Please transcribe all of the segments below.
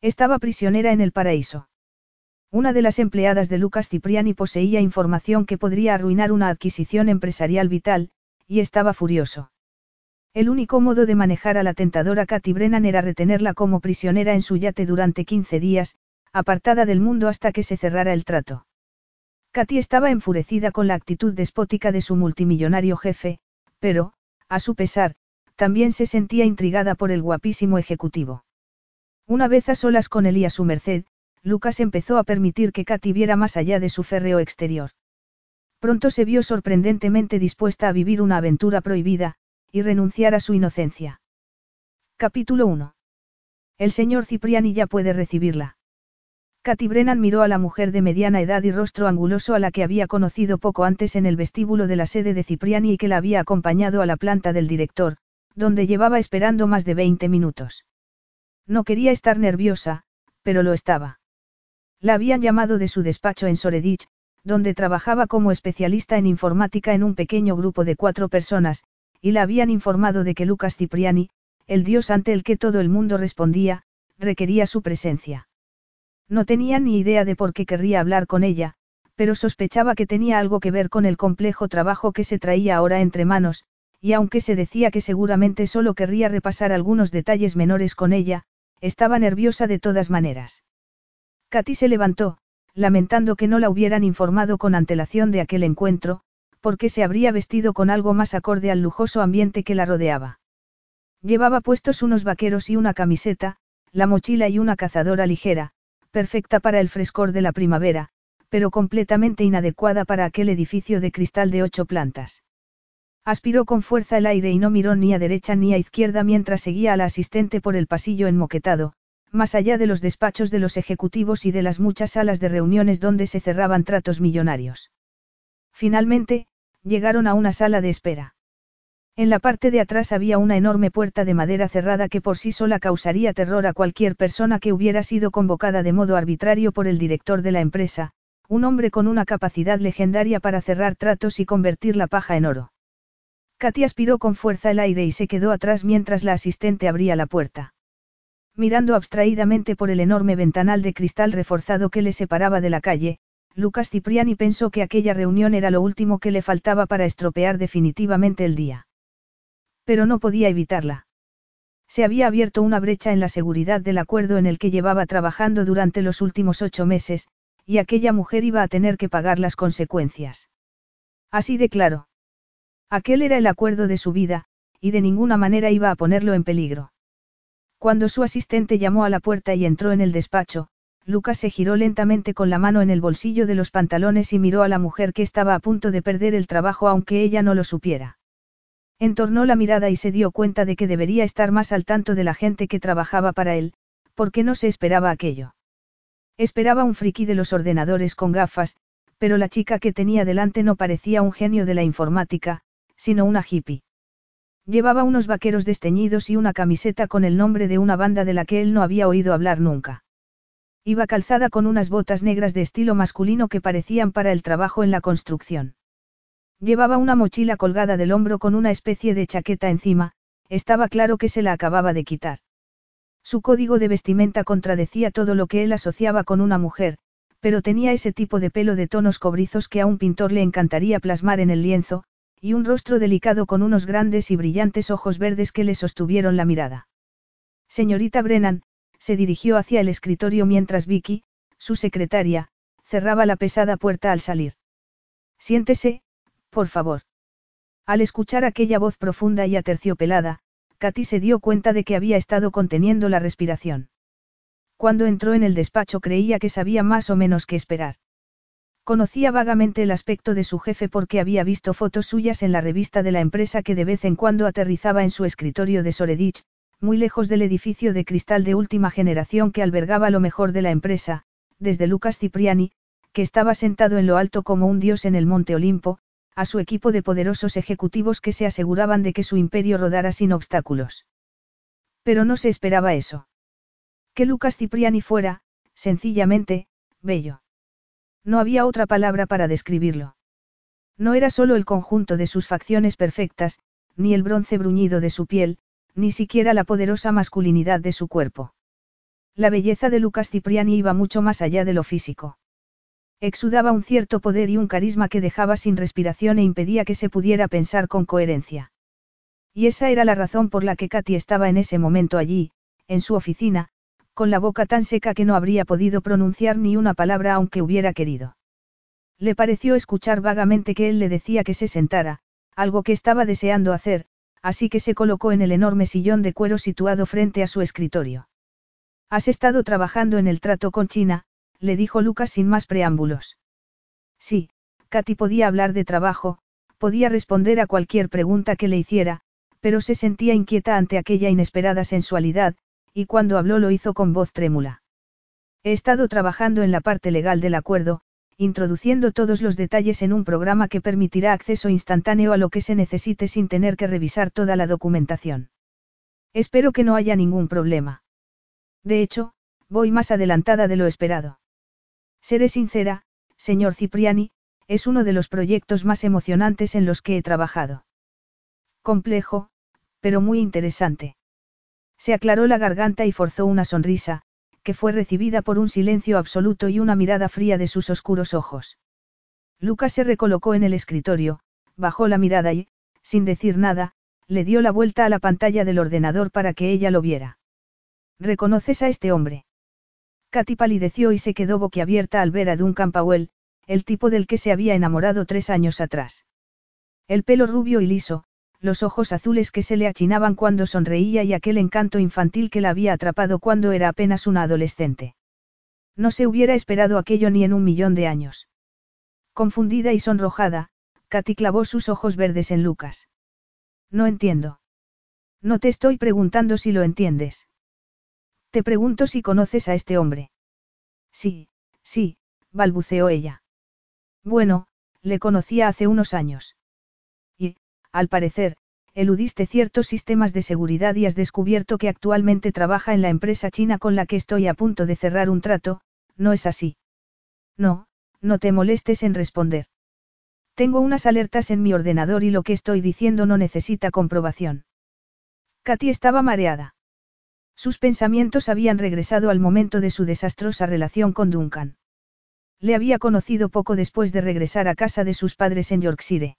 Estaba prisionera en el paraíso. Una de las empleadas de Lucas Cipriani poseía información que podría arruinar una adquisición empresarial vital, y estaba furioso. El único modo de manejar a la tentadora Katy Brennan era retenerla como prisionera en su yate durante 15 días, apartada del mundo hasta que se cerrara el trato. Katy estaba enfurecida con la actitud despótica de su multimillonario jefe, pero, a su pesar, también se sentía intrigada por el guapísimo ejecutivo. Una vez a solas con él y a su merced, Lucas empezó a permitir que Katy viera más allá de su férreo exterior. Pronto se vio sorprendentemente dispuesta a vivir una aventura prohibida, y renunciar a su inocencia. Capítulo 1. El señor Cipriani ya puede recibirla. Katy Brennan miró a la mujer de mediana edad y rostro anguloso a la que había conocido poco antes en el vestíbulo de la sede de Cipriani y que la había acompañado a la planta del director, donde llevaba esperando más de 20 minutos. No quería estar nerviosa, pero lo estaba. La habían llamado de su despacho en Soredich, donde trabajaba como especialista en informática en un pequeño grupo de cuatro personas, y la habían informado de que Lucas Cipriani, el dios ante el que todo el mundo respondía, requería su presencia. No tenía ni idea de por qué querría hablar con ella, pero sospechaba que tenía algo que ver con el complejo trabajo que se traía ahora entre manos, y aunque se decía que seguramente solo querría repasar algunos detalles menores con ella, estaba nerviosa de todas maneras. Katy se levantó, lamentando que no la hubieran informado con antelación de aquel encuentro, porque se habría vestido con algo más acorde al lujoso ambiente que la rodeaba. Llevaba puestos unos vaqueros y una camiseta, la mochila y una cazadora ligera, perfecta para el frescor de la primavera, pero completamente inadecuada para aquel edificio de cristal de ocho plantas. Aspiró con fuerza el aire y no miró ni a derecha ni a izquierda mientras seguía a la asistente por el pasillo enmoquetado, más allá de los despachos de los ejecutivos y de las muchas salas de reuniones donde se cerraban tratos millonarios. Finalmente, llegaron a una sala de espera. En la parte de atrás había una enorme puerta de madera cerrada que por sí sola causaría terror a cualquier persona que hubiera sido convocada de modo arbitrario por el director de la empresa, un hombre con una capacidad legendaria para cerrar tratos y convertir la paja en oro. Katy aspiró con fuerza el aire y se quedó atrás mientras la asistente abría la puerta. Mirando abstraídamente por el enorme ventanal de cristal reforzado que le separaba de la calle, Lucas Cipriani pensó que aquella reunión era lo último que le faltaba para estropear definitivamente el día. Pero no podía evitarla. Se había abierto una brecha en la seguridad del acuerdo en el que llevaba trabajando durante los últimos ocho meses, y aquella mujer iba a tener que pagar las consecuencias. Así de claro. Aquel era el acuerdo de su vida, y de ninguna manera iba a ponerlo en peligro. Cuando su asistente llamó a la puerta y entró en el despacho, Lucas se giró lentamente con la mano en el bolsillo de los pantalones y miró a la mujer que estaba a punto de perder el trabajo aunque ella no lo supiera. Entornó la mirada y se dio cuenta de que debería estar más al tanto de la gente que trabajaba para él, porque no se esperaba aquello. Esperaba un friki de los ordenadores con gafas, pero la chica que tenía delante no parecía un genio de la informática, sino una hippie. Llevaba unos vaqueros desteñidos y una camiseta con el nombre de una banda de la que él no había oído hablar nunca. Iba calzada con unas botas negras de estilo masculino que parecían para el trabajo en la construcción. Llevaba una mochila colgada del hombro con una especie de chaqueta encima, estaba claro que se la acababa de quitar. Su código de vestimenta contradecía todo lo que él asociaba con una mujer, pero tenía ese tipo de pelo de tonos cobrizos que a un pintor le encantaría plasmar en el lienzo, y un rostro delicado con unos grandes y brillantes ojos verdes que le sostuvieron la mirada. Señorita Brennan, se dirigió hacia el escritorio mientras Vicky, su secretaria, cerraba la pesada puerta al salir. Siéntese, por favor. Al escuchar aquella voz profunda y aterciopelada, Katy se dio cuenta de que había estado conteniendo la respiración. Cuando entró en el despacho creía que sabía más o menos qué esperar. Conocía vagamente el aspecto de su jefe porque había visto fotos suyas en la revista de la empresa que de vez en cuando aterrizaba en su escritorio de Soredich, muy lejos del edificio de cristal de última generación que albergaba lo mejor de la empresa, desde Lucas Cipriani, que estaba sentado en lo alto como un dios en el Monte Olimpo, a su equipo de poderosos ejecutivos que se aseguraban de que su imperio rodara sin obstáculos. Pero no se esperaba eso. Que Lucas Cipriani fuera, sencillamente, bello. No había otra palabra para describirlo. No era solo el conjunto de sus facciones perfectas, ni el bronce bruñido de su piel, ni siquiera la poderosa masculinidad de su cuerpo. La belleza de Lucas Cipriani iba mucho más allá de lo físico. Exudaba un cierto poder y un carisma que dejaba sin respiración e impedía que se pudiera pensar con coherencia. Y esa era la razón por la que Katy estaba en ese momento allí, en su oficina, con la boca tan seca que no habría podido pronunciar ni una palabra aunque hubiera querido. Le pareció escuchar vagamente que él le decía que se sentara, algo que estaba deseando hacer, así que se colocó en el enorme sillón de cuero situado frente a su escritorio. Has estado trabajando en el trato con China, le dijo Lucas sin más preámbulos. Sí, Katy podía hablar de trabajo, podía responder a cualquier pregunta que le hiciera, pero se sentía inquieta ante aquella inesperada sensualidad, y cuando habló lo hizo con voz trémula. He estado trabajando en la parte legal del acuerdo, introduciendo todos los detalles en un programa que permitirá acceso instantáneo a lo que se necesite sin tener que revisar toda la documentación. Espero que no haya ningún problema. De hecho, voy más adelantada de lo esperado. Seré sincera, señor Cipriani, es uno de los proyectos más emocionantes en los que he trabajado. Complejo, pero muy interesante. Se aclaró la garganta y forzó una sonrisa, que fue recibida por un silencio absoluto y una mirada fría de sus oscuros ojos. Lucas se recolocó en el escritorio, bajó la mirada y, sin decir nada, le dio la vuelta a la pantalla del ordenador para que ella lo viera. ¿Reconoces a este hombre? Katy palideció y se quedó boquiabierta al ver a Duncan Powell, el tipo del que se había enamorado tres años atrás. El pelo rubio y liso, los ojos azules que se le achinaban cuando sonreía y aquel encanto infantil que la había atrapado cuando era apenas una adolescente. No se hubiera esperado aquello ni en un millón de años. Confundida y sonrojada, Katy clavó sus ojos verdes en Lucas. No entiendo. No te estoy preguntando si lo entiendes. Te pregunto si conoces a este hombre. Sí, sí, balbuceó ella. Bueno, le conocía hace unos años. Al parecer, eludiste ciertos sistemas de seguridad y has descubierto que actualmente trabaja en la empresa china con la que estoy a punto de cerrar un trato, ¿no es así? No, no te molestes en responder. Tengo unas alertas en mi ordenador y lo que estoy diciendo no necesita comprobación. Katy estaba mareada. Sus pensamientos habían regresado al momento de su desastrosa relación con Duncan. Le había conocido poco después de regresar a casa de sus padres en Yorkshire.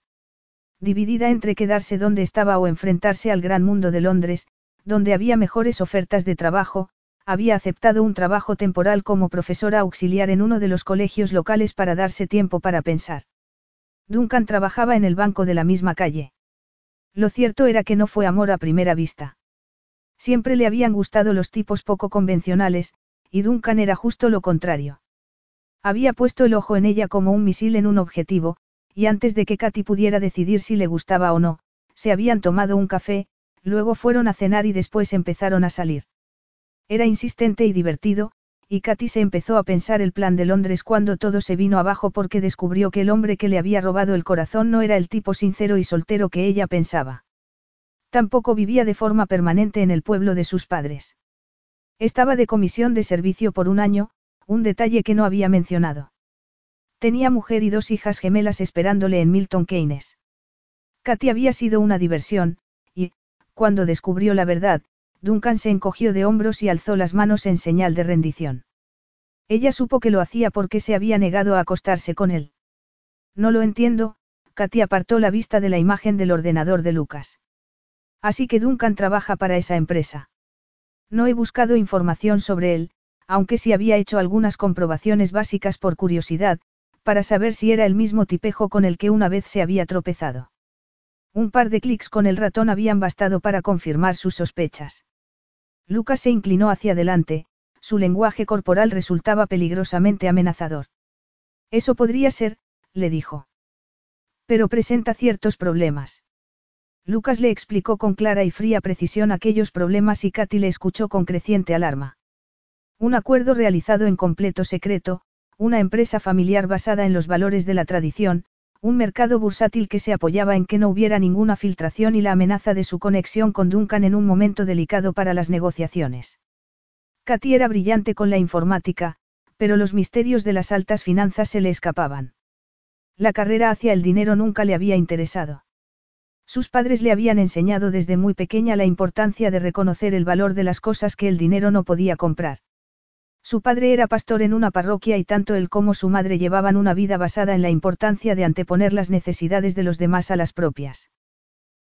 Dividida entre quedarse donde estaba o enfrentarse al gran mundo de Londres, donde había mejores ofertas de trabajo, había aceptado un trabajo temporal como profesora auxiliar en uno de los colegios locales para darse tiempo para pensar. Duncan trabajaba en el banco de la misma calle. Lo cierto era que no fue amor a primera vista. Siempre le habían gustado los tipos poco convencionales, y Duncan era justo lo contrario. Había puesto el ojo en ella como un misil en un objetivo, y antes de que Katy pudiera decidir si le gustaba o no, se habían tomado un café, luego fueron a cenar y después empezaron a salir. Era insistente y divertido, y Katy se empezó a pensar el plan de Londres cuando todo se vino abajo porque descubrió que el hombre que le había robado el corazón no era el tipo sincero y soltero que ella pensaba. Tampoco vivía de forma permanente en el pueblo de sus padres. Estaba de comisión de servicio por un año, un detalle que no había mencionado. Tenía mujer y dos hijas gemelas esperándole en Milton Keynes. Katy había sido una diversión, y, cuando descubrió la verdad, Duncan se encogió de hombros y alzó las manos en señal de rendición. Ella supo que lo hacía porque se había negado a acostarse con él. No lo entiendo, Katy apartó la vista de la imagen del ordenador de Lucas. Así que Duncan trabaja para esa empresa. No he buscado información sobre él, aunque sí había hecho algunas comprobaciones básicas por curiosidad, para saber si era el mismo tipejo con el que una vez se había tropezado. Un par de clics con el ratón habían bastado para confirmar sus sospechas. Lucas se inclinó hacia adelante, su lenguaje corporal resultaba peligrosamente amenazador. Eso podría ser, le dijo. Pero presenta ciertos problemas. Lucas le explicó con clara y fría precisión aquellos problemas y Katy le escuchó con creciente alarma. Un acuerdo realizado en completo secreto, una empresa familiar basada en los valores de la tradición, un mercado bursátil que se apoyaba en que no hubiera ninguna filtración y la amenaza de su conexión con Duncan en un momento delicado para las negociaciones. Katy era brillante con la informática, pero los misterios de las altas finanzas se le escapaban. La carrera hacia el dinero nunca le había interesado. Sus padres le habían enseñado desde muy pequeña la importancia de reconocer el valor de las cosas que el dinero no podía comprar. Su padre era pastor en una parroquia y tanto él como su madre llevaban una vida basada en la importancia de anteponer las necesidades de los demás a las propias.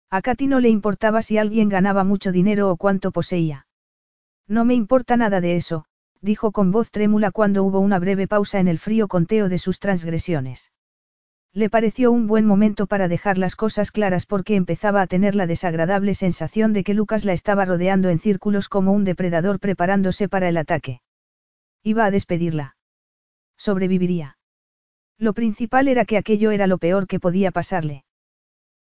A Katy no le importaba si alguien ganaba mucho dinero o cuánto poseía. No me importa nada de eso, dijo con voz trémula cuando hubo una breve pausa en el frío conteo de sus transgresiones. Le pareció un buen momento para dejar las cosas claras porque empezaba a tener la desagradable sensación de que Lucas la estaba rodeando en círculos como un depredador preparándose para el ataque. Iba a despedirla. Sobreviviría. Lo principal era que aquello era lo peor que podía pasarle.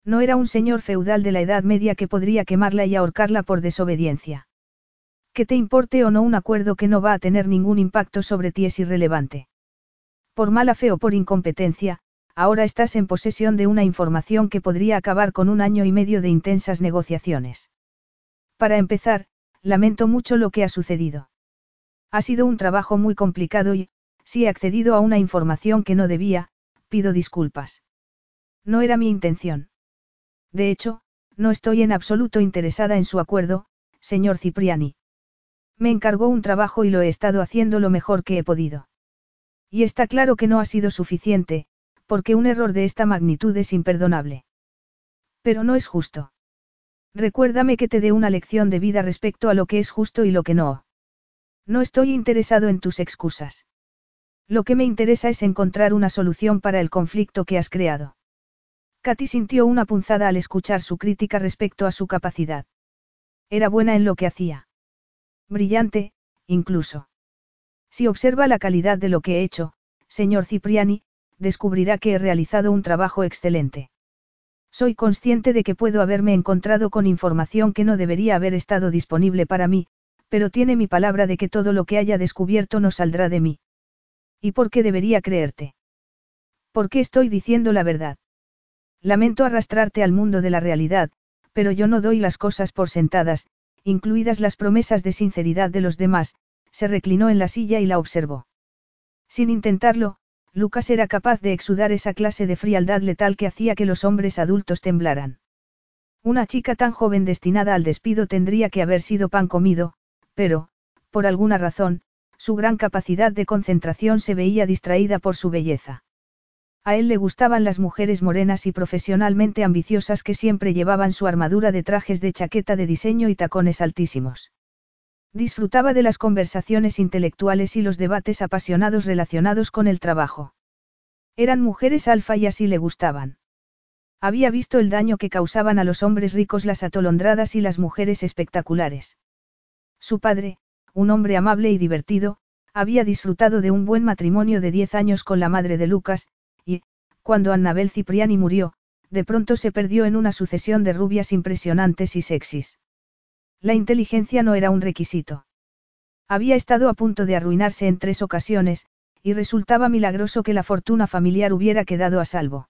No era un señor feudal de la Edad Media que podría quemarla y ahorcarla por desobediencia. Que te importe o no un acuerdo que no va a tener ningún impacto sobre ti es irrelevante. Por mala fe o por incompetencia, ahora estás en posesión de una información que podría acabar con un año y medio de intensas negociaciones. Para empezar, lamento mucho lo que ha sucedido. Ha sido un trabajo muy complicado y, si he accedido a una información que no debía, pido disculpas. No era mi intención. De hecho, no estoy en absoluto interesada en su acuerdo, señor Cipriani. Me encargó un trabajo y lo he estado haciendo lo mejor que he podido. Y está claro que no ha sido suficiente, porque un error de esta magnitud es imperdonable. Pero no es justo. Recuérdame que te dé una lección de vida respecto a lo que es justo y lo que no. No estoy interesado en tus excusas. Lo que me interesa es encontrar una solución para el conflicto que has creado. Katy sintió una punzada al escuchar su crítica respecto a su capacidad. Era buena en lo que hacía. Brillante, incluso. Si observa la calidad de lo que he hecho, señor Cipriani, descubrirá que he realizado un trabajo excelente. Soy consciente de que puedo haberme encontrado con información que no debería haber estado disponible para mí, pero tiene mi palabra de que todo lo que haya descubierto no saldrá de mí. ¿Y por qué debería creerte? ¿Por qué estoy diciendo la verdad? Lamento arrastrarte al mundo de la realidad, pero yo no doy las cosas por sentadas, incluidas las promesas de sinceridad de los demás, se reclinó en la silla y la observó. Sin intentarlo, Lucas era capaz de exudar esa clase de frialdad letal que hacía que los hombres adultos temblaran. Una chica tan joven destinada al despido tendría que haber sido pan comido, pero, por alguna razón, su gran capacidad de concentración se veía distraída por su belleza. A él le gustaban las mujeres morenas y profesionalmente ambiciosas que siempre llevaban su armadura de trajes de chaqueta de diseño y tacones altísimos. Disfrutaba de las conversaciones intelectuales y los debates apasionados relacionados con el trabajo. Eran mujeres alfa y así le gustaban. Había visto el daño que causaban a los hombres ricos las atolondradas y las mujeres espectaculares. Su padre, un hombre amable y divertido, había disfrutado de un buen matrimonio de diez años con la madre de Lucas, y, cuando Annabel Cipriani murió, de pronto se perdió en una sucesión de rubias impresionantes y sexys. La inteligencia no era un requisito. Había estado a punto de arruinarse en tres ocasiones, y resultaba milagroso que la fortuna familiar hubiera quedado a salvo.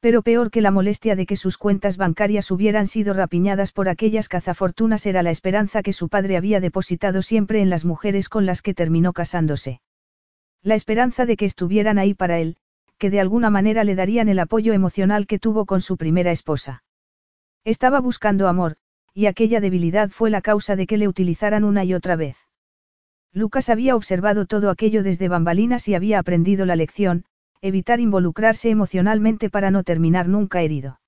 Pero peor que la molestia de que sus cuentas bancarias hubieran sido rapiñadas por aquellas cazafortunas era la esperanza que su padre había depositado siempre en las mujeres con las que terminó casándose. La esperanza de que estuvieran ahí para él, que de alguna manera le darían el apoyo emocional que tuvo con su primera esposa. Estaba buscando amor, y aquella debilidad fue la causa de que le utilizaran una y otra vez. Lucas había observado todo aquello desde bambalinas y había aprendido la lección, evitar involucrarse emocionalmente para no terminar nunca herido.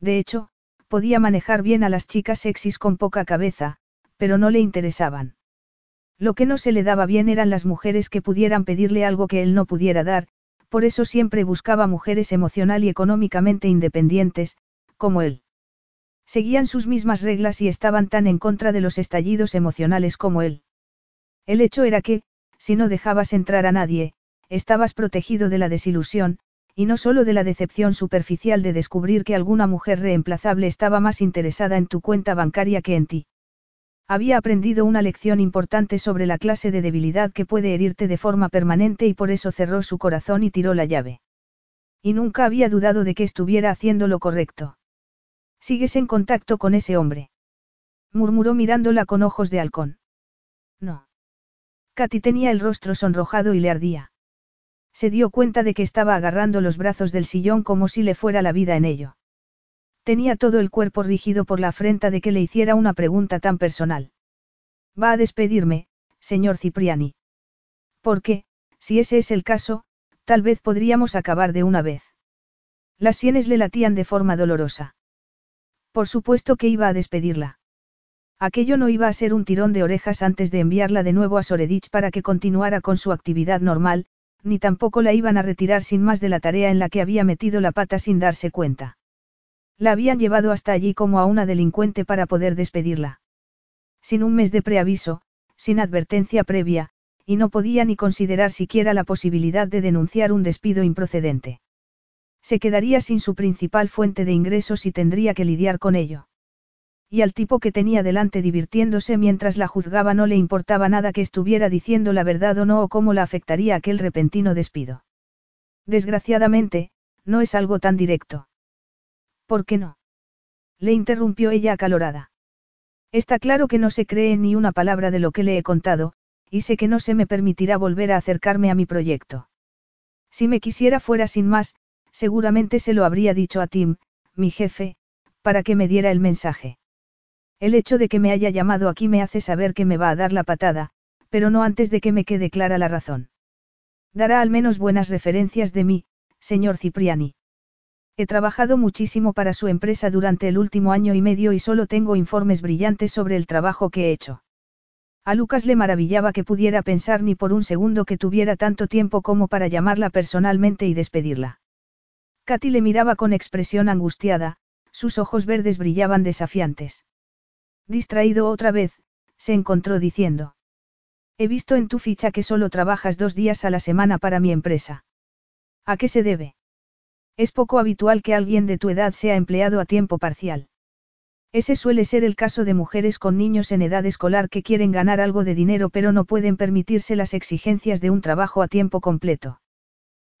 De hecho, podía manejar bien a las chicas sexys con poca cabeza, pero no le interesaban. Lo que no se le daba bien eran las mujeres que pudieran pedirle algo que él no pudiera dar, por eso siempre buscaba mujeres emocional y económicamente independientes, como él. Seguían sus mismas reglas y estaban tan en contra de los estallidos emocionales como él. El hecho era que, si no dejabas entrar a nadie, estabas protegido de la desilusión, y no solo de la decepción superficial de descubrir que alguna mujer reemplazable estaba más interesada en tu cuenta bancaria que en ti. Había aprendido una lección importante sobre la clase de debilidad que puede herirte de forma permanente y por eso cerró su corazón y tiró la llave. Y nunca había dudado de que estuviera haciendo lo correcto. ¿Sigues en contacto con ese hombre? murmuró mirándola con ojos de halcón. No. Katy tenía el rostro sonrojado y le ardía. Se dio cuenta de que estaba agarrando los brazos del sillón como si le fuera la vida en ello. Tenía todo el cuerpo rígido por la afrenta de que le hiciera una pregunta tan personal. Va a despedirme, señor Cipriani. Porque, si ese es el caso, tal vez podríamos acabar de una vez. Las sienes le latían de forma dolorosa. Por supuesto que iba a despedirla. Aquello no iba a ser un tirón de orejas antes de enviarla de nuevo a Soredich para que continuara con su actividad normal, ni tampoco la iban a retirar sin más de la tarea en la que había metido la pata sin darse cuenta. La habían llevado hasta allí como a una delincuente para poder despedirla. Sin un mes de preaviso, sin advertencia previa, y no podía ni considerar siquiera la posibilidad de denunciar un despido improcedente. Se quedaría sin su principal fuente de ingresos y tendría que lidiar con ello y al tipo que tenía delante divirtiéndose mientras la juzgaba no le importaba nada que estuviera diciendo la verdad o no o cómo la afectaría aquel repentino despido. Desgraciadamente, no es algo tan directo. ¿Por qué no? Le interrumpió ella acalorada. Está claro que no se cree ni una palabra de lo que le he contado, y sé que no se me permitirá volver a acercarme a mi proyecto. Si me quisiera fuera sin más, seguramente se lo habría dicho a Tim, mi jefe, para que me diera el mensaje. El hecho de que me haya llamado aquí me hace saber que me va a dar la patada, pero no antes de que me quede clara la razón. Dará al menos buenas referencias de mí, señor Cipriani. He trabajado muchísimo para su empresa durante el último año y medio y solo tengo informes brillantes sobre el trabajo que he hecho. A Lucas le maravillaba que pudiera pensar ni por un segundo que tuviera tanto tiempo como para llamarla personalmente y despedirla. Katy le miraba con expresión angustiada, sus ojos verdes brillaban desafiantes. Distraído otra vez, se encontró diciendo. He visto en tu ficha que solo trabajas dos días a la semana para mi empresa. ¿A qué se debe? Es poco habitual que alguien de tu edad sea empleado a tiempo parcial. Ese suele ser el caso de mujeres con niños en edad escolar que quieren ganar algo de dinero pero no pueden permitirse las exigencias de un trabajo a tiempo completo.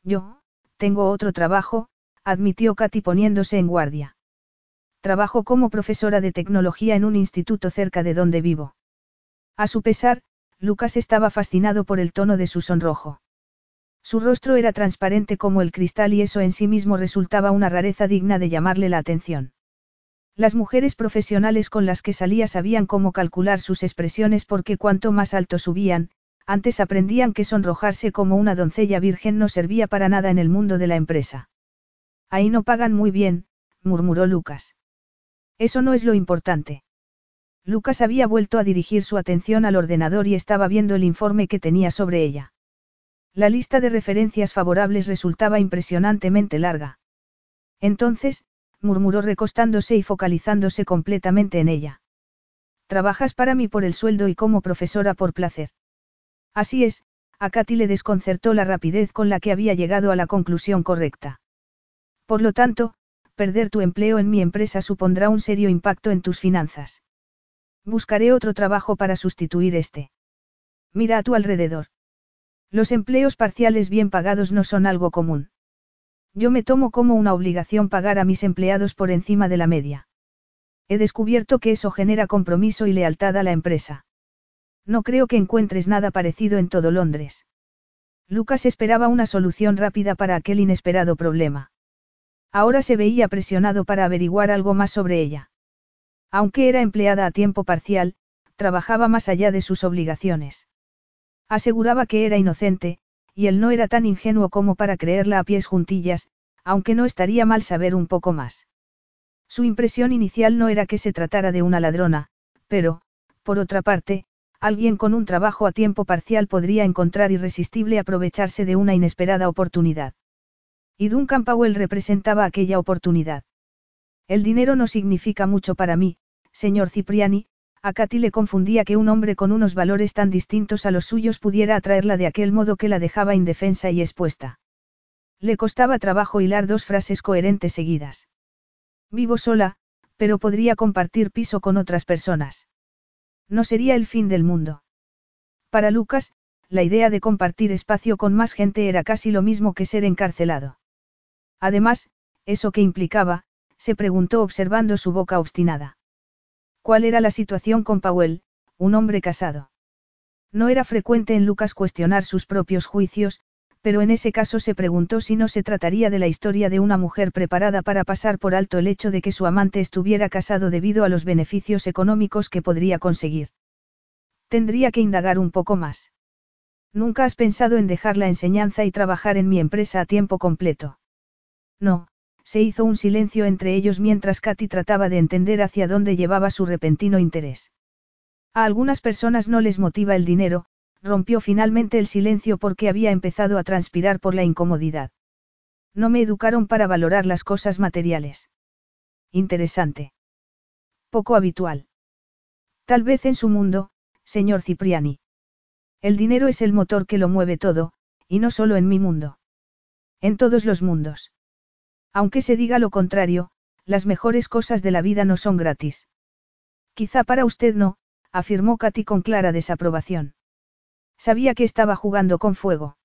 Yo, tengo otro trabajo, admitió Katy poniéndose en guardia. Trabajo como profesora de tecnología en un instituto cerca de donde vivo. A su pesar, Lucas estaba fascinado por el tono de su sonrojo. Su rostro era transparente como el cristal y eso en sí mismo resultaba una rareza digna de llamarle la atención. Las mujeres profesionales con las que salía sabían cómo calcular sus expresiones porque cuanto más alto subían, antes aprendían que sonrojarse como una doncella virgen no servía para nada en el mundo de la empresa. Ahí no pagan muy bien, murmuró Lucas. Eso no es lo importante. Lucas había vuelto a dirigir su atención al ordenador y estaba viendo el informe que tenía sobre ella. La lista de referencias favorables resultaba impresionantemente larga. Entonces, murmuró recostándose y focalizándose completamente en ella. Trabajas para mí por el sueldo y como profesora por placer. Así es, a Katy le desconcertó la rapidez con la que había llegado a la conclusión correcta. Por lo tanto, perder tu empleo en mi empresa supondrá un serio impacto en tus finanzas. Buscaré otro trabajo para sustituir este. Mira a tu alrededor. Los empleos parciales bien pagados no son algo común. Yo me tomo como una obligación pagar a mis empleados por encima de la media. He descubierto que eso genera compromiso y lealtad a la empresa. No creo que encuentres nada parecido en todo Londres. Lucas esperaba una solución rápida para aquel inesperado problema. Ahora se veía presionado para averiguar algo más sobre ella. Aunque era empleada a tiempo parcial, trabajaba más allá de sus obligaciones. Aseguraba que era inocente, y él no era tan ingenuo como para creerla a pies juntillas, aunque no estaría mal saber un poco más. Su impresión inicial no era que se tratara de una ladrona, pero, por otra parte, alguien con un trabajo a tiempo parcial podría encontrar irresistible aprovecharse de una inesperada oportunidad. Y Duncan Powell representaba aquella oportunidad. El dinero no significa mucho para mí, señor Cipriani, a Katy le confundía que un hombre con unos valores tan distintos a los suyos pudiera atraerla de aquel modo que la dejaba indefensa y expuesta. Le costaba trabajo hilar dos frases coherentes seguidas. Vivo sola, pero podría compartir piso con otras personas. No sería el fin del mundo. Para Lucas, la idea de compartir espacio con más gente era casi lo mismo que ser encarcelado. Además, eso que implicaba, se preguntó observando su boca obstinada. ¿Cuál era la situación con Powell, un hombre casado? No era frecuente en Lucas cuestionar sus propios juicios, pero en ese caso se preguntó si no se trataría de la historia de una mujer preparada para pasar por alto el hecho de que su amante estuviera casado debido a los beneficios económicos que podría conseguir. Tendría que indagar un poco más. Nunca has pensado en dejar la enseñanza y trabajar en mi empresa a tiempo completo. No, se hizo un silencio entre ellos mientras Katy trataba de entender hacia dónde llevaba su repentino interés. A algunas personas no les motiva el dinero, rompió finalmente el silencio porque había empezado a transpirar por la incomodidad. No me educaron para valorar las cosas materiales. Interesante. Poco habitual. Tal vez en su mundo, señor Cipriani. El dinero es el motor que lo mueve todo, y no solo en mi mundo. En todos los mundos. Aunque se diga lo contrario, las mejores cosas de la vida no son gratis. Quizá para usted no, afirmó Katy con clara desaprobación. Sabía que estaba jugando con fuego.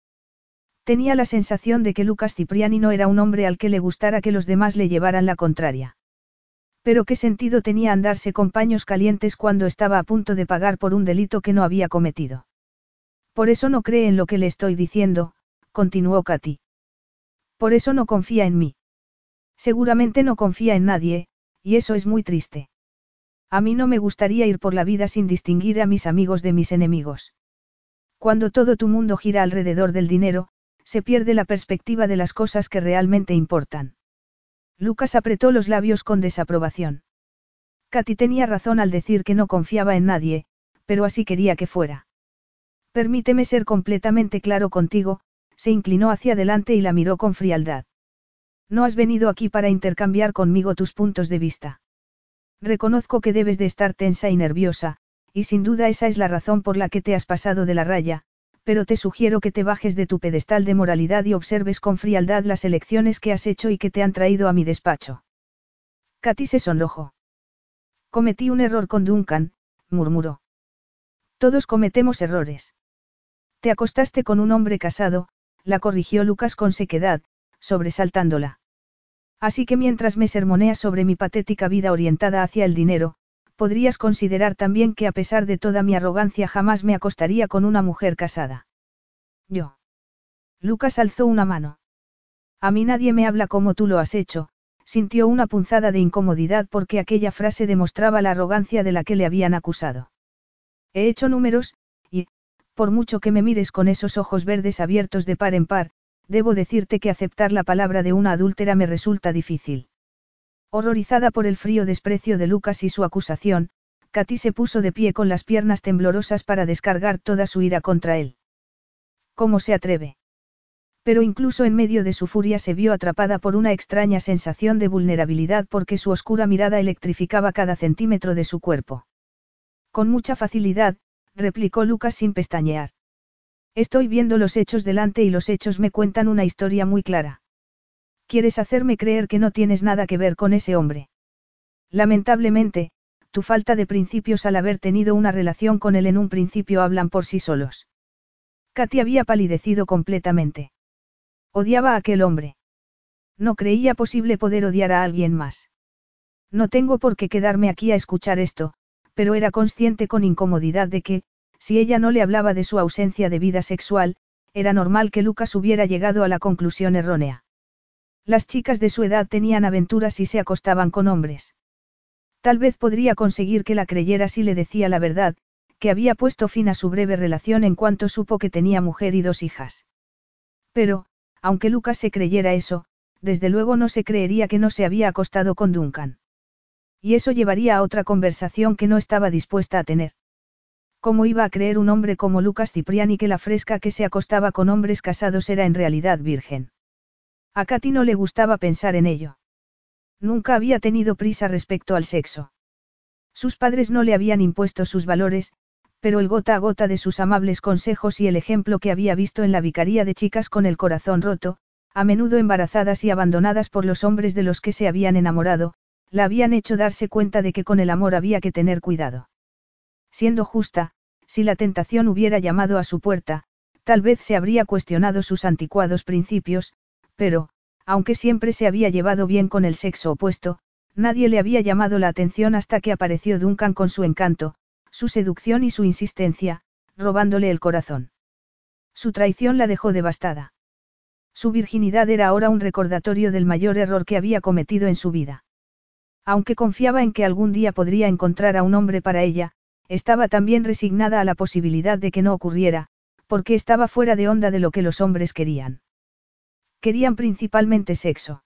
Tenía la sensación de que Lucas Cipriani no era un hombre al que le gustara que los demás le llevaran la contraria. Pero qué sentido tenía andarse con paños calientes cuando estaba a punto de pagar por un delito que no había cometido. Por eso no cree en lo que le estoy diciendo, continuó Katy. Por eso no confía en mí. Seguramente no confía en nadie, y eso es muy triste. A mí no me gustaría ir por la vida sin distinguir a mis amigos de mis enemigos. Cuando todo tu mundo gira alrededor del dinero, se pierde la perspectiva de las cosas que realmente importan. Lucas apretó los labios con desaprobación. Katy tenía razón al decir que no confiaba en nadie, pero así quería que fuera. Permíteme ser completamente claro contigo, se inclinó hacia adelante y la miró con frialdad. No has venido aquí para intercambiar conmigo tus puntos de vista. Reconozco que debes de estar tensa y nerviosa, y sin duda esa es la razón por la que te has pasado de la raya, pero te sugiero que te bajes de tu pedestal de moralidad y observes con frialdad las elecciones que has hecho y que te han traído a mi despacho. Katy se sonrojó. Cometí un error con Duncan, murmuró. Todos cometemos errores. Te acostaste con un hombre casado, la corrigió Lucas con sequedad, sobresaltándola. Así que mientras me sermoneas sobre mi patética vida orientada hacia el dinero, podrías considerar también que a pesar de toda mi arrogancia jamás me acostaría con una mujer casada. Yo. Lucas alzó una mano. A mí nadie me habla como tú lo has hecho, sintió una punzada de incomodidad porque aquella frase demostraba la arrogancia de la que le habían acusado. He hecho números, y, por mucho que me mires con esos ojos verdes abiertos de par en par, debo decirte que aceptar la palabra de una adúltera me resulta difícil. Horrorizada por el frío desprecio de Lucas y su acusación, Katy se puso de pie con las piernas temblorosas para descargar toda su ira contra él. ¿Cómo se atreve? Pero incluso en medio de su furia se vio atrapada por una extraña sensación de vulnerabilidad porque su oscura mirada electrificaba cada centímetro de su cuerpo. Con mucha facilidad, replicó Lucas sin pestañear. Estoy viendo los hechos delante y los hechos me cuentan una historia muy clara. ¿Quieres hacerme creer que no tienes nada que ver con ese hombre? Lamentablemente, tu falta de principios al haber tenido una relación con él en un principio hablan por sí solos. Katy había palidecido completamente. Odiaba a aquel hombre. No creía posible poder odiar a alguien más. No tengo por qué quedarme aquí a escuchar esto, pero era consciente con incomodidad de que, si ella no le hablaba de su ausencia de vida sexual, era normal que Lucas hubiera llegado a la conclusión errónea. Las chicas de su edad tenían aventuras y se acostaban con hombres. Tal vez podría conseguir que la creyera si le decía la verdad, que había puesto fin a su breve relación en cuanto supo que tenía mujer y dos hijas. Pero, aunque Lucas se creyera eso, desde luego no se creería que no se había acostado con Duncan. Y eso llevaría a otra conversación que no estaba dispuesta a tener. ¿Cómo iba a creer un hombre como Lucas Cipriani que la fresca que se acostaba con hombres casados era en realidad virgen? A Katy no le gustaba pensar en ello. Nunca había tenido prisa respecto al sexo. Sus padres no le habían impuesto sus valores, pero el gota a gota de sus amables consejos y el ejemplo que había visto en la vicaría de chicas con el corazón roto, a menudo embarazadas y abandonadas por los hombres de los que se habían enamorado, la habían hecho darse cuenta de que con el amor había que tener cuidado. Siendo justa, si la tentación hubiera llamado a su puerta, tal vez se habría cuestionado sus anticuados principios, pero, aunque siempre se había llevado bien con el sexo opuesto, nadie le había llamado la atención hasta que apareció Duncan con su encanto, su seducción y su insistencia, robándole el corazón. Su traición la dejó devastada. Su virginidad era ahora un recordatorio del mayor error que había cometido en su vida. Aunque confiaba en que algún día podría encontrar a un hombre para ella, estaba también resignada a la posibilidad de que no ocurriera, porque estaba fuera de onda de lo que los hombres querían. Querían principalmente sexo.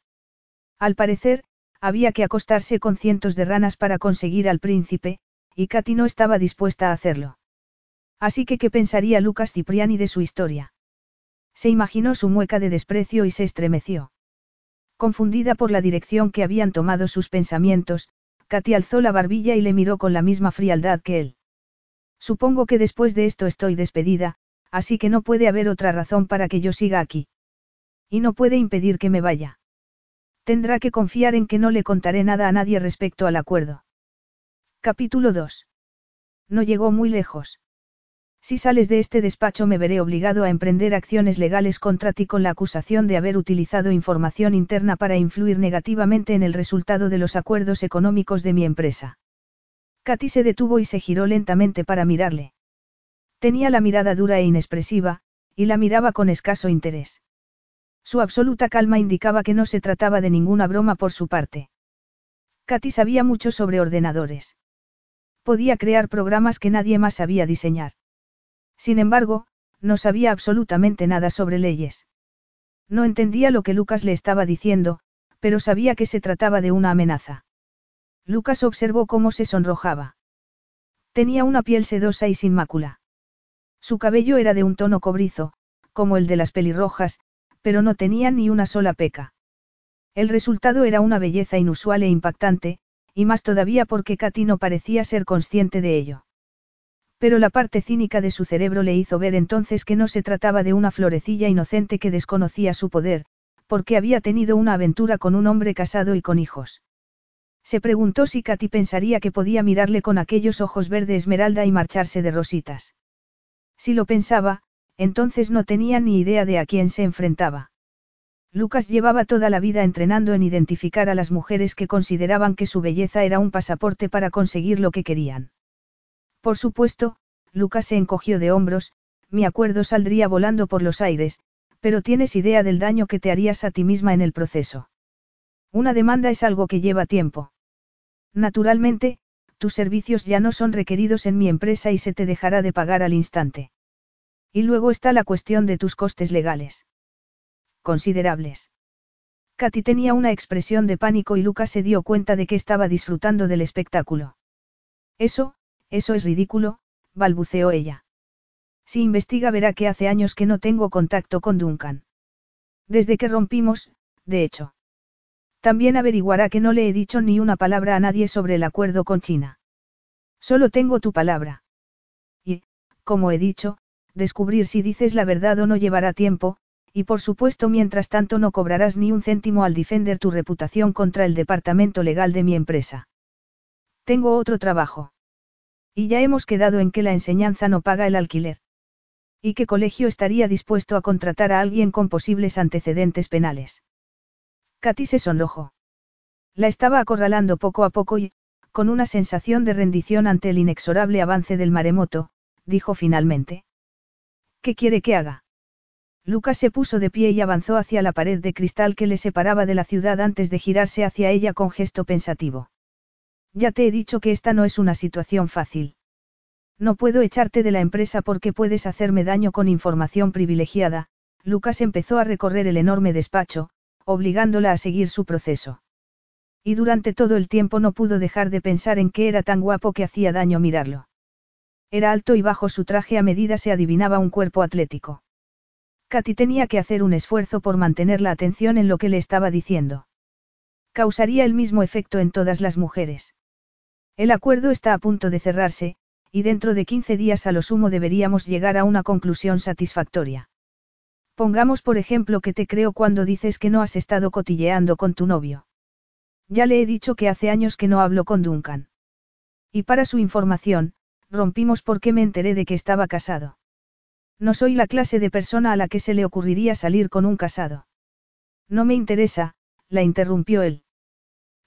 Al parecer, había que acostarse con cientos de ranas para conseguir al príncipe, y Katy no estaba dispuesta a hacerlo. Así que, ¿qué pensaría Lucas Cipriani de su historia? Se imaginó su mueca de desprecio y se estremeció. Confundida por la dirección que habían tomado sus pensamientos, Katy alzó la barbilla y le miró con la misma frialdad que él. Supongo que después de esto estoy despedida, así que no puede haber otra razón para que yo siga aquí. Y no puede impedir que me vaya. Tendrá que confiar en que no le contaré nada a nadie respecto al acuerdo. Capítulo 2. No llegó muy lejos. Si sales de este despacho me veré obligado a emprender acciones legales contra ti con la acusación de haber utilizado información interna para influir negativamente en el resultado de los acuerdos económicos de mi empresa. Katy se detuvo y se giró lentamente para mirarle. Tenía la mirada dura e inexpresiva, y la miraba con escaso interés. Su absoluta calma indicaba que no se trataba de ninguna broma por su parte. Katy sabía mucho sobre ordenadores. Podía crear programas que nadie más sabía diseñar. Sin embargo, no sabía absolutamente nada sobre leyes. No entendía lo que Lucas le estaba diciendo, pero sabía que se trataba de una amenaza. Lucas observó cómo se sonrojaba. Tenía una piel sedosa y sin mácula. Su cabello era de un tono cobrizo, como el de las pelirrojas, pero no tenía ni una sola peca. El resultado era una belleza inusual e impactante, y más todavía porque Katy no parecía ser consciente de ello. Pero la parte cínica de su cerebro le hizo ver entonces que no se trataba de una florecilla inocente que desconocía su poder, porque había tenido una aventura con un hombre casado y con hijos. Se preguntó si Katy pensaría que podía mirarle con aquellos ojos verde esmeralda y marcharse de rositas. Si lo pensaba, entonces no tenía ni idea de a quién se enfrentaba. Lucas llevaba toda la vida entrenando en identificar a las mujeres que consideraban que su belleza era un pasaporte para conseguir lo que querían. Por supuesto, Lucas se encogió de hombros, mi acuerdo saldría volando por los aires, pero tienes idea del daño que te harías a ti misma en el proceso. Una demanda es algo que lleva tiempo. Naturalmente, tus servicios ya no son requeridos en mi empresa y se te dejará de pagar al instante. Y luego está la cuestión de tus costes legales. Considerables. Katy tenía una expresión de pánico y Lucas se dio cuenta de que estaba disfrutando del espectáculo. Eso, eso es ridículo, balbuceó ella. Si investiga verá que hace años que no tengo contacto con Duncan. Desde que rompimos, de hecho. También averiguará que no le he dicho ni una palabra a nadie sobre el acuerdo con China. Solo tengo tu palabra. Y, como he dicho, descubrir si dices la verdad o no llevará tiempo, y por supuesto mientras tanto no cobrarás ni un céntimo al defender tu reputación contra el departamento legal de mi empresa. Tengo otro trabajo. Y ya hemos quedado en que la enseñanza no paga el alquiler. ¿Y qué colegio estaría dispuesto a contratar a alguien con posibles antecedentes penales? Katy se sonrojó. La estaba acorralando poco a poco y, con una sensación de rendición ante el inexorable avance del maremoto, dijo finalmente. ¿Qué quiere que haga? Lucas se puso de pie y avanzó hacia la pared de cristal que le separaba de la ciudad antes de girarse hacia ella con gesto pensativo. Ya te he dicho que esta no es una situación fácil. No puedo echarte de la empresa porque puedes hacerme daño con información privilegiada, Lucas empezó a recorrer el enorme despacho, obligándola a seguir su proceso. Y durante todo el tiempo no pudo dejar de pensar en que era tan guapo que hacía daño mirarlo. Era alto y bajo su traje a medida se adivinaba un cuerpo atlético. Katy tenía que hacer un esfuerzo por mantener la atención en lo que le estaba diciendo. Causaría el mismo efecto en todas las mujeres. El acuerdo está a punto de cerrarse, y dentro de 15 días a lo sumo deberíamos llegar a una conclusión satisfactoria. Pongamos por ejemplo que te creo cuando dices que no has estado cotilleando con tu novio. Ya le he dicho que hace años que no hablo con Duncan. Y para su información, rompimos porque me enteré de que estaba casado. No soy la clase de persona a la que se le ocurriría salir con un casado. No me interesa, la interrumpió él.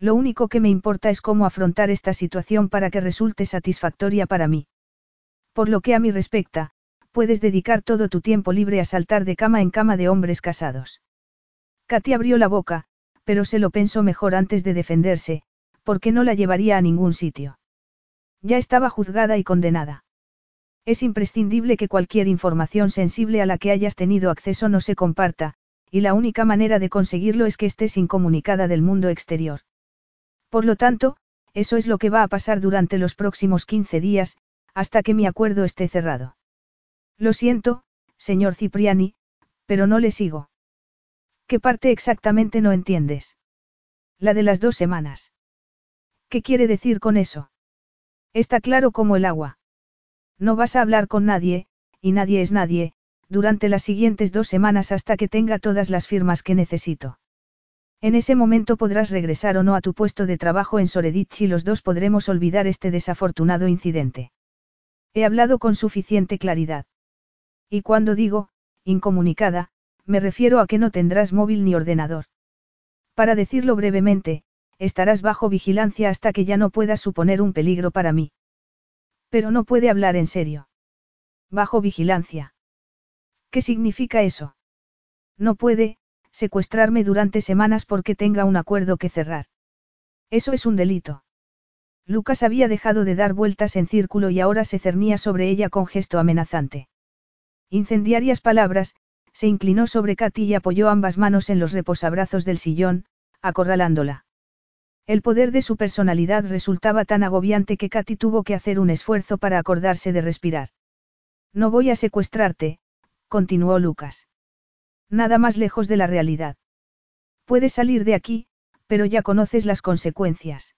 Lo único que me importa es cómo afrontar esta situación para que resulte satisfactoria para mí. Por lo que a mí respecta, puedes dedicar todo tu tiempo libre a saltar de cama en cama de hombres casados. Katy abrió la boca, pero se lo pensó mejor antes de defenderse, porque no la llevaría a ningún sitio. Ya estaba juzgada y condenada. Es imprescindible que cualquier información sensible a la que hayas tenido acceso no se comparta, y la única manera de conseguirlo es que estés incomunicada del mundo exterior. Por lo tanto, eso es lo que va a pasar durante los próximos 15 días, hasta que mi acuerdo esté cerrado. Lo siento, señor Cipriani, pero no le sigo. ¿Qué parte exactamente no entiendes? La de las dos semanas. ¿Qué quiere decir con eso? Está claro como el agua. No vas a hablar con nadie, y nadie es nadie, durante las siguientes dos semanas hasta que tenga todas las firmas que necesito. En ese momento podrás regresar o no a tu puesto de trabajo en Soredich y los dos podremos olvidar este desafortunado incidente. He hablado con suficiente claridad. Y cuando digo, incomunicada, me refiero a que no tendrás móvil ni ordenador. Para decirlo brevemente, estarás bajo vigilancia hasta que ya no puedas suponer un peligro para mí. Pero no puede hablar en serio. Bajo vigilancia. ¿Qué significa eso? No puede, secuestrarme durante semanas porque tenga un acuerdo que cerrar. Eso es un delito. Lucas había dejado de dar vueltas en círculo y ahora se cernía sobre ella con gesto amenazante. Incendiarias palabras, se inclinó sobre Katy y apoyó ambas manos en los reposabrazos del sillón, acorralándola. El poder de su personalidad resultaba tan agobiante que Katy tuvo que hacer un esfuerzo para acordarse de respirar. No voy a secuestrarte, continuó Lucas. Nada más lejos de la realidad. Puedes salir de aquí, pero ya conoces las consecuencias.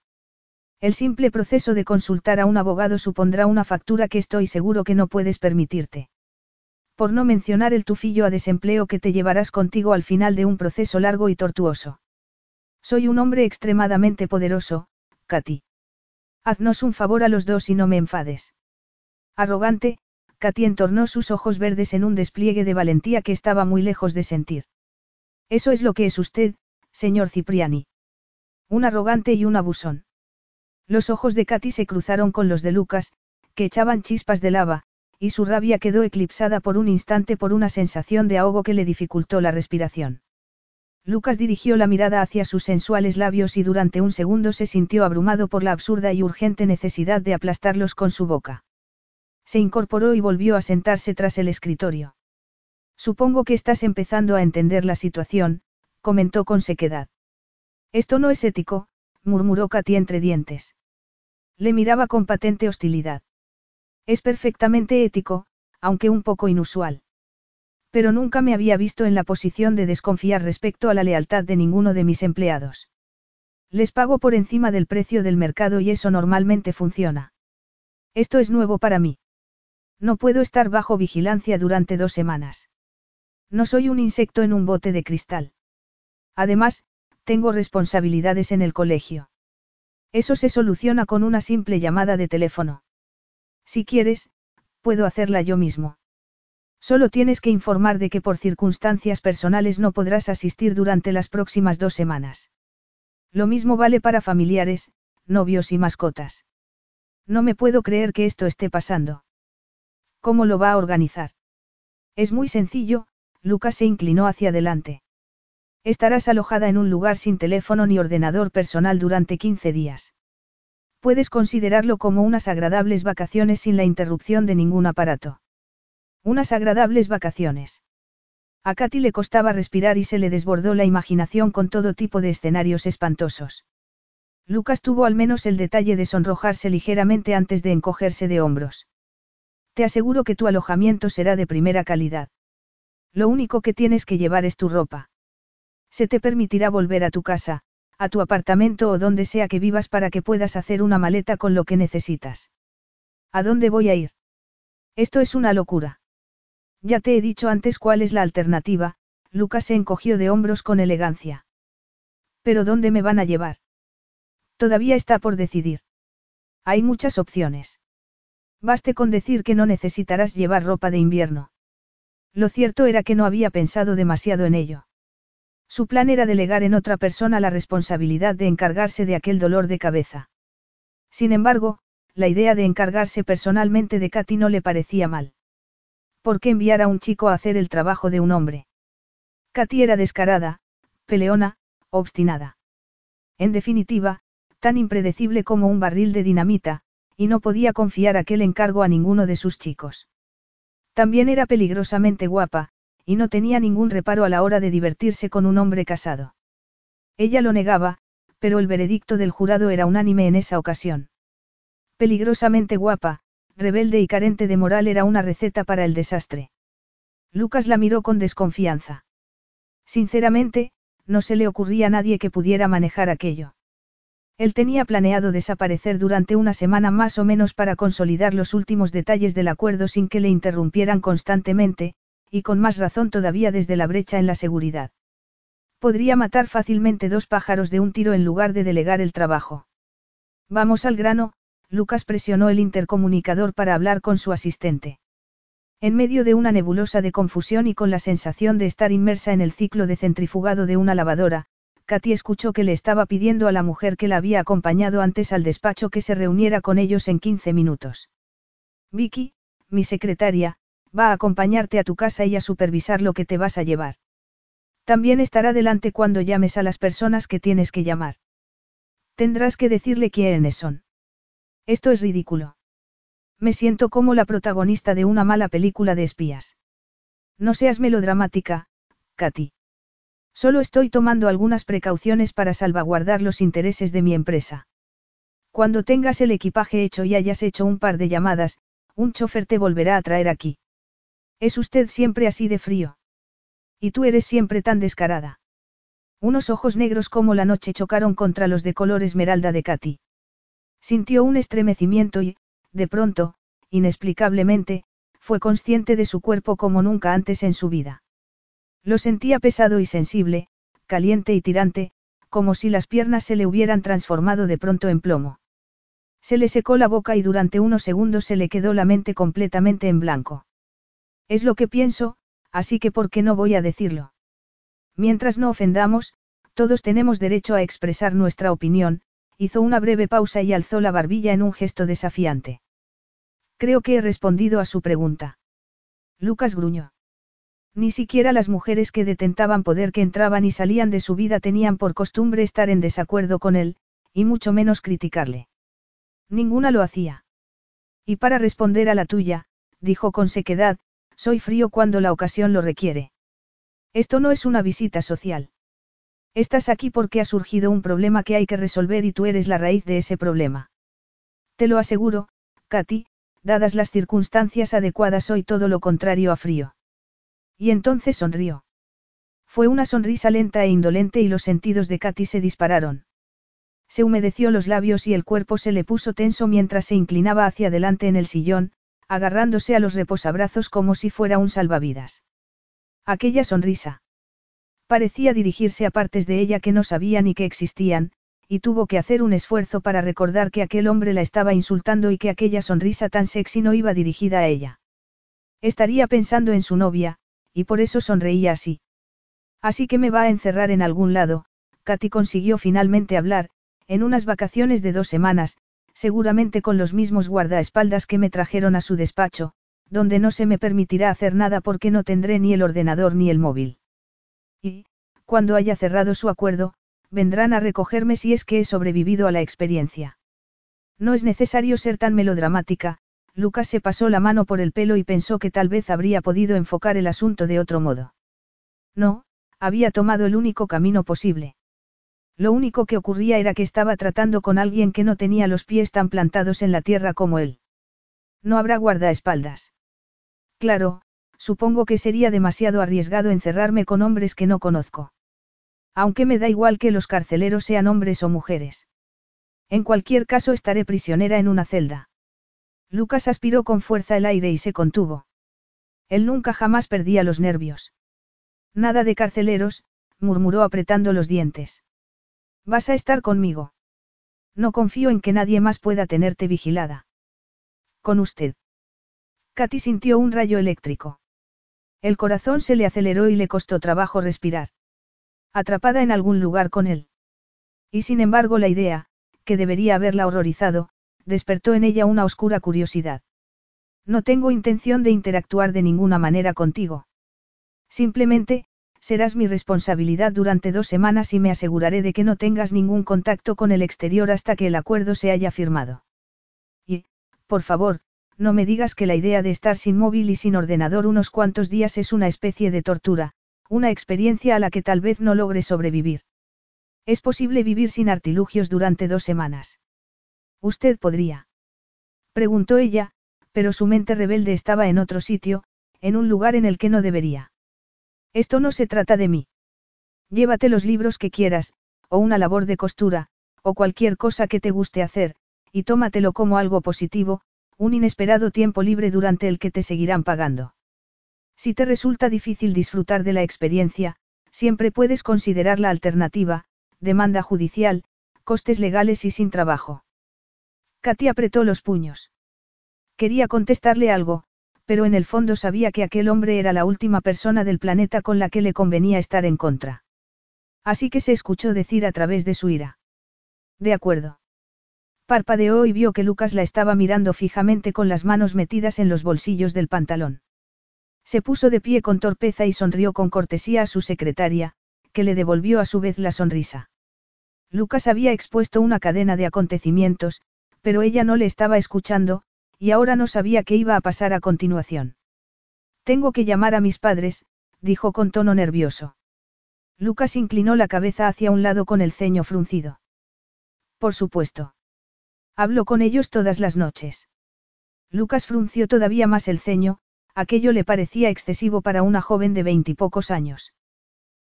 El simple proceso de consultar a un abogado supondrá una factura que estoy seguro que no puedes permitirte. Por no mencionar el tufillo a desempleo que te llevarás contigo al final de un proceso largo y tortuoso. Soy un hombre extremadamente poderoso, Katy. Haznos un favor a los dos y no me enfades. Arrogante, Katy entornó sus ojos verdes en un despliegue de valentía que estaba muy lejos de sentir. Eso es lo que es usted, señor Cipriani. Un arrogante y un abusón. Los ojos de Katy se cruzaron con los de Lucas, que echaban chispas de lava, y su rabia quedó eclipsada por un instante por una sensación de ahogo que le dificultó la respiración. Lucas dirigió la mirada hacia sus sensuales labios y durante un segundo se sintió abrumado por la absurda y urgente necesidad de aplastarlos con su boca. Se incorporó y volvió a sentarse tras el escritorio. Supongo que estás empezando a entender la situación, comentó con sequedad. Esto no es ético, murmuró Katy entre dientes. Le miraba con patente hostilidad. Es perfectamente ético, aunque un poco inusual. Pero nunca me había visto en la posición de desconfiar respecto a la lealtad de ninguno de mis empleados. Les pago por encima del precio del mercado y eso normalmente funciona. Esto es nuevo para mí. No puedo estar bajo vigilancia durante dos semanas. No soy un insecto en un bote de cristal. Además, tengo responsabilidades en el colegio. Eso se soluciona con una simple llamada de teléfono. Si quieres, puedo hacerla yo mismo. Solo tienes que informar de que por circunstancias personales no podrás asistir durante las próximas dos semanas. Lo mismo vale para familiares, novios y mascotas. No me puedo creer que esto esté pasando. ¿Cómo lo va a organizar? Es muy sencillo, Lucas se inclinó hacia adelante. Estarás alojada en un lugar sin teléfono ni ordenador personal durante 15 días. Puedes considerarlo como unas agradables vacaciones sin la interrupción de ningún aparato. Unas agradables vacaciones. A Katy le costaba respirar y se le desbordó la imaginación con todo tipo de escenarios espantosos. Lucas tuvo al menos el detalle de sonrojarse ligeramente antes de encogerse de hombros. Te aseguro que tu alojamiento será de primera calidad. Lo único que tienes que llevar es tu ropa. Se te permitirá volver a tu casa, a tu apartamento o donde sea que vivas para que puedas hacer una maleta con lo que necesitas. ¿A dónde voy a ir? Esto es una locura. Ya te he dicho antes cuál es la alternativa, Lucas se encogió de hombros con elegancia. ¿Pero dónde me van a llevar? Todavía está por decidir. Hay muchas opciones. Baste con decir que no necesitarás llevar ropa de invierno. Lo cierto era que no había pensado demasiado en ello. Su plan era delegar en otra persona la responsabilidad de encargarse de aquel dolor de cabeza. Sin embargo, la idea de encargarse personalmente de Katy no le parecía mal. ¿Por qué enviar a un chico a hacer el trabajo de un hombre? Katy era descarada, peleona, obstinada. En definitiva, tan impredecible como un barril de dinamita, y no podía confiar aquel encargo a ninguno de sus chicos. También era peligrosamente guapa, y no tenía ningún reparo a la hora de divertirse con un hombre casado. Ella lo negaba, pero el veredicto del jurado era unánime en esa ocasión. Peligrosamente guapa, rebelde y carente de moral era una receta para el desastre. Lucas la miró con desconfianza. Sinceramente, no se le ocurría a nadie que pudiera manejar aquello. Él tenía planeado desaparecer durante una semana más o menos para consolidar los últimos detalles del acuerdo sin que le interrumpieran constantemente, y con más razón todavía desde la brecha en la seguridad. Podría matar fácilmente dos pájaros de un tiro en lugar de delegar el trabajo. Vamos al grano, Lucas presionó el intercomunicador para hablar con su asistente. En medio de una nebulosa de confusión y con la sensación de estar inmersa en el ciclo de centrifugado de una lavadora, Katy escuchó que le estaba pidiendo a la mujer que la había acompañado antes al despacho que se reuniera con ellos en 15 minutos. Vicky, mi secretaria, va a acompañarte a tu casa y a supervisar lo que te vas a llevar. También estará delante cuando llames a las personas que tienes que llamar. Tendrás que decirle quiénes son. Esto es ridículo. Me siento como la protagonista de una mala película de espías. No seas melodramática, Katy. Solo estoy tomando algunas precauciones para salvaguardar los intereses de mi empresa. Cuando tengas el equipaje hecho y hayas hecho un par de llamadas, un chofer te volverá a traer aquí. Es usted siempre así de frío. Y tú eres siempre tan descarada. Unos ojos negros como la noche chocaron contra los de color esmeralda de Katy. Sintió un estremecimiento y, de pronto, inexplicablemente, fue consciente de su cuerpo como nunca antes en su vida. Lo sentía pesado y sensible, caliente y tirante, como si las piernas se le hubieran transformado de pronto en plomo. Se le secó la boca y durante unos segundos se le quedó la mente completamente en blanco. Es lo que pienso, así que ¿por qué no voy a decirlo? Mientras no ofendamos, todos tenemos derecho a expresar nuestra opinión, hizo una breve pausa y alzó la barbilla en un gesto desafiante. Creo que he respondido a su pregunta. Lucas gruñó. Ni siquiera las mujeres que detentaban poder que entraban y salían de su vida tenían por costumbre estar en desacuerdo con él, y mucho menos criticarle. Ninguna lo hacía. Y para responder a la tuya, dijo con sequedad, soy frío cuando la ocasión lo requiere. Esto no es una visita social. Estás aquí porque ha surgido un problema que hay que resolver y tú eres la raíz de ese problema. Te lo aseguro, Katy, dadas las circunstancias adecuadas soy todo lo contrario a frío. Y entonces sonrió. Fue una sonrisa lenta e indolente y los sentidos de Katy se dispararon. Se humedeció los labios y el cuerpo se le puso tenso mientras se inclinaba hacia adelante en el sillón, agarrándose a los reposabrazos como si fuera un salvavidas. Aquella sonrisa. Parecía dirigirse a partes de ella que no sabía ni que existían, y tuvo que hacer un esfuerzo para recordar que aquel hombre la estaba insultando y que aquella sonrisa tan sexy no iba dirigida a ella. Estaría pensando en su novia, y por eso sonreía así. Así que me va a encerrar en algún lado, Katy consiguió finalmente hablar, en unas vacaciones de dos semanas, seguramente con los mismos guardaespaldas que me trajeron a su despacho, donde no se me permitirá hacer nada porque no tendré ni el ordenador ni el móvil. Y, cuando haya cerrado su acuerdo, vendrán a recogerme si es que he sobrevivido a la experiencia. No es necesario ser tan melodramática, Lucas se pasó la mano por el pelo y pensó que tal vez habría podido enfocar el asunto de otro modo. No, había tomado el único camino posible. Lo único que ocurría era que estaba tratando con alguien que no tenía los pies tan plantados en la tierra como él. No habrá guardaespaldas. Claro, supongo que sería demasiado arriesgado encerrarme con hombres que no conozco. Aunque me da igual que los carceleros sean hombres o mujeres. En cualquier caso estaré prisionera en una celda. Lucas aspiró con fuerza el aire y se contuvo. Él nunca jamás perdía los nervios. Nada de carceleros, murmuró apretando los dientes. Vas a estar conmigo. No confío en que nadie más pueda tenerte vigilada. Con usted. Katy sintió un rayo eléctrico. El corazón se le aceleró y le costó trabajo respirar. Atrapada en algún lugar con él. Y sin embargo la idea, que debería haberla horrorizado, despertó en ella una oscura curiosidad. No tengo intención de interactuar de ninguna manera contigo. Simplemente, serás mi responsabilidad durante dos semanas y me aseguraré de que no tengas ningún contacto con el exterior hasta que el acuerdo se haya firmado. Y, por favor, no me digas que la idea de estar sin móvil y sin ordenador unos cuantos días es una especie de tortura, una experiencia a la que tal vez no logre sobrevivir. Es posible vivir sin artilugios durante dos semanas. Usted podría. Preguntó ella, pero su mente rebelde estaba en otro sitio, en un lugar en el que no debería. Esto no se trata de mí. Llévate los libros que quieras, o una labor de costura, o cualquier cosa que te guste hacer, y tómatelo como algo positivo, un inesperado tiempo libre durante el que te seguirán pagando. Si te resulta difícil disfrutar de la experiencia, siempre puedes considerar la alternativa, demanda judicial, costes legales y sin trabajo. Katy apretó los puños. Quería contestarle algo, pero en el fondo sabía que aquel hombre era la última persona del planeta con la que le convenía estar en contra. Así que se escuchó decir a través de su ira. De acuerdo. Parpadeó y vio que Lucas la estaba mirando fijamente con las manos metidas en los bolsillos del pantalón. Se puso de pie con torpeza y sonrió con cortesía a su secretaria, que le devolvió a su vez la sonrisa. Lucas había expuesto una cadena de acontecimientos, pero ella no le estaba escuchando, y ahora no sabía qué iba a pasar a continuación. Tengo que llamar a mis padres, dijo con tono nervioso. Lucas inclinó la cabeza hacia un lado con el ceño fruncido. Por supuesto. Hablo con ellos todas las noches. Lucas frunció todavía más el ceño, aquello le parecía excesivo para una joven de veintipocos años.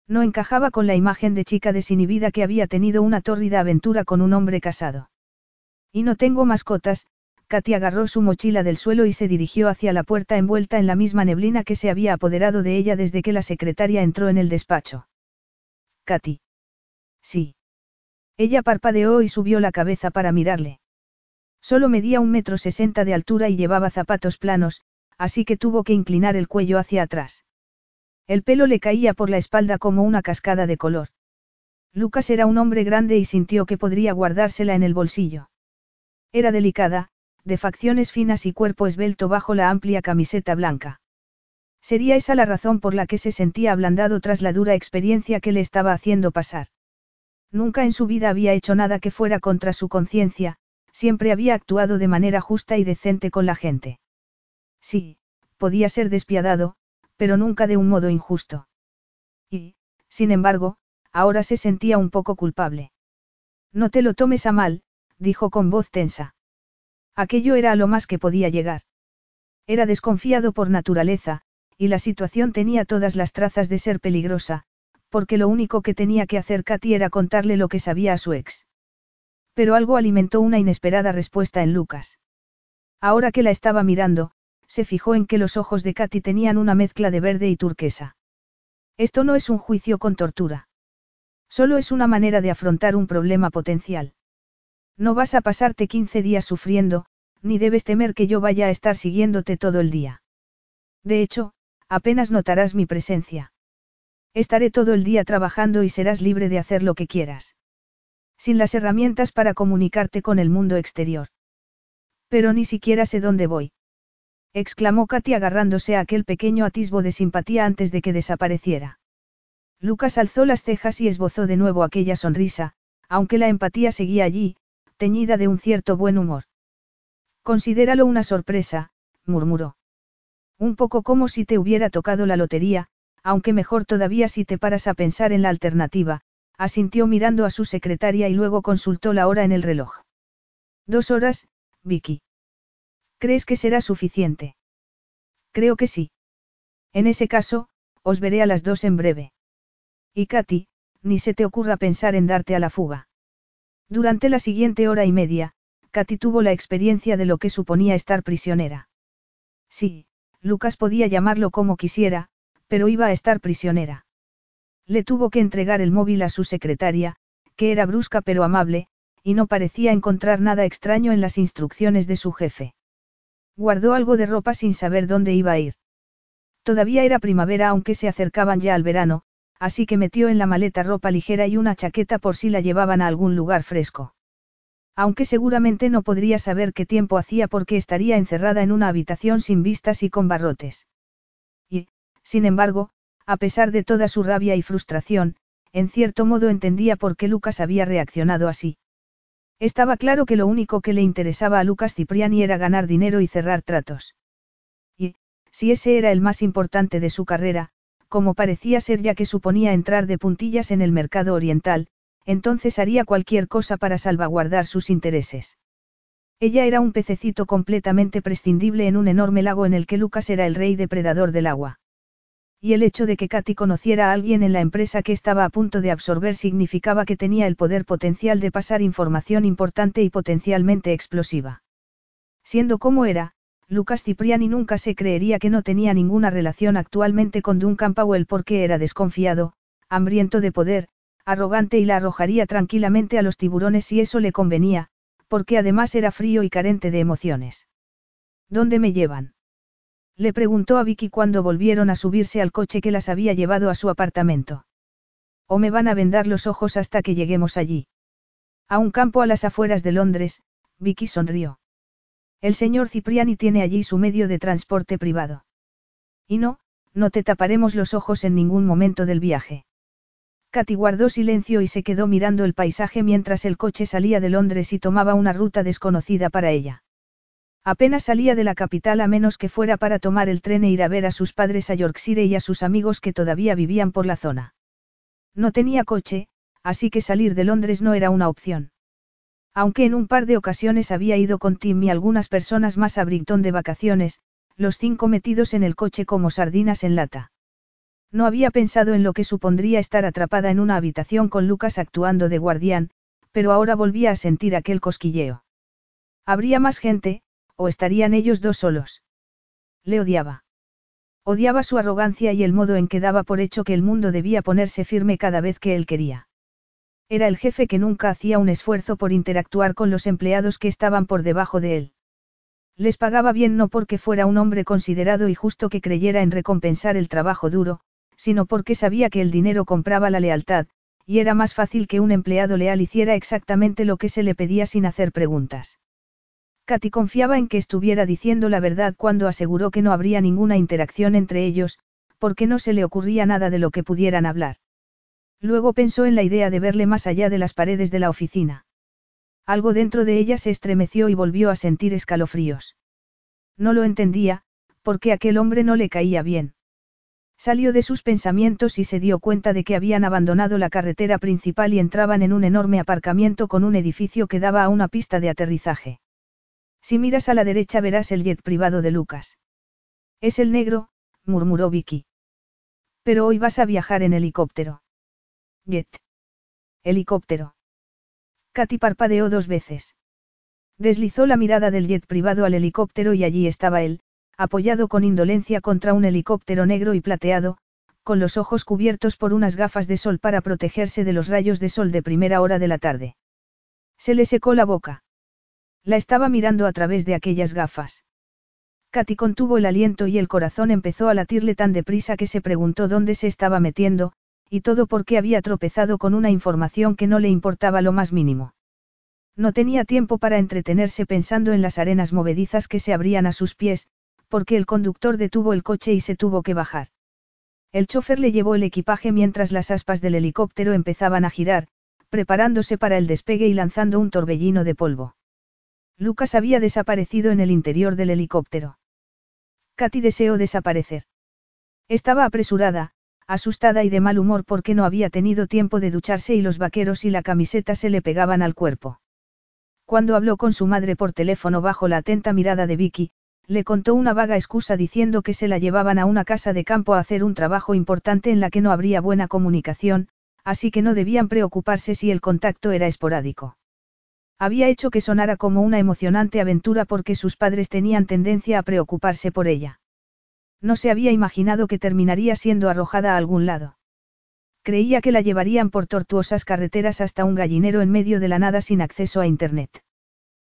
No encajaba con la imagen de chica desinhibida que había tenido una tórrida aventura con un hombre casado. Y no tengo mascotas, Katy agarró su mochila del suelo y se dirigió hacia la puerta envuelta en la misma neblina que se había apoderado de ella desde que la secretaria entró en el despacho. Katy. Sí. Ella parpadeó y subió la cabeza para mirarle. Solo medía un metro sesenta de altura y llevaba zapatos planos, así que tuvo que inclinar el cuello hacia atrás. El pelo le caía por la espalda como una cascada de color. Lucas era un hombre grande y sintió que podría guardársela en el bolsillo. Era delicada, de facciones finas y cuerpo esbelto bajo la amplia camiseta blanca. Sería esa la razón por la que se sentía ablandado tras la dura experiencia que le estaba haciendo pasar. Nunca en su vida había hecho nada que fuera contra su conciencia, siempre había actuado de manera justa y decente con la gente. Sí, podía ser despiadado, pero nunca de un modo injusto. Y, sin embargo, ahora se sentía un poco culpable. No te lo tomes a mal, dijo con voz tensa. Aquello era a lo más que podía llegar. Era desconfiado por naturaleza, y la situación tenía todas las trazas de ser peligrosa, porque lo único que tenía que hacer Katy era contarle lo que sabía a su ex. Pero algo alimentó una inesperada respuesta en Lucas. Ahora que la estaba mirando, se fijó en que los ojos de Katy tenían una mezcla de verde y turquesa. Esto no es un juicio con tortura. Solo es una manera de afrontar un problema potencial. No vas a pasarte 15 días sufriendo, ni debes temer que yo vaya a estar siguiéndote todo el día. De hecho, apenas notarás mi presencia. Estaré todo el día trabajando y serás libre de hacer lo que quieras. Sin las herramientas para comunicarte con el mundo exterior. Pero ni siquiera sé dónde voy. Exclamó Katy agarrándose a aquel pequeño atisbo de simpatía antes de que desapareciera. Lucas alzó las cejas y esbozó de nuevo aquella sonrisa, aunque la empatía seguía allí, teñida de un cierto buen humor. Considéralo una sorpresa, murmuró. Un poco como si te hubiera tocado la lotería, aunque mejor todavía si te paras a pensar en la alternativa, asintió mirando a su secretaria y luego consultó la hora en el reloj. Dos horas, Vicky. ¿Crees que será suficiente? Creo que sí. En ese caso, os veré a las dos en breve. Y Katy, ni se te ocurra pensar en darte a la fuga. Durante la siguiente hora y media, Katy tuvo la experiencia de lo que suponía estar prisionera. Sí, Lucas podía llamarlo como quisiera, pero iba a estar prisionera. Le tuvo que entregar el móvil a su secretaria, que era brusca pero amable, y no parecía encontrar nada extraño en las instrucciones de su jefe. Guardó algo de ropa sin saber dónde iba a ir. Todavía era primavera aunque se acercaban ya al verano, así que metió en la maleta ropa ligera y una chaqueta por si la llevaban a algún lugar fresco. Aunque seguramente no podría saber qué tiempo hacía porque estaría encerrada en una habitación sin vistas y con barrotes. Y, sin embargo, a pesar de toda su rabia y frustración, en cierto modo entendía por qué Lucas había reaccionado así. Estaba claro que lo único que le interesaba a Lucas Cipriani era ganar dinero y cerrar tratos. Y, si ese era el más importante de su carrera, como parecía ser ya que suponía entrar de puntillas en el mercado oriental, entonces haría cualquier cosa para salvaguardar sus intereses. Ella era un pececito completamente prescindible en un enorme lago en el que Lucas era el rey depredador del agua. Y el hecho de que Katy conociera a alguien en la empresa que estaba a punto de absorber significaba que tenía el poder potencial de pasar información importante y potencialmente explosiva. Siendo como era, Lucas Cipriani nunca se creería que no tenía ninguna relación actualmente con Duncan Powell porque era desconfiado, hambriento de poder, arrogante y la arrojaría tranquilamente a los tiburones si eso le convenía, porque además era frío y carente de emociones. ¿Dónde me llevan? Le preguntó a Vicky cuando volvieron a subirse al coche que las había llevado a su apartamento. ¿O me van a vendar los ojos hasta que lleguemos allí? A un campo a las afueras de Londres, Vicky sonrió. El señor Cipriani tiene allí su medio de transporte privado. Y no, no te taparemos los ojos en ningún momento del viaje. Katy guardó silencio y se quedó mirando el paisaje mientras el coche salía de Londres y tomaba una ruta desconocida para ella. Apenas salía de la capital a menos que fuera para tomar el tren e ir a ver a sus padres a Yorkshire y a sus amigos que todavía vivían por la zona. No tenía coche, así que salir de Londres no era una opción. Aunque en un par de ocasiones había ido con Tim y algunas personas más a Brighton de vacaciones, los cinco metidos en el coche como sardinas en lata. No había pensado en lo que supondría estar atrapada en una habitación con Lucas actuando de guardián, pero ahora volvía a sentir aquel cosquilleo. Habría más gente, o estarían ellos dos solos. Le odiaba. Odiaba su arrogancia y el modo en que daba por hecho que el mundo debía ponerse firme cada vez que él quería. Era el jefe que nunca hacía un esfuerzo por interactuar con los empleados que estaban por debajo de él. Les pagaba bien no porque fuera un hombre considerado y justo que creyera en recompensar el trabajo duro, sino porque sabía que el dinero compraba la lealtad, y era más fácil que un empleado leal hiciera exactamente lo que se le pedía sin hacer preguntas. Katy confiaba en que estuviera diciendo la verdad cuando aseguró que no habría ninguna interacción entre ellos, porque no se le ocurría nada de lo que pudieran hablar. Luego pensó en la idea de verle más allá de las paredes de la oficina. Algo dentro de ella se estremeció y volvió a sentir escalofríos. No lo entendía, porque aquel hombre no le caía bien. Salió de sus pensamientos y se dio cuenta de que habían abandonado la carretera principal y entraban en un enorme aparcamiento con un edificio que daba a una pista de aterrizaje. Si miras a la derecha verás el jet privado de Lucas. Es el negro, murmuró Vicky. Pero hoy vas a viajar en helicóptero. Jet. Helicóptero. Katy parpadeó dos veces. Deslizó la mirada del jet privado al helicóptero y allí estaba él, apoyado con indolencia contra un helicóptero negro y plateado, con los ojos cubiertos por unas gafas de sol para protegerse de los rayos de sol de primera hora de la tarde. Se le secó la boca. La estaba mirando a través de aquellas gafas. Katy contuvo el aliento y el corazón empezó a latirle tan deprisa que se preguntó dónde se estaba metiendo, y todo porque había tropezado con una información que no le importaba lo más mínimo. No tenía tiempo para entretenerse pensando en las arenas movedizas que se abrían a sus pies, porque el conductor detuvo el coche y se tuvo que bajar. El chofer le llevó el equipaje mientras las aspas del helicóptero empezaban a girar, preparándose para el despegue y lanzando un torbellino de polvo. Lucas había desaparecido en el interior del helicóptero. Katy deseó desaparecer. Estaba apresurada, asustada y de mal humor porque no había tenido tiempo de ducharse y los vaqueros y la camiseta se le pegaban al cuerpo. Cuando habló con su madre por teléfono bajo la atenta mirada de Vicky, le contó una vaga excusa diciendo que se la llevaban a una casa de campo a hacer un trabajo importante en la que no habría buena comunicación, así que no debían preocuparse si el contacto era esporádico. Había hecho que sonara como una emocionante aventura porque sus padres tenían tendencia a preocuparse por ella. No se había imaginado que terminaría siendo arrojada a algún lado. Creía que la llevarían por tortuosas carreteras hasta un gallinero en medio de la nada sin acceso a Internet.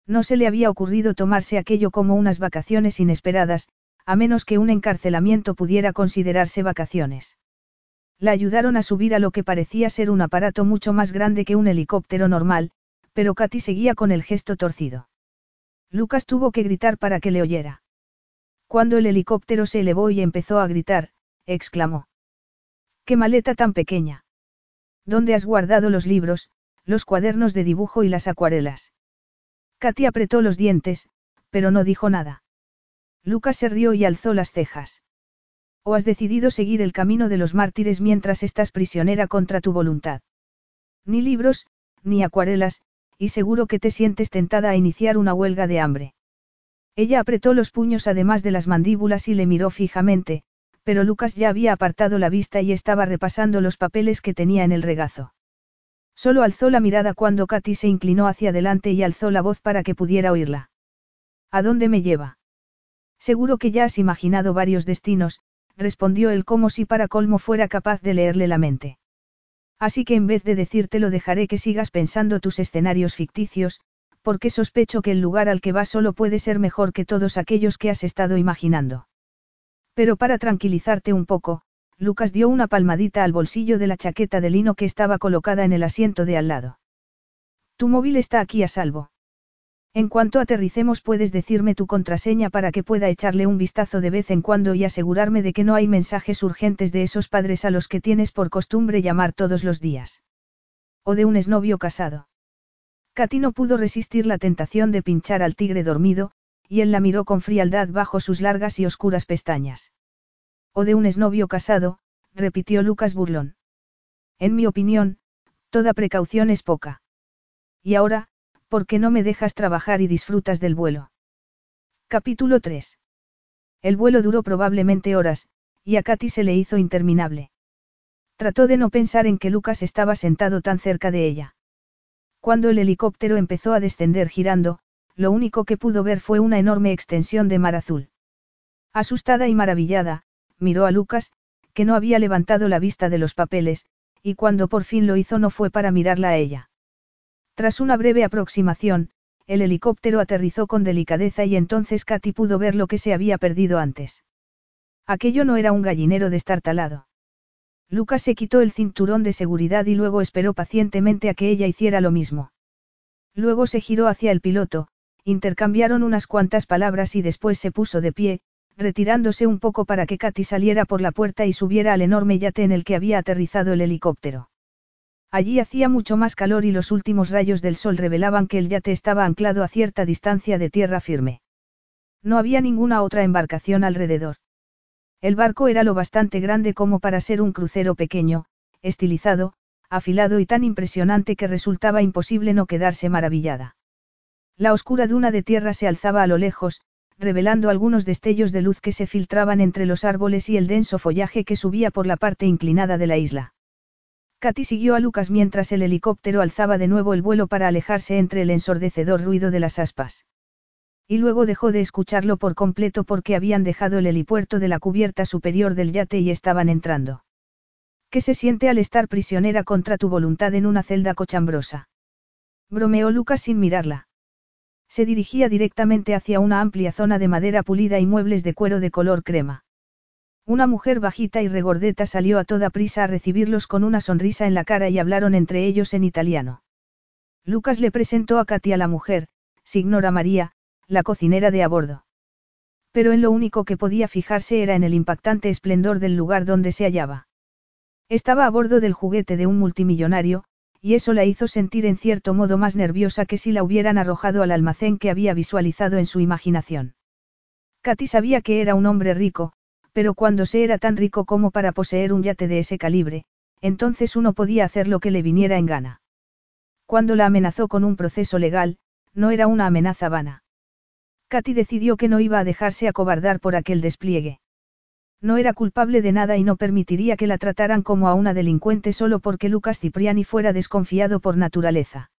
No se le había ocurrido tomarse aquello como unas vacaciones inesperadas, a menos que un encarcelamiento pudiera considerarse vacaciones. La ayudaron a subir a lo que parecía ser un aparato mucho más grande que un helicóptero normal, pero Katy seguía con el gesto torcido. Lucas tuvo que gritar para que le oyera. Cuando el helicóptero se elevó y empezó a gritar, exclamó. ¡Qué maleta tan pequeña! ¿Dónde has guardado los libros, los cuadernos de dibujo y las acuarelas? Katy apretó los dientes, pero no dijo nada. Lucas se rió y alzó las cejas. ¿O has decidido seguir el camino de los mártires mientras estás prisionera contra tu voluntad? Ni libros, ni acuarelas, y seguro que te sientes tentada a iniciar una huelga de hambre. Ella apretó los puños además de las mandíbulas y le miró fijamente, pero Lucas ya había apartado la vista y estaba repasando los papeles que tenía en el regazo. Solo alzó la mirada cuando Katy se inclinó hacia adelante y alzó la voz para que pudiera oírla. ¿A dónde me lleva? Seguro que ya has imaginado varios destinos, respondió él como si para colmo fuera capaz de leerle la mente. Así que en vez de decírtelo dejaré que sigas pensando tus escenarios ficticios, porque sospecho que el lugar al que vas solo puede ser mejor que todos aquellos que has estado imaginando. Pero para tranquilizarte un poco, Lucas dio una palmadita al bolsillo de la chaqueta de lino que estaba colocada en el asiento de al lado. Tu móvil está aquí a salvo. En cuanto aterricemos puedes decirme tu contraseña para que pueda echarle un vistazo de vez en cuando y asegurarme de que no hay mensajes urgentes de esos padres a los que tienes por costumbre llamar todos los días. O de un exnovio casado. Katy no pudo resistir la tentación de pinchar al tigre dormido, y él la miró con frialdad bajo sus largas y oscuras pestañas. O de un exnovio casado, repitió Lucas burlón. En mi opinión, toda precaución es poca. Y ahora, ¿por qué no me dejas trabajar y disfrutas del vuelo? Capítulo 3. El vuelo duró probablemente horas, y a Katy se le hizo interminable. Trató de no pensar en que Lucas estaba sentado tan cerca de ella. Cuando el helicóptero empezó a descender girando, lo único que pudo ver fue una enorme extensión de mar azul. Asustada y maravillada, miró a Lucas, que no había levantado la vista de los papeles, y cuando por fin lo hizo no fue para mirarla a ella. Tras una breve aproximación, el helicóptero aterrizó con delicadeza y entonces Katy pudo ver lo que se había perdido antes. Aquello no era un gallinero destartalado. Lucas se quitó el cinturón de seguridad y luego esperó pacientemente a que ella hiciera lo mismo. Luego se giró hacia el piloto, intercambiaron unas cuantas palabras y después se puso de pie, retirándose un poco para que Katy saliera por la puerta y subiera al enorme yate en el que había aterrizado el helicóptero. Allí hacía mucho más calor y los últimos rayos del sol revelaban que el yate estaba anclado a cierta distancia de tierra firme. No había ninguna otra embarcación alrededor. El barco era lo bastante grande como para ser un crucero pequeño, estilizado, afilado y tan impresionante que resultaba imposible no quedarse maravillada. La oscura duna de tierra se alzaba a lo lejos, revelando algunos destellos de luz que se filtraban entre los árboles y el denso follaje que subía por la parte inclinada de la isla. Katy siguió a Lucas mientras el helicóptero alzaba de nuevo el vuelo para alejarse entre el ensordecedor ruido de las aspas. Y luego dejó de escucharlo por completo porque habían dejado el helipuerto de la cubierta superior del yate y estaban entrando. ¿Qué se siente al estar prisionera contra tu voluntad en una celda cochambrosa? Bromeó Lucas sin mirarla. Se dirigía directamente hacia una amplia zona de madera pulida y muebles de cuero de color crema. Una mujer bajita y regordeta salió a toda prisa a recibirlos con una sonrisa en la cara y hablaron entre ellos en italiano. Lucas le presentó a Katia la mujer, Signora María, la cocinera de a bordo. Pero en lo único que podía fijarse era en el impactante esplendor del lugar donde se hallaba. Estaba a bordo del juguete de un multimillonario, y eso la hizo sentir en cierto modo más nerviosa que si la hubieran arrojado al almacén que había visualizado en su imaginación. Katy sabía que era un hombre rico, pero cuando se era tan rico como para poseer un yate de ese calibre, entonces uno podía hacer lo que le viniera en gana. Cuando la amenazó con un proceso legal, no era una amenaza vana. Katy decidió que no iba a dejarse acobardar por aquel despliegue. No era culpable de nada y no permitiría que la trataran como a una delincuente solo porque Lucas Cipriani fuera desconfiado por naturaleza.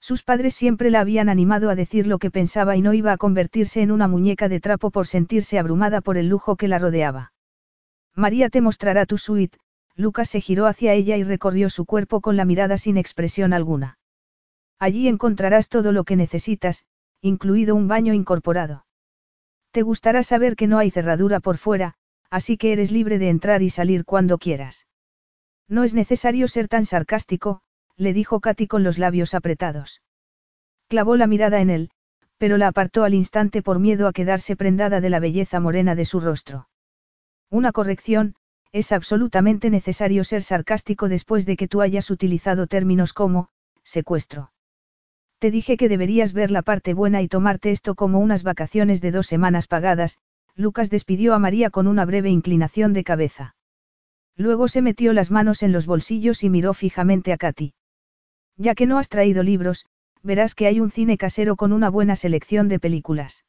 Sus padres siempre la habían animado a decir lo que pensaba y no iba a convertirse en una muñeca de trapo por sentirse abrumada por el lujo que la rodeaba. María te mostrará tu suite, Lucas se giró hacia ella y recorrió su cuerpo con la mirada sin expresión alguna. Allí encontrarás todo lo que necesitas, incluido un baño incorporado. Te gustará saber que no hay cerradura por fuera, así que eres libre de entrar y salir cuando quieras. No es necesario ser tan sarcástico, le dijo Katy con los labios apretados. Clavó la mirada en él, pero la apartó al instante por miedo a quedarse prendada de la belleza morena de su rostro. Una corrección, es absolutamente necesario ser sarcástico después de que tú hayas utilizado términos como, secuestro. Te dije que deberías ver la parte buena y tomarte esto como unas vacaciones de dos semanas pagadas, Lucas despidió a María con una breve inclinación de cabeza. Luego se metió las manos en los bolsillos y miró fijamente a Katy. Ya que no has traído libros, verás que hay un cine casero con una buena selección de películas.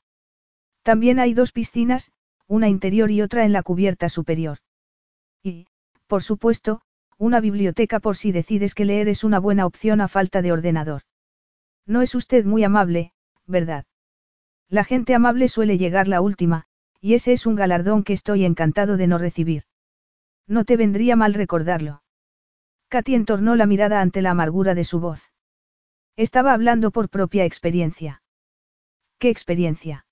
También hay dos piscinas, una interior y otra en la cubierta superior. Y, por supuesto, una biblioteca por si decides que leer es una buena opción a falta de ordenador. No es usted muy amable, ¿verdad? La gente amable suele llegar la última, y ese es un galardón que estoy encantado de no recibir. No te vendría mal recordarlo. Katy entornó la mirada ante la amargura de su voz. Estaba hablando por propia experiencia. ¿Qué experiencia?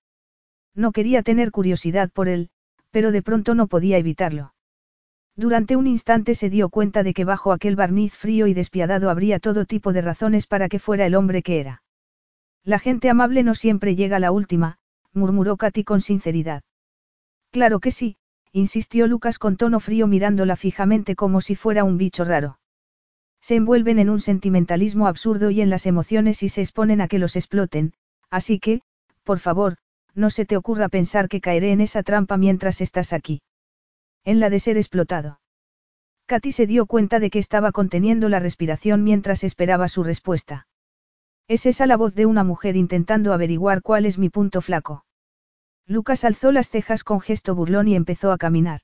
No quería tener curiosidad por él, pero de pronto no podía evitarlo. Durante un instante se dio cuenta de que bajo aquel barniz frío y despiadado habría todo tipo de razones para que fuera el hombre que era. La gente amable no siempre llega a la última, murmuró Katy con sinceridad. Claro que sí, insistió Lucas con tono frío mirándola fijamente como si fuera un bicho raro se envuelven en un sentimentalismo absurdo y en las emociones y se exponen a que los exploten, así que, por favor, no se te ocurra pensar que caeré en esa trampa mientras estás aquí. En la de ser explotado. Katy se dio cuenta de que estaba conteniendo la respiración mientras esperaba su respuesta. Es esa la voz de una mujer intentando averiguar cuál es mi punto flaco. Lucas alzó las cejas con gesto burlón y empezó a caminar.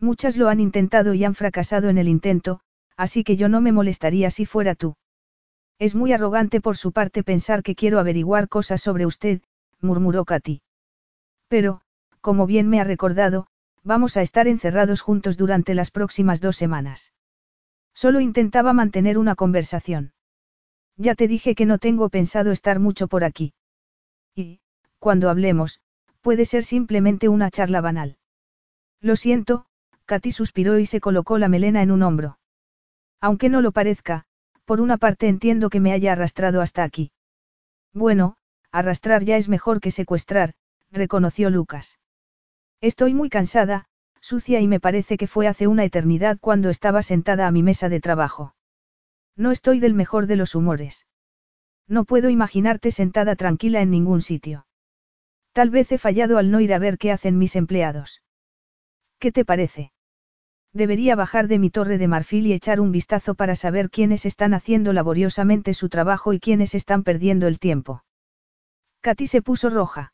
Muchas lo han intentado y han fracasado en el intento, así que yo no me molestaría si fuera tú. Es muy arrogante por su parte pensar que quiero averiguar cosas sobre usted, murmuró Katy. Pero, como bien me ha recordado, vamos a estar encerrados juntos durante las próximas dos semanas. Solo intentaba mantener una conversación. Ya te dije que no tengo pensado estar mucho por aquí. Y, cuando hablemos, puede ser simplemente una charla banal. Lo siento, Katy suspiró y se colocó la melena en un hombro. Aunque no lo parezca, por una parte entiendo que me haya arrastrado hasta aquí. Bueno, arrastrar ya es mejor que secuestrar, reconoció Lucas. Estoy muy cansada, sucia y me parece que fue hace una eternidad cuando estaba sentada a mi mesa de trabajo. No estoy del mejor de los humores. No puedo imaginarte sentada tranquila en ningún sitio. Tal vez he fallado al no ir a ver qué hacen mis empleados. ¿Qué te parece? Debería bajar de mi torre de marfil y echar un vistazo para saber quiénes están haciendo laboriosamente su trabajo y quiénes están perdiendo el tiempo. Katy se puso roja.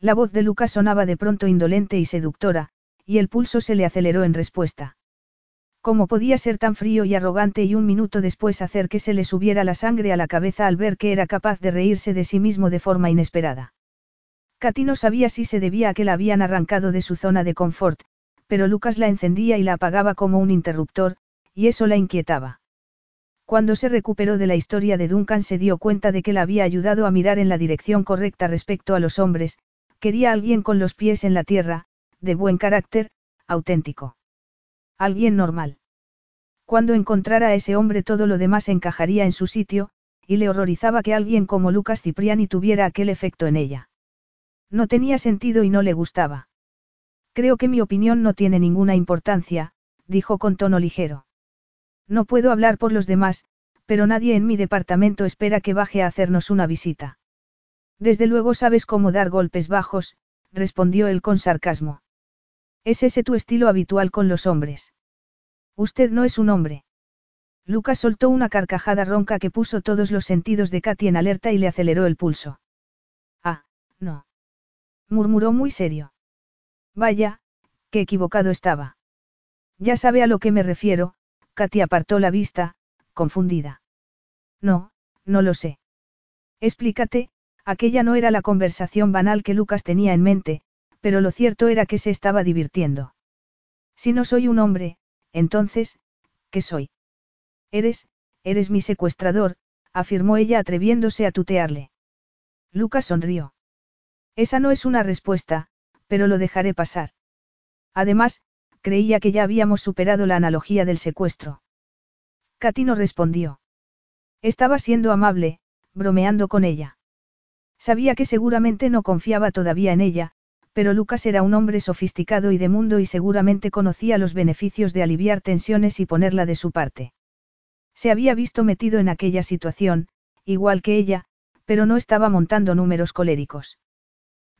La voz de Lucas sonaba de pronto indolente y seductora, y el pulso se le aceleró en respuesta. ¿Cómo podía ser tan frío y arrogante y un minuto después hacer que se le subiera la sangre a la cabeza al ver que era capaz de reírse de sí mismo de forma inesperada? Katy no sabía si se debía a que la habían arrancado de su zona de confort, pero Lucas la encendía y la apagaba como un interruptor, y eso la inquietaba. Cuando se recuperó de la historia de Duncan se dio cuenta de que la había ayudado a mirar en la dirección correcta respecto a los hombres, quería alguien con los pies en la tierra, de buen carácter, auténtico. Alguien normal. Cuando encontrara a ese hombre todo lo demás encajaría en su sitio, y le horrorizaba que alguien como Lucas Cipriani tuviera aquel efecto en ella. No tenía sentido y no le gustaba. Creo que mi opinión no tiene ninguna importancia, dijo con tono ligero. No puedo hablar por los demás, pero nadie en mi departamento espera que baje a hacernos una visita. Desde luego sabes cómo dar golpes bajos, respondió él con sarcasmo. ¿Es ese tu estilo habitual con los hombres? Usted no es un hombre. Lucas soltó una carcajada ronca que puso todos los sentidos de Katy en alerta y le aceleró el pulso. Ah, no. murmuró muy serio. Vaya, qué equivocado estaba. Ya sabe a lo que me refiero, Katy apartó la vista, confundida. No, no lo sé. Explícate, aquella no era la conversación banal que Lucas tenía en mente, pero lo cierto era que se estaba divirtiendo. Si no soy un hombre, entonces, ¿qué soy? Eres, eres mi secuestrador, afirmó ella atreviéndose a tutearle. Lucas sonrió. Esa no es una respuesta, pero lo dejaré pasar. Además, creía que ya habíamos superado la analogía del secuestro. Katy no respondió. Estaba siendo amable, bromeando con ella. Sabía que seguramente no confiaba todavía en ella, pero Lucas era un hombre sofisticado y de mundo y seguramente conocía los beneficios de aliviar tensiones y ponerla de su parte. Se había visto metido en aquella situación, igual que ella, pero no estaba montando números coléricos.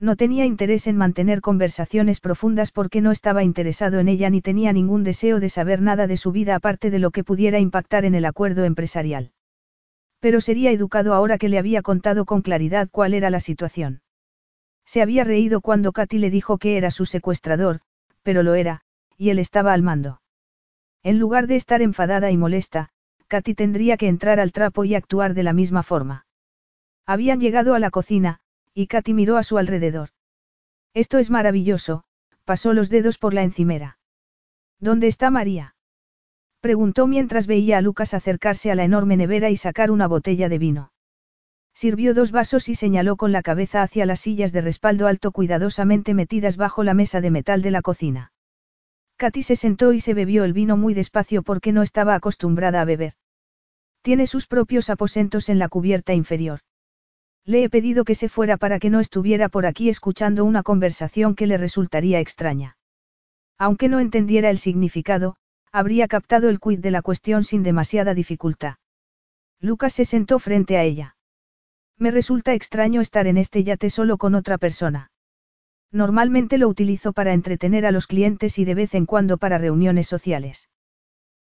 No tenía interés en mantener conversaciones profundas porque no estaba interesado en ella ni tenía ningún deseo de saber nada de su vida aparte de lo que pudiera impactar en el acuerdo empresarial. Pero sería educado ahora que le había contado con claridad cuál era la situación. Se había reído cuando Katy le dijo que era su secuestrador, pero lo era, y él estaba al mando. En lugar de estar enfadada y molesta, Katy tendría que entrar al trapo y actuar de la misma forma. Habían llegado a la cocina, y Katy miró a su alrededor. Esto es maravilloso, pasó los dedos por la encimera. ¿Dónde está María? Preguntó mientras veía a Lucas acercarse a la enorme nevera y sacar una botella de vino. Sirvió dos vasos y señaló con la cabeza hacia las sillas de respaldo alto cuidadosamente metidas bajo la mesa de metal de la cocina. Katy se sentó y se bebió el vino muy despacio porque no estaba acostumbrada a beber. Tiene sus propios aposentos en la cubierta inferior. Le he pedido que se fuera para que no estuviera por aquí escuchando una conversación que le resultaría extraña. Aunque no entendiera el significado, habría captado el quid de la cuestión sin demasiada dificultad. Lucas se sentó frente a ella. Me resulta extraño estar en este yate solo con otra persona. Normalmente lo utilizo para entretener a los clientes y de vez en cuando para reuniones sociales.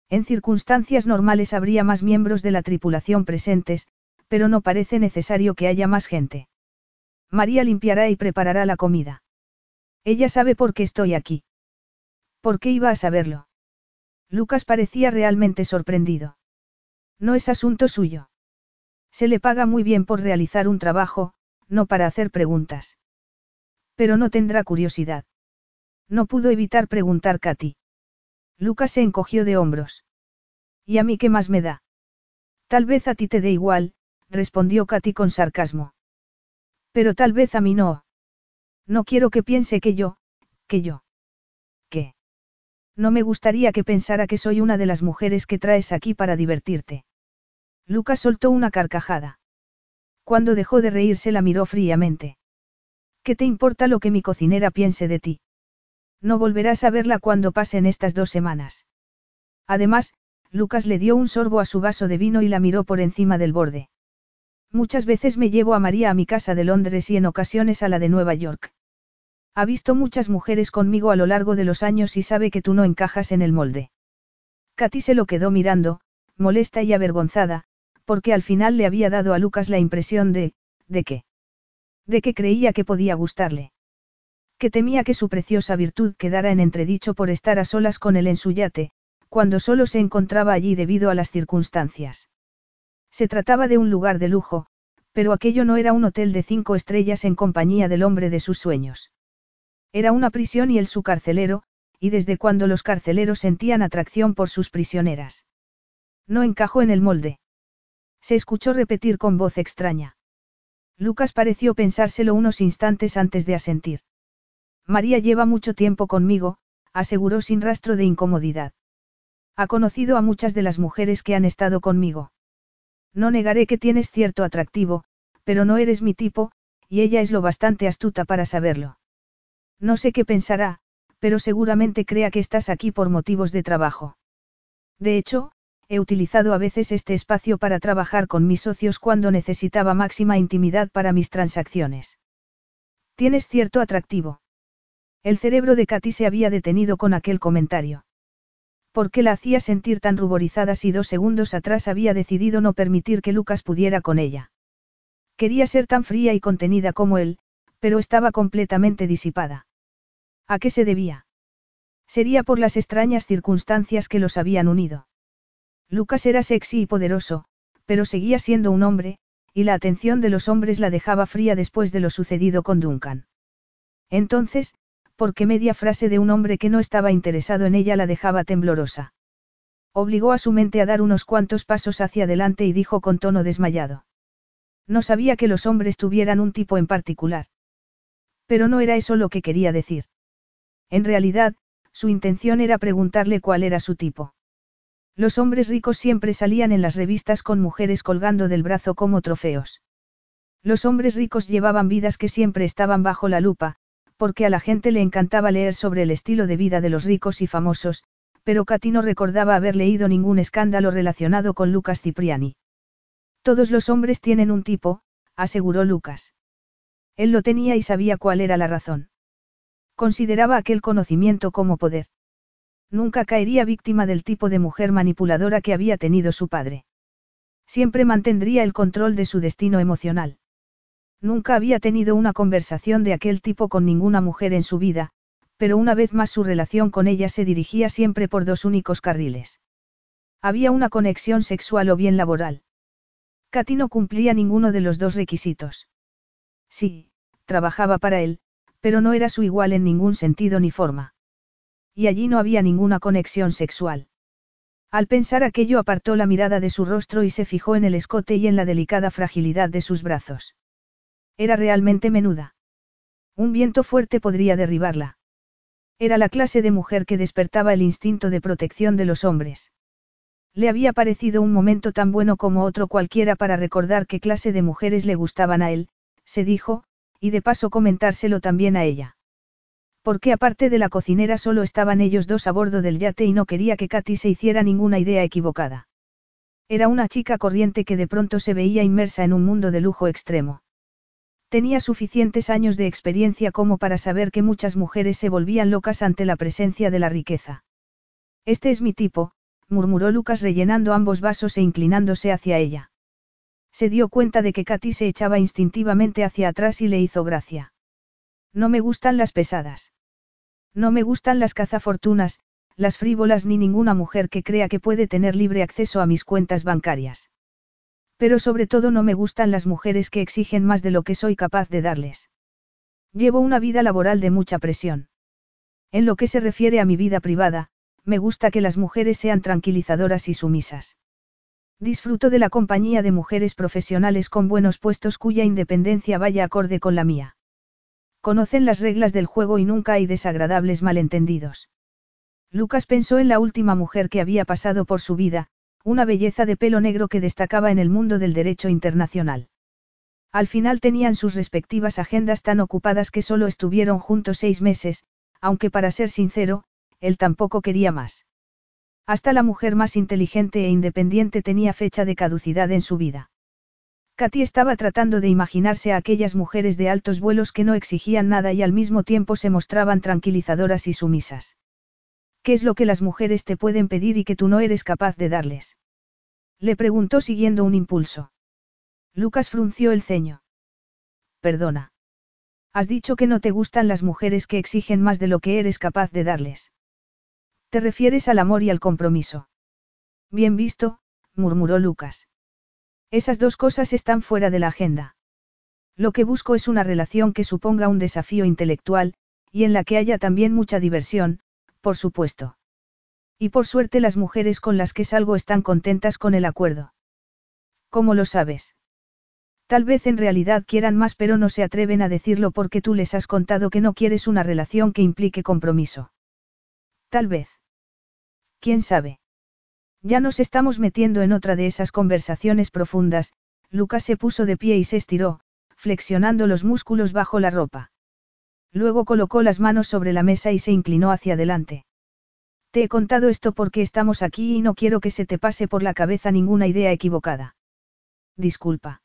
En circunstancias normales habría más miembros de la tripulación presentes, pero no parece necesario que haya más gente. María limpiará y preparará la comida. Ella sabe por qué estoy aquí. ¿Por qué iba a saberlo? Lucas parecía realmente sorprendido. No es asunto suyo. Se le paga muy bien por realizar un trabajo, no para hacer preguntas. Pero no tendrá curiosidad. No pudo evitar preguntar Katy. Lucas se encogió de hombros. ¿Y a mí qué más me da? Tal vez a ti te dé igual, respondió Katy con sarcasmo. Pero tal vez a mí no. No quiero que piense que yo, que yo. No me gustaría que pensara que soy una de las mujeres que traes aquí para divertirte. Lucas soltó una carcajada. Cuando dejó de reírse la miró fríamente. ¿Qué te importa lo que mi cocinera piense de ti? No volverás a verla cuando pasen estas dos semanas. Además, Lucas le dio un sorbo a su vaso de vino y la miró por encima del borde. Muchas veces me llevo a María a mi casa de Londres y en ocasiones a la de Nueva York. Ha visto muchas mujeres conmigo a lo largo de los años y sabe que tú no encajas en el molde. Katy se lo quedó mirando, molesta y avergonzada, porque al final le había dado a Lucas la impresión de, ¿de qué? De que creía que podía gustarle. Que temía que su preciosa virtud quedara en entredicho por estar a solas con él en su yate, cuando solo se encontraba allí debido a las circunstancias. Se trataba de un lugar de lujo, pero aquello no era un hotel de cinco estrellas en compañía del hombre de sus sueños. Era una prisión y él su carcelero, y desde cuando los carceleros sentían atracción por sus prisioneras. No encajó en el molde. Se escuchó repetir con voz extraña. Lucas pareció pensárselo unos instantes antes de asentir. María lleva mucho tiempo conmigo, aseguró sin rastro de incomodidad. Ha conocido a muchas de las mujeres que han estado conmigo. No negaré que tienes cierto atractivo, pero no eres mi tipo, y ella es lo bastante astuta para saberlo. No sé qué pensará, pero seguramente crea que estás aquí por motivos de trabajo. De hecho, he utilizado a veces este espacio para trabajar con mis socios cuando necesitaba máxima intimidad para mis transacciones. Tienes cierto atractivo. El cerebro de Katy se había detenido con aquel comentario. ¿Por qué la hacía sentir tan ruborizada si dos segundos atrás había decidido no permitir que Lucas pudiera con ella? Quería ser tan fría y contenida como él, pero estaba completamente disipada. ¿A qué se debía? Sería por las extrañas circunstancias que los habían unido. Lucas era sexy y poderoso, pero seguía siendo un hombre, y la atención de los hombres la dejaba fría después de lo sucedido con Duncan. Entonces, porque media frase de un hombre que no estaba interesado en ella la dejaba temblorosa. Obligó a su mente a dar unos cuantos pasos hacia adelante y dijo con tono desmayado. No sabía que los hombres tuvieran un tipo en particular. Pero no era eso lo que quería decir. En realidad, su intención era preguntarle cuál era su tipo. Los hombres ricos siempre salían en las revistas con mujeres colgando del brazo como trofeos. Los hombres ricos llevaban vidas que siempre estaban bajo la lupa, porque a la gente le encantaba leer sobre el estilo de vida de los ricos y famosos, pero Katy no recordaba haber leído ningún escándalo relacionado con Lucas Cipriani. Todos los hombres tienen un tipo, aseguró Lucas. Él lo tenía y sabía cuál era la razón. Consideraba aquel conocimiento como poder. Nunca caería víctima del tipo de mujer manipuladora que había tenido su padre. Siempre mantendría el control de su destino emocional. Nunca había tenido una conversación de aquel tipo con ninguna mujer en su vida, pero una vez más su relación con ella se dirigía siempre por dos únicos carriles. Había una conexión sexual o bien laboral. Katy no cumplía ninguno de los dos requisitos. Sí, trabajaba para él, pero no era su igual en ningún sentido ni forma. Y allí no había ninguna conexión sexual. Al pensar aquello apartó la mirada de su rostro y se fijó en el escote y en la delicada fragilidad de sus brazos. Era realmente menuda. Un viento fuerte podría derribarla. Era la clase de mujer que despertaba el instinto de protección de los hombres. Le había parecido un momento tan bueno como otro cualquiera para recordar qué clase de mujeres le gustaban a él, se dijo, y de paso comentárselo también a ella. Porque aparte de la cocinera solo estaban ellos dos a bordo del yate y no quería que Katy se hiciera ninguna idea equivocada. Era una chica corriente que de pronto se veía inmersa en un mundo de lujo extremo. Tenía suficientes años de experiencia como para saber que muchas mujeres se volvían locas ante la presencia de la riqueza. Este es mi tipo, murmuró Lucas rellenando ambos vasos e inclinándose hacia ella. Se dio cuenta de que Katy se echaba instintivamente hacia atrás y le hizo gracia. No me gustan las pesadas. No me gustan las cazafortunas, las frívolas ni ninguna mujer que crea que puede tener libre acceso a mis cuentas bancarias. Pero sobre todo no me gustan las mujeres que exigen más de lo que soy capaz de darles. Llevo una vida laboral de mucha presión. En lo que se refiere a mi vida privada, me gusta que las mujeres sean tranquilizadoras y sumisas. Disfruto de la compañía de mujeres profesionales con buenos puestos cuya independencia vaya acorde con la mía. Conocen las reglas del juego y nunca hay desagradables malentendidos. Lucas pensó en la última mujer que había pasado por su vida, una belleza de pelo negro que destacaba en el mundo del derecho internacional. Al final tenían sus respectivas agendas tan ocupadas que solo estuvieron juntos seis meses, aunque para ser sincero, él tampoco quería más. Hasta la mujer más inteligente e independiente tenía fecha de caducidad en su vida. Katy estaba tratando de imaginarse a aquellas mujeres de altos vuelos que no exigían nada y al mismo tiempo se mostraban tranquilizadoras y sumisas. ¿Qué es lo que las mujeres te pueden pedir y que tú no eres capaz de darles? Le preguntó siguiendo un impulso. Lucas frunció el ceño. Perdona. Has dicho que no te gustan las mujeres que exigen más de lo que eres capaz de darles. Te refieres al amor y al compromiso. Bien visto, murmuró Lucas. Esas dos cosas están fuera de la agenda. Lo que busco es una relación que suponga un desafío intelectual, y en la que haya también mucha diversión, por supuesto. Y por suerte las mujeres con las que salgo están contentas con el acuerdo. ¿Cómo lo sabes? Tal vez en realidad quieran más pero no se atreven a decirlo porque tú les has contado que no quieres una relación que implique compromiso. Tal vez. ¿Quién sabe? Ya nos estamos metiendo en otra de esas conversaciones profundas, Lucas se puso de pie y se estiró, flexionando los músculos bajo la ropa. Luego colocó las manos sobre la mesa y se inclinó hacia adelante. Te he contado esto porque estamos aquí y no quiero que se te pase por la cabeza ninguna idea equivocada. Disculpa.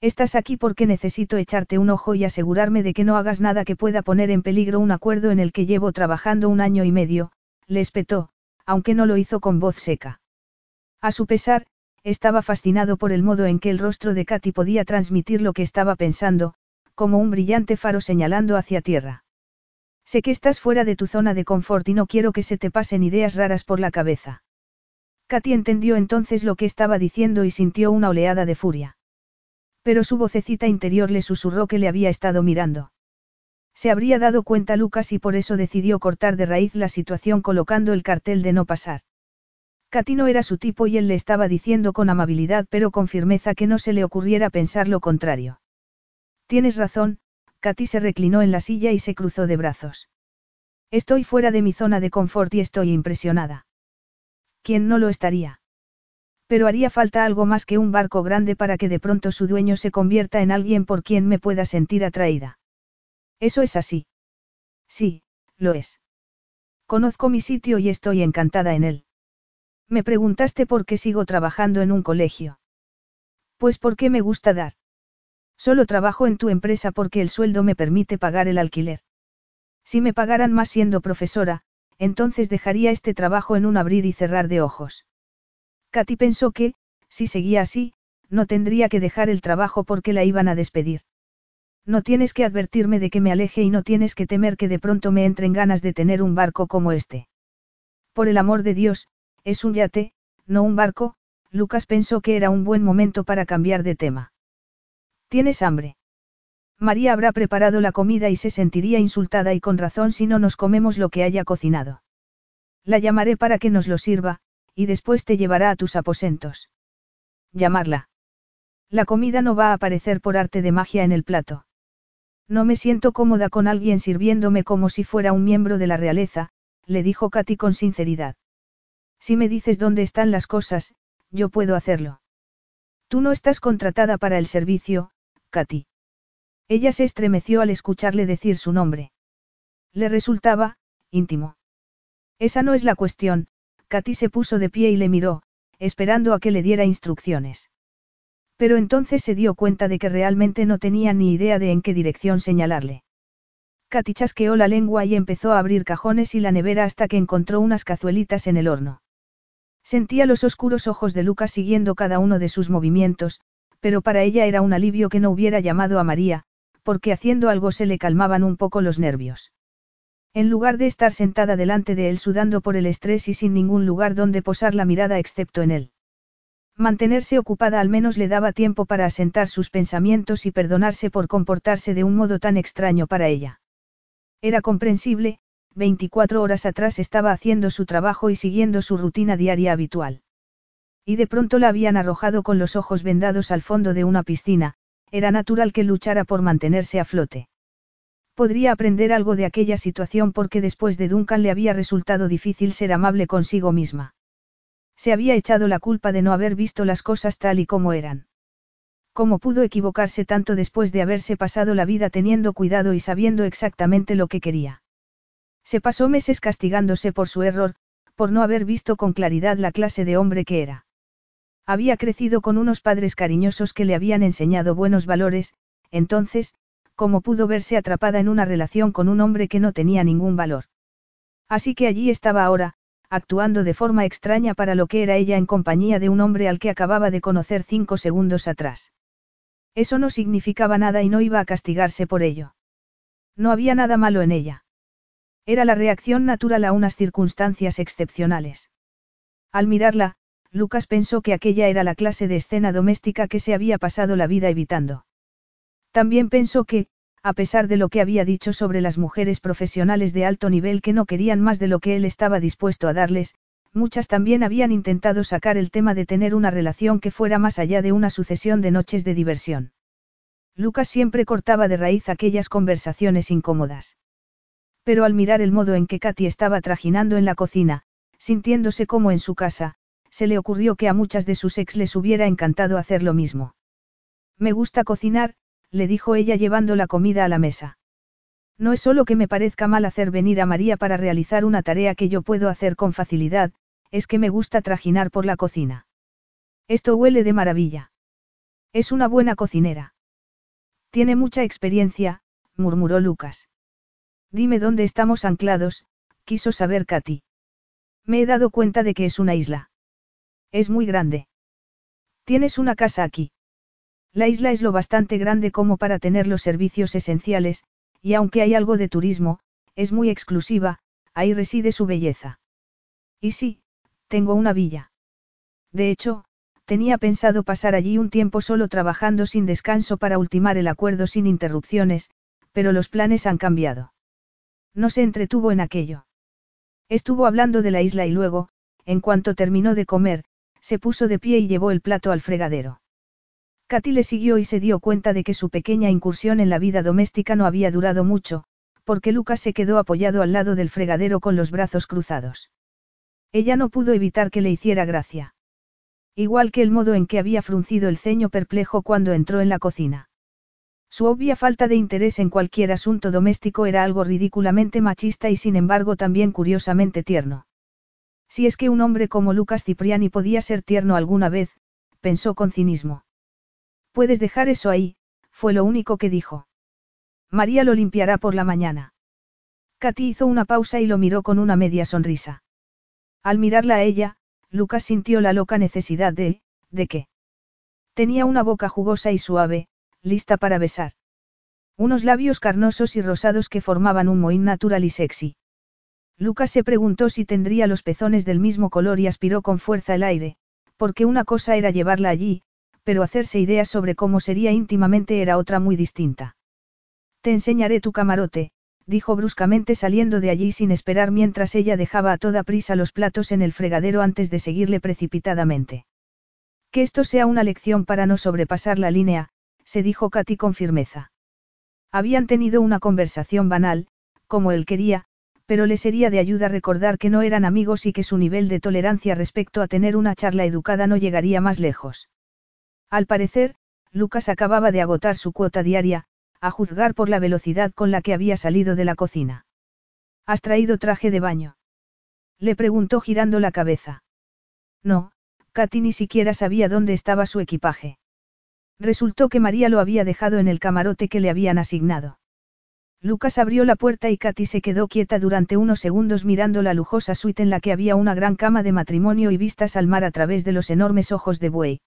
Estás aquí porque necesito echarte un ojo y asegurarme de que no hagas nada que pueda poner en peligro un acuerdo en el que llevo trabajando un año y medio, le espetó, aunque no lo hizo con voz seca. A su pesar, estaba fascinado por el modo en que el rostro de Katy podía transmitir lo que estaba pensando, como un brillante faro señalando hacia tierra. Sé que estás fuera de tu zona de confort y no quiero que se te pasen ideas raras por la cabeza. Katy entendió entonces lo que estaba diciendo y sintió una oleada de furia. Pero su vocecita interior le susurró que le había estado mirando. Se habría dado cuenta Lucas y por eso decidió cortar de raíz la situación colocando el cartel de no pasar. Katy no era su tipo y él le estaba diciendo con amabilidad pero con firmeza que no se le ocurriera pensar lo contrario. Tienes razón, Katy se reclinó en la silla y se cruzó de brazos. Estoy fuera de mi zona de confort y estoy impresionada. ¿Quién no lo estaría? Pero haría falta algo más que un barco grande para que de pronto su dueño se convierta en alguien por quien me pueda sentir atraída. Eso es así. Sí, lo es. Conozco mi sitio y estoy encantada en él. Me preguntaste por qué sigo trabajando en un colegio. Pues porque me gusta dar. Solo trabajo en tu empresa porque el sueldo me permite pagar el alquiler. Si me pagaran más siendo profesora, entonces dejaría este trabajo en un abrir y cerrar de ojos. Katy pensó que, si seguía así, no tendría que dejar el trabajo porque la iban a despedir. No tienes que advertirme de que me aleje y no tienes que temer que de pronto me entren ganas de tener un barco como este. Por el amor de Dios, es un yate, no un barco, Lucas pensó que era un buen momento para cambiar de tema. ¿Tienes hambre? María habrá preparado la comida y se sentiría insultada y con razón si no nos comemos lo que haya cocinado. La llamaré para que nos lo sirva, y después te llevará a tus aposentos. Llamarla. La comida no va a aparecer por arte de magia en el plato. No me siento cómoda con alguien sirviéndome como si fuera un miembro de la realeza, le dijo Katy con sinceridad. Si me dices dónde están las cosas, yo puedo hacerlo. Tú no estás contratada para el servicio, Katy. Ella se estremeció al escucharle decir su nombre. Le resultaba, íntimo. Esa no es la cuestión, Katy se puso de pie y le miró, esperando a que le diera instrucciones. Pero entonces se dio cuenta de que realmente no tenía ni idea de en qué dirección señalarle. Katy chasqueó la lengua y empezó a abrir cajones y la nevera hasta que encontró unas cazuelitas en el horno. Sentía los oscuros ojos de Lucas siguiendo cada uno de sus movimientos, pero para ella era un alivio que no hubiera llamado a María, porque haciendo algo se le calmaban un poco los nervios. En lugar de estar sentada delante de él sudando por el estrés y sin ningún lugar donde posar la mirada excepto en él. Mantenerse ocupada al menos le daba tiempo para asentar sus pensamientos y perdonarse por comportarse de un modo tan extraño para ella. Era comprensible, 24 horas atrás estaba haciendo su trabajo y siguiendo su rutina diaria habitual. Y de pronto la habían arrojado con los ojos vendados al fondo de una piscina, era natural que luchara por mantenerse a flote. Podría aprender algo de aquella situación porque después de Duncan le había resultado difícil ser amable consigo misma. Se había echado la culpa de no haber visto las cosas tal y como eran. ¿Cómo pudo equivocarse tanto después de haberse pasado la vida teniendo cuidado y sabiendo exactamente lo que quería? Se pasó meses castigándose por su error, por no haber visto con claridad la clase de hombre que era. Había crecido con unos padres cariñosos que le habían enseñado buenos valores, entonces, ¿cómo pudo verse atrapada en una relación con un hombre que no tenía ningún valor? Así que allí estaba ahora, actuando de forma extraña para lo que era ella en compañía de un hombre al que acababa de conocer cinco segundos atrás. Eso no significaba nada y no iba a castigarse por ello. No había nada malo en ella. Era la reacción natural a unas circunstancias excepcionales. Al mirarla, Lucas pensó que aquella era la clase de escena doméstica que se había pasado la vida evitando. También pensó que, a pesar de lo que había dicho sobre las mujeres profesionales de alto nivel que no querían más de lo que él estaba dispuesto a darles, muchas también habían intentado sacar el tema de tener una relación que fuera más allá de una sucesión de noches de diversión. Lucas siempre cortaba de raíz aquellas conversaciones incómodas. Pero al mirar el modo en que Katy estaba trajinando en la cocina, sintiéndose como en su casa, se le ocurrió que a muchas de sus ex les hubiera encantado hacer lo mismo. Me gusta cocinar, le dijo ella llevando la comida a la mesa. No es solo que me parezca mal hacer venir a María para realizar una tarea que yo puedo hacer con facilidad, es que me gusta trajinar por la cocina. Esto huele de maravilla. Es una buena cocinera. Tiene mucha experiencia, murmuró Lucas. Dime dónde estamos anclados, quiso saber Katy. Me he dado cuenta de que es una isla. Es muy grande. Tienes una casa aquí. La isla es lo bastante grande como para tener los servicios esenciales, y aunque hay algo de turismo, es muy exclusiva, ahí reside su belleza. Y sí, tengo una villa. De hecho, tenía pensado pasar allí un tiempo solo trabajando sin descanso para ultimar el acuerdo sin interrupciones, pero los planes han cambiado. No se entretuvo en aquello. Estuvo hablando de la isla y luego, en cuanto terminó de comer, se puso de pie y llevó el plato al fregadero. Katy le siguió y se dio cuenta de que su pequeña incursión en la vida doméstica no había durado mucho, porque Lucas se quedó apoyado al lado del fregadero con los brazos cruzados. Ella no pudo evitar que le hiciera gracia. Igual que el modo en que había fruncido el ceño perplejo cuando entró en la cocina. Su obvia falta de interés en cualquier asunto doméstico era algo ridículamente machista y sin embargo también curiosamente tierno. Si es que un hombre como Lucas Cipriani podía ser tierno alguna vez, pensó con cinismo. Puedes dejar eso ahí, fue lo único que dijo. María lo limpiará por la mañana. Katy hizo una pausa y lo miró con una media sonrisa. Al mirarla a ella, Lucas sintió la loca necesidad de, ¿de qué? Tenía una boca jugosa y suave, lista para besar. Unos labios carnosos y rosados que formaban un mohín natural y sexy. Lucas se preguntó si tendría los pezones del mismo color y aspiró con fuerza el aire, porque una cosa era llevarla allí, pero hacerse ideas sobre cómo sería íntimamente era otra muy distinta. Te enseñaré tu camarote, dijo bruscamente saliendo de allí sin esperar mientras ella dejaba a toda prisa los platos en el fregadero antes de seguirle precipitadamente. Que esto sea una lección para no sobrepasar la línea, se dijo Katy con firmeza. Habían tenido una conversación banal, como él quería, pero le sería de ayuda recordar que no eran amigos y que su nivel de tolerancia respecto a tener una charla educada no llegaría más lejos. Al parecer, Lucas acababa de agotar su cuota diaria, a juzgar por la velocidad con la que había salido de la cocina. ¿Has traído traje de baño? Le preguntó girando la cabeza. No, Katy ni siquiera sabía dónde estaba su equipaje. Resultó que María lo había dejado en el camarote que le habían asignado. Lucas abrió la puerta y Katy se quedó quieta durante unos segundos mirando la lujosa suite en la que había una gran cama de matrimonio y vistas al mar a través de los enormes ojos de buey.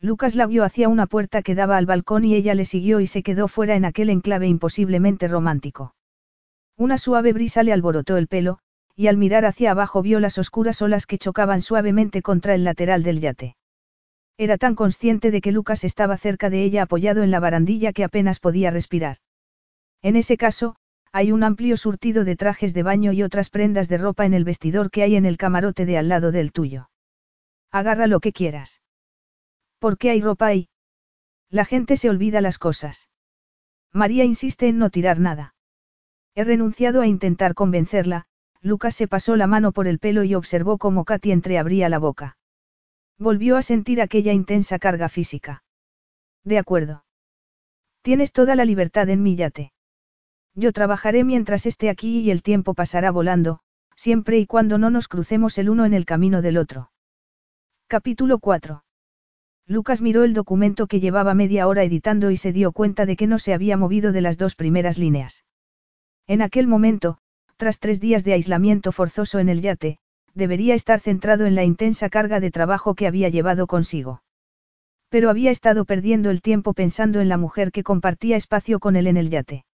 Lucas la guió hacia una puerta que daba al balcón y ella le siguió y se quedó fuera en aquel enclave imposiblemente romántico. Una suave brisa le alborotó el pelo, y al mirar hacia abajo vio las oscuras olas que chocaban suavemente contra el lateral del yate. Era tan consciente de que Lucas estaba cerca de ella apoyado en la barandilla que apenas podía respirar. En ese caso, hay un amplio surtido de trajes de baño y otras prendas de ropa en el vestidor que hay en el camarote de al lado del tuyo. Agarra lo que quieras. ¿Por qué hay ropa ahí? La gente se olvida las cosas. María insiste en no tirar nada. He renunciado a intentar convencerla, Lucas se pasó la mano por el pelo y observó cómo Katy entreabría la boca. Volvió a sentir aquella intensa carga física. De acuerdo. Tienes toda la libertad en mi yate. Yo trabajaré mientras esté aquí y el tiempo pasará volando, siempre y cuando no nos crucemos el uno en el camino del otro. Capítulo 4. Lucas miró el documento que llevaba media hora editando y se dio cuenta de que no se había movido de las dos primeras líneas. En aquel momento, tras tres días de aislamiento forzoso en el yate, debería estar centrado en la intensa carga de trabajo que había llevado consigo. Pero había estado perdiendo el tiempo pensando en la mujer que compartía espacio con él en el yate.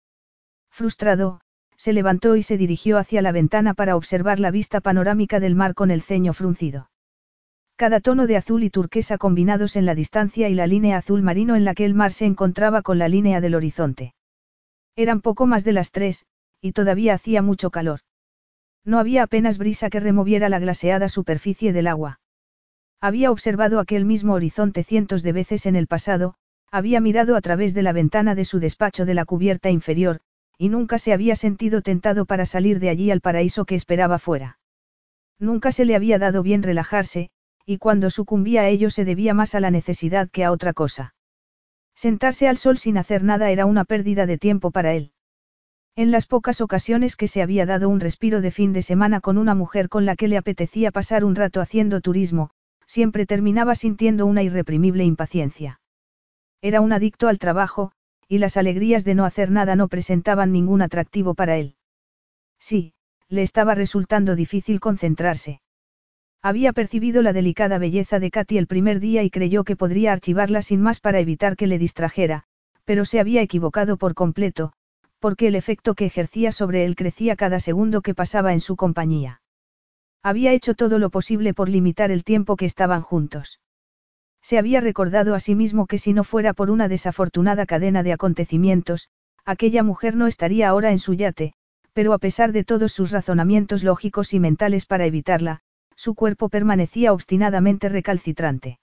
Frustrado, se levantó y se dirigió hacia la ventana para observar la vista panorámica del mar con el ceño fruncido. Cada tono de azul y turquesa combinados en la distancia y la línea azul marino en la que el mar se encontraba con la línea del horizonte. Eran poco más de las tres, y todavía hacía mucho calor. No había apenas brisa que removiera la glaseada superficie del agua. Había observado aquel mismo horizonte cientos de veces en el pasado, había mirado a través de la ventana de su despacho de la cubierta inferior, y nunca se había sentido tentado para salir de allí al paraíso que esperaba fuera. Nunca se le había dado bien relajarse, y cuando sucumbía a ello se debía más a la necesidad que a otra cosa. Sentarse al sol sin hacer nada era una pérdida de tiempo para él. En las pocas ocasiones que se había dado un respiro de fin de semana con una mujer con la que le apetecía pasar un rato haciendo turismo, siempre terminaba sintiendo una irreprimible impaciencia. Era un adicto al trabajo, y las alegrías de no hacer nada no presentaban ningún atractivo para él. Sí, le estaba resultando difícil concentrarse. Había percibido la delicada belleza de Katy el primer día y creyó que podría archivarla sin más para evitar que le distrajera, pero se había equivocado por completo, porque el efecto que ejercía sobre él crecía cada segundo que pasaba en su compañía. Había hecho todo lo posible por limitar el tiempo que estaban juntos. Se había recordado a sí mismo que si no fuera por una desafortunada cadena de acontecimientos, aquella mujer no estaría ahora en su yate, pero a pesar de todos sus razonamientos lógicos y mentales para evitarla, su cuerpo permanecía obstinadamente recalcitrante.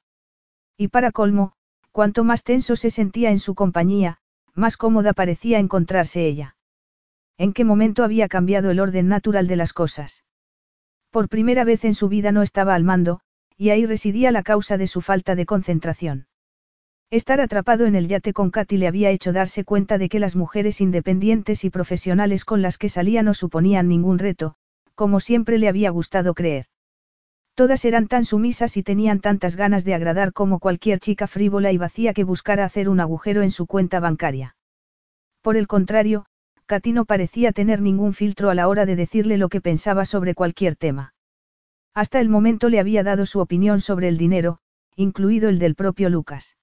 Y para colmo, cuanto más tenso se sentía en su compañía, más cómoda parecía encontrarse ella. ¿En qué momento había cambiado el orden natural de las cosas? Por primera vez en su vida no estaba al mando, y ahí residía la causa de su falta de concentración. Estar atrapado en el yate con Katy le había hecho darse cuenta de que las mujeres independientes y profesionales con las que salía no suponían ningún reto, como siempre le había gustado creer. Todas eran tan sumisas y tenían tantas ganas de agradar como cualquier chica frívola y vacía que buscara hacer un agujero en su cuenta bancaria. Por el contrario, Katy no parecía tener ningún filtro a la hora de decirle lo que pensaba sobre cualquier tema. Hasta el momento le había dado su opinión sobre el dinero, incluido el del propio Lucas.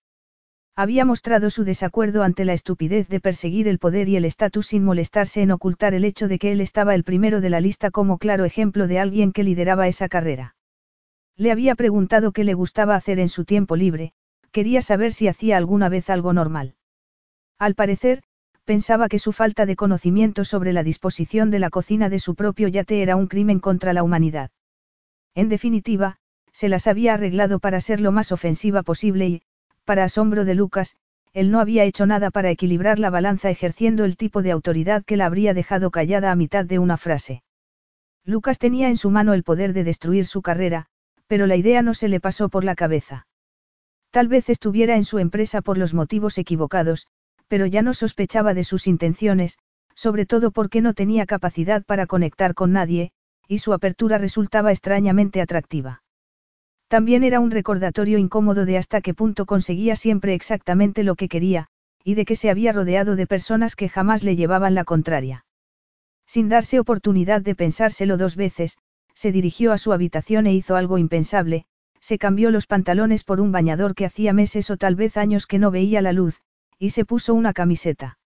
Había mostrado su desacuerdo ante la estupidez de perseguir el poder y el estatus sin molestarse en ocultar el hecho de que él estaba el primero de la lista como claro ejemplo de alguien que lideraba esa carrera. Le había preguntado qué le gustaba hacer en su tiempo libre, quería saber si hacía alguna vez algo normal. Al parecer, pensaba que su falta de conocimiento sobre la disposición de la cocina de su propio yate era un crimen contra la humanidad. En definitiva, se las había arreglado para ser lo más ofensiva posible y, para asombro de Lucas, él no había hecho nada para equilibrar la balanza ejerciendo el tipo de autoridad que la habría dejado callada a mitad de una frase. Lucas tenía en su mano el poder de destruir su carrera, pero la idea no se le pasó por la cabeza. Tal vez estuviera en su empresa por los motivos equivocados, pero ya no sospechaba de sus intenciones, sobre todo porque no tenía capacidad para conectar con nadie, y su apertura resultaba extrañamente atractiva. También era un recordatorio incómodo de hasta qué punto conseguía siempre exactamente lo que quería, y de que se había rodeado de personas que jamás le llevaban la contraria. Sin darse oportunidad de pensárselo dos veces, se dirigió a su habitación e hizo algo impensable, se cambió los pantalones por un bañador que hacía meses o tal vez años que no veía la luz, y se puso una camiseta.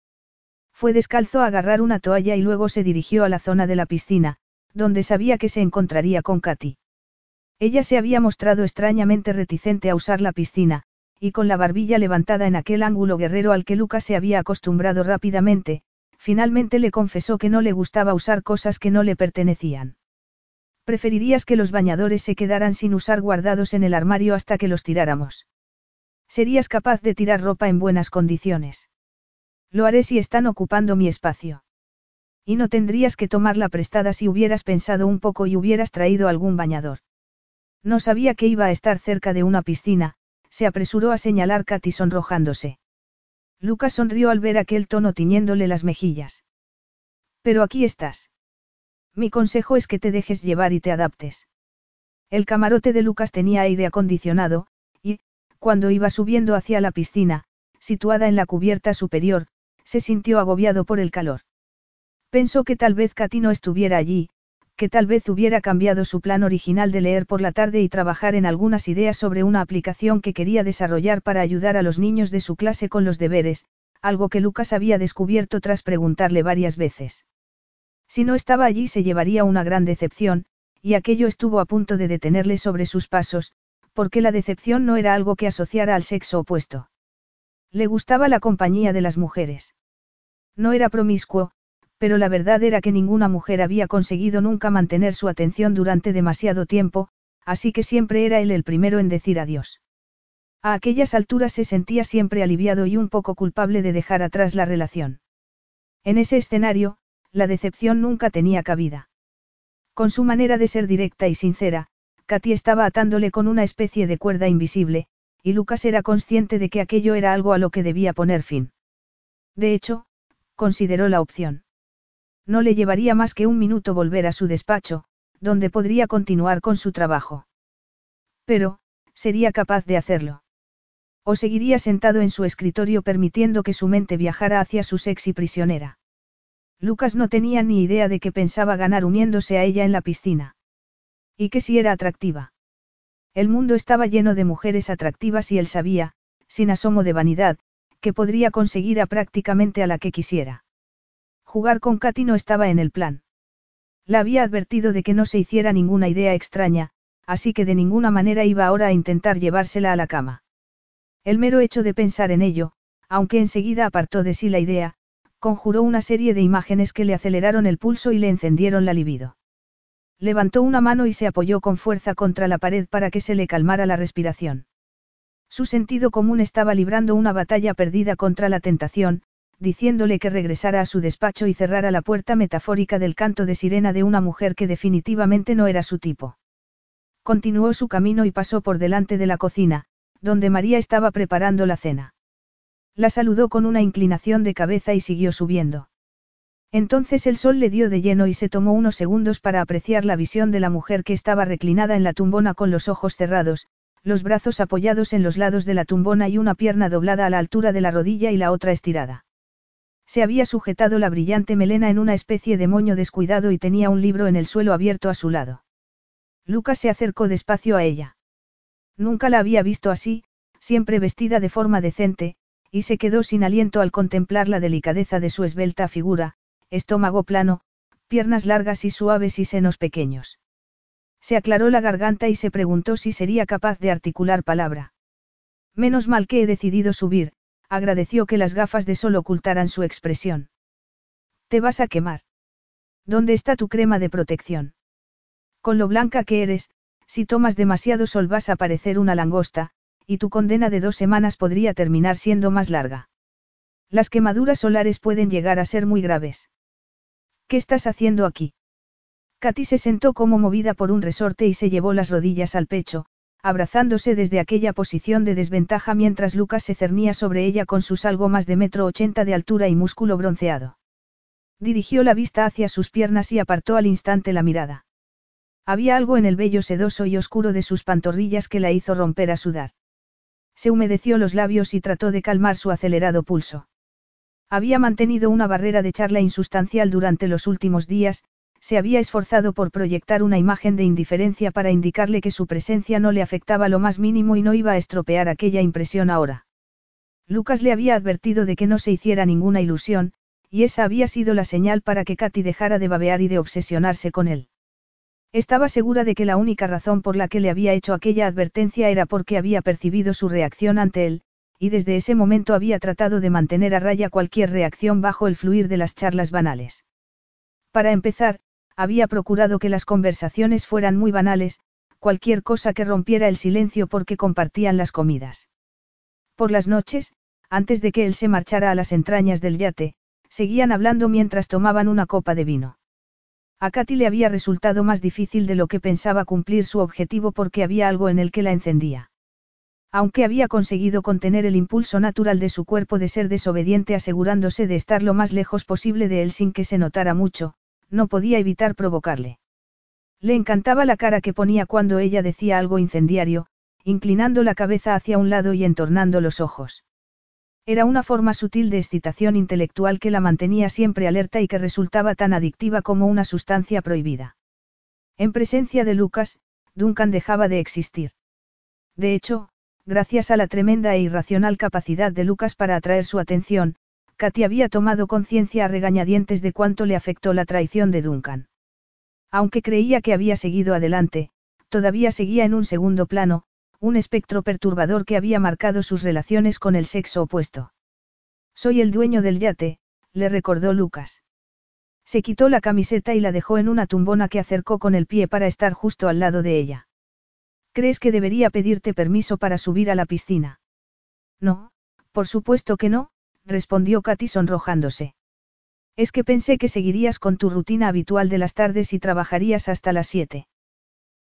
Fue descalzo a agarrar una toalla y luego se dirigió a la zona de la piscina, donde sabía que se encontraría con Katy. Ella se había mostrado extrañamente reticente a usar la piscina, y con la barbilla levantada en aquel ángulo guerrero al que Lucas se había acostumbrado rápidamente, finalmente le confesó que no le gustaba usar cosas que no le pertenecían. Preferirías que los bañadores se quedaran sin usar guardados en el armario hasta que los tiráramos. Serías capaz de tirar ropa en buenas condiciones. Lo haré si están ocupando mi espacio. Y no tendrías que tomarla prestada si hubieras pensado un poco y hubieras traído algún bañador. No sabía que iba a estar cerca de una piscina, se apresuró a señalar Katy sonrojándose. Lucas sonrió al ver aquel tono tiñéndole las mejillas. Pero aquí estás. Mi consejo es que te dejes llevar y te adaptes. El camarote de Lucas tenía aire acondicionado, y, cuando iba subiendo hacia la piscina, situada en la cubierta superior, se sintió agobiado por el calor. Pensó que tal vez Katy no estuviera allí, que tal vez hubiera cambiado su plan original de leer por la tarde y trabajar en algunas ideas sobre una aplicación que quería desarrollar para ayudar a los niños de su clase con los deberes, algo que Lucas había descubierto tras preguntarle varias veces. Si no estaba allí se llevaría una gran decepción, y aquello estuvo a punto de detenerle sobre sus pasos, porque la decepción no era algo que asociara al sexo opuesto. Le gustaba la compañía de las mujeres. No era promiscuo, pero la verdad era que ninguna mujer había conseguido nunca mantener su atención durante demasiado tiempo, así que siempre era él el primero en decir adiós. A aquellas alturas se sentía siempre aliviado y un poco culpable de dejar atrás la relación. En ese escenario, la decepción nunca tenía cabida. Con su manera de ser directa y sincera, Katy estaba atándole con una especie de cuerda invisible, y Lucas era consciente de que aquello era algo a lo que debía poner fin. De hecho, consideró la opción. No le llevaría más que un minuto volver a su despacho, donde podría continuar con su trabajo. Pero, sería capaz de hacerlo. O seguiría sentado en su escritorio permitiendo que su mente viajara hacia su sexy prisionera. Lucas no tenía ni idea de qué pensaba ganar uniéndose a ella en la piscina. Y que si era atractiva. El mundo estaba lleno de mujeres atractivas y él sabía, sin asomo de vanidad, que podría conseguir a prácticamente a la que quisiera. Jugar con Katy no estaba en el plan. La había advertido de que no se hiciera ninguna idea extraña, así que de ninguna manera iba ahora a intentar llevársela a la cama. El mero hecho de pensar en ello, aunque enseguida apartó de sí la idea, conjuró una serie de imágenes que le aceleraron el pulso y le encendieron la libido. Levantó una mano y se apoyó con fuerza contra la pared para que se le calmara la respiración. Su sentido común estaba librando una batalla perdida contra la tentación, diciéndole que regresara a su despacho y cerrara la puerta metafórica del canto de sirena de una mujer que definitivamente no era su tipo. Continuó su camino y pasó por delante de la cocina, donde María estaba preparando la cena. La saludó con una inclinación de cabeza y siguió subiendo. Entonces el sol le dio de lleno y se tomó unos segundos para apreciar la visión de la mujer que estaba reclinada en la tumbona con los ojos cerrados, los brazos apoyados en los lados de la tumbona y una pierna doblada a la altura de la rodilla y la otra estirada. Se había sujetado la brillante melena en una especie de moño descuidado y tenía un libro en el suelo abierto a su lado. Lucas se acercó despacio a ella. Nunca la había visto así, siempre vestida de forma decente, y se quedó sin aliento al contemplar la delicadeza de su esbelta figura, estómago plano, piernas largas y suaves y senos pequeños. Se aclaró la garganta y se preguntó si sería capaz de articular palabra. Menos mal que he decidido subir, agradeció que las gafas de sol ocultaran su expresión. Te vas a quemar. ¿Dónde está tu crema de protección? Con lo blanca que eres, si tomas demasiado sol vas a parecer una langosta, y tu condena de dos semanas podría terminar siendo más larga. Las quemaduras solares pueden llegar a ser muy graves. ¿Qué estás haciendo aquí? Katy se sentó como movida por un resorte y se llevó las rodillas al pecho, abrazándose desde aquella posición de desventaja mientras Lucas se cernía sobre ella con sus algo más de metro ochenta de altura y músculo bronceado. Dirigió la vista hacia sus piernas y apartó al instante la mirada. Había algo en el vello sedoso y oscuro de sus pantorrillas que la hizo romper a sudar. Se humedeció los labios y trató de calmar su acelerado pulso. Había mantenido una barrera de charla insustancial durante los últimos días, se había esforzado por proyectar una imagen de indiferencia para indicarle que su presencia no le afectaba lo más mínimo y no iba a estropear aquella impresión ahora. Lucas le había advertido de que no se hiciera ninguna ilusión, y esa había sido la señal para que Katy dejara de babear y de obsesionarse con él. Estaba segura de que la única razón por la que le había hecho aquella advertencia era porque había percibido su reacción ante él, y desde ese momento había tratado de mantener a raya cualquier reacción bajo el fluir de las charlas banales. Para empezar, había procurado que las conversaciones fueran muy banales, cualquier cosa que rompiera el silencio porque compartían las comidas. Por las noches, antes de que él se marchara a las entrañas del yate, seguían hablando mientras tomaban una copa de vino. A Katy le había resultado más difícil de lo que pensaba cumplir su objetivo porque había algo en el que la encendía. Aunque había conseguido contener el impulso natural de su cuerpo de ser desobediente asegurándose de estar lo más lejos posible de él sin que se notara mucho, no podía evitar provocarle. Le encantaba la cara que ponía cuando ella decía algo incendiario, inclinando la cabeza hacia un lado y entornando los ojos. Era una forma sutil de excitación intelectual que la mantenía siempre alerta y que resultaba tan adictiva como una sustancia prohibida. En presencia de Lucas, Duncan dejaba de existir. De hecho, gracias a la tremenda e irracional capacidad de Lucas para atraer su atención, Katy había tomado conciencia a regañadientes de cuánto le afectó la traición de Duncan. Aunque creía que había seguido adelante, todavía seguía en un segundo plano, un espectro perturbador que había marcado sus relaciones con el sexo opuesto. Soy el dueño del yate, le recordó Lucas. Se quitó la camiseta y la dejó en una tumbona que acercó con el pie para estar justo al lado de ella. ¿Crees que debería pedirte permiso para subir a la piscina? No, por supuesto que no, respondió Katy sonrojándose. Es que pensé que seguirías con tu rutina habitual de las tardes y trabajarías hasta las siete.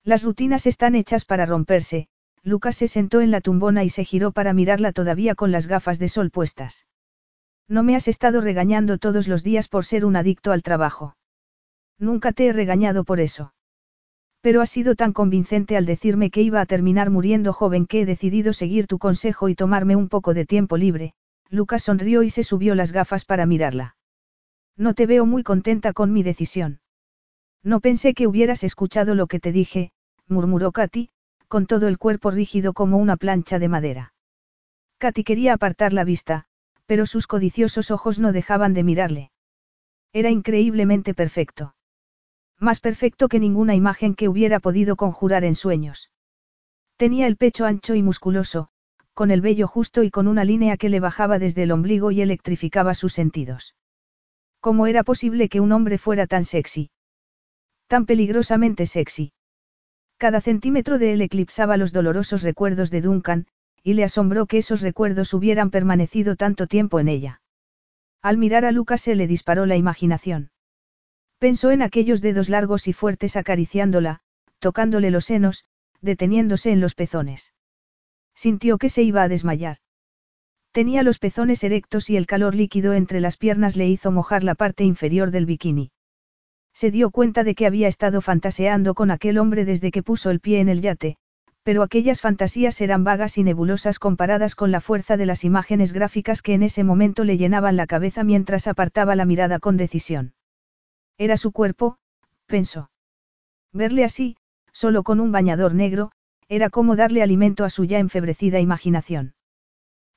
Las rutinas están hechas para romperse, Lucas se sentó en la tumbona y se giró para mirarla todavía con las gafas de sol puestas. No me has estado regañando todos los días por ser un adicto al trabajo. Nunca te he regañado por eso. Pero has sido tan convincente al decirme que iba a terminar muriendo joven que he decidido seguir tu consejo y tomarme un poco de tiempo libre, Lucas sonrió y se subió las gafas para mirarla. No te veo muy contenta con mi decisión. No pensé que hubieras escuchado lo que te dije, murmuró Katy, con todo el cuerpo rígido como una plancha de madera. Katy quería apartar la vista, pero sus codiciosos ojos no dejaban de mirarle. Era increíblemente perfecto. Más perfecto que ninguna imagen que hubiera podido conjurar en sueños. Tenía el pecho ancho y musculoso, con el vello justo y con una línea que le bajaba desde el ombligo y electrificaba sus sentidos. ¿Cómo era posible que un hombre fuera tan sexy? Tan peligrosamente sexy. Cada centímetro de él eclipsaba los dolorosos recuerdos de Duncan, y le asombró que esos recuerdos hubieran permanecido tanto tiempo en ella. Al mirar a Lucas se le disparó la imaginación. Pensó en aquellos dedos largos y fuertes acariciándola, tocándole los senos, deteniéndose en los pezones. Sintió que se iba a desmayar. Tenía los pezones erectos y el calor líquido entre las piernas le hizo mojar la parte inferior del bikini. Se dio cuenta de que había estado fantaseando con aquel hombre desde que puso el pie en el yate, pero aquellas fantasías eran vagas y nebulosas comparadas con la fuerza de las imágenes gráficas que en ese momento le llenaban la cabeza mientras apartaba la mirada con decisión. Era su cuerpo, pensó. Verle así, solo con un bañador negro, era como darle alimento a su ya enfebrecida imaginación.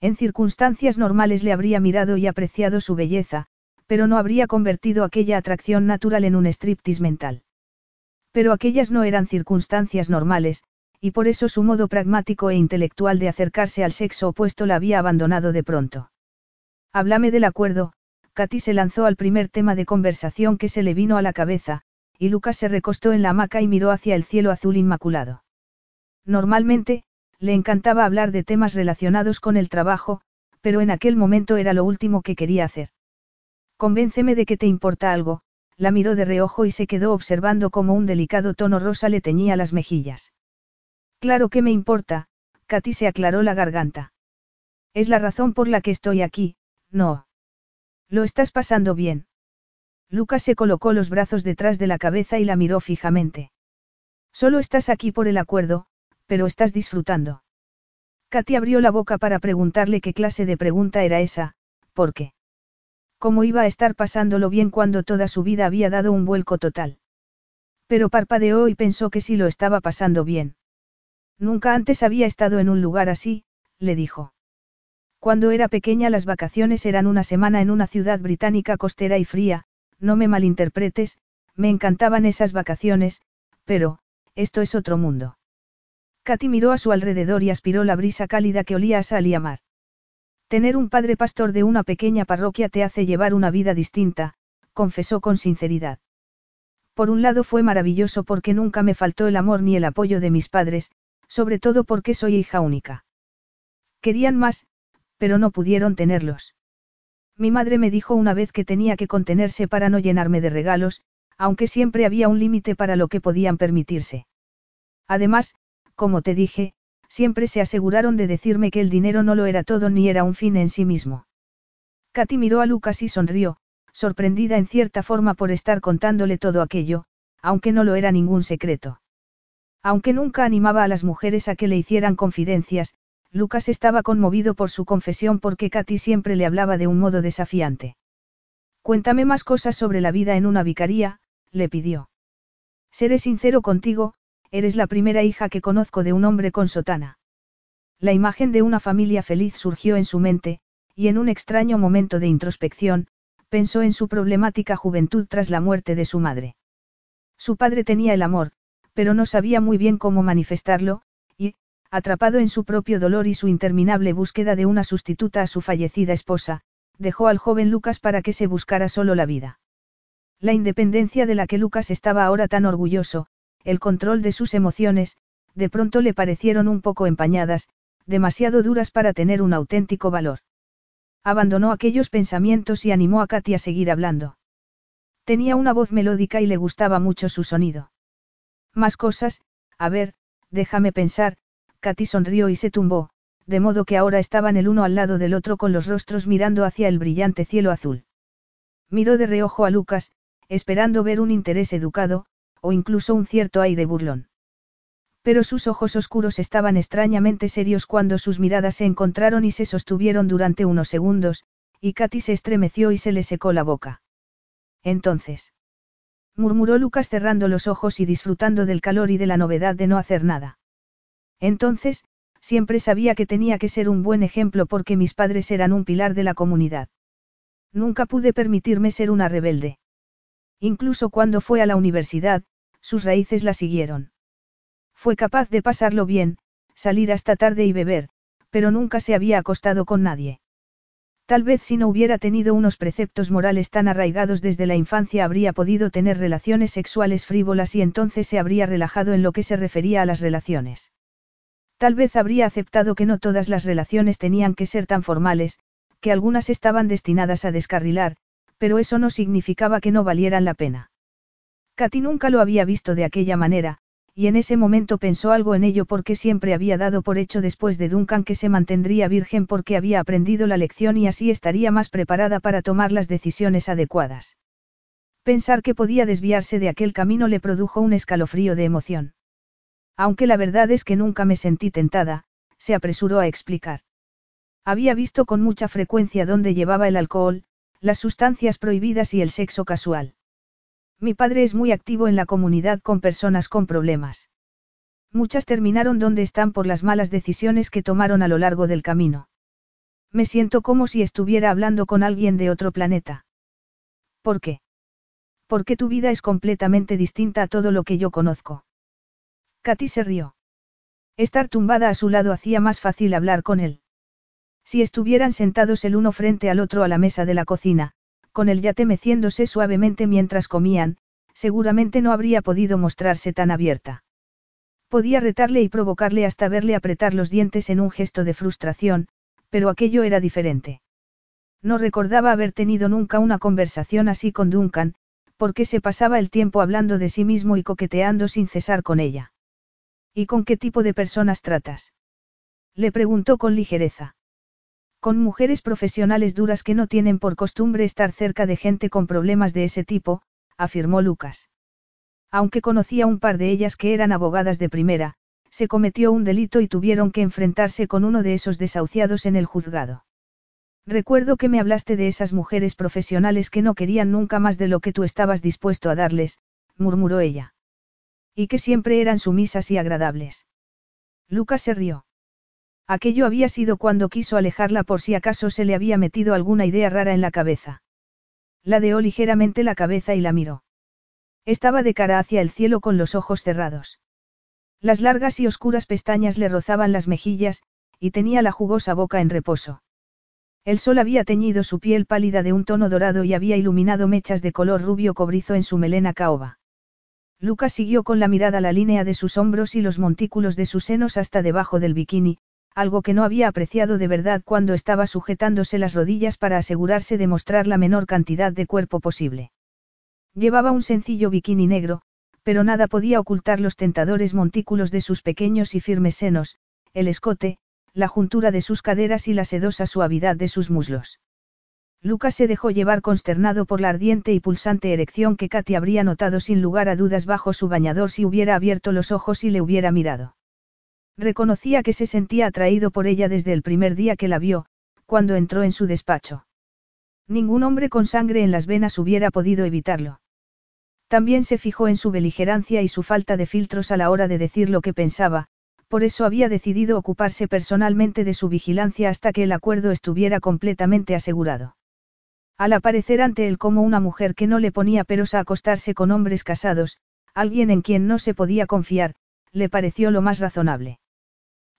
En circunstancias normales le habría mirado y apreciado su belleza, pero no habría convertido aquella atracción natural en un striptease mental. Pero aquellas no eran circunstancias normales, y por eso su modo pragmático e intelectual de acercarse al sexo opuesto la había abandonado de pronto. Háblame del acuerdo, Katy se lanzó al primer tema de conversación que se le vino a la cabeza, y Lucas se recostó en la hamaca y miró hacia el cielo azul inmaculado. Normalmente, le encantaba hablar de temas relacionados con el trabajo, pero en aquel momento era lo último que quería hacer. Convénceme de que te importa algo, la miró de reojo y se quedó observando cómo un delicado tono rosa le teñía las mejillas. Claro que me importa, Katy se aclaró la garganta. Es la razón por la que estoy aquí, no. ¿Lo estás pasando bien? Lucas se colocó los brazos detrás de la cabeza y la miró fijamente. Solo estás aquí por el acuerdo, pero estás disfrutando. Katy abrió la boca para preguntarle qué clase de pregunta era esa, ¿por qué? ¿Cómo iba a estar pasándolo bien cuando toda su vida había dado un vuelco total? Pero parpadeó y pensó que sí lo estaba pasando bien. Nunca antes había estado en un lugar así, le dijo. Cuando era pequeña las vacaciones eran una semana en una ciudad británica costera y fría, no me malinterpretes, me encantaban esas vacaciones, pero, esto es otro mundo. Katy miró a su alrededor y aspiró la brisa cálida que olía a sal y a mar. Tener un padre pastor de una pequeña parroquia te hace llevar una vida distinta, confesó con sinceridad. Por un lado fue maravilloso porque nunca me faltó el amor ni el apoyo de mis padres, sobre todo porque soy hija única. Querían más, pero no pudieron tenerlos. Mi madre me dijo una vez que tenía que contenerse para no llenarme de regalos, aunque siempre había un límite para lo que podían permitirse. Además, como te dije, siempre se aseguraron de decirme que el dinero no lo era todo ni era un fin en sí mismo. Katy miró a Lucas y sonrió, sorprendida en cierta forma por estar contándole todo aquello, aunque no lo era ningún secreto. Aunque nunca animaba a las mujeres a que le hicieran confidencias, Lucas estaba conmovido por su confesión porque Katy siempre le hablaba de un modo desafiante. Cuéntame más cosas sobre la vida en una vicaría, le pidió. Seré sincero contigo, eres la primera hija que conozco de un hombre con sotana. La imagen de una familia feliz surgió en su mente, y en un extraño momento de introspección, pensó en su problemática juventud tras la muerte de su madre. Su padre tenía el amor, pero no sabía muy bien cómo manifestarlo, atrapado en su propio dolor y su interminable búsqueda de una sustituta a su fallecida esposa, dejó al joven Lucas para que se buscara solo la vida. La independencia de la que Lucas estaba ahora tan orgulloso, el control de sus emociones, de pronto le parecieron un poco empañadas, demasiado duras para tener un auténtico valor. Abandonó aquellos pensamientos y animó a Katy a seguir hablando. Tenía una voz melódica y le gustaba mucho su sonido. Más cosas, a ver, déjame pensar, Katy sonrió y se tumbó, de modo que ahora estaban el uno al lado del otro con los rostros mirando hacia el brillante cielo azul. Miró de reojo a Lucas, esperando ver un interés educado, o incluso un cierto aire burlón. Pero sus ojos oscuros estaban extrañamente serios cuando sus miradas se encontraron y se sostuvieron durante unos segundos, y Katy se estremeció y se le secó la boca. Entonces. murmuró Lucas cerrando los ojos y disfrutando del calor y de la novedad de no hacer nada. Entonces, siempre sabía que tenía que ser un buen ejemplo porque mis padres eran un pilar de la comunidad. Nunca pude permitirme ser una rebelde. Incluso cuando fue a la universidad, sus raíces la siguieron. Fue capaz de pasarlo bien, salir hasta tarde y beber, pero nunca se había acostado con nadie. Tal vez si no hubiera tenido unos preceptos morales tan arraigados desde la infancia habría podido tener relaciones sexuales frívolas y entonces se habría relajado en lo que se refería a las relaciones. Tal vez habría aceptado que no todas las relaciones tenían que ser tan formales, que algunas estaban destinadas a descarrilar, pero eso no significaba que no valieran la pena. Katy nunca lo había visto de aquella manera, y en ese momento pensó algo en ello porque siempre había dado por hecho después de Duncan que se mantendría virgen porque había aprendido la lección y así estaría más preparada para tomar las decisiones adecuadas. Pensar que podía desviarse de aquel camino le produjo un escalofrío de emoción. Aunque la verdad es que nunca me sentí tentada, se apresuró a explicar. Había visto con mucha frecuencia dónde llevaba el alcohol, las sustancias prohibidas y el sexo casual. Mi padre es muy activo en la comunidad con personas con problemas. Muchas terminaron donde están por las malas decisiones que tomaron a lo largo del camino. Me siento como si estuviera hablando con alguien de otro planeta. ¿Por qué? Porque tu vida es completamente distinta a todo lo que yo conozco. Katy se rió. Estar tumbada a su lado hacía más fácil hablar con él. Si estuvieran sentados el uno frente al otro a la mesa de la cocina, con el yate meciéndose suavemente mientras comían, seguramente no habría podido mostrarse tan abierta. Podía retarle y provocarle hasta verle apretar los dientes en un gesto de frustración, pero aquello era diferente. No recordaba haber tenido nunca una conversación así con Duncan, porque se pasaba el tiempo hablando de sí mismo y coqueteando sin cesar con ella. ¿Y con qué tipo de personas tratas? Le preguntó con ligereza. Con mujeres profesionales duras que no tienen por costumbre estar cerca de gente con problemas de ese tipo, afirmó Lucas. Aunque conocía un par de ellas que eran abogadas de primera, se cometió un delito y tuvieron que enfrentarse con uno de esos desahuciados en el juzgado. Recuerdo que me hablaste de esas mujeres profesionales que no querían nunca más de lo que tú estabas dispuesto a darles, murmuró ella. Y que siempre eran sumisas y agradables. Lucas se rió. Aquello había sido cuando quiso alejarla por si acaso se le había metido alguna idea rara en la cabeza. Ladeó ligeramente la cabeza y la miró. Estaba de cara hacia el cielo con los ojos cerrados. Las largas y oscuras pestañas le rozaban las mejillas, y tenía la jugosa boca en reposo. El sol había teñido su piel pálida de un tono dorado y había iluminado mechas de color rubio cobrizo en su melena caoba. Lucas siguió con la mirada la línea de sus hombros y los montículos de sus senos hasta debajo del bikini, algo que no había apreciado de verdad cuando estaba sujetándose las rodillas para asegurarse de mostrar la menor cantidad de cuerpo posible. Llevaba un sencillo bikini negro, pero nada podía ocultar los tentadores montículos de sus pequeños y firmes senos, el escote, la juntura de sus caderas y la sedosa suavidad de sus muslos. Lucas se dejó llevar consternado por la ardiente y pulsante erección que Katy habría notado sin lugar a dudas bajo su bañador si hubiera abierto los ojos y le hubiera mirado. Reconocía que se sentía atraído por ella desde el primer día que la vio, cuando entró en su despacho. Ningún hombre con sangre en las venas hubiera podido evitarlo. También se fijó en su beligerancia y su falta de filtros a la hora de decir lo que pensaba, por eso había decidido ocuparse personalmente de su vigilancia hasta que el acuerdo estuviera completamente asegurado. Al aparecer ante él como una mujer que no le ponía peros a acostarse con hombres casados, alguien en quien no se podía confiar, le pareció lo más razonable.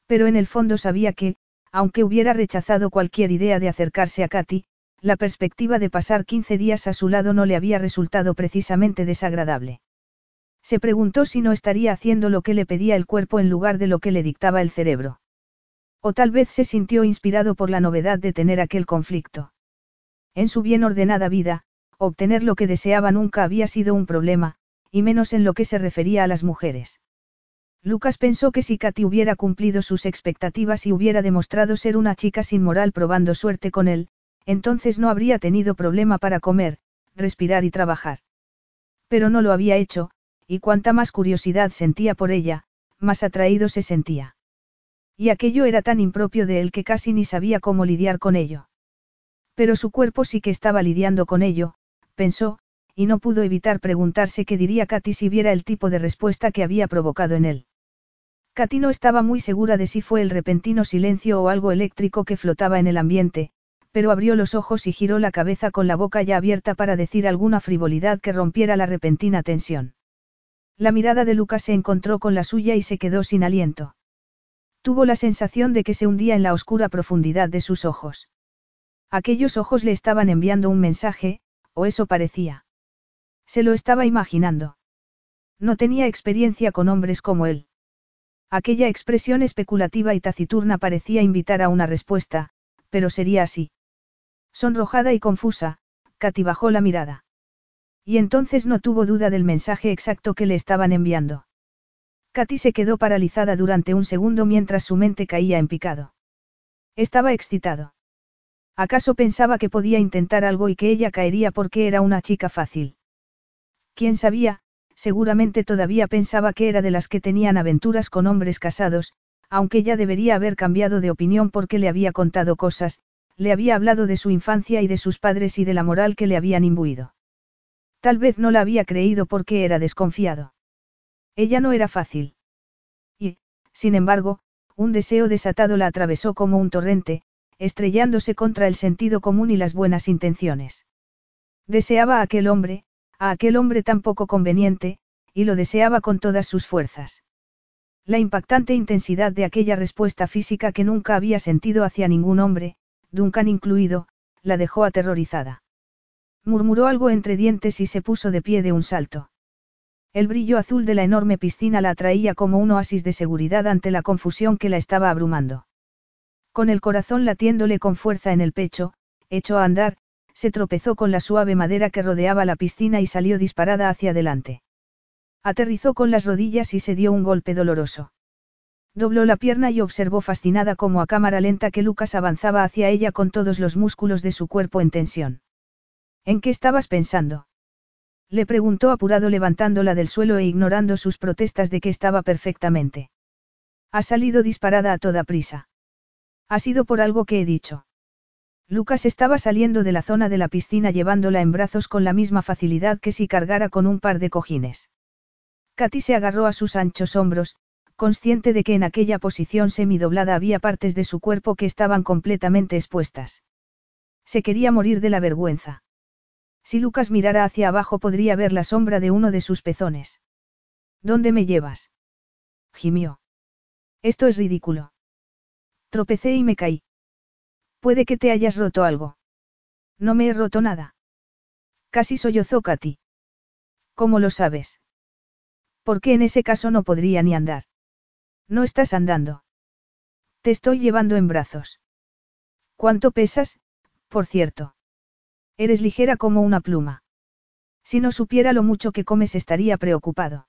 Pero en el fondo sabía que, aunque hubiera rechazado cualquier idea de acercarse a Katy, la perspectiva de pasar 15 días a su lado no le había resultado precisamente desagradable. Se preguntó si no estaría haciendo lo que le pedía el cuerpo en lugar de lo que le dictaba el cerebro. O tal vez se sintió inspirado por la novedad de tener aquel conflicto. En su bien ordenada vida, obtener lo que deseaba nunca había sido un problema, y menos en lo que se refería a las mujeres. Lucas pensó que si Katy hubiera cumplido sus expectativas y hubiera demostrado ser una chica sin moral probando suerte con él, entonces no habría tenido problema para comer, respirar y trabajar. Pero no lo había hecho, y cuanta más curiosidad sentía por ella, más atraído se sentía. Y aquello era tan impropio de él que casi ni sabía cómo lidiar con ello. Pero su cuerpo sí que estaba lidiando con ello, pensó, y no pudo evitar preguntarse qué diría Katy si viera el tipo de respuesta que había provocado en él. Katy no estaba muy segura de si fue el repentino silencio o algo eléctrico que flotaba en el ambiente, pero abrió los ojos y giró la cabeza con la boca ya abierta para decir alguna frivolidad que rompiera la repentina tensión. La mirada de Lucas se encontró con la suya y se quedó sin aliento. Tuvo la sensación de que se hundía en la oscura profundidad de sus ojos. Aquellos ojos le estaban enviando un mensaje, o eso parecía. Se lo estaba imaginando. No tenía experiencia con hombres como él. Aquella expresión especulativa y taciturna parecía invitar a una respuesta, pero sería así. Sonrojada y confusa, Katy bajó la mirada. Y entonces no tuvo duda del mensaje exacto que le estaban enviando. Katy se quedó paralizada durante un segundo mientras su mente caía en picado. Estaba excitado. ¿Acaso pensaba que podía intentar algo y que ella caería porque era una chica fácil? ¿Quién sabía? Seguramente todavía pensaba que era de las que tenían aventuras con hombres casados, aunque ya debería haber cambiado de opinión porque le había contado cosas, le había hablado de su infancia y de sus padres y de la moral que le habían imbuido. Tal vez no la había creído porque era desconfiado. Ella no era fácil. Y, sin embargo, un deseo desatado la atravesó como un torrente, estrellándose contra el sentido común y las buenas intenciones. Deseaba a aquel hombre, a aquel hombre tan poco conveniente, y lo deseaba con todas sus fuerzas. La impactante intensidad de aquella respuesta física que nunca había sentido hacia ningún hombre, Duncan incluido, la dejó aterrorizada. Murmuró algo entre dientes y se puso de pie de un salto. El brillo azul de la enorme piscina la atraía como un oasis de seguridad ante la confusión que la estaba abrumando. Con el corazón latiéndole con fuerza en el pecho, echó a andar, se tropezó con la suave madera que rodeaba la piscina y salió disparada hacia adelante. Aterrizó con las rodillas y se dio un golpe doloroso. Dobló la pierna y observó fascinada como a cámara lenta que Lucas avanzaba hacia ella con todos los músculos de su cuerpo en tensión. ¿En qué estabas pensando? Le preguntó apurado levantándola del suelo e ignorando sus protestas de que estaba perfectamente. Ha salido disparada a toda prisa. Ha sido por algo que he dicho. Lucas estaba saliendo de la zona de la piscina llevándola en brazos con la misma facilidad que si cargara con un par de cojines. Katy se agarró a sus anchos hombros, consciente de que en aquella posición semidoblada había partes de su cuerpo que estaban completamente expuestas. Se quería morir de la vergüenza. Si Lucas mirara hacia abajo podría ver la sombra de uno de sus pezones. ¿Dónde me llevas? gimió. Esto es ridículo. Tropecé y me caí. Puede que te hayas roto algo. No me he roto nada. Casi sollozó Katy. ¿Cómo lo sabes? Porque en ese caso no podría ni andar. No estás andando. Te estoy llevando en brazos. ¿Cuánto pesas, por cierto? Eres ligera como una pluma. Si no supiera lo mucho que comes estaría preocupado.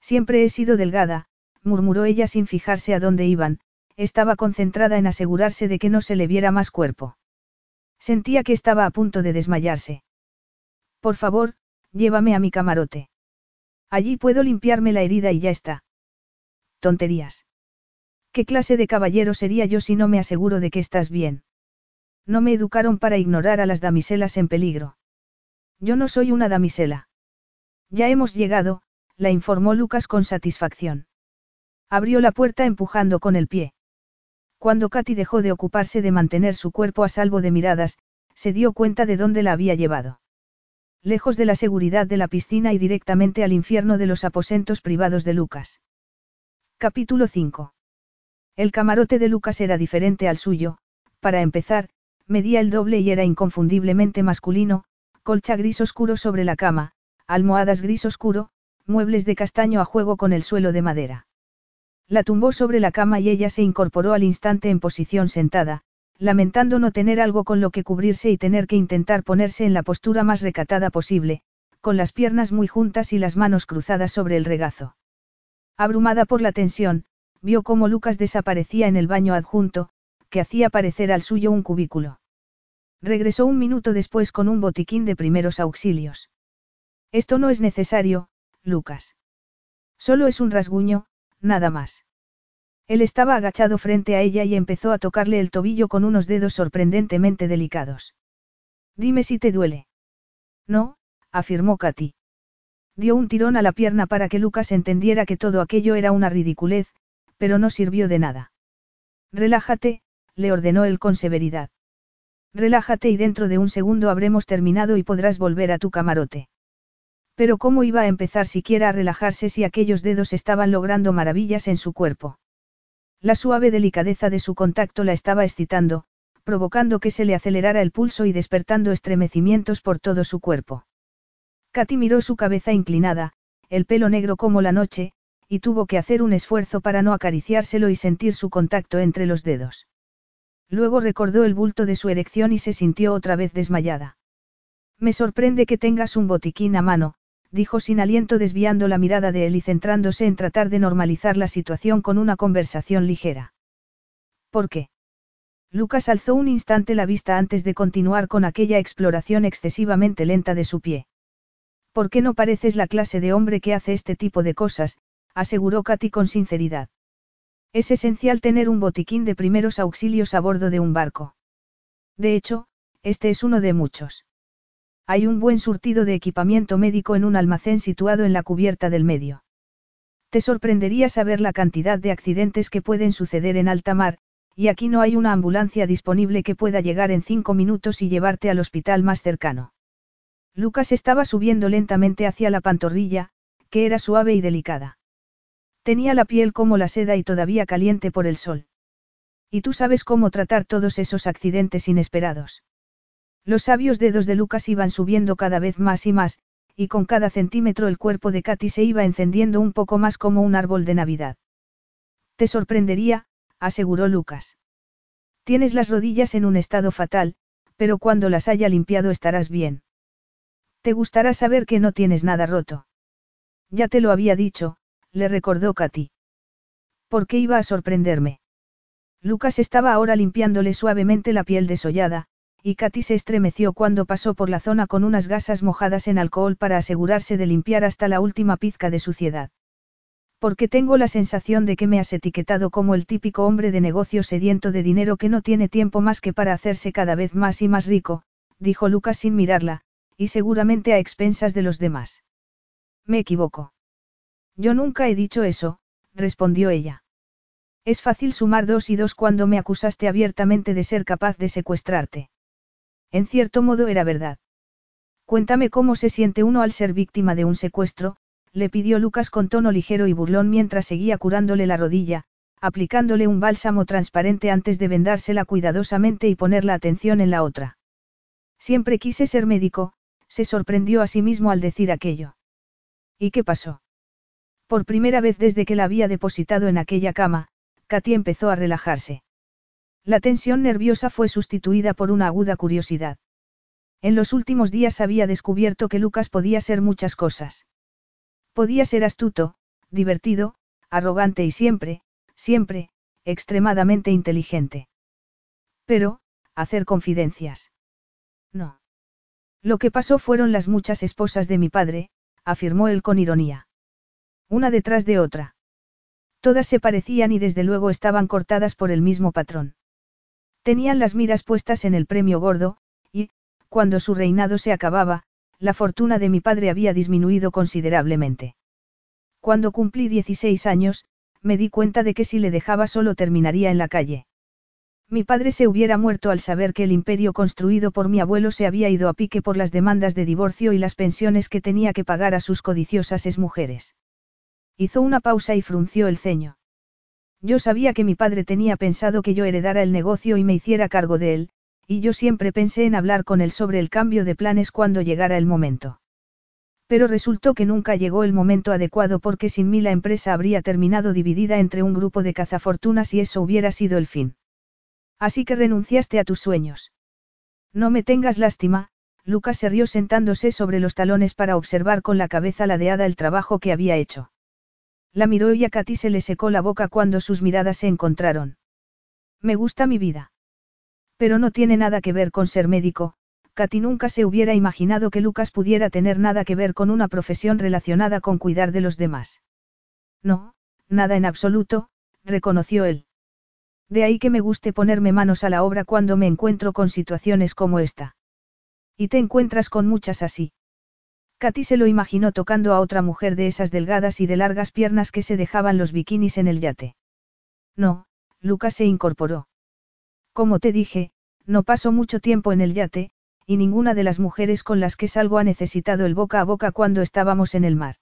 Siempre he sido delgada, murmuró ella sin fijarse a dónde iban, estaba concentrada en asegurarse de que no se le viera más cuerpo. Sentía que estaba a punto de desmayarse. Por favor, llévame a mi camarote. Allí puedo limpiarme la herida y ya está. Tonterías. ¿Qué clase de caballero sería yo si no me aseguro de que estás bien? No me educaron para ignorar a las damiselas en peligro. Yo no soy una damisela. Ya hemos llegado, la informó Lucas con satisfacción. Abrió la puerta empujando con el pie. Cuando Katy dejó de ocuparse de mantener su cuerpo a salvo de miradas, se dio cuenta de dónde la había llevado. Lejos de la seguridad de la piscina y directamente al infierno de los aposentos privados de Lucas. Capítulo 5. El camarote de Lucas era diferente al suyo, para empezar, medía el doble y era inconfundiblemente masculino, colcha gris oscuro sobre la cama, almohadas gris oscuro, muebles de castaño a juego con el suelo de madera. La tumbó sobre la cama y ella se incorporó al instante en posición sentada, lamentando no tener algo con lo que cubrirse y tener que intentar ponerse en la postura más recatada posible, con las piernas muy juntas y las manos cruzadas sobre el regazo. Abrumada por la tensión, vio cómo Lucas desaparecía en el baño adjunto, que hacía parecer al suyo un cubículo. Regresó un minuto después con un botiquín de primeros auxilios. Esto no es necesario, Lucas. Solo es un rasguño, nada más. Él estaba agachado frente a ella y empezó a tocarle el tobillo con unos dedos sorprendentemente delicados. Dime si te duele. No, afirmó Katy. Dio un tirón a la pierna para que Lucas entendiera que todo aquello era una ridiculez, pero no sirvió de nada. Relájate, le ordenó él con severidad. Relájate y dentro de un segundo habremos terminado y podrás volver a tu camarote. Pero ¿cómo iba a empezar siquiera a relajarse si aquellos dedos estaban logrando maravillas en su cuerpo? La suave delicadeza de su contacto la estaba excitando, provocando que se le acelerara el pulso y despertando estremecimientos por todo su cuerpo. Katy miró su cabeza inclinada, el pelo negro como la noche, y tuvo que hacer un esfuerzo para no acariciárselo y sentir su contacto entre los dedos. Luego recordó el bulto de su erección y se sintió otra vez desmayada. Me sorprende que tengas un botiquín a mano, dijo sin aliento desviando la mirada de él y centrándose en tratar de normalizar la situación con una conversación ligera. ¿Por qué? Lucas alzó un instante la vista antes de continuar con aquella exploración excesivamente lenta de su pie. ¿Por qué no pareces la clase de hombre que hace este tipo de cosas? aseguró Katy con sinceridad. Es esencial tener un botiquín de primeros auxilios a bordo de un barco. De hecho, este es uno de muchos. Hay un buen surtido de equipamiento médico en un almacén situado en la cubierta del medio. Te sorprendería saber la cantidad de accidentes que pueden suceder en alta mar, y aquí no hay una ambulancia disponible que pueda llegar en cinco minutos y llevarte al hospital más cercano. Lucas estaba subiendo lentamente hacia la pantorrilla, que era suave y delicada. Tenía la piel como la seda y todavía caliente por el sol. Y tú sabes cómo tratar todos esos accidentes inesperados. Los sabios dedos de Lucas iban subiendo cada vez más y más, y con cada centímetro el cuerpo de Katy se iba encendiendo un poco más como un árbol de Navidad. Te sorprendería, aseguró Lucas. Tienes las rodillas en un estado fatal, pero cuando las haya limpiado estarás bien. Te gustará saber que no tienes nada roto. Ya te lo había dicho, le recordó Katy. ¿Por qué iba a sorprenderme? Lucas estaba ahora limpiándole suavemente la piel desollada, y Katy se estremeció cuando pasó por la zona con unas gasas mojadas en alcohol para asegurarse de limpiar hasta la última pizca de suciedad. Porque tengo la sensación de que me has etiquetado como el típico hombre de negocio sediento de dinero que no tiene tiempo más que para hacerse cada vez más y más rico, dijo Lucas sin mirarla, y seguramente a expensas de los demás. Me equivoco. Yo nunca he dicho eso, respondió ella. Es fácil sumar dos y dos cuando me acusaste abiertamente de ser capaz de secuestrarte. En cierto modo era verdad. Cuéntame cómo se siente uno al ser víctima de un secuestro, le pidió Lucas con tono ligero y burlón mientras seguía curándole la rodilla, aplicándole un bálsamo transparente antes de vendársela cuidadosamente y poner la atención en la otra. Siempre quise ser médico, se sorprendió a sí mismo al decir aquello. ¿Y qué pasó? Por primera vez desde que la había depositado en aquella cama, Katy empezó a relajarse. La tensión nerviosa fue sustituida por una aguda curiosidad. En los últimos días había descubierto que Lucas podía ser muchas cosas. Podía ser astuto, divertido, arrogante y siempre, siempre, extremadamente inteligente. Pero, hacer confidencias. No. Lo que pasó fueron las muchas esposas de mi padre, afirmó él con ironía. Una detrás de otra. Todas se parecían y desde luego estaban cortadas por el mismo patrón. Tenían las miras puestas en el premio gordo, y, cuando su reinado se acababa, la fortuna de mi padre había disminuido considerablemente. Cuando cumplí 16 años, me di cuenta de que si le dejaba solo terminaría en la calle. Mi padre se hubiera muerto al saber que el imperio construido por mi abuelo se había ido a pique por las demandas de divorcio y las pensiones que tenía que pagar a sus codiciosas exmujeres. Hizo una pausa y frunció el ceño. Yo sabía que mi padre tenía pensado que yo heredara el negocio y me hiciera cargo de él, y yo siempre pensé en hablar con él sobre el cambio de planes cuando llegara el momento. Pero resultó que nunca llegó el momento adecuado porque sin mí la empresa habría terminado dividida entre un grupo de cazafortunas y eso hubiera sido el fin. Así que renunciaste a tus sueños. No me tengas lástima, Lucas se rió sentándose sobre los talones para observar con la cabeza ladeada el trabajo que había hecho. La miró y a Katy se le secó la boca cuando sus miradas se encontraron. Me gusta mi vida. Pero no tiene nada que ver con ser médico, Katy nunca se hubiera imaginado que Lucas pudiera tener nada que ver con una profesión relacionada con cuidar de los demás. No, nada en absoluto, reconoció él. De ahí que me guste ponerme manos a la obra cuando me encuentro con situaciones como esta. Y te encuentras con muchas así. Katy se lo imaginó tocando a otra mujer de esas delgadas y de largas piernas que se dejaban los bikinis en el yate. No, Lucas se incorporó. Como te dije, No paso mucho tiempo en el yate, y ninguna de las mujeres con las que salgo ha necesitado el boca a boca cuando estábamos en el mar.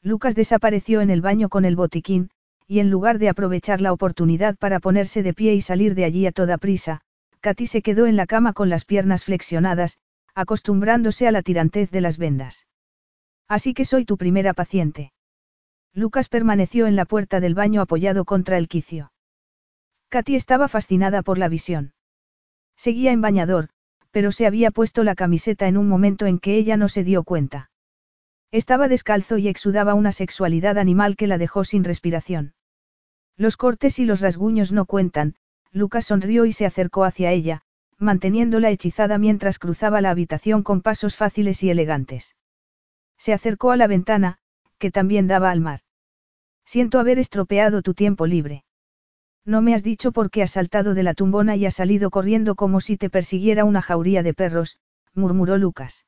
Lucas desapareció en el baño con el botiquín, y en lugar de aprovechar la oportunidad para ponerse de pie y salir de allí a toda prisa, Katy se quedó en la cama con las piernas flexionadas, acostumbrándose a la tirantez de las vendas. Así que soy tu primera paciente. Lucas permaneció en la puerta del baño apoyado contra el quicio. Katy estaba fascinada por la visión. Seguía en bañador, pero se había puesto la camiseta en un momento en que ella no se dio cuenta. Estaba descalzo y exudaba una sexualidad animal que la dejó sin respiración. Los cortes y los rasguños no cuentan, Lucas sonrió y se acercó hacia ella, manteniéndola hechizada mientras cruzaba la habitación con pasos fáciles y elegantes. Se acercó a la ventana, que también daba al mar. Siento haber estropeado tu tiempo libre. No me has dicho por qué has saltado de la tumbona y has salido corriendo como si te persiguiera una jauría de perros, murmuró Lucas.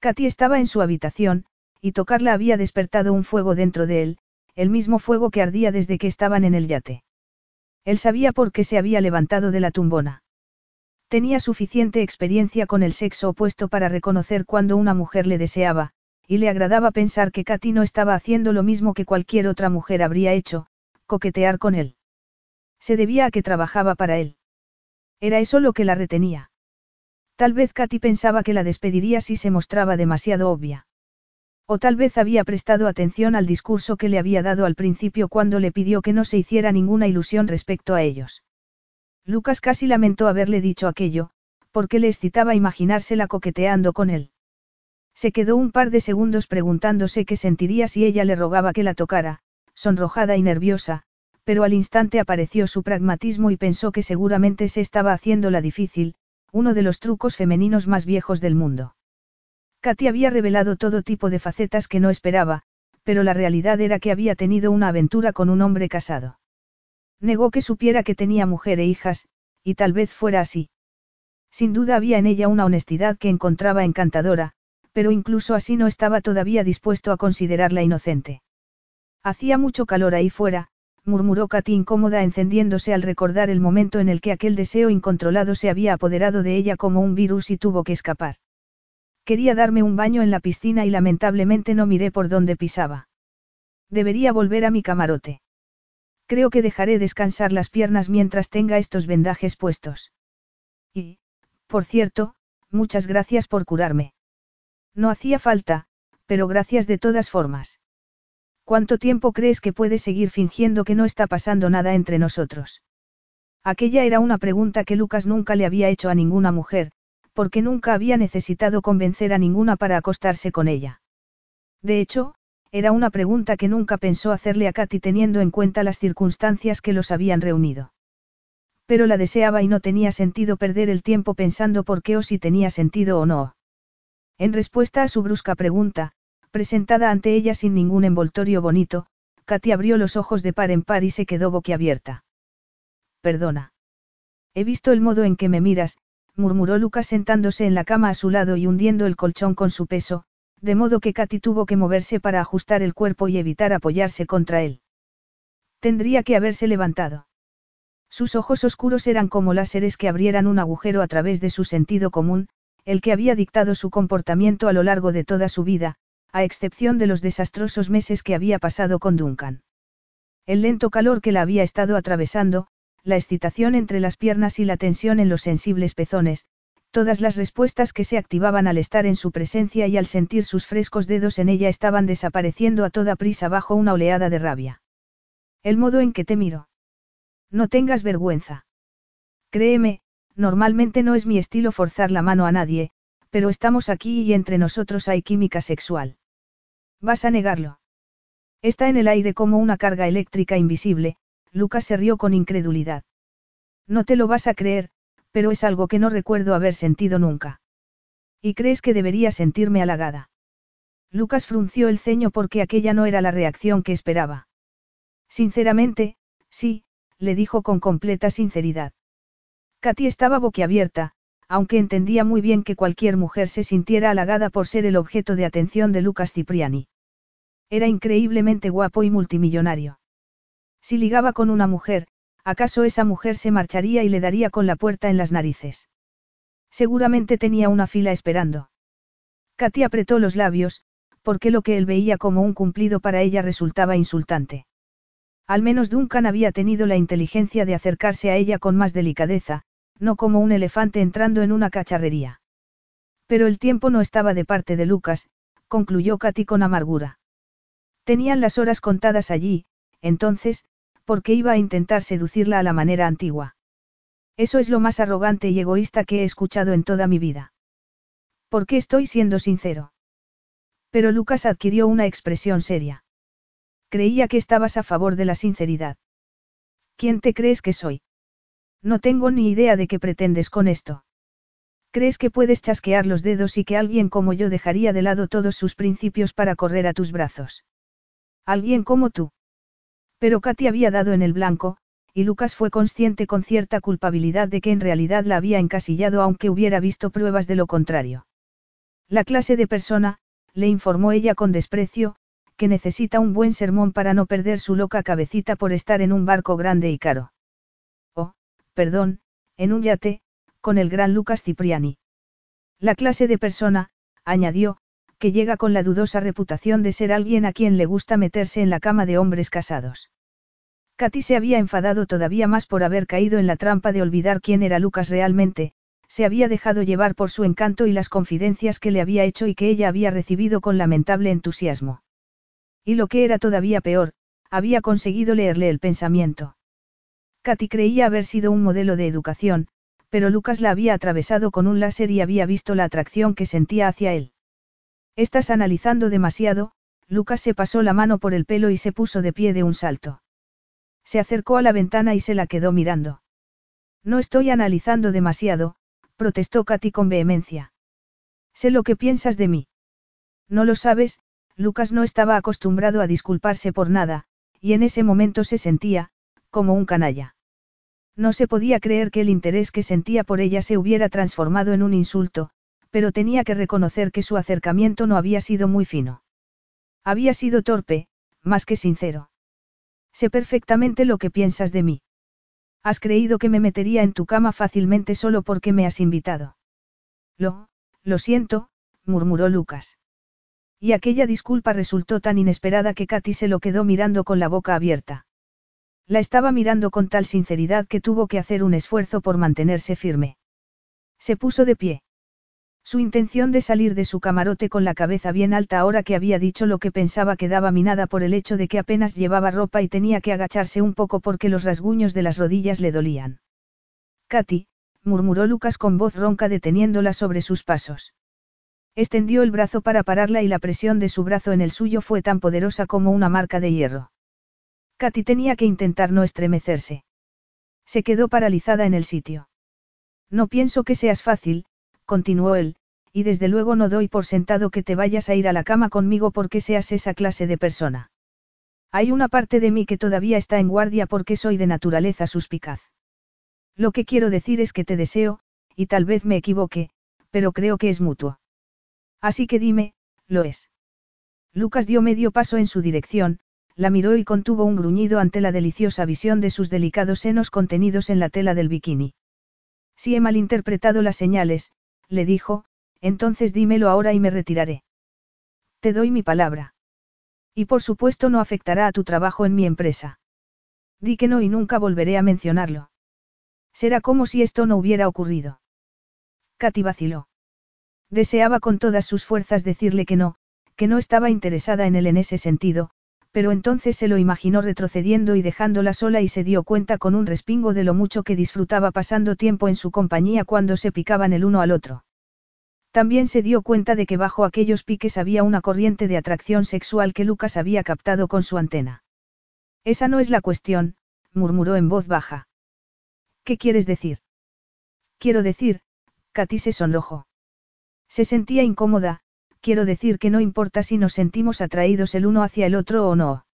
Katy estaba en su habitación, y tocarla había despertado un fuego dentro de él, el mismo fuego que ardía desde que estaban en el yate. Él sabía por qué se había levantado de la tumbona. Tenía suficiente experiencia con el sexo opuesto para reconocer cuando una mujer le deseaba, y le agradaba pensar que Katy no estaba haciendo lo mismo que cualquier otra mujer habría hecho, coquetear con él. Se debía a que trabajaba para él. Era eso lo que la retenía. Tal vez Katy pensaba que la despediría si se mostraba demasiado obvia. O tal vez había prestado atención al discurso que le había dado al principio cuando le pidió que no se hiciera ninguna ilusión respecto a ellos. Lucas casi lamentó haberle dicho aquello, porque le excitaba imaginársela coqueteando con él. Se quedó un par de segundos preguntándose qué sentiría si ella le rogaba que la tocara, sonrojada y nerviosa, pero al instante apareció su pragmatismo y pensó que seguramente se estaba haciendo la difícil, uno de los trucos femeninos más viejos del mundo. Katy había revelado todo tipo de facetas que no esperaba, pero la realidad era que había tenido una aventura con un hombre casado. Negó que supiera que tenía mujer e hijas, y tal vez fuera así. Sin duda había en ella una honestidad que encontraba encantadora, pero incluso así no estaba todavía dispuesto a considerarla inocente. Hacía mucho calor ahí fuera, murmuró Katy incómoda encendiéndose al recordar el momento en el que aquel deseo incontrolado se había apoderado de ella como un virus y tuvo que escapar. Quería darme un baño en la piscina y lamentablemente no miré por dónde pisaba. Debería volver a mi camarote. Creo que dejaré descansar las piernas mientras tenga estos vendajes puestos. Y, por cierto, muchas gracias por curarme. No hacía falta, pero gracias de todas formas. ¿Cuánto tiempo crees que puedes seguir fingiendo que no está pasando nada entre nosotros? Aquella era una pregunta que Lucas nunca le había hecho a ninguna mujer, porque nunca había necesitado convencer a ninguna para acostarse con ella. De hecho, era una pregunta que nunca pensó hacerle a Katy teniendo en cuenta las circunstancias que los habían reunido. Pero la deseaba y no tenía sentido perder el tiempo pensando por qué o si tenía sentido o no. En respuesta a su brusca pregunta, presentada ante ella sin ningún envoltorio bonito, Katy abrió los ojos de par en par y se quedó boquiabierta. Perdona. He visto el modo en que me miras, murmuró Lucas sentándose en la cama a su lado y hundiendo el colchón con su peso, de modo que Katy tuvo que moverse para ajustar el cuerpo y evitar apoyarse contra él. Tendría que haberse levantado. Sus ojos oscuros eran como láseres que abrieran un agujero a través de su sentido común, el que había dictado su comportamiento a lo largo de toda su vida, a excepción de los desastrosos meses que había pasado con Duncan. El lento calor que la había estado atravesando, la excitación entre las piernas y la tensión en los sensibles pezones, todas las respuestas que se activaban al estar en su presencia y al sentir sus frescos dedos en ella estaban desapareciendo a toda prisa bajo una oleada de rabia. El modo en que te miro. No tengas vergüenza. Créeme, normalmente no es mi estilo forzar la mano a nadie, pero estamos aquí y entre nosotros hay química sexual. ¿Vas a negarlo? Está en el aire como una carga eléctrica invisible, Lucas se rió con incredulidad. No te lo vas a creer, pero es algo que no recuerdo haber sentido nunca. ¿Y crees que debería sentirme halagada? Lucas frunció el ceño porque aquella no era la reacción que esperaba. Sinceramente, sí, le dijo con completa sinceridad. Katy estaba boquiabierta, aunque entendía muy bien que cualquier mujer se sintiera halagada por ser el objeto de atención de Lucas Cipriani. Era increíblemente guapo y multimillonario. Si ligaba con una mujer, ¿acaso esa mujer se marcharía y le daría con la puerta en las narices? Seguramente tenía una fila esperando. Katy apretó los labios, porque lo que él veía como un cumplido para ella resultaba insultante. Al menos Duncan había tenido la inteligencia de acercarse a ella con más delicadeza, no como un elefante entrando en una cacharrería. Pero el tiempo no estaba de parte de Lucas, concluyó Katy con amargura. Tenían las horas contadas allí, entonces, ¿por qué iba a intentar seducirla a la manera antigua? Eso es lo más arrogante y egoísta que he escuchado en toda mi vida. ¿Por qué estoy siendo sincero? Pero Lucas adquirió una expresión seria. Creía que estabas a favor de la sinceridad. ¿Quién te crees que soy? No tengo ni idea de qué pretendes con esto. ¿Crees que puedes chasquear los dedos y que alguien como yo dejaría de lado todos sus principios para correr a tus brazos? Alguien como tú. Pero Katy había dado en el blanco, y Lucas fue consciente con cierta culpabilidad de que en realidad la había encasillado aunque hubiera visto pruebas de lo contrario. La clase de persona, le informó ella con desprecio, que necesita un buen sermón para no perder su loca cabecita por estar en un barco grande y caro. Oh, perdón, en un yate, con el gran Lucas Cipriani. La clase de persona, añadió, que llega con la dudosa reputación de ser alguien a quien le gusta meterse en la cama de hombres casados. Katy se había enfadado todavía más por haber caído en la trampa de olvidar quién era Lucas realmente, se había dejado llevar por su encanto y las confidencias que le había hecho y que ella había recibido con lamentable entusiasmo. Y lo que era todavía peor, había conseguido leerle el pensamiento. Katy creía haber sido un modelo de educación, pero Lucas la había atravesado con un láser y había visto la atracción que sentía hacia él. Estás analizando demasiado, Lucas se pasó la mano por el pelo y se puso de pie de un salto. Se acercó a la ventana y se la quedó mirando. No estoy analizando demasiado, protestó Katy con vehemencia. Sé lo que piensas de mí. No lo sabes, Lucas no estaba acostumbrado a disculparse por nada, y en ese momento se sentía, como un canalla. No se podía creer que el interés que sentía por ella se hubiera transformado en un insulto, pero tenía que reconocer que su acercamiento no había sido muy fino. Había sido torpe, más que sincero. Sé perfectamente lo que piensas de mí. Has creído que me metería en tu cama fácilmente solo porque me has invitado. Lo, lo siento, murmuró Lucas. Y aquella disculpa resultó tan inesperada que Katy se lo quedó mirando con la boca abierta. La estaba mirando con tal sinceridad que tuvo que hacer un esfuerzo por mantenerse firme. Se puso de pie. Su intención de salir de su camarote con la cabeza bien alta ahora que había dicho lo que pensaba quedaba minada por el hecho de que apenas llevaba ropa y tenía que agacharse un poco porque los rasguños de las rodillas le dolían. Katy, murmuró Lucas con voz ronca deteniéndola sobre sus pasos. Extendió el brazo para pararla y la presión de su brazo en el suyo fue tan poderosa como una marca de hierro. Katy tenía que intentar no estremecerse. Se quedó paralizada en el sitio. No pienso que seas fácil, continuó él, y desde luego no doy por sentado que te vayas a ir a la cama conmigo porque seas esa clase de persona. Hay una parte de mí que todavía está en guardia porque soy de naturaleza suspicaz. Lo que quiero decir es que te deseo, y tal vez me equivoque, pero creo que es mutuo. Así que dime, lo es. Lucas dio medio paso en su dirección, la miró y contuvo un gruñido ante la deliciosa visión de sus delicados senos contenidos en la tela del bikini. Si he malinterpretado las señales, le dijo, entonces dímelo ahora y me retiraré. Te doy mi palabra. Y por supuesto no afectará a tu trabajo en mi empresa. Di que no y nunca volveré a mencionarlo. Será como si esto no hubiera ocurrido. Katy vaciló. Deseaba con todas sus fuerzas decirle que no, que no estaba interesada en él en ese sentido, pero entonces se lo imaginó retrocediendo y dejándola sola y se dio cuenta con un respingo de lo mucho que disfrutaba pasando tiempo en su compañía cuando se picaban el uno al otro. También se dio cuenta de que bajo aquellos piques había una corriente de atracción sexual que Lucas había captado con su antena. Esa no es la cuestión, murmuró en voz baja. ¿Qué quieres decir? Quiero decir, Katy se sonrojó. Se sentía incómoda, quiero decir que no importa si nos sentimos atraídos el uno hacia el otro o no.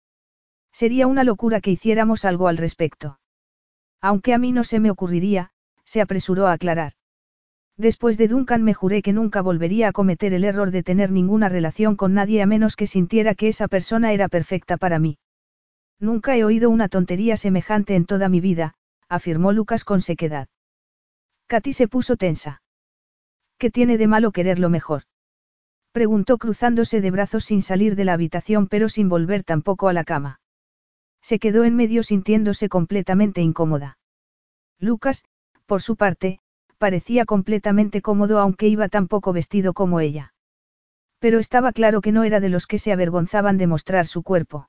Sería una locura que hiciéramos algo al respecto. Aunque a mí no se me ocurriría, se apresuró a aclarar. Después de Duncan me juré que nunca volvería a cometer el error de tener ninguna relación con nadie a menos que sintiera que esa persona era perfecta para mí. Nunca he oído una tontería semejante en toda mi vida, afirmó Lucas con sequedad. Katy se puso tensa. ¿Qué tiene de malo quererlo mejor? Preguntó cruzándose de brazos sin salir de la habitación pero sin volver tampoco a la cama. Se quedó en medio sintiéndose completamente incómoda. Lucas, por su parte, parecía completamente cómodo aunque iba tan poco vestido como ella. Pero estaba claro que no era de los que se avergonzaban de mostrar su cuerpo.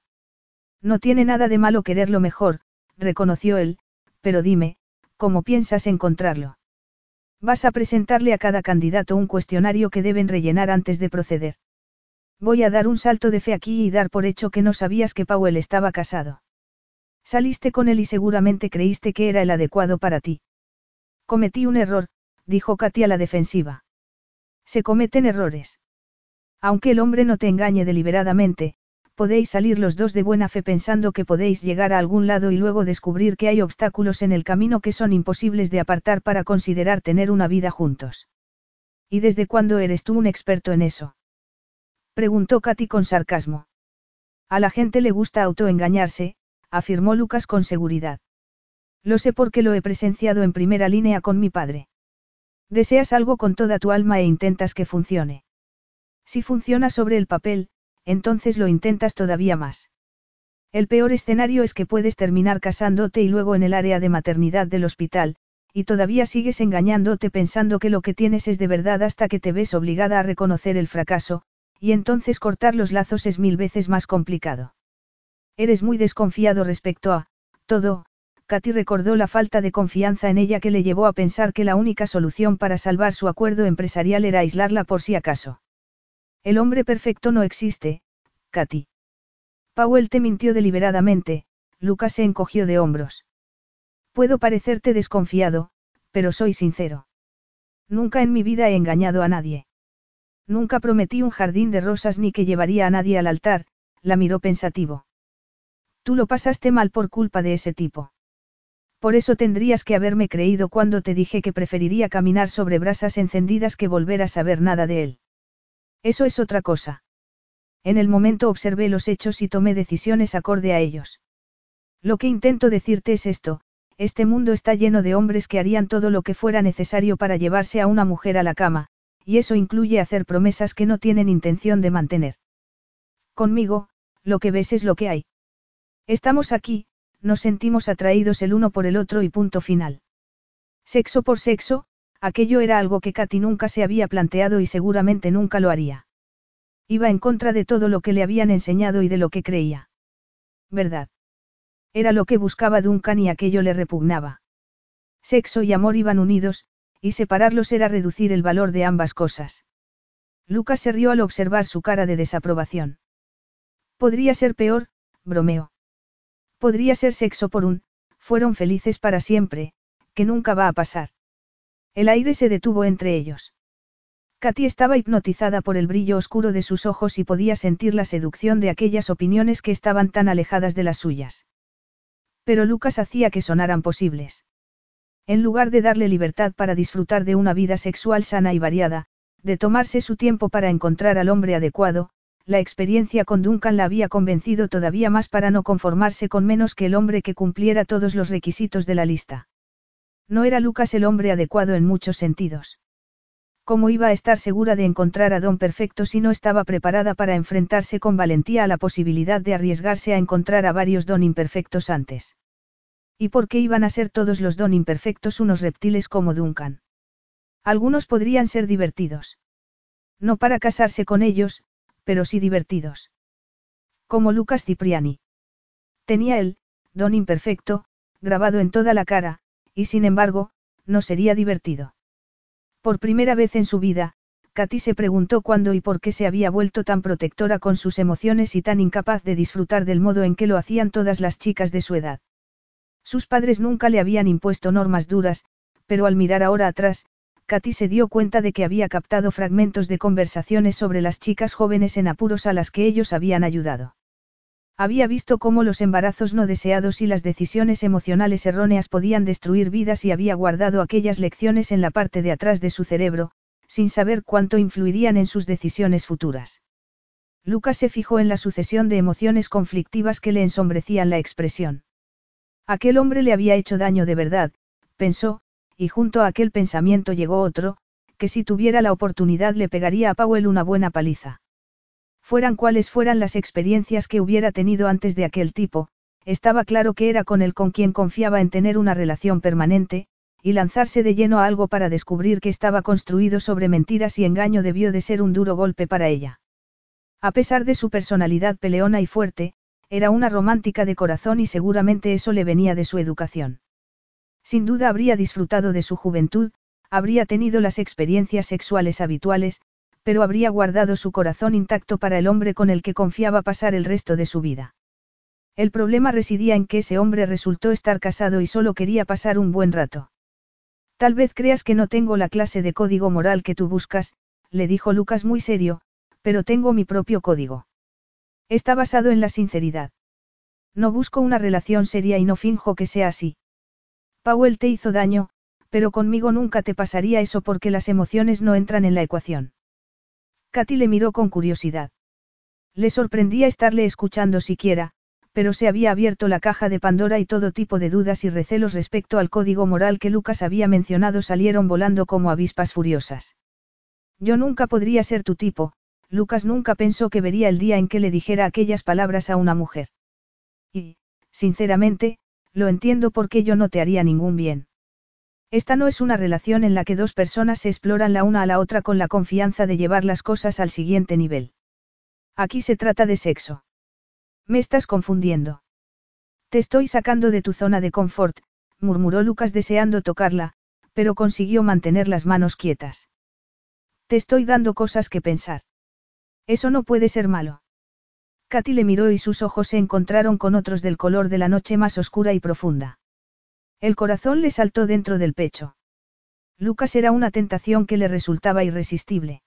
No tiene nada de malo quererlo mejor, reconoció él, pero dime, ¿cómo piensas encontrarlo? Vas a presentarle a cada candidato un cuestionario que deben rellenar antes de proceder. Voy a dar un salto de fe aquí y dar por hecho que no sabías que Powell estaba casado. Saliste con él y seguramente creíste que era el adecuado para ti. Cometí un error, dijo Katy a la defensiva. Se cometen errores. Aunque el hombre no te engañe deliberadamente, podéis salir los dos de buena fe pensando que podéis llegar a algún lado y luego descubrir que hay obstáculos en el camino que son imposibles de apartar para considerar tener una vida juntos. ¿Y desde cuándo eres tú un experto en eso? Preguntó Katy con sarcasmo. A la gente le gusta autoengañarse, afirmó Lucas con seguridad. Lo sé porque lo he presenciado en primera línea con mi padre. Deseas algo con toda tu alma e intentas que funcione. Si funciona sobre el papel, entonces lo intentas todavía más. El peor escenario es que puedes terminar casándote y luego en el área de maternidad del hospital, y todavía sigues engañándote pensando que lo que tienes es de verdad hasta que te ves obligada a reconocer el fracaso, y entonces cortar los lazos es mil veces más complicado. Eres muy desconfiado respecto a, todo, Katy recordó la falta de confianza en ella que le llevó a pensar que la única solución para salvar su acuerdo empresarial era aislarla por si acaso. El hombre perfecto no existe, Katy. Powell te mintió deliberadamente, Lucas se encogió de hombros. Puedo parecerte desconfiado, pero soy sincero. Nunca en mi vida he engañado a nadie. Nunca prometí un jardín de rosas ni que llevaría a nadie al altar, la miró pensativo. Tú lo pasaste mal por culpa de ese tipo. Por eso tendrías que haberme creído cuando te dije que preferiría caminar sobre brasas encendidas que volver a saber nada de él. Eso es otra cosa. En el momento observé los hechos y tomé decisiones acorde a ellos. Lo que intento decirte es esto, este mundo está lleno de hombres que harían todo lo que fuera necesario para llevarse a una mujer a la cama, y eso incluye hacer promesas que no tienen intención de mantener. Conmigo, lo que ves es lo que hay. Estamos aquí, nos sentimos atraídos el uno por el otro y punto final. Sexo por sexo, Aquello era algo que Katy nunca se había planteado y seguramente nunca lo haría. Iba en contra de todo lo que le habían enseñado y de lo que creía. ¿Verdad? Era lo que buscaba Duncan y aquello le repugnaba. Sexo y amor iban unidos, y separarlos era reducir el valor de ambas cosas. Lucas se rió al observar su cara de desaprobación. Podría ser peor, bromeó. Podría ser sexo por un, fueron felices para siempre, que nunca va a pasar. El aire se detuvo entre ellos. Katy estaba hipnotizada por el brillo oscuro de sus ojos y podía sentir la seducción de aquellas opiniones que estaban tan alejadas de las suyas. Pero Lucas hacía que sonaran posibles. En lugar de darle libertad para disfrutar de una vida sexual sana y variada, de tomarse su tiempo para encontrar al hombre adecuado, la experiencia con Duncan la había convencido todavía más para no conformarse con menos que el hombre que cumpliera todos los requisitos de la lista. No era Lucas el hombre adecuado en muchos sentidos. ¿Cómo iba a estar segura de encontrar a Don Perfecto si no estaba preparada para enfrentarse con valentía a la posibilidad de arriesgarse a encontrar a varios Don imperfectos antes? ¿Y por qué iban a ser todos los Don imperfectos unos reptiles como Duncan? Algunos podrían ser divertidos. No para casarse con ellos, pero sí divertidos. Como Lucas Cipriani. Tenía él, Don imperfecto, grabado en toda la cara, y sin embargo, no sería divertido. Por primera vez en su vida, Katy se preguntó cuándo y por qué se había vuelto tan protectora con sus emociones y tan incapaz de disfrutar del modo en que lo hacían todas las chicas de su edad. Sus padres nunca le habían impuesto normas duras, pero al mirar ahora atrás, Katy se dio cuenta de que había captado fragmentos de conversaciones sobre las chicas jóvenes en apuros a las que ellos habían ayudado. Había visto cómo los embarazos no deseados y las decisiones emocionales erróneas podían destruir vidas y había guardado aquellas lecciones en la parte de atrás de su cerebro, sin saber cuánto influirían en sus decisiones futuras. Lucas se fijó en la sucesión de emociones conflictivas que le ensombrecían la expresión. Aquel hombre le había hecho daño de verdad, pensó, y junto a aquel pensamiento llegó otro, que si tuviera la oportunidad le pegaría a Powell una buena paliza. Fueran cuales fueran las experiencias que hubiera tenido antes de aquel tipo, estaba claro que era con él con quien confiaba en tener una relación permanente, y lanzarse de lleno a algo para descubrir que estaba construido sobre mentiras y engaño debió de ser un duro golpe para ella. A pesar de su personalidad peleona y fuerte, era una romántica de corazón y seguramente eso le venía de su educación. Sin duda habría disfrutado de su juventud, habría tenido las experiencias sexuales habituales, pero habría guardado su corazón intacto para el hombre con el que confiaba pasar el resto de su vida. El problema residía en que ese hombre resultó estar casado y solo quería pasar un buen rato. Tal vez creas que no tengo la clase de código moral que tú buscas, le dijo Lucas muy serio, pero tengo mi propio código. Está basado en la sinceridad. No busco una relación seria y no finjo que sea así. Powell te hizo daño, pero conmigo nunca te pasaría eso porque las emociones no entran en la ecuación. Katy le miró con curiosidad. Le sorprendía estarle escuchando siquiera, pero se había abierto la caja de Pandora y todo tipo de dudas y recelos respecto al código moral que Lucas había mencionado salieron volando como avispas furiosas. Yo nunca podría ser tu tipo, Lucas nunca pensó que vería el día en que le dijera aquellas palabras a una mujer. Y, sinceramente, lo entiendo porque yo no te haría ningún bien. Esta no es una relación en la que dos personas se exploran la una a la otra con la confianza de llevar las cosas al siguiente nivel. Aquí se trata de sexo. Me estás confundiendo. Te estoy sacando de tu zona de confort, murmuró Lucas deseando tocarla, pero consiguió mantener las manos quietas. Te estoy dando cosas que pensar. Eso no puede ser malo. Katy le miró y sus ojos se encontraron con otros del color de la noche más oscura y profunda. El corazón le saltó dentro del pecho. Lucas era una tentación que le resultaba irresistible.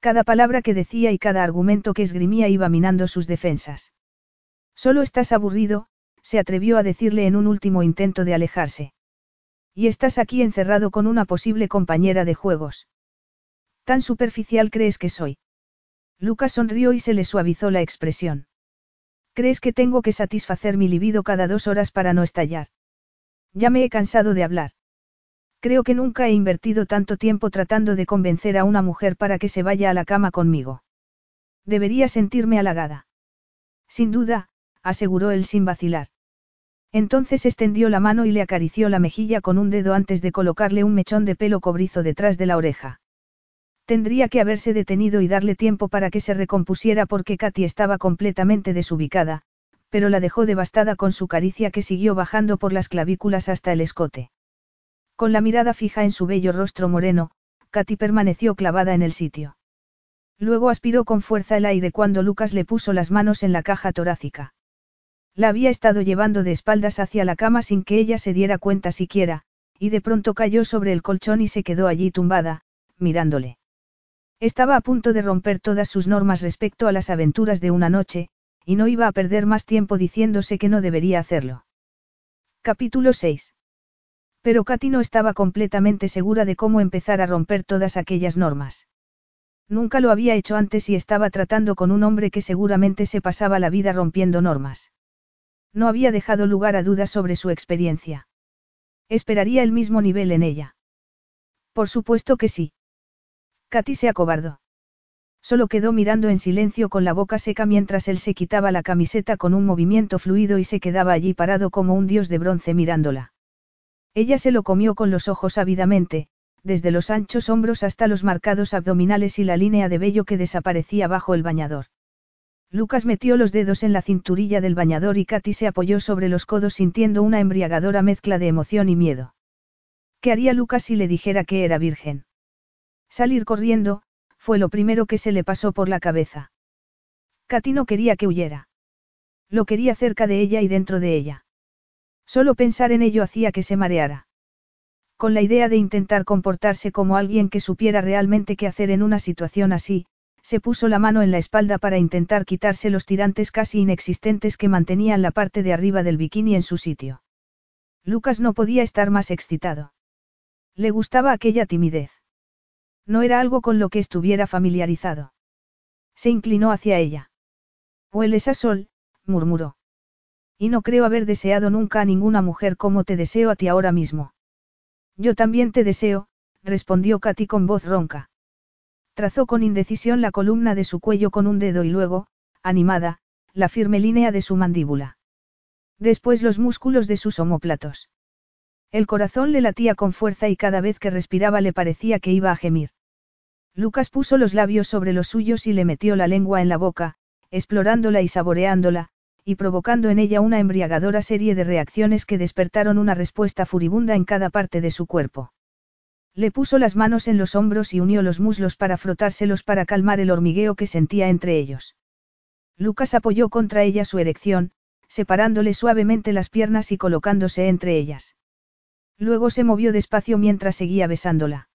Cada palabra que decía y cada argumento que esgrimía iba minando sus defensas. Solo estás aburrido, se atrevió a decirle en un último intento de alejarse. Y estás aquí encerrado con una posible compañera de juegos. ¿Tan superficial crees que soy? Lucas sonrió y se le suavizó la expresión. ¿Crees que tengo que satisfacer mi libido cada dos horas para no estallar? Ya me he cansado de hablar. Creo que nunca he invertido tanto tiempo tratando de convencer a una mujer para que se vaya a la cama conmigo. Debería sentirme halagada. Sin duda, aseguró él sin vacilar. Entonces extendió la mano y le acarició la mejilla con un dedo antes de colocarle un mechón de pelo cobrizo detrás de la oreja. Tendría que haberse detenido y darle tiempo para que se recompusiera porque Katy estaba completamente desubicada, pero la dejó devastada con su caricia que siguió bajando por las clavículas hasta el escote. Con la mirada fija en su bello rostro moreno, Katy permaneció clavada en el sitio. Luego aspiró con fuerza el aire cuando Lucas le puso las manos en la caja torácica. La había estado llevando de espaldas hacia la cama sin que ella se diera cuenta siquiera, y de pronto cayó sobre el colchón y se quedó allí tumbada, mirándole. Estaba a punto de romper todas sus normas respecto a las aventuras de una noche, y no iba a perder más tiempo diciéndose que no debería hacerlo. Capítulo 6. Pero Katy no estaba completamente segura de cómo empezar a romper todas aquellas normas. Nunca lo había hecho antes y estaba tratando con un hombre que seguramente se pasaba la vida rompiendo normas. No había dejado lugar a dudas sobre su experiencia. Esperaría el mismo nivel en ella. Por supuesto que sí. Katy se acobardó. Solo quedó mirando en silencio con la boca seca mientras él se quitaba la camiseta con un movimiento fluido y se quedaba allí parado como un dios de bronce mirándola. Ella se lo comió con los ojos ávidamente, desde los anchos hombros hasta los marcados abdominales y la línea de vello que desaparecía bajo el bañador. Lucas metió los dedos en la cinturilla del bañador y Katy se apoyó sobre los codos sintiendo una embriagadora mezcla de emoción y miedo. ¿Qué haría Lucas si le dijera que era virgen? Salir corriendo, fue lo primero que se le pasó por la cabeza. Katy no quería que huyera. Lo quería cerca de ella y dentro de ella. Solo pensar en ello hacía que se mareara. Con la idea de intentar comportarse como alguien que supiera realmente qué hacer en una situación así, se puso la mano en la espalda para intentar quitarse los tirantes casi inexistentes que mantenían la parte de arriba del bikini en su sitio. Lucas no podía estar más excitado. Le gustaba aquella timidez. No era algo con lo que estuviera familiarizado. Se inclinó hacia ella. Hueles a sol, murmuró. Y no creo haber deseado nunca a ninguna mujer como te deseo a ti ahora mismo. Yo también te deseo, respondió Katy con voz ronca. Trazó con indecisión la columna de su cuello con un dedo y luego, animada, la firme línea de su mandíbula. Después los músculos de sus omóplatos. El corazón le latía con fuerza y cada vez que respiraba le parecía que iba a gemir. Lucas puso los labios sobre los suyos y le metió la lengua en la boca, explorándola y saboreándola, y provocando en ella una embriagadora serie de reacciones que despertaron una respuesta furibunda en cada parte de su cuerpo. Le puso las manos en los hombros y unió los muslos para frotárselos para calmar el hormigueo que sentía entre ellos. Lucas apoyó contra ella su erección, separándole suavemente las piernas y colocándose entre ellas. Luego se movió despacio mientras seguía besándola.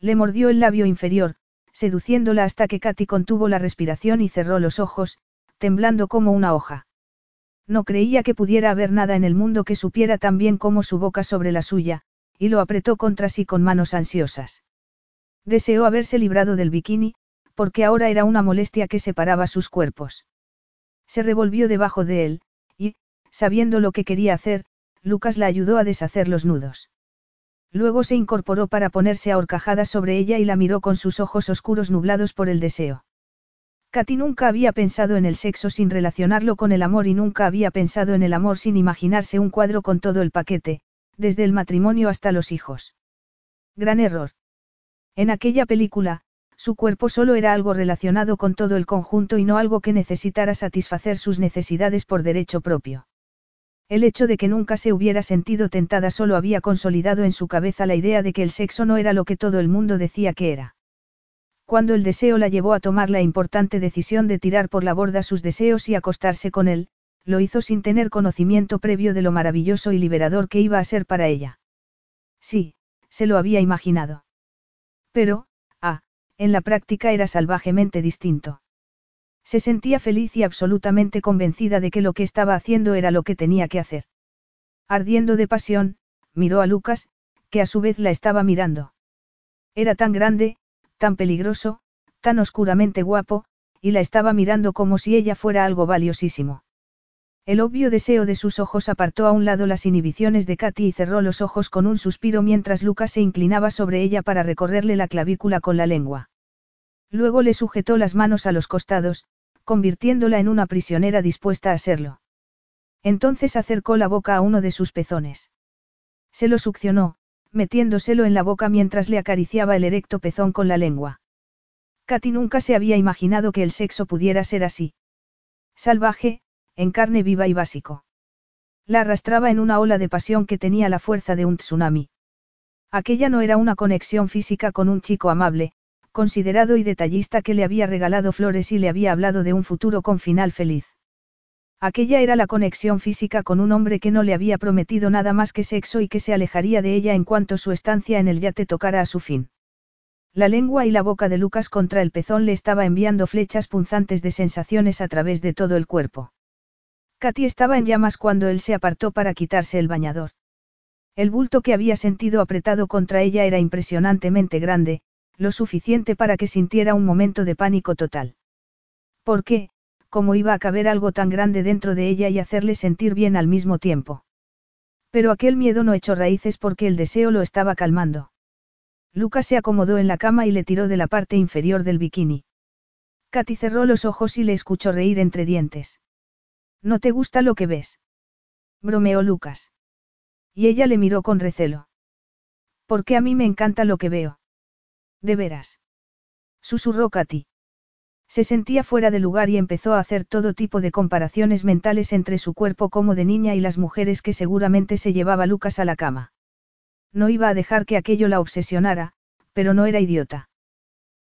Le mordió el labio inferior, seduciéndola hasta que Katy contuvo la respiración y cerró los ojos, temblando como una hoja. No creía que pudiera haber nada en el mundo que supiera tan bien como su boca sobre la suya, y lo apretó contra sí con manos ansiosas. Deseó haberse librado del bikini, porque ahora era una molestia que separaba sus cuerpos. Se revolvió debajo de él, y, sabiendo lo que quería hacer, Lucas la ayudó a deshacer los nudos. Luego se incorporó para ponerse a horcajadas sobre ella y la miró con sus ojos oscuros nublados por el deseo. Katy nunca había pensado en el sexo sin relacionarlo con el amor y nunca había pensado en el amor sin imaginarse un cuadro con todo el paquete, desde el matrimonio hasta los hijos. Gran error. En aquella película, su cuerpo solo era algo relacionado con todo el conjunto y no algo que necesitara satisfacer sus necesidades por derecho propio. El hecho de que nunca se hubiera sentido tentada solo había consolidado en su cabeza la idea de que el sexo no era lo que todo el mundo decía que era. Cuando el deseo la llevó a tomar la importante decisión de tirar por la borda sus deseos y acostarse con él, lo hizo sin tener conocimiento previo de lo maravilloso y liberador que iba a ser para ella. Sí, se lo había imaginado. Pero, ah, en la práctica era salvajemente distinto. Se sentía feliz y absolutamente convencida de que lo que estaba haciendo era lo que tenía que hacer. Ardiendo de pasión, miró a Lucas, que a su vez la estaba mirando. Era tan grande, tan peligroso, tan oscuramente guapo, y la estaba mirando como si ella fuera algo valiosísimo. El obvio deseo de sus ojos apartó a un lado las inhibiciones de Katy y cerró los ojos con un suspiro mientras Lucas se inclinaba sobre ella para recorrerle la clavícula con la lengua. Luego le sujetó las manos a los costados, convirtiéndola en una prisionera dispuesta a serlo. Entonces acercó la boca a uno de sus pezones. Se lo succionó, metiéndoselo en la boca mientras le acariciaba el erecto pezón con la lengua. Katy nunca se había imaginado que el sexo pudiera ser así. Salvaje, en carne viva y básico. La arrastraba en una ola de pasión que tenía la fuerza de un tsunami. Aquella no era una conexión física con un chico amable, considerado y detallista que le había regalado flores y le había hablado de un futuro con final feliz. Aquella era la conexión física con un hombre que no le había prometido nada más que sexo y que se alejaría de ella en cuanto su estancia en el yate tocara a su fin. La lengua y la boca de Lucas contra el pezón le estaba enviando flechas punzantes de sensaciones a través de todo el cuerpo. Katy estaba en llamas cuando él se apartó para quitarse el bañador. El bulto que había sentido apretado contra ella era impresionantemente grande, lo suficiente para que sintiera un momento de pánico total. ¿Por qué? ¿Cómo iba a caber algo tan grande dentro de ella y hacerle sentir bien al mismo tiempo? Pero aquel miedo no echó raíces porque el deseo lo estaba calmando. Lucas se acomodó en la cama y le tiró de la parte inferior del bikini. Katy cerró los ojos y le escuchó reír entre dientes. ¿No te gusta lo que ves? bromeó Lucas. Y ella le miró con recelo. Porque a mí me encanta lo que veo. De veras. Susurró Katy. Se sentía fuera de lugar y empezó a hacer todo tipo de comparaciones mentales entre su cuerpo como de niña y las mujeres que seguramente se llevaba Lucas a la cama. No iba a dejar que aquello la obsesionara, pero no era idiota.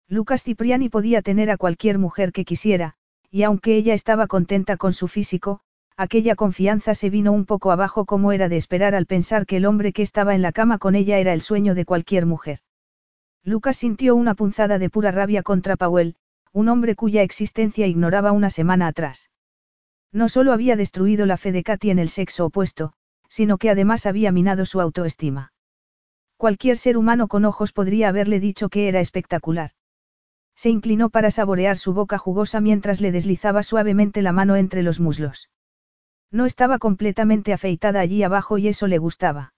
Lucas Cipriani podía tener a cualquier mujer que quisiera, y aunque ella estaba contenta con su físico, aquella confianza se vino un poco abajo como era de esperar al pensar que el hombre que estaba en la cama con ella era el sueño de cualquier mujer. Lucas sintió una punzada de pura rabia contra Powell, un hombre cuya existencia ignoraba una semana atrás. No solo había destruido la fe de Katy en el sexo opuesto, sino que además había minado su autoestima. Cualquier ser humano con ojos podría haberle dicho que era espectacular. Se inclinó para saborear su boca jugosa mientras le deslizaba suavemente la mano entre los muslos. No estaba completamente afeitada allí abajo y eso le gustaba.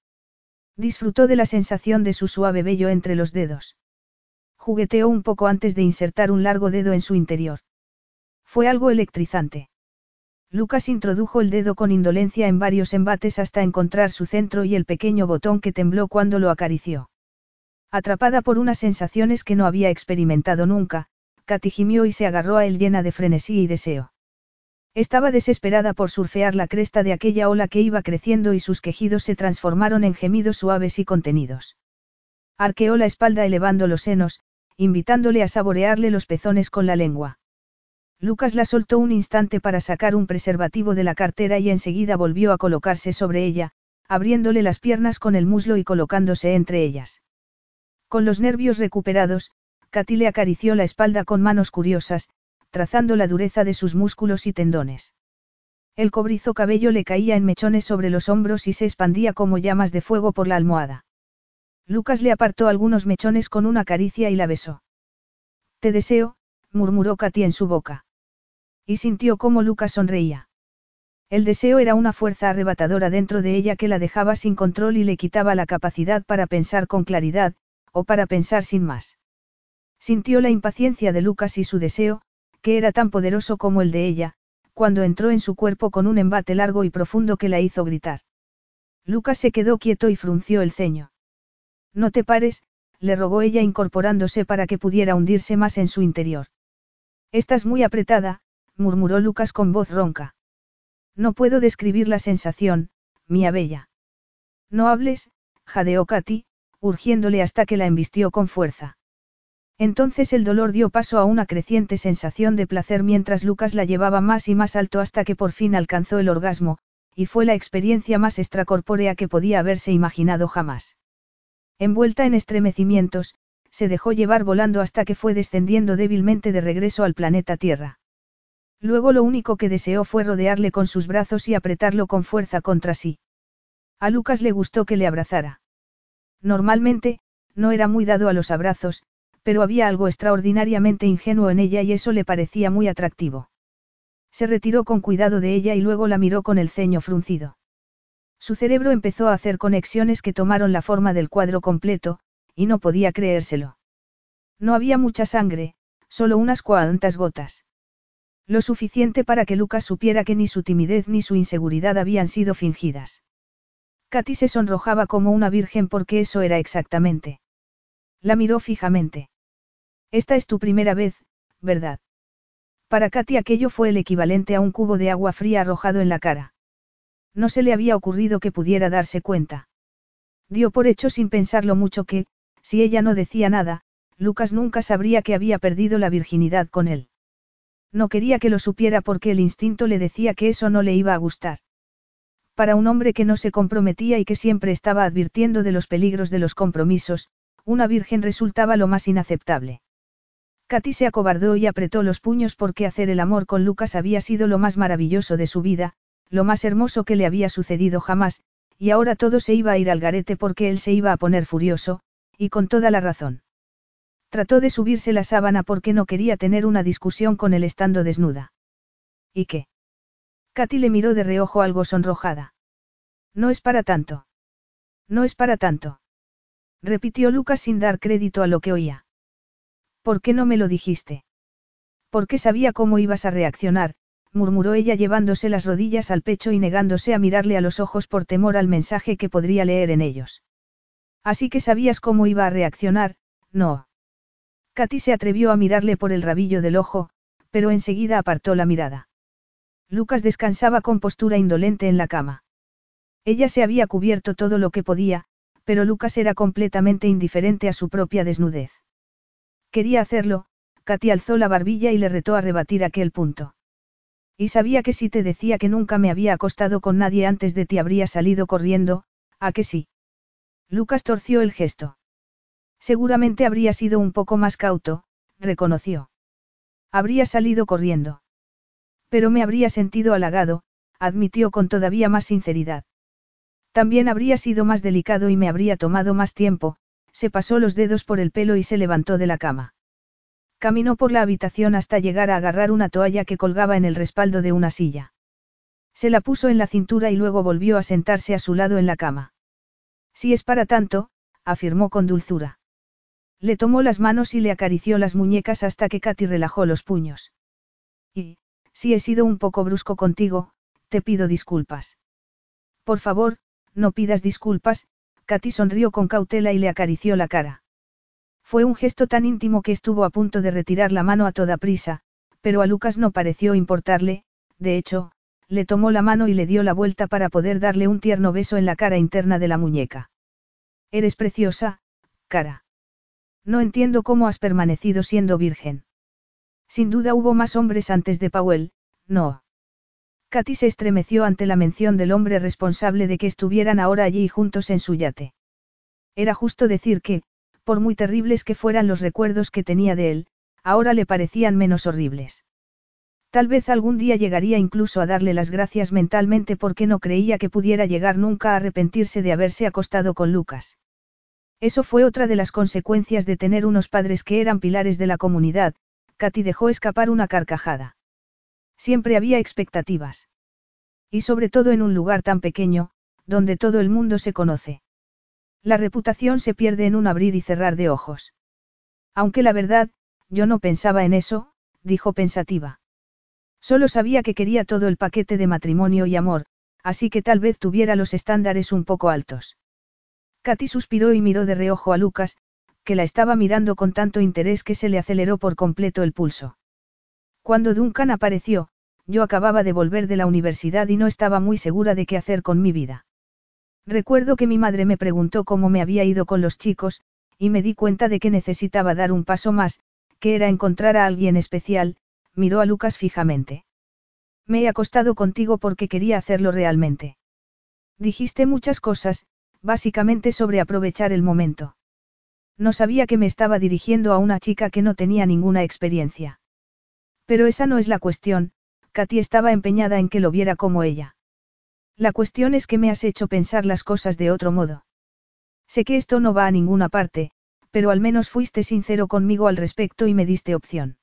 Disfrutó de la sensación de su suave vello entre los dedos. Jugueteó un poco antes de insertar un largo dedo en su interior. Fue algo electrizante. Lucas introdujo el dedo con indolencia en varios embates hasta encontrar su centro y el pequeño botón que tembló cuando lo acarició. Atrapada por unas sensaciones que no había experimentado nunca, Katy y se agarró a él llena de frenesí y deseo. Estaba desesperada por surfear la cresta de aquella ola que iba creciendo y sus quejidos se transformaron en gemidos suaves y contenidos. Arqueó la espalda elevando los senos, invitándole a saborearle los pezones con la lengua. Lucas la soltó un instante para sacar un preservativo de la cartera y enseguida volvió a colocarse sobre ella, abriéndole las piernas con el muslo y colocándose entre ellas. Con los nervios recuperados, Katy le acarició la espalda con manos curiosas, trazando la dureza de sus músculos y tendones. El cobrizo cabello le caía en mechones sobre los hombros y se expandía como llamas de fuego por la almohada. Lucas le apartó algunos mechones con una caricia y la besó. Te deseo, murmuró Katy en su boca. Y sintió cómo Lucas sonreía. El deseo era una fuerza arrebatadora dentro de ella que la dejaba sin control y le quitaba la capacidad para pensar con claridad, o para pensar sin más. Sintió la impaciencia de Lucas y su deseo, que era tan poderoso como el de ella, cuando entró en su cuerpo con un embate largo y profundo que la hizo gritar. Lucas se quedó quieto y frunció el ceño. No te pares, le rogó ella incorporándose para que pudiera hundirse más en su interior. Estás muy apretada, murmuró Lucas con voz ronca. No puedo describir la sensación, mía bella. No hables, jadeó Katy, urgiéndole hasta que la embistió con fuerza. Entonces el dolor dio paso a una creciente sensación de placer mientras Lucas la llevaba más y más alto hasta que por fin alcanzó el orgasmo, y fue la experiencia más extracorpórea que podía haberse imaginado jamás. Envuelta en estremecimientos, se dejó llevar volando hasta que fue descendiendo débilmente de regreso al planeta Tierra. Luego lo único que deseó fue rodearle con sus brazos y apretarlo con fuerza contra sí. A Lucas le gustó que le abrazara. Normalmente, no era muy dado a los abrazos, pero había algo extraordinariamente ingenuo en ella y eso le parecía muy atractivo. Se retiró con cuidado de ella y luego la miró con el ceño fruncido. Su cerebro empezó a hacer conexiones que tomaron la forma del cuadro completo, y no podía creérselo. No había mucha sangre, solo unas cuantas gotas. Lo suficiente para que Lucas supiera que ni su timidez ni su inseguridad habían sido fingidas. Katy se sonrojaba como una virgen porque eso era exactamente. La miró fijamente. Esta es tu primera vez, ¿verdad? Para Katy aquello fue el equivalente a un cubo de agua fría arrojado en la cara. No se le había ocurrido que pudiera darse cuenta. Dio por hecho sin pensarlo mucho que, si ella no decía nada, Lucas nunca sabría que había perdido la virginidad con él. No quería que lo supiera porque el instinto le decía que eso no le iba a gustar. Para un hombre que no se comprometía y que siempre estaba advirtiendo de los peligros de los compromisos, una virgen resultaba lo más inaceptable. Katy se acobardó y apretó los puños porque hacer el amor con Lucas había sido lo más maravilloso de su vida, lo más hermoso que le había sucedido jamás, y ahora todo se iba a ir al garete porque él se iba a poner furioso, y con toda la razón. Trató de subirse la sábana porque no quería tener una discusión con él estando desnuda. ¿Y qué? Katy le miró de reojo algo sonrojada. No es para tanto. No es para tanto. Repitió Lucas sin dar crédito a lo que oía. ¿Por qué no me lo dijiste? Porque sabía cómo ibas a reaccionar, murmuró ella llevándose las rodillas al pecho y negándose a mirarle a los ojos por temor al mensaje que podría leer en ellos. Así que sabías cómo iba a reaccionar, no. Katy se atrevió a mirarle por el rabillo del ojo, pero enseguida apartó la mirada. Lucas descansaba con postura indolente en la cama. Ella se había cubierto todo lo que podía, pero Lucas era completamente indiferente a su propia desnudez. Quería hacerlo, Katy alzó la barbilla y le retó a rebatir aquel punto. Y sabía que si te decía que nunca me había acostado con nadie antes de ti habría salido corriendo, ¿a que sí? Lucas torció el gesto. Seguramente habría sido un poco más cauto, reconoció. Habría salido corriendo. Pero me habría sentido halagado, admitió con todavía más sinceridad. También habría sido más delicado y me habría tomado más tiempo, se pasó los dedos por el pelo y se levantó de la cama. Caminó por la habitación hasta llegar a agarrar una toalla que colgaba en el respaldo de una silla. Se la puso en la cintura y luego volvió a sentarse a su lado en la cama. Si es para tanto, afirmó con dulzura. Le tomó las manos y le acarició las muñecas hasta que Katy relajó los puños. Y, si he sido un poco brusco contigo, te pido disculpas. Por favor, no pidas disculpas, Katy sonrió con cautela y le acarició la cara. Fue un gesto tan íntimo que estuvo a punto de retirar la mano a toda prisa, pero a Lucas no pareció importarle, de hecho, le tomó la mano y le dio la vuelta para poder darle un tierno beso en la cara interna de la muñeca. Eres preciosa, cara. No entiendo cómo has permanecido siendo virgen. Sin duda hubo más hombres antes de Powell, no. Katy se estremeció ante la mención del hombre responsable de que estuvieran ahora allí juntos en su yate. Era justo decir que, por muy terribles que fueran los recuerdos que tenía de él, ahora le parecían menos horribles. Tal vez algún día llegaría incluso a darle las gracias mentalmente porque no creía que pudiera llegar nunca a arrepentirse de haberse acostado con Lucas. Eso fue otra de las consecuencias de tener unos padres que eran pilares de la comunidad, Katy dejó escapar una carcajada. Siempre había expectativas. Y sobre todo en un lugar tan pequeño, donde todo el mundo se conoce. La reputación se pierde en un abrir y cerrar de ojos. Aunque la verdad, yo no pensaba en eso, dijo pensativa. Solo sabía que quería todo el paquete de matrimonio y amor, así que tal vez tuviera los estándares un poco altos. Katy suspiró y miró de reojo a Lucas, que la estaba mirando con tanto interés que se le aceleró por completo el pulso. Cuando Duncan apareció, yo acababa de volver de la universidad y no estaba muy segura de qué hacer con mi vida. Recuerdo que mi madre me preguntó cómo me había ido con los chicos, y me di cuenta de que necesitaba dar un paso más, que era encontrar a alguien especial, miró a Lucas fijamente. Me he acostado contigo porque quería hacerlo realmente. Dijiste muchas cosas, básicamente sobre aprovechar el momento. No sabía que me estaba dirigiendo a una chica que no tenía ninguna experiencia. Pero esa no es la cuestión, Katy estaba empeñada en que lo viera como ella. La cuestión es que me has hecho pensar las cosas de otro modo. Sé que esto no va a ninguna parte, pero al menos fuiste sincero conmigo al respecto y me diste opción.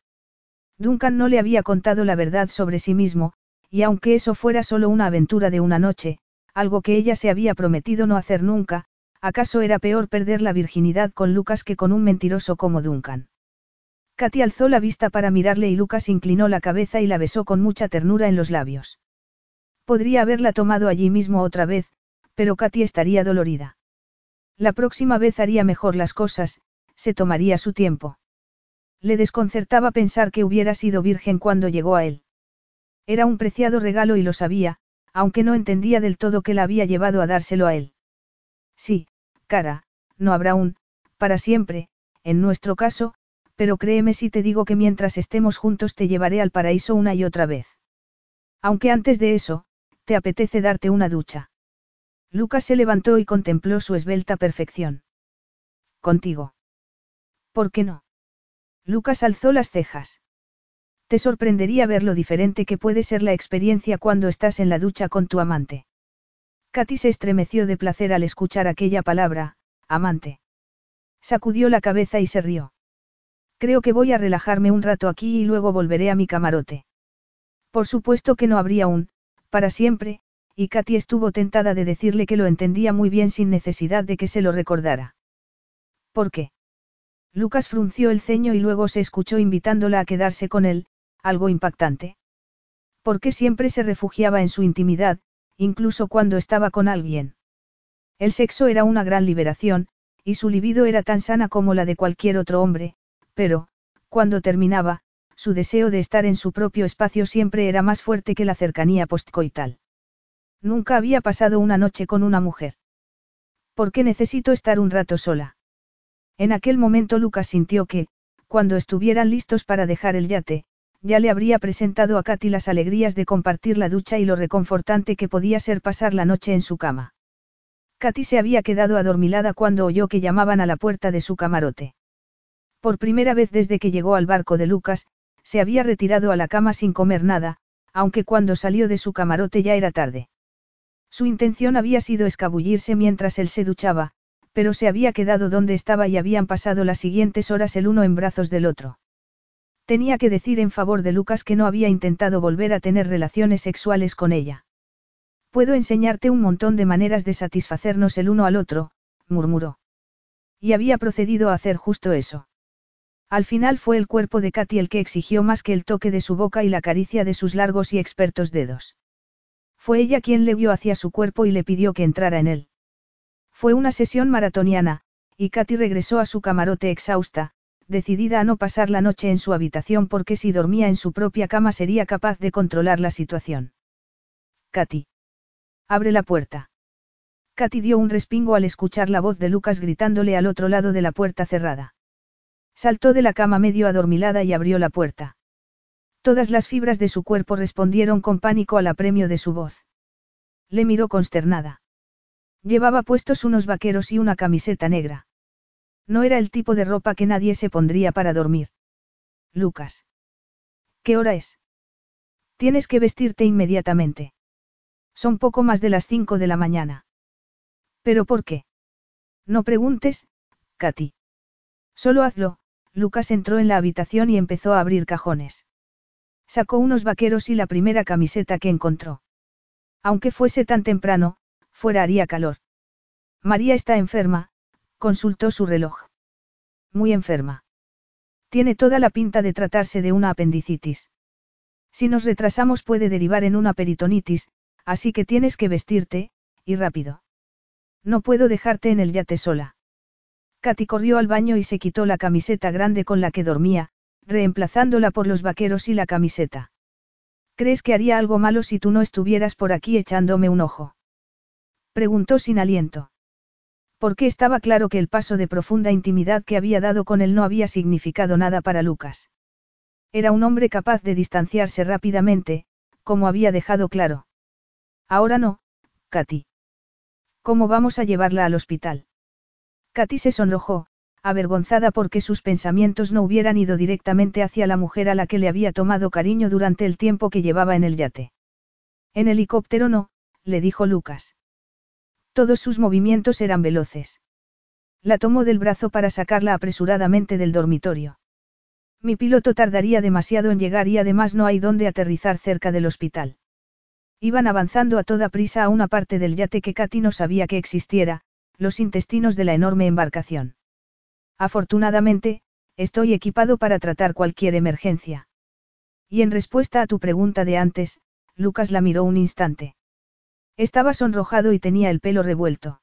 Duncan no le había contado la verdad sobre sí mismo, y aunque eso fuera solo una aventura de una noche, algo que ella se había prometido no hacer nunca, ¿acaso era peor perder la virginidad con Lucas que con un mentiroso como Duncan? Katy alzó la vista para mirarle y Lucas inclinó la cabeza y la besó con mucha ternura en los labios. Podría haberla tomado allí mismo otra vez, pero Katy estaría dolorida. La próxima vez haría mejor las cosas, se tomaría su tiempo. Le desconcertaba pensar que hubiera sido virgen cuando llegó a él. Era un preciado regalo y lo sabía, aunque no entendía del todo qué la había llevado a dárselo a él. Sí, cara, no habrá un, para siempre, en nuestro caso, pero créeme si te digo que mientras estemos juntos te llevaré al paraíso una y otra vez. Aunque antes de eso, ¿Te apetece darte una ducha? Lucas se levantó y contempló su esbelta perfección. Contigo. ¿Por qué no? Lucas alzó las cejas. Te sorprendería ver lo diferente que puede ser la experiencia cuando estás en la ducha con tu amante. Katy se estremeció de placer al escuchar aquella palabra, amante. Sacudió la cabeza y se rió. Creo que voy a relajarme un rato aquí y luego volveré a mi camarote. Por supuesto que no habría un, para siempre, y Katy estuvo tentada de decirle que lo entendía muy bien sin necesidad de que se lo recordara. ¿Por qué? Lucas frunció el ceño y luego se escuchó invitándola a quedarse con él, algo impactante. Porque siempre se refugiaba en su intimidad, incluso cuando estaba con alguien. El sexo era una gran liberación, y su libido era tan sana como la de cualquier otro hombre, pero, cuando terminaba, su deseo de estar en su propio espacio siempre era más fuerte que la cercanía postcoital. Nunca había pasado una noche con una mujer. ¿Por qué necesito estar un rato sola? En aquel momento Lucas sintió que, cuando estuvieran listos para dejar el yate, ya le habría presentado a Katy las alegrías de compartir la ducha y lo reconfortante que podía ser pasar la noche en su cama. Katy se había quedado adormilada cuando oyó que llamaban a la puerta de su camarote. Por primera vez desde que llegó al barco de Lucas, se había retirado a la cama sin comer nada, aunque cuando salió de su camarote ya era tarde. Su intención había sido escabullirse mientras él se duchaba, pero se había quedado donde estaba y habían pasado las siguientes horas el uno en brazos del otro. Tenía que decir en favor de Lucas que no había intentado volver a tener relaciones sexuales con ella. Puedo enseñarte un montón de maneras de satisfacernos el uno al otro, murmuró. Y había procedido a hacer justo eso. Al final fue el cuerpo de Katy el que exigió más que el toque de su boca y la caricia de sus largos y expertos dedos. Fue ella quien le vio hacia su cuerpo y le pidió que entrara en él. Fue una sesión maratoniana, y Katy regresó a su camarote exhausta, decidida a no pasar la noche en su habitación porque si dormía en su propia cama sería capaz de controlar la situación. Katy. Abre la puerta. Katy dio un respingo al escuchar la voz de Lucas gritándole al otro lado de la puerta cerrada. Saltó de la cama medio adormilada y abrió la puerta. Todas las fibras de su cuerpo respondieron con pánico al apremio de su voz. Le miró consternada. Llevaba puestos unos vaqueros y una camiseta negra. No era el tipo de ropa que nadie se pondría para dormir. Lucas. ¿Qué hora es? Tienes que vestirte inmediatamente. Son poco más de las cinco de la mañana. ¿Pero por qué? No preguntes, Katy. Solo hazlo, Lucas entró en la habitación y empezó a abrir cajones. Sacó unos vaqueros y la primera camiseta que encontró. Aunque fuese tan temprano, fuera haría calor. María está enferma, Consultó su reloj. Muy enferma. Tiene toda la pinta de tratarse de una apendicitis. Si nos retrasamos puede derivar en una peritonitis, así que tienes que vestirte, y rápido. No puedo dejarte en el yate sola. Katy corrió al baño y se quitó la camiseta grande con la que dormía, reemplazándola por los vaqueros y la camiseta. ¿Crees que haría algo malo si tú no estuvieras por aquí echándome un ojo? Preguntó sin aliento porque estaba claro que el paso de profunda intimidad que había dado con él no había significado nada para Lucas. Era un hombre capaz de distanciarse rápidamente, como había dejado claro. Ahora no, Katy. ¿Cómo vamos a llevarla al hospital? Katy se sonrojó, avergonzada porque sus pensamientos no hubieran ido directamente hacia la mujer a la que le había tomado cariño durante el tiempo que llevaba en el yate. En helicóptero no, le dijo Lucas. Todos sus movimientos eran veloces. La tomó del brazo para sacarla apresuradamente del dormitorio. Mi piloto tardaría demasiado en llegar y además no hay dónde aterrizar cerca del hospital. Iban avanzando a toda prisa a una parte del yate que Katy no sabía que existiera, los intestinos de la enorme embarcación. Afortunadamente, estoy equipado para tratar cualquier emergencia. Y en respuesta a tu pregunta de antes, Lucas la miró un instante. Estaba sonrojado y tenía el pelo revuelto.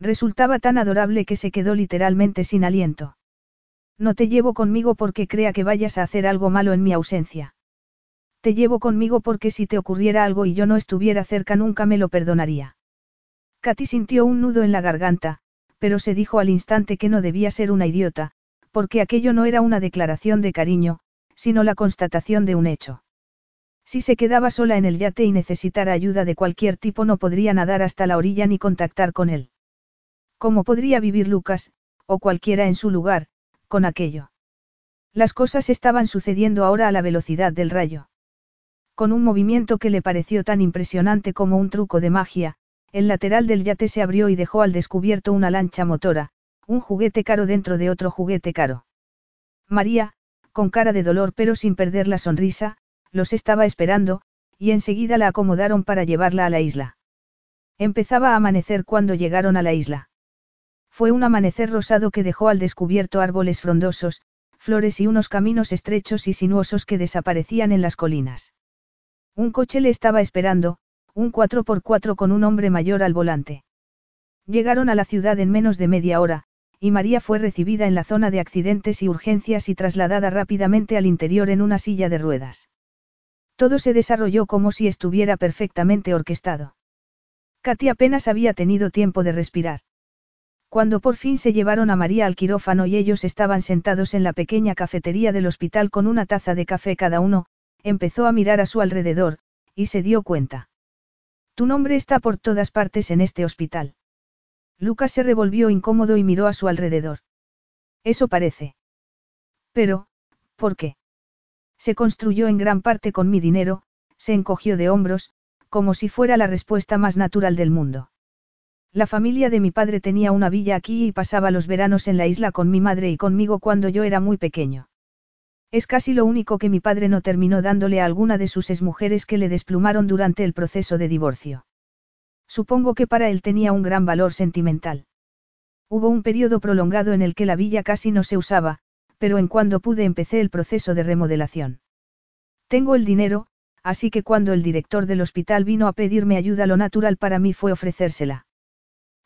Resultaba tan adorable que se quedó literalmente sin aliento. No te llevo conmigo porque crea que vayas a hacer algo malo en mi ausencia. Te llevo conmigo porque si te ocurriera algo y yo no estuviera cerca nunca me lo perdonaría. Katy sintió un nudo en la garganta, pero se dijo al instante que no debía ser una idiota, porque aquello no era una declaración de cariño, sino la constatación de un hecho. Si se quedaba sola en el yate y necesitara ayuda de cualquier tipo no podría nadar hasta la orilla ni contactar con él. ¿Cómo podría vivir Lucas, o cualquiera en su lugar, con aquello? Las cosas estaban sucediendo ahora a la velocidad del rayo. Con un movimiento que le pareció tan impresionante como un truco de magia, el lateral del yate se abrió y dejó al descubierto una lancha motora, un juguete caro dentro de otro juguete caro. María, con cara de dolor pero sin perder la sonrisa, los estaba esperando, y enseguida la acomodaron para llevarla a la isla. Empezaba a amanecer cuando llegaron a la isla. Fue un amanecer rosado que dejó al descubierto árboles frondosos, flores y unos caminos estrechos y sinuosos que desaparecían en las colinas. Un coche le estaba esperando, un 4x4 con un hombre mayor al volante. Llegaron a la ciudad en menos de media hora, y María fue recibida en la zona de accidentes y urgencias y trasladada rápidamente al interior en una silla de ruedas. Todo se desarrolló como si estuviera perfectamente orquestado. Katy apenas había tenido tiempo de respirar. Cuando por fin se llevaron a María al quirófano y ellos estaban sentados en la pequeña cafetería del hospital con una taza de café cada uno, empezó a mirar a su alrededor, y se dio cuenta. Tu nombre está por todas partes en este hospital. Lucas se revolvió incómodo y miró a su alrededor. Eso parece. Pero, ¿por qué? Se construyó en gran parte con mi dinero, se encogió de hombros, como si fuera la respuesta más natural del mundo. La familia de mi padre tenía una villa aquí y pasaba los veranos en la isla con mi madre y conmigo cuando yo era muy pequeño. Es casi lo único que mi padre no terminó dándole a alguna de sus exmujeres que le desplumaron durante el proceso de divorcio. Supongo que para él tenía un gran valor sentimental. Hubo un periodo prolongado en el que la villa casi no se usaba, pero en cuando pude empecé el proceso de remodelación. Tengo el dinero, así que cuando el director del hospital vino a pedirme ayuda lo natural para mí fue ofrecérsela.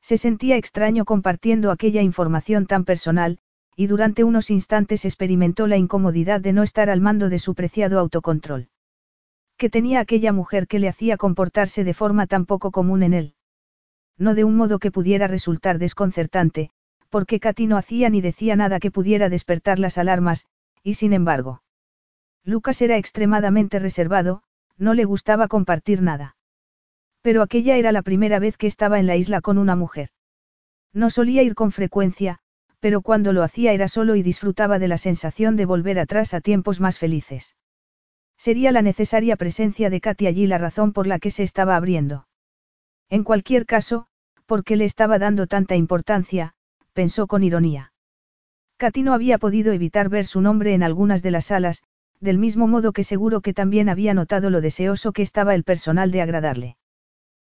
Se sentía extraño compartiendo aquella información tan personal, y durante unos instantes experimentó la incomodidad de no estar al mando de su preciado autocontrol. Que tenía aquella mujer que le hacía comportarse de forma tan poco común en él. No de un modo que pudiera resultar desconcertante, porque Katy no hacía ni decía nada que pudiera despertar las alarmas, y sin embargo. Lucas era extremadamente reservado, no le gustaba compartir nada. Pero aquella era la primera vez que estaba en la isla con una mujer. No solía ir con frecuencia, pero cuando lo hacía era solo y disfrutaba de la sensación de volver atrás a tiempos más felices. Sería la necesaria presencia de Katy allí la razón por la que se estaba abriendo. En cualquier caso, porque le estaba dando tanta importancia, pensó con ironía. Katy no había podido evitar ver su nombre en algunas de las salas, del mismo modo que seguro que también había notado lo deseoso que estaba el personal de agradarle.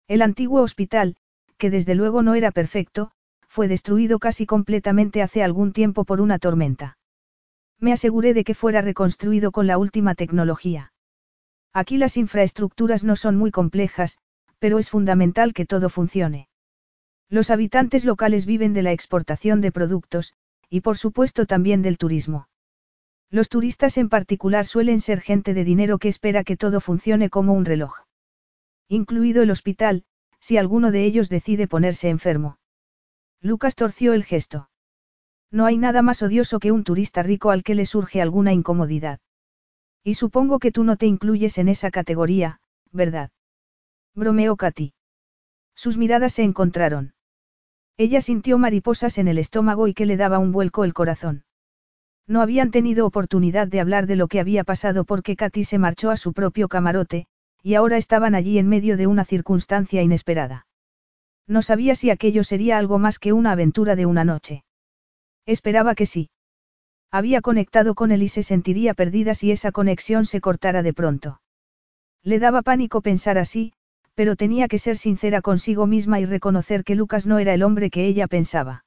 El antiguo hospital, que desde luego no era perfecto, fue destruido casi completamente hace algún tiempo por una tormenta. Me aseguré de que fuera reconstruido con la última tecnología. Aquí las infraestructuras no son muy complejas, pero es fundamental que todo funcione. Los habitantes locales viven de la exportación de productos, y por supuesto también del turismo. Los turistas en particular suelen ser gente de dinero que espera que todo funcione como un reloj. Incluido el hospital, si alguno de ellos decide ponerse enfermo. Lucas torció el gesto. No hay nada más odioso que un turista rico al que le surge alguna incomodidad. Y supongo que tú no te incluyes en esa categoría, ¿verdad? Bromeó Katy. Sus miradas se encontraron. Ella sintió mariposas en el estómago y que le daba un vuelco el corazón. No habían tenido oportunidad de hablar de lo que había pasado porque Katy se marchó a su propio camarote, y ahora estaban allí en medio de una circunstancia inesperada. No sabía si aquello sería algo más que una aventura de una noche. Esperaba que sí. Había conectado con él y se sentiría perdida si esa conexión se cortara de pronto. Le daba pánico pensar así, pero tenía que ser sincera consigo misma y reconocer que Lucas no era el hombre que ella pensaba.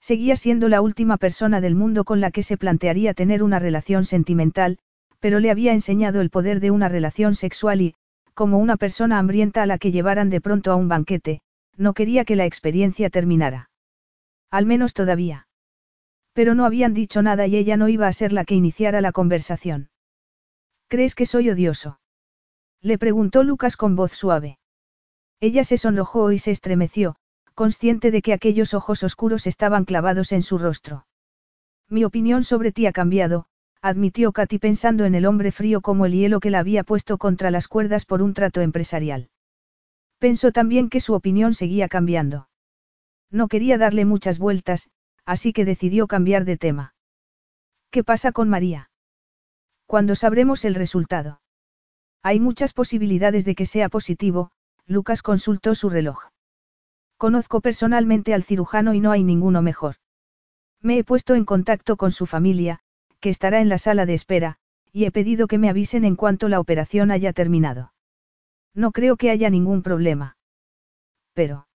Seguía siendo la última persona del mundo con la que se plantearía tener una relación sentimental, pero le había enseñado el poder de una relación sexual y, como una persona hambrienta a la que llevaran de pronto a un banquete, no quería que la experiencia terminara. Al menos todavía. Pero no habían dicho nada y ella no iba a ser la que iniciara la conversación. ¿Crees que soy odioso? Le preguntó Lucas con voz suave. Ella se sonrojó y se estremeció, consciente de que aquellos ojos oscuros estaban clavados en su rostro. Mi opinión sobre ti ha cambiado, admitió Katy pensando en el hombre frío como el hielo que la había puesto contra las cuerdas por un trato empresarial. Pensó también que su opinión seguía cambiando. No quería darle muchas vueltas, así que decidió cambiar de tema. ¿Qué pasa con María? Cuando sabremos el resultado. Hay muchas posibilidades de que sea positivo, Lucas consultó su reloj. Conozco personalmente al cirujano y no hay ninguno mejor. Me he puesto en contacto con su familia, que estará en la sala de espera, y he pedido que me avisen en cuanto la operación haya terminado. No creo que haya ningún problema. Pero.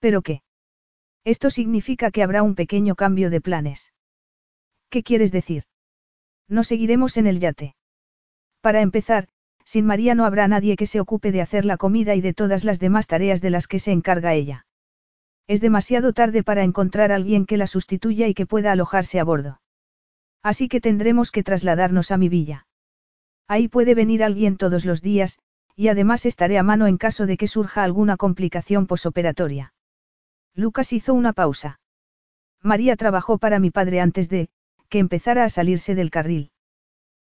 ¿Pero qué? Esto significa que habrá un pequeño cambio de planes. ¿Qué quieres decir? No seguiremos en el yate. Para empezar, sin María no habrá nadie que se ocupe de hacer la comida y de todas las demás tareas de las que se encarga ella. Es demasiado tarde para encontrar a alguien que la sustituya y que pueda alojarse a bordo. Así que tendremos que trasladarnos a mi villa. Ahí puede venir alguien todos los días, y además estaré a mano en caso de que surja alguna complicación posoperatoria. Lucas hizo una pausa. María trabajó para mi padre antes de, que empezara a salirse del carril.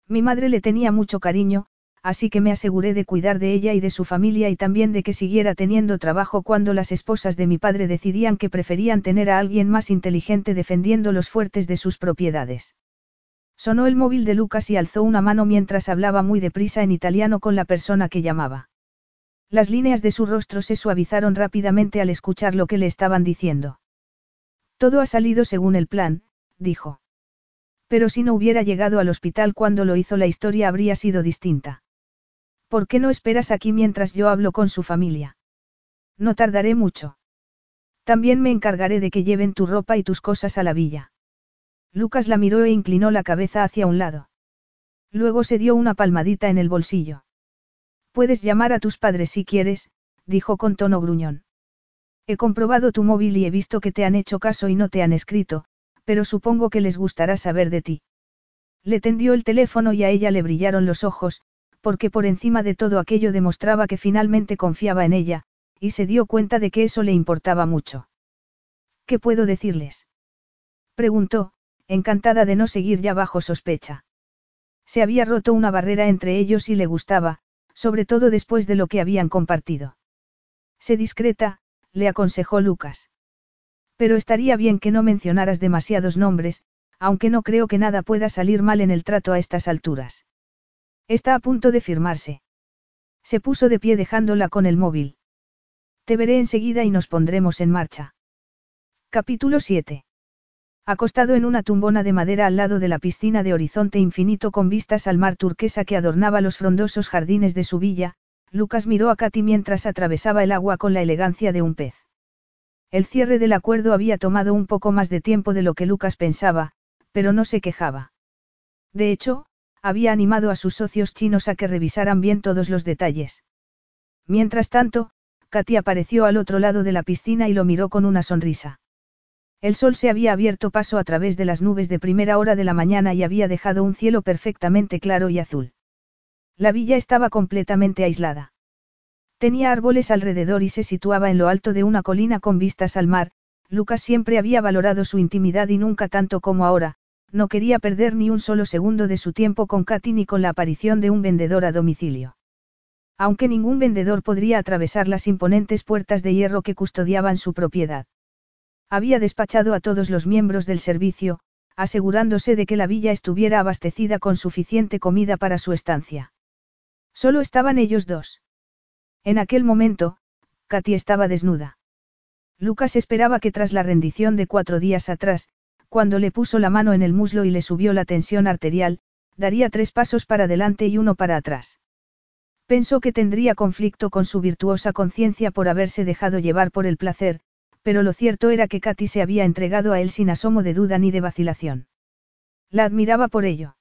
Mi madre le tenía mucho cariño, así que me aseguré de cuidar de ella y de su familia y también de que siguiera teniendo trabajo cuando las esposas de mi padre decidían que preferían tener a alguien más inteligente defendiendo los fuertes de sus propiedades. Sonó el móvil de Lucas y alzó una mano mientras hablaba muy deprisa en italiano con la persona que llamaba. Las líneas de su rostro se suavizaron rápidamente al escuchar lo que le estaban diciendo. Todo ha salido según el plan, dijo. Pero si no hubiera llegado al hospital cuando lo hizo la historia habría sido distinta. ¿Por qué no esperas aquí mientras yo hablo con su familia? No tardaré mucho. También me encargaré de que lleven tu ropa y tus cosas a la villa. Lucas la miró e inclinó la cabeza hacia un lado. Luego se dio una palmadita en el bolsillo. Puedes llamar a tus padres si quieres, dijo con tono gruñón. He comprobado tu móvil y he visto que te han hecho caso y no te han escrito, pero supongo que les gustará saber de ti. Le tendió el teléfono y a ella le brillaron los ojos, porque por encima de todo aquello demostraba que finalmente confiaba en ella, y se dio cuenta de que eso le importaba mucho. ¿Qué puedo decirles? Preguntó, encantada de no seguir ya bajo sospecha. Se había roto una barrera entre ellos y le gustaba, sobre todo después de lo que habían compartido. Sé discreta, le aconsejó Lucas. Pero estaría bien que no mencionaras demasiados nombres, aunque no creo que nada pueda salir mal en el trato a estas alturas. Está a punto de firmarse. Se puso de pie dejándola con el móvil. Te veré enseguida y nos pondremos en marcha. Capítulo 7. Acostado en una tumbona de madera al lado de la piscina de horizonte infinito con vistas al mar turquesa que adornaba los frondosos jardines de su villa, Lucas miró a Katy mientras atravesaba el agua con la elegancia de un pez. El cierre del acuerdo había tomado un poco más de tiempo de lo que Lucas pensaba, pero no se quejaba. De hecho, había animado a sus socios chinos a que revisaran bien todos los detalles. Mientras tanto, Katy apareció al otro lado de la piscina y lo miró con una sonrisa. El sol se había abierto paso a través de las nubes de primera hora de la mañana y había dejado un cielo perfectamente claro y azul. La villa estaba completamente aislada. Tenía árboles alrededor y se situaba en lo alto de una colina con vistas al mar, Lucas siempre había valorado su intimidad y nunca tanto como ahora, no quería perder ni un solo segundo de su tiempo con Katy ni con la aparición de un vendedor a domicilio. Aunque ningún vendedor podría atravesar las imponentes puertas de hierro que custodiaban su propiedad. Había despachado a todos los miembros del servicio, asegurándose de que la villa estuviera abastecida con suficiente comida para su estancia. Solo estaban ellos dos. En aquel momento, Katy estaba desnuda. Lucas esperaba que tras la rendición de cuatro días atrás, cuando le puso la mano en el muslo y le subió la tensión arterial, daría tres pasos para adelante y uno para atrás. Pensó que tendría conflicto con su virtuosa conciencia por haberse dejado llevar por el placer, pero lo cierto era que Katy se había entregado a él sin asomo de duda ni de vacilación. La admiraba por ello.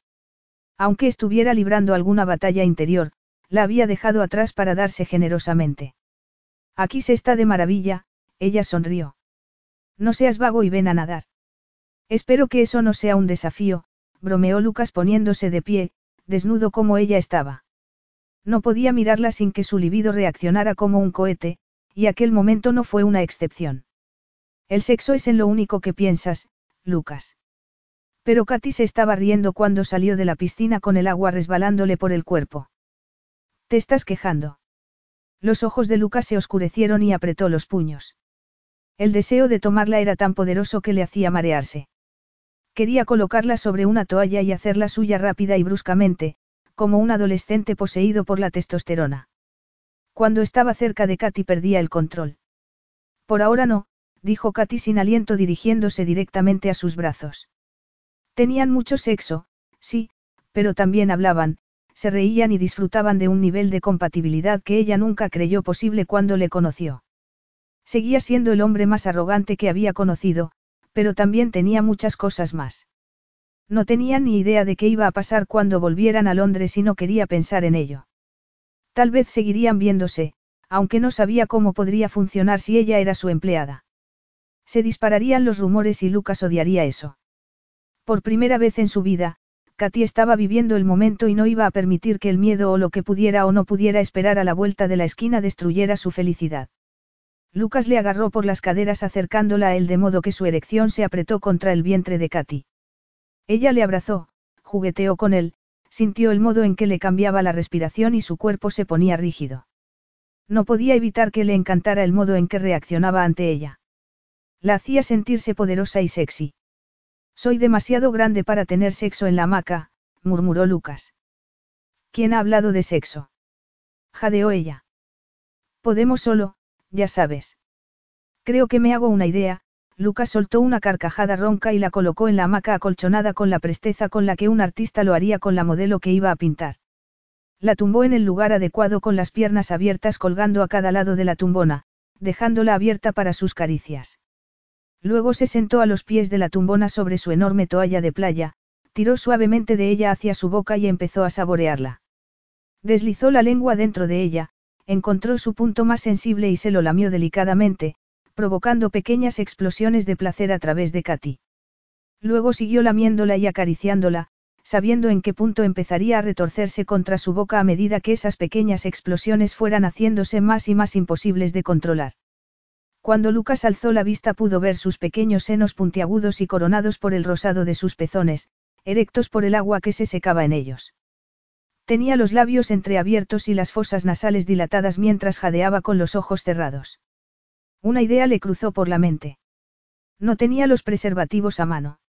Aunque estuviera librando alguna batalla interior, la había dejado atrás para darse generosamente. Aquí se está de maravilla, ella sonrió. No seas vago y ven a nadar. Espero que eso no sea un desafío, bromeó Lucas poniéndose de pie, desnudo como ella estaba. No podía mirarla sin que su libido reaccionara como un cohete, y aquel momento no fue una excepción. El sexo es en lo único que piensas, Lucas. Pero Katy se estaba riendo cuando salió de la piscina con el agua resbalándole por el cuerpo. ¿Te estás quejando? Los ojos de Lucas se oscurecieron y apretó los puños. El deseo de tomarla era tan poderoso que le hacía marearse. Quería colocarla sobre una toalla y hacerla suya rápida y bruscamente, como un adolescente poseído por la testosterona. Cuando estaba cerca de Katy perdía el control. Por ahora no, dijo Katy sin aliento dirigiéndose directamente a sus brazos. Tenían mucho sexo, sí, pero también hablaban, se reían y disfrutaban de un nivel de compatibilidad que ella nunca creyó posible cuando le conoció. Seguía siendo el hombre más arrogante que había conocido, pero también tenía muchas cosas más. No tenía ni idea de qué iba a pasar cuando volvieran a Londres y no quería pensar en ello. Tal vez seguirían viéndose, aunque no sabía cómo podría funcionar si ella era su empleada. Se dispararían los rumores y Lucas odiaría eso. Por primera vez en su vida, Katy estaba viviendo el momento y no iba a permitir que el miedo o lo que pudiera o no pudiera esperar a la vuelta de la esquina destruyera su felicidad. Lucas le agarró por las caderas acercándola a él de modo que su erección se apretó contra el vientre de Katy. Ella le abrazó, jugueteó con él, sintió el modo en que le cambiaba la respiración y su cuerpo se ponía rígido. No podía evitar que le encantara el modo en que reaccionaba ante ella. La hacía sentirse poderosa y sexy. Soy demasiado grande para tener sexo en la hamaca, murmuró Lucas. ¿Quién ha hablado de sexo? Jadeó ella. Podemos solo, ya sabes. Creo que me hago una idea, Lucas soltó una carcajada ronca y la colocó en la hamaca acolchonada con la presteza con la que un artista lo haría con la modelo que iba a pintar. La tumbó en el lugar adecuado con las piernas abiertas colgando a cada lado de la tumbona, dejándola abierta para sus caricias. Luego se sentó a los pies de la tumbona sobre su enorme toalla de playa, tiró suavemente de ella hacia su boca y empezó a saborearla. Deslizó la lengua dentro de ella, encontró su punto más sensible y se lo lamió delicadamente, provocando pequeñas explosiones de placer a través de Katy. Luego siguió lamiéndola y acariciándola, sabiendo en qué punto empezaría a retorcerse contra su boca a medida que esas pequeñas explosiones fueran haciéndose más y más imposibles de controlar. Cuando Lucas alzó la vista pudo ver sus pequeños senos puntiagudos y coronados por el rosado de sus pezones, erectos por el agua que se secaba en ellos. Tenía los labios entreabiertos y las fosas nasales dilatadas mientras jadeaba con los ojos cerrados. Una idea le cruzó por la mente. No tenía los preservativos a mano.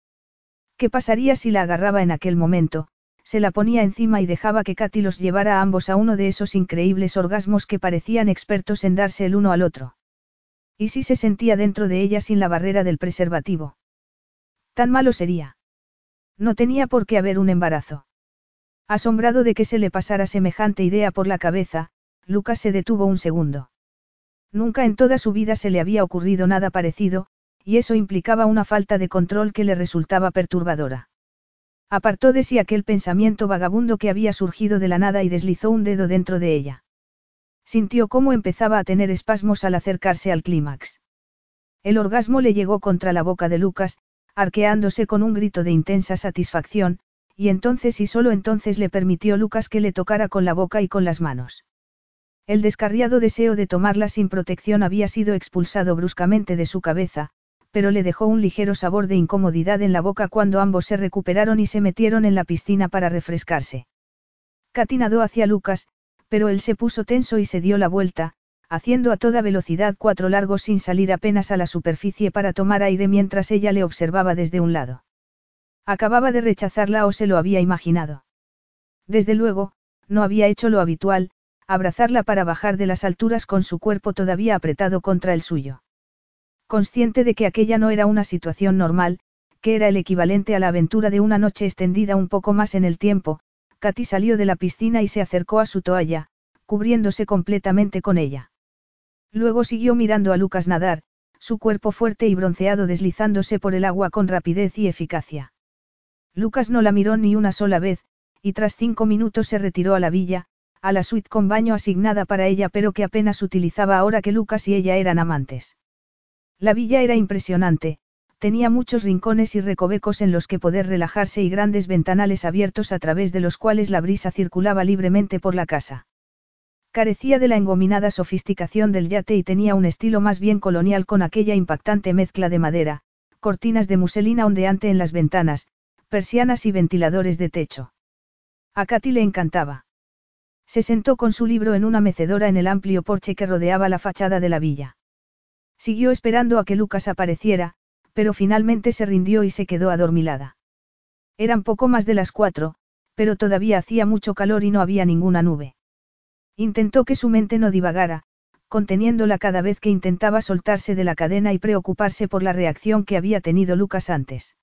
¿Qué pasaría si la agarraba en aquel momento? Se la ponía encima y dejaba que Katy los llevara a ambos a uno de esos increíbles orgasmos que parecían expertos en darse el uno al otro. ¿Y si se sentía dentro de ella sin la barrera del preservativo? Tan malo sería. No tenía por qué haber un embarazo. Asombrado de que se le pasara semejante idea por la cabeza, Lucas se detuvo un segundo. Nunca en toda su vida se le había ocurrido nada parecido, y eso implicaba una falta de control que le resultaba perturbadora. Apartó de sí aquel pensamiento vagabundo que había surgido de la nada y deslizó un dedo dentro de ella. Sintió cómo empezaba a tener espasmos al acercarse al clímax. El orgasmo le llegó contra la boca de Lucas, arqueándose con un grito de intensa satisfacción, y entonces y solo entonces le permitió Lucas que le tocara con la boca y con las manos. El descarriado deseo de tomarla sin protección había sido expulsado bruscamente de su cabeza, pero le dejó un ligero sabor de incomodidad en la boca cuando ambos se recuperaron y se metieron en la piscina para refrescarse. Katy nadó hacia Lucas, pero él se puso tenso y se dio la vuelta, haciendo a toda velocidad cuatro largos sin salir apenas a la superficie para tomar aire mientras ella le observaba desde un lado. Acababa de rechazarla o se lo había imaginado. Desde luego, no había hecho lo habitual, abrazarla para bajar de las alturas con su cuerpo todavía apretado contra el suyo. Consciente de que aquella no era una situación normal, que era el equivalente a la aventura de una noche extendida un poco más en el tiempo, Katy salió de la piscina y se acercó a su toalla, cubriéndose completamente con ella. Luego siguió mirando a Lucas nadar, su cuerpo fuerte y bronceado deslizándose por el agua con rapidez y eficacia. Lucas no la miró ni una sola vez, y tras cinco minutos se retiró a la villa, a la suite con baño asignada para ella pero que apenas utilizaba ahora que Lucas y ella eran amantes. La villa era impresionante, tenía muchos rincones y recovecos en los que poder relajarse y grandes ventanales abiertos a través de los cuales la brisa circulaba libremente por la casa. Carecía de la engominada sofisticación del yate y tenía un estilo más bien colonial con aquella impactante mezcla de madera, cortinas de muselina ondeante en las ventanas, persianas y ventiladores de techo. A Katy le encantaba. Se sentó con su libro en una mecedora en el amplio porche que rodeaba la fachada de la villa. Siguió esperando a que Lucas apareciera, pero finalmente se rindió y se quedó adormilada. Eran poco más de las cuatro, pero todavía hacía mucho calor y no había ninguna nube. Intentó que su mente no divagara, conteniéndola cada vez que intentaba soltarse de la cadena y preocuparse por la reacción que había tenido Lucas antes.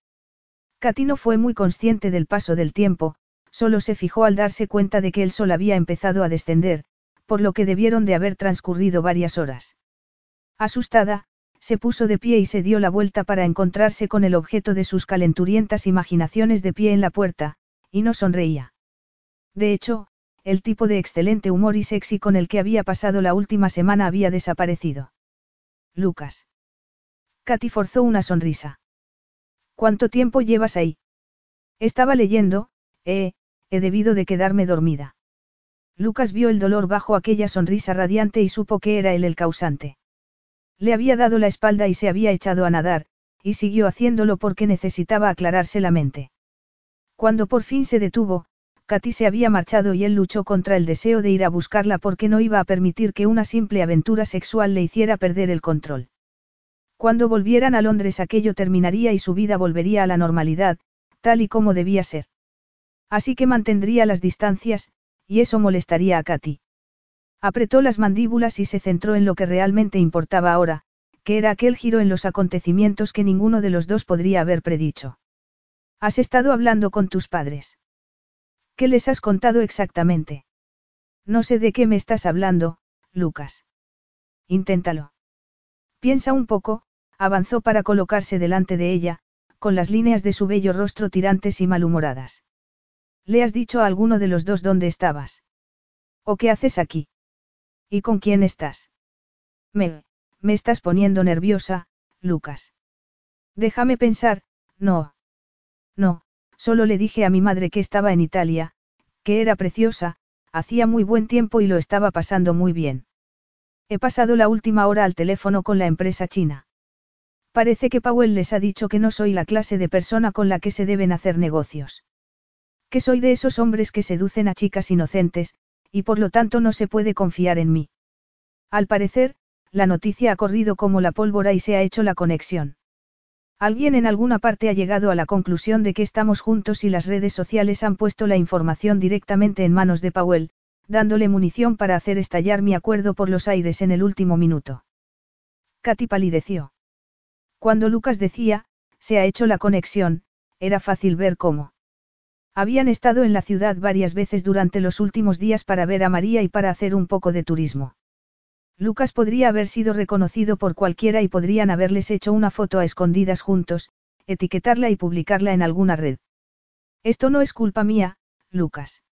Katy no fue muy consciente del paso del tiempo, solo se fijó al darse cuenta de que el sol había empezado a descender, por lo que debieron de haber transcurrido varias horas. Asustada, se puso de pie y se dio la vuelta para encontrarse con el objeto de sus calenturientas imaginaciones de pie en la puerta, y no sonreía. De hecho, el tipo de excelente humor y sexy con el que había pasado la última semana había desaparecido. Lucas. Katy forzó una sonrisa. ¿Cuánto tiempo llevas ahí? Estaba leyendo, eh, he debido de quedarme dormida. Lucas vio el dolor bajo aquella sonrisa radiante y supo que era él el causante. Le había dado la espalda y se había echado a nadar, y siguió haciéndolo porque necesitaba aclararse la mente. Cuando por fin se detuvo, Katy se había marchado y él luchó contra el deseo de ir a buscarla porque no iba a permitir que una simple aventura sexual le hiciera perder el control. Cuando volvieran a Londres aquello terminaría y su vida volvería a la normalidad, tal y como debía ser. Así que mantendría las distancias, y eso molestaría a Katy. Apretó las mandíbulas y se centró en lo que realmente importaba ahora, que era aquel giro en los acontecimientos que ninguno de los dos podría haber predicho. ¿Has estado hablando con tus padres? ¿Qué les has contado exactamente? No sé de qué me estás hablando, Lucas. Inténtalo. Piensa un poco, avanzó para colocarse delante de ella, con las líneas de su bello rostro tirantes y malhumoradas. ¿Le has dicho a alguno de los dos dónde estabas? ¿O qué haces aquí? ¿Y con quién estás? Me, me estás poniendo nerviosa, Lucas. Déjame pensar, no. No, solo le dije a mi madre que estaba en Italia, que era preciosa, hacía muy buen tiempo y lo estaba pasando muy bien. He pasado la última hora al teléfono con la empresa china. Parece que Powell les ha dicho que no soy la clase de persona con la que se deben hacer negocios. Que soy de esos hombres que seducen a chicas inocentes, y por lo tanto no se puede confiar en mí. Al parecer, la noticia ha corrido como la pólvora y se ha hecho la conexión. Alguien en alguna parte ha llegado a la conclusión de que estamos juntos y las redes sociales han puesto la información directamente en manos de Powell, dándole munición para hacer estallar mi acuerdo por los aires en el último minuto. Katy palideció. Cuando Lucas decía, se ha hecho la conexión, era fácil ver cómo. Habían estado en la ciudad varias veces durante los últimos días para ver a María y para hacer un poco de turismo. Lucas podría haber sido reconocido por cualquiera y podrían haberles hecho una foto a escondidas juntos, etiquetarla y publicarla en alguna red. Esto no es culpa mía, Lucas.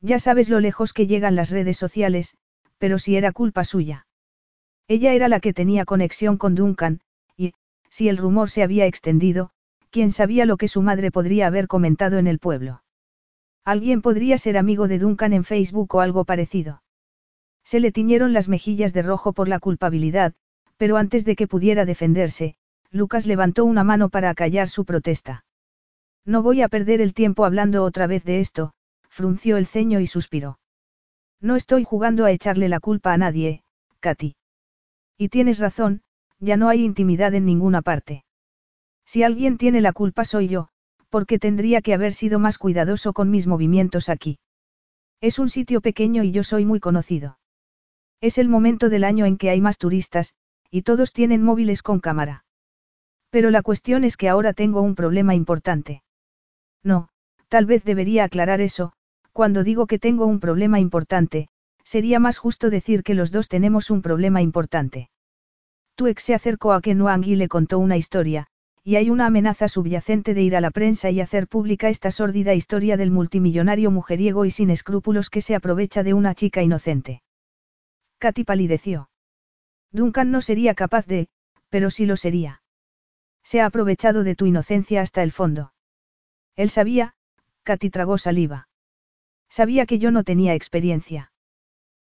Ya sabes lo lejos que llegan las redes sociales, pero si era culpa suya. Ella era la que tenía conexión con Duncan, y, si el rumor se había extendido, quién sabía lo que su madre podría haber comentado en el pueblo. Alguien podría ser amigo de Duncan en Facebook o algo parecido. Se le tiñeron las mejillas de rojo por la culpabilidad, pero antes de que pudiera defenderse, Lucas levantó una mano para acallar su protesta. No voy a perder el tiempo hablando otra vez de esto, frunció el ceño y suspiró. No estoy jugando a echarle la culpa a nadie, Katy. Y tienes razón, ya no hay intimidad en ninguna parte. Si alguien tiene la culpa soy yo, porque tendría que haber sido más cuidadoso con mis movimientos aquí. Es un sitio pequeño y yo soy muy conocido. Es el momento del año en que hay más turistas, y todos tienen móviles con cámara. Pero la cuestión es que ahora tengo un problema importante. No, tal vez debería aclarar eso, cuando digo que tengo un problema importante, sería más justo decir que los dos tenemos un problema importante. Tu ex se acercó a Ken Wang y le contó una historia, y hay una amenaza subyacente de ir a la prensa y hacer pública esta sórdida historia del multimillonario mujeriego y sin escrúpulos que se aprovecha de una chica inocente. Katy palideció. Duncan no sería capaz de, pero sí lo sería. Se ha aprovechado de tu inocencia hasta el fondo. Él sabía, Katy tragó saliva. Sabía que yo no tenía experiencia.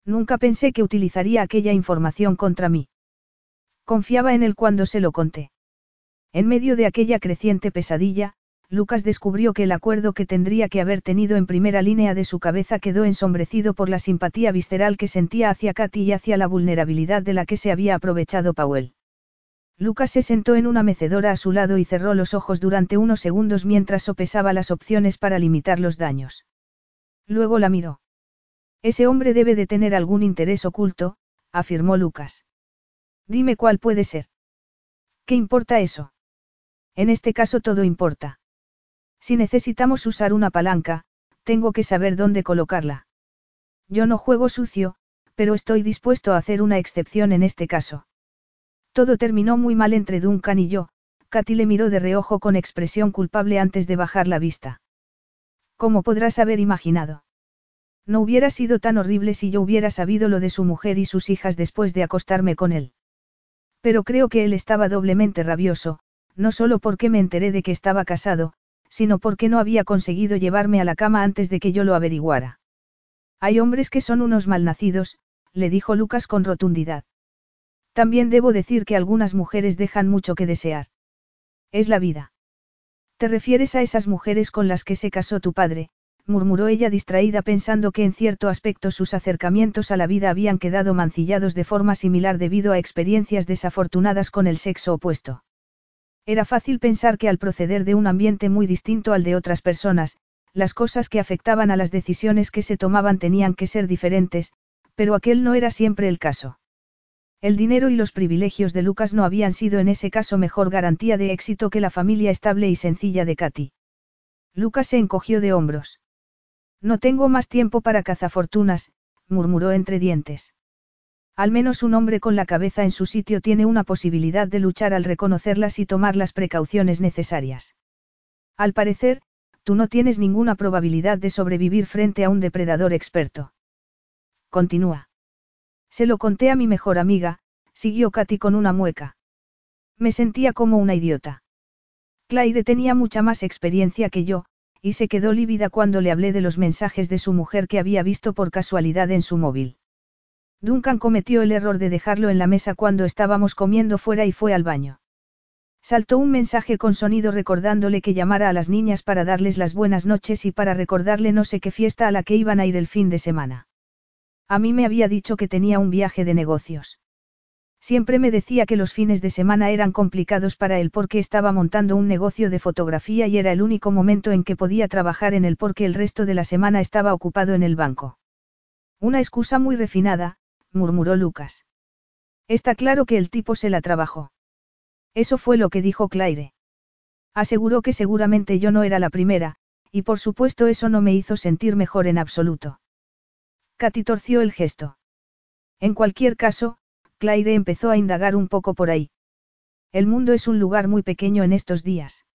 Nunca pensé que utilizaría aquella información contra mí. Confiaba en él cuando se lo conté. En medio de aquella creciente pesadilla, Lucas descubrió que el acuerdo que tendría que haber tenido en primera línea de su cabeza quedó ensombrecido por la simpatía visceral que sentía hacia Katy y hacia la vulnerabilidad de la que se había aprovechado Powell. Lucas se sentó en una mecedora a su lado y cerró los ojos durante unos segundos mientras sopesaba las opciones para limitar los daños. Luego la miró. Ese hombre debe de tener algún interés oculto, afirmó Lucas. Dime cuál puede ser. ¿Qué importa eso? En este caso todo importa. Si necesitamos usar una palanca, tengo que saber dónde colocarla. Yo no juego sucio, pero estoy dispuesto a hacer una excepción en este caso. Todo terminó muy mal entre Duncan y yo, Katy le miró de reojo con expresión culpable antes de bajar la vista. ¿Cómo podrás haber imaginado? No hubiera sido tan horrible si yo hubiera sabido lo de su mujer y sus hijas después de acostarme con él. Pero creo que él estaba doblemente rabioso, no solo porque me enteré de que estaba casado, sino porque no había conseguido llevarme a la cama antes de que yo lo averiguara. Hay hombres que son unos malnacidos, le dijo Lucas con rotundidad. También debo decir que algunas mujeres dejan mucho que desear. Es la vida. ¿Te refieres a esas mujeres con las que se casó tu padre? murmuró ella distraída pensando que en cierto aspecto sus acercamientos a la vida habían quedado mancillados de forma similar debido a experiencias desafortunadas con el sexo opuesto. Era fácil pensar que al proceder de un ambiente muy distinto al de otras personas, las cosas que afectaban a las decisiones que se tomaban tenían que ser diferentes, pero aquel no era siempre el caso. El dinero y los privilegios de Lucas no habían sido en ese caso mejor garantía de éxito que la familia estable y sencilla de Katy. Lucas se encogió de hombros. No tengo más tiempo para cazafortunas, murmuró entre dientes. Al menos un hombre con la cabeza en su sitio tiene una posibilidad de luchar al reconocerlas y tomar las precauciones necesarias. Al parecer, tú no tienes ninguna probabilidad de sobrevivir frente a un depredador experto. Continúa. Se lo conté a mi mejor amiga, siguió Katy con una mueca. Me sentía como una idiota. Claire tenía mucha más experiencia que yo, y se quedó lívida cuando le hablé de los mensajes de su mujer que había visto por casualidad en su móvil. Duncan cometió el error de dejarlo en la mesa cuando estábamos comiendo fuera y fue al baño. Saltó un mensaje con sonido recordándole que llamara a las niñas para darles las buenas noches y para recordarle no sé qué fiesta a la que iban a ir el fin de semana. A mí me había dicho que tenía un viaje de negocios. Siempre me decía que los fines de semana eran complicados para él porque estaba montando un negocio de fotografía y era el único momento en que podía trabajar en él porque el resto de la semana estaba ocupado en el banco. Una excusa muy refinada, murmuró Lucas. Está claro que el tipo se la trabajó. Eso fue lo que dijo Claire. Aseguró que seguramente yo no era la primera, y por supuesto eso no me hizo sentir mejor en absoluto. Katy torció el gesto. En cualquier caso, Claire empezó a indagar un poco por ahí. El mundo es un lugar muy pequeño en estos días.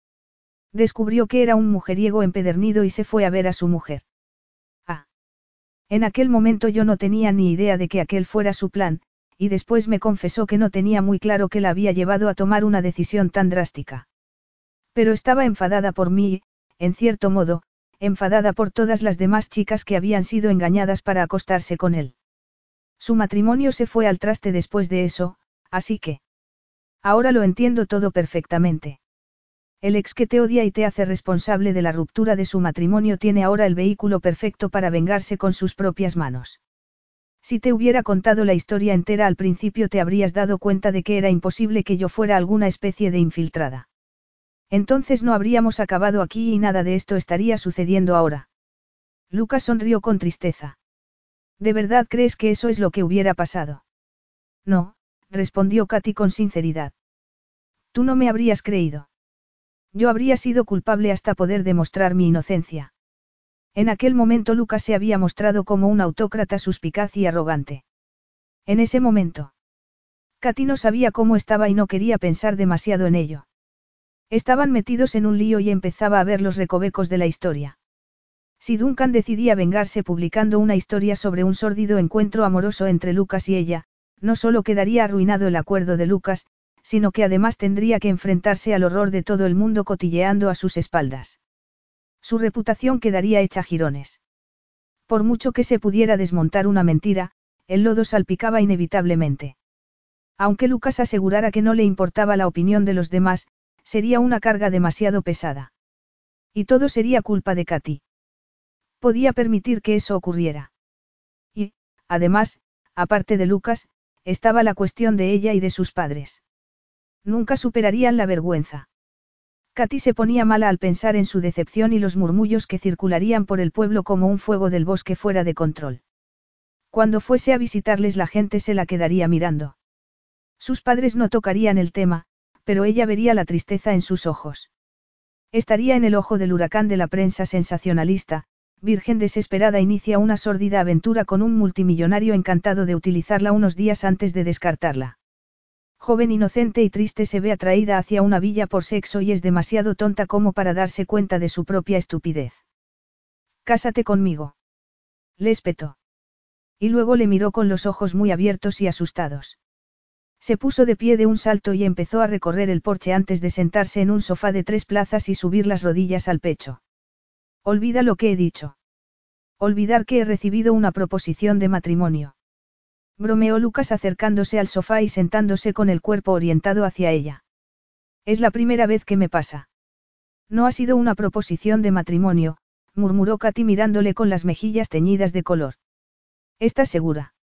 Descubrió que era un mujeriego empedernido y se fue a ver a su mujer. En aquel momento yo no tenía ni idea de que aquel fuera su plan, y después me confesó que no tenía muy claro qué la había llevado a tomar una decisión tan drástica. Pero estaba enfadada por mí y, en cierto modo, enfadada por todas las demás chicas que habían sido engañadas para acostarse con él. Su matrimonio se fue al traste después de eso, así que... Ahora lo entiendo todo perfectamente. El ex que te odia y te hace responsable de la ruptura de su matrimonio tiene ahora el vehículo perfecto para vengarse con sus propias manos. Si te hubiera contado la historia entera al principio te habrías dado cuenta de que era imposible que yo fuera alguna especie de infiltrada. Entonces no habríamos acabado aquí y nada de esto estaría sucediendo ahora. Lucas sonrió con tristeza. ¿De verdad crees que eso es lo que hubiera pasado? No, respondió Katy con sinceridad. Tú no me habrías creído. Yo habría sido culpable hasta poder demostrar mi inocencia. En aquel momento Lucas se había mostrado como un autócrata suspicaz y arrogante. En ese momento. Katy no sabía cómo estaba y no quería pensar demasiado en ello. Estaban metidos en un lío y empezaba a ver los recovecos de la historia. Si Duncan decidía vengarse publicando una historia sobre un sórdido encuentro amoroso entre Lucas y ella, no solo quedaría arruinado el acuerdo de Lucas, sino que además tendría que enfrentarse al horror de todo el mundo cotilleando a sus espaldas. Su reputación quedaría hecha jirones. Por mucho que se pudiera desmontar una mentira, el lodo salpicaba inevitablemente. Aunque Lucas asegurara que no le importaba la opinión de los demás, sería una carga demasiado pesada. Y todo sería culpa de Katy. Podía permitir que eso ocurriera. Y, además, aparte de Lucas, estaba la cuestión de ella y de sus padres. Nunca superarían la vergüenza. Katy se ponía mala al pensar en su decepción y los murmullos que circularían por el pueblo como un fuego del bosque fuera de control. Cuando fuese a visitarles la gente se la quedaría mirando. Sus padres no tocarían el tema, pero ella vería la tristeza en sus ojos. Estaría en el ojo del huracán de la prensa sensacionalista, Virgen desesperada inicia una sórdida aventura con un multimillonario encantado de utilizarla unos días antes de descartarla. Joven inocente y triste se ve atraída hacia una villa por sexo y es demasiado tonta como para darse cuenta de su propia estupidez. Cásate conmigo. Le espetó. Y luego le miró con los ojos muy abiertos y asustados. Se puso de pie de un salto y empezó a recorrer el porche antes de sentarse en un sofá de tres plazas y subir las rodillas al pecho. Olvida lo que he dicho. Olvidar que he recibido una proposición de matrimonio. Bromeó Lucas acercándose al sofá y sentándose con el cuerpo orientado hacia ella. Es la primera vez que me pasa. No ha sido una proposición de matrimonio, murmuró Katy mirándole con las mejillas teñidas de color. ¿Estás segura?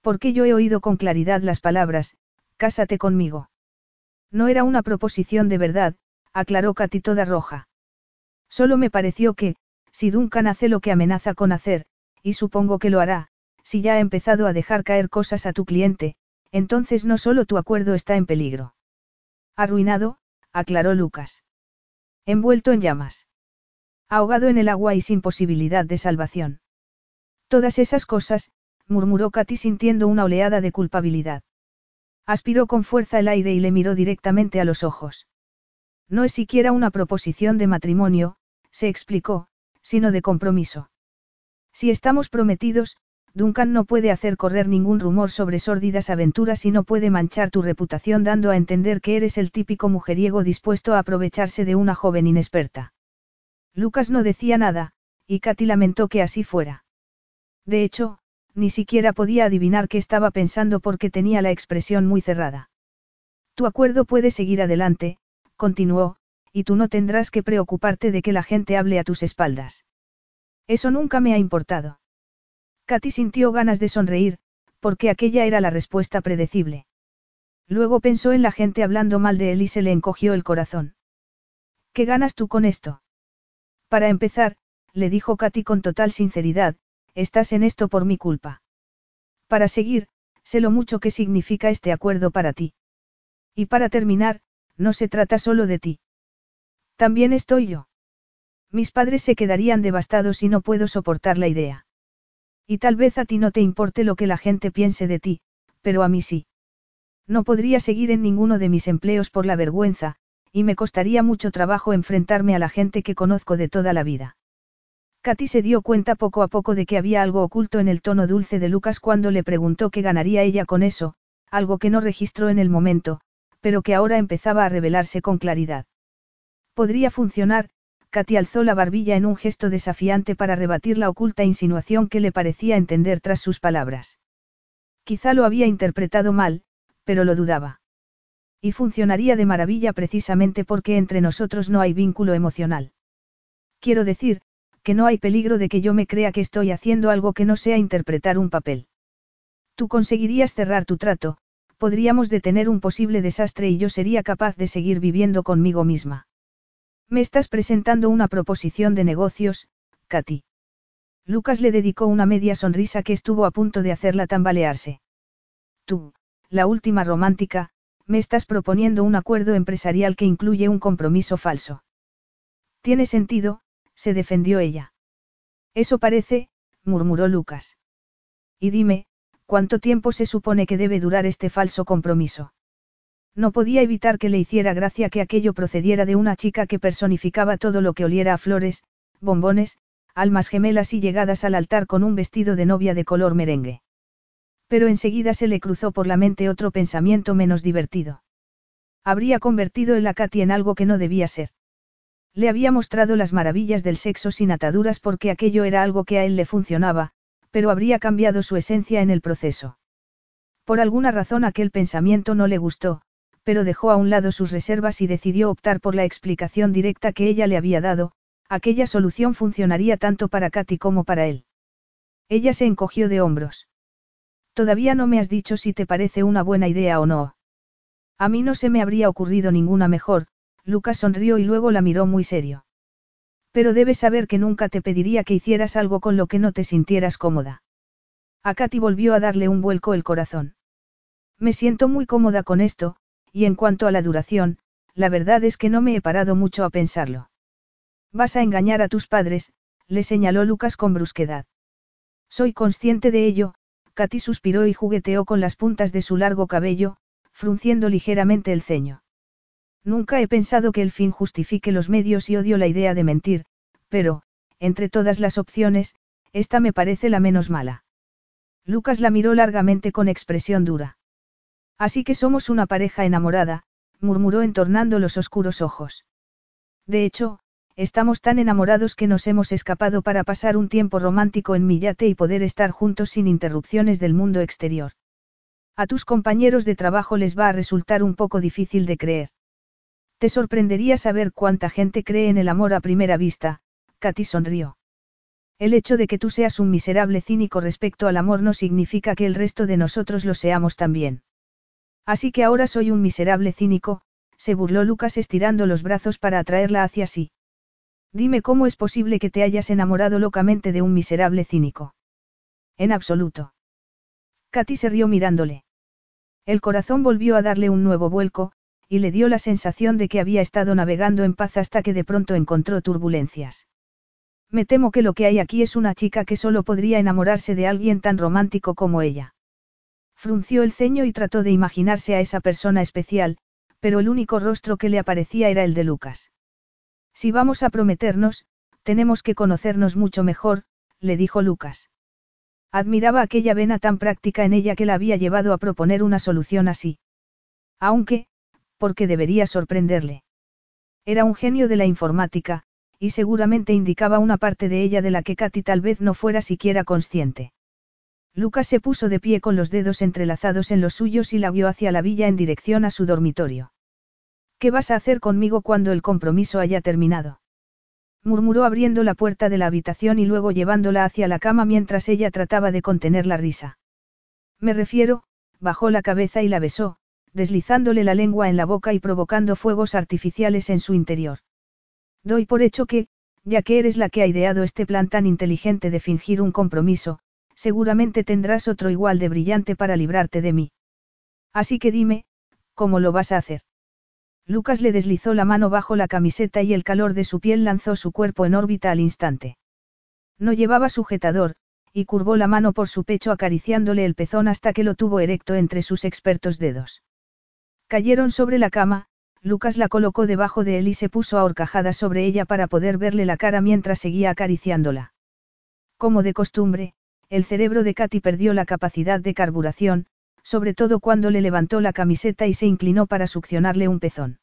Porque yo he oído con claridad las palabras, cásate conmigo. No era una proposición de verdad, aclaró Katy toda roja. Solo me pareció que, si Duncan hace lo que amenaza con hacer, y supongo que lo hará, si ya ha empezado a dejar caer cosas a tu cliente, Entonces no solo tu acuerdo está en peligro. Arruinado, aclaró Lucas. Envuelto en llamas. Ahogado en el agua y sin posibilidad de salvación. Todas esas cosas, murmuró Katy sintiendo una oleada de culpabilidad. Aspiró con fuerza el aire y le miró directamente a los ojos. No es siquiera una proposición de matrimonio, se explicó, sino de compromiso. Si estamos prometidos, Duncan no puede hacer correr ningún rumor sobre sórdidas aventuras y no puede manchar tu reputación dando a entender que eres el típico mujeriego dispuesto a aprovecharse de una joven inexperta. Lucas no decía nada, y Katy lamentó que así fuera. De hecho, ni siquiera podía adivinar qué estaba pensando porque tenía la expresión muy cerrada. Tu acuerdo puede seguir adelante, continuó, y tú no tendrás que preocuparte de que la gente hable a tus espaldas. Eso nunca me ha importado. Katy sintió ganas de sonreír, porque aquella era la respuesta predecible. Luego pensó en la gente hablando mal de él y se le encogió el corazón. ¿Qué ganas tú con esto? Para empezar, le dijo Katy con total sinceridad, estás en esto por mi culpa. Para seguir, sé lo mucho que significa este acuerdo para ti. Y para terminar, no se trata solo de ti. También estoy yo. Mis padres se quedarían devastados y no puedo soportar la idea. Y tal vez a ti no te importe lo que la gente piense de ti, pero a mí sí. No podría seguir en ninguno de mis empleos por la vergüenza, y me costaría mucho trabajo enfrentarme a la gente que conozco de toda la vida. Katy se dio cuenta poco a poco de que había algo oculto en el tono dulce de Lucas cuando le preguntó qué ganaría ella con eso, algo que no registró en el momento, pero que ahora empezaba a revelarse con claridad. Podría funcionar, Katy alzó la barbilla en un gesto desafiante para rebatir la oculta insinuación que le parecía entender tras sus palabras. Quizá lo había interpretado mal, pero lo dudaba. Y funcionaría de maravilla precisamente porque entre nosotros no hay vínculo emocional. Quiero decir, que no hay peligro de que yo me crea que estoy haciendo algo que no sea interpretar un papel. Tú conseguirías cerrar tu trato, podríamos detener un posible desastre y yo sería capaz de seguir viviendo conmigo misma. Me estás presentando una proposición de negocios, Katy. Lucas le dedicó una media sonrisa que estuvo a punto de hacerla tambalearse. Tú, la última romántica, me estás proponiendo un acuerdo empresarial que incluye un compromiso falso. Tiene sentido, se defendió ella. Eso parece, murmuró Lucas. Y dime, ¿cuánto tiempo se supone que debe durar este falso compromiso? No podía evitar que le hiciera gracia que aquello procediera de una chica que personificaba todo lo que oliera a flores, bombones, almas gemelas y llegadas al altar con un vestido de novia de color merengue. Pero enseguida se le cruzó por la mente otro pensamiento menos divertido. Habría convertido el Katy en algo que no debía ser. Le había mostrado las maravillas del sexo sin ataduras porque aquello era algo que a él le funcionaba, pero habría cambiado su esencia en el proceso. Por alguna razón aquel pensamiento no le gustó, pero dejó a un lado sus reservas y decidió optar por la explicación directa que ella le había dado, aquella solución funcionaría tanto para Katy como para él. Ella se encogió de hombros. Todavía no me has dicho si te parece una buena idea o no. A mí no se me habría ocurrido ninguna mejor, Lucas sonrió y luego la miró muy serio. Pero debes saber que nunca te pediría que hicieras algo con lo que no te sintieras cómoda. A Katy volvió a darle un vuelco el corazón. Me siento muy cómoda con esto, y en cuanto a la duración, la verdad es que no me he parado mucho a pensarlo. Vas a engañar a tus padres, le señaló Lucas con brusquedad. Soy consciente de ello, Katy suspiró y jugueteó con las puntas de su largo cabello, frunciendo ligeramente el ceño. Nunca he pensado que el fin justifique los medios y odio la idea de mentir, pero, entre todas las opciones, esta me parece la menos mala. Lucas la miró largamente con expresión dura. Así que somos una pareja enamorada, murmuró entornando los oscuros ojos. De hecho, estamos tan enamorados que nos hemos escapado para pasar un tiempo romántico en mi yate y poder estar juntos sin interrupciones del mundo exterior. A tus compañeros de trabajo les va a resultar un poco difícil de creer. Te sorprendería saber cuánta gente cree en el amor a primera vista, Katy sonrió. El hecho de que tú seas un miserable cínico respecto al amor no significa que el resto de nosotros lo seamos también. Así que ahora soy un miserable cínico, se burló Lucas estirando los brazos para atraerla hacia sí. Dime cómo es posible que te hayas enamorado locamente de un miserable cínico. En absoluto. Katy se rió mirándole. El corazón volvió a darle un nuevo vuelco, y le dio la sensación de que había estado navegando en paz hasta que de pronto encontró turbulencias. Me temo que lo que hay aquí es una chica que solo podría enamorarse de alguien tan romántico como ella. Frunció el ceño y trató de imaginarse a esa persona especial, pero el único rostro que le aparecía era el de Lucas. Si vamos a prometernos, tenemos que conocernos mucho mejor, le dijo Lucas. Admiraba aquella vena tan práctica en ella que la había llevado a proponer una solución así. Aunque, porque debería sorprenderle. Era un genio de la informática, y seguramente indicaba una parte de ella de la que Katy tal vez no fuera siquiera consciente. Lucas se puso de pie con los dedos entrelazados en los suyos y la guió hacia la villa en dirección a su dormitorio. ¿Qué vas a hacer conmigo cuando el compromiso haya terminado? murmuró abriendo la puerta de la habitación y luego llevándola hacia la cama mientras ella trataba de contener la risa. Me refiero, bajó la cabeza y la besó, deslizándole la lengua en la boca y provocando fuegos artificiales en su interior. Doy por hecho que, ya que eres la que ha ideado este plan tan inteligente de fingir un compromiso, seguramente tendrás otro igual de brillante para librarte de mí. Así que dime, ¿cómo lo vas a hacer? Lucas le deslizó la mano bajo la camiseta y el calor de su piel lanzó su cuerpo en órbita al instante. No llevaba sujetador, y curvó la mano por su pecho acariciándole el pezón hasta que lo tuvo erecto entre sus expertos dedos. Cayeron sobre la cama, Lucas la colocó debajo de él y se puso a horcajadas sobre ella para poder verle la cara mientras seguía acariciándola. Como de costumbre, el cerebro de Katy perdió la capacidad de carburación, sobre todo cuando le levantó la camiseta y se inclinó para succionarle un pezón.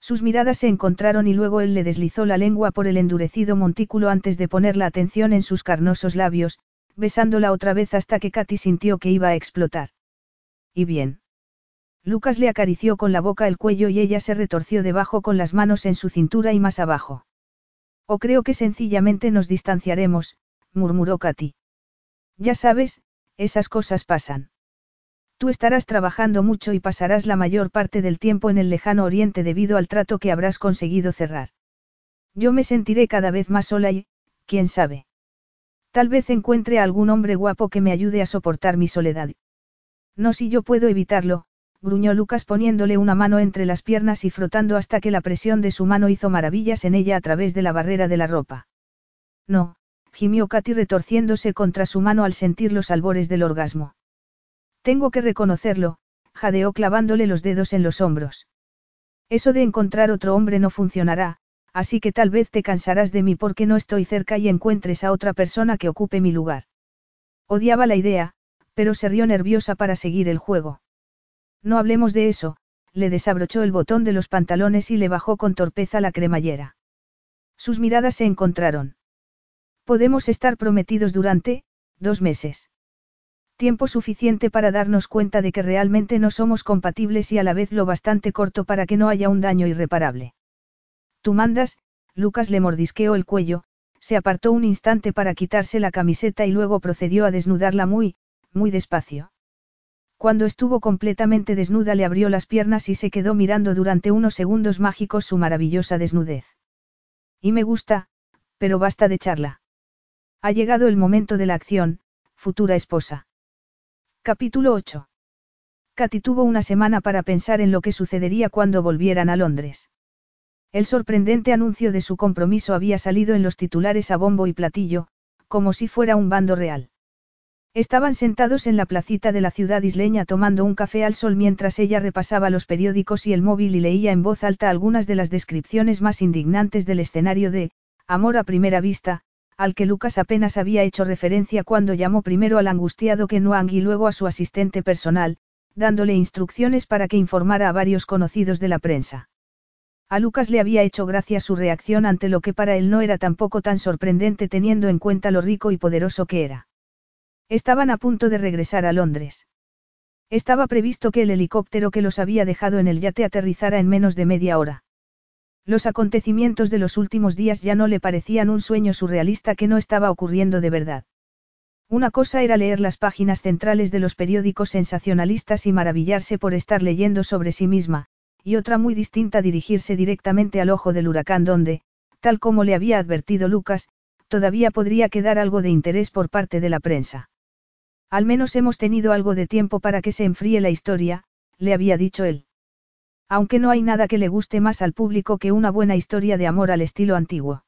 Sus miradas se encontraron y luego él le deslizó la lengua por el endurecido montículo antes de poner la atención en sus carnosos labios, besándola otra vez hasta que Katy sintió que iba a explotar. ¿Y bien? Lucas le acarició con la boca el cuello y ella se retorció debajo con las manos en su cintura y más abajo. O creo que sencillamente nos distanciaremos, murmuró Katy. Ya sabes, esas cosas pasan. Tú estarás trabajando mucho y pasarás la mayor parte del tiempo en el lejano oriente debido al trato que habrás conseguido cerrar. Yo me sentiré cada vez más sola y, quién sabe. Tal vez encuentre a algún hombre guapo que me ayude a soportar mi soledad. No si yo puedo evitarlo, gruñó Lucas poniéndole una mano entre las piernas y frotando hasta que la presión de su mano hizo maravillas en ella a través de la barrera de la ropa. No, gimió Katy retorciéndose contra su mano al sentir los albores del orgasmo. Tengo que reconocerlo, jadeó clavándole los dedos en los hombros. Eso de encontrar otro hombre no funcionará, así que tal vez te cansarás de mí porque no estoy cerca y encuentres a otra persona que ocupe mi lugar. Odiaba la idea, pero se rió nerviosa para seguir el juego. No hablemos de eso, le desabrochó el botón de los pantalones y le bajó con torpeza la cremallera. Sus miradas se encontraron. Podemos estar prometidos durante, dos meses. Tiempo suficiente para darnos cuenta de que realmente no somos compatibles y a la vez lo bastante corto para que no haya un daño irreparable. Tú mandas, Lucas le mordisqueó el cuello, se apartó un instante para quitarse la camiseta y luego procedió a desnudarla muy, muy despacio. Cuando estuvo completamente desnuda le abrió las piernas y se quedó mirando durante unos segundos mágicos su maravillosa desnudez. Y me gusta, pero basta de charla. Ha llegado el momento de la acción, futura esposa. Capítulo 8. Katy tuvo una semana para pensar en lo que sucedería cuando volvieran a Londres. El sorprendente anuncio de su compromiso había salido en los titulares a bombo y platillo, como si fuera un bando real. Estaban sentados en la placita de la ciudad isleña tomando un café al sol mientras ella repasaba los periódicos y el móvil y leía en voz alta algunas de las descripciones más indignantes del escenario de Amor a primera vista, al que Lucas apenas había hecho referencia cuando llamó primero al angustiado Kenuang y luego a su asistente personal, dándole instrucciones para que informara a varios conocidos de la prensa. A Lucas le había hecho gracia su reacción ante lo que para él no era tampoco tan sorprendente teniendo en cuenta lo rico y poderoso que era. Estaban a punto de regresar a Londres. Estaba previsto que el helicóptero que los había dejado en el yate aterrizara en menos de media hora. Los acontecimientos de los últimos días ya no le parecían un sueño surrealista que no estaba ocurriendo de verdad. Una cosa era leer las páginas centrales de los periódicos sensacionalistas y maravillarse por estar leyendo sobre sí misma, y otra muy distinta dirigirse directamente al ojo del huracán donde, tal como le había advertido Lucas, todavía podría quedar algo de interés por parte de la prensa. Al menos hemos tenido algo de tiempo para que se enfríe la historia, le había dicho él. Aunque no hay nada que le guste más al público que una buena historia de amor al estilo antiguo.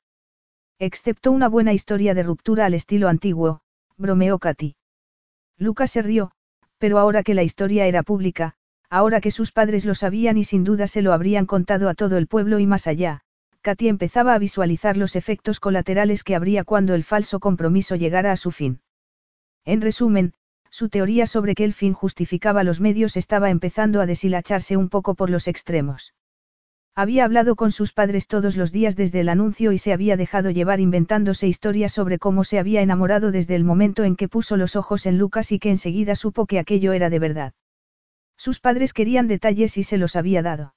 Excepto una buena historia de ruptura al estilo antiguo, bromeó Katy. Lucas se rió, pero ahora que la historia era pública, ahora que sus padres lo sabían y sin duda se lo habrían contado a todo el pueblo y más allá, Katy empezaba a visualizar los efectos colaterales que habría cuando el falso compromiso llegara a su fin. En resumen, su teoría sobre que el fin justificaba los medios estaba empezando a deshilacharse un poco por los extremos. Había hablado con sus padres todos los días desde el anuncio y se había dejado llevar inventándose historias sobre cómo se había enamorado desde el momento en que puso los ojos en Lucas y que enseguida supo que aquello era de verdad. Sus padres querían detalles y se los había dado.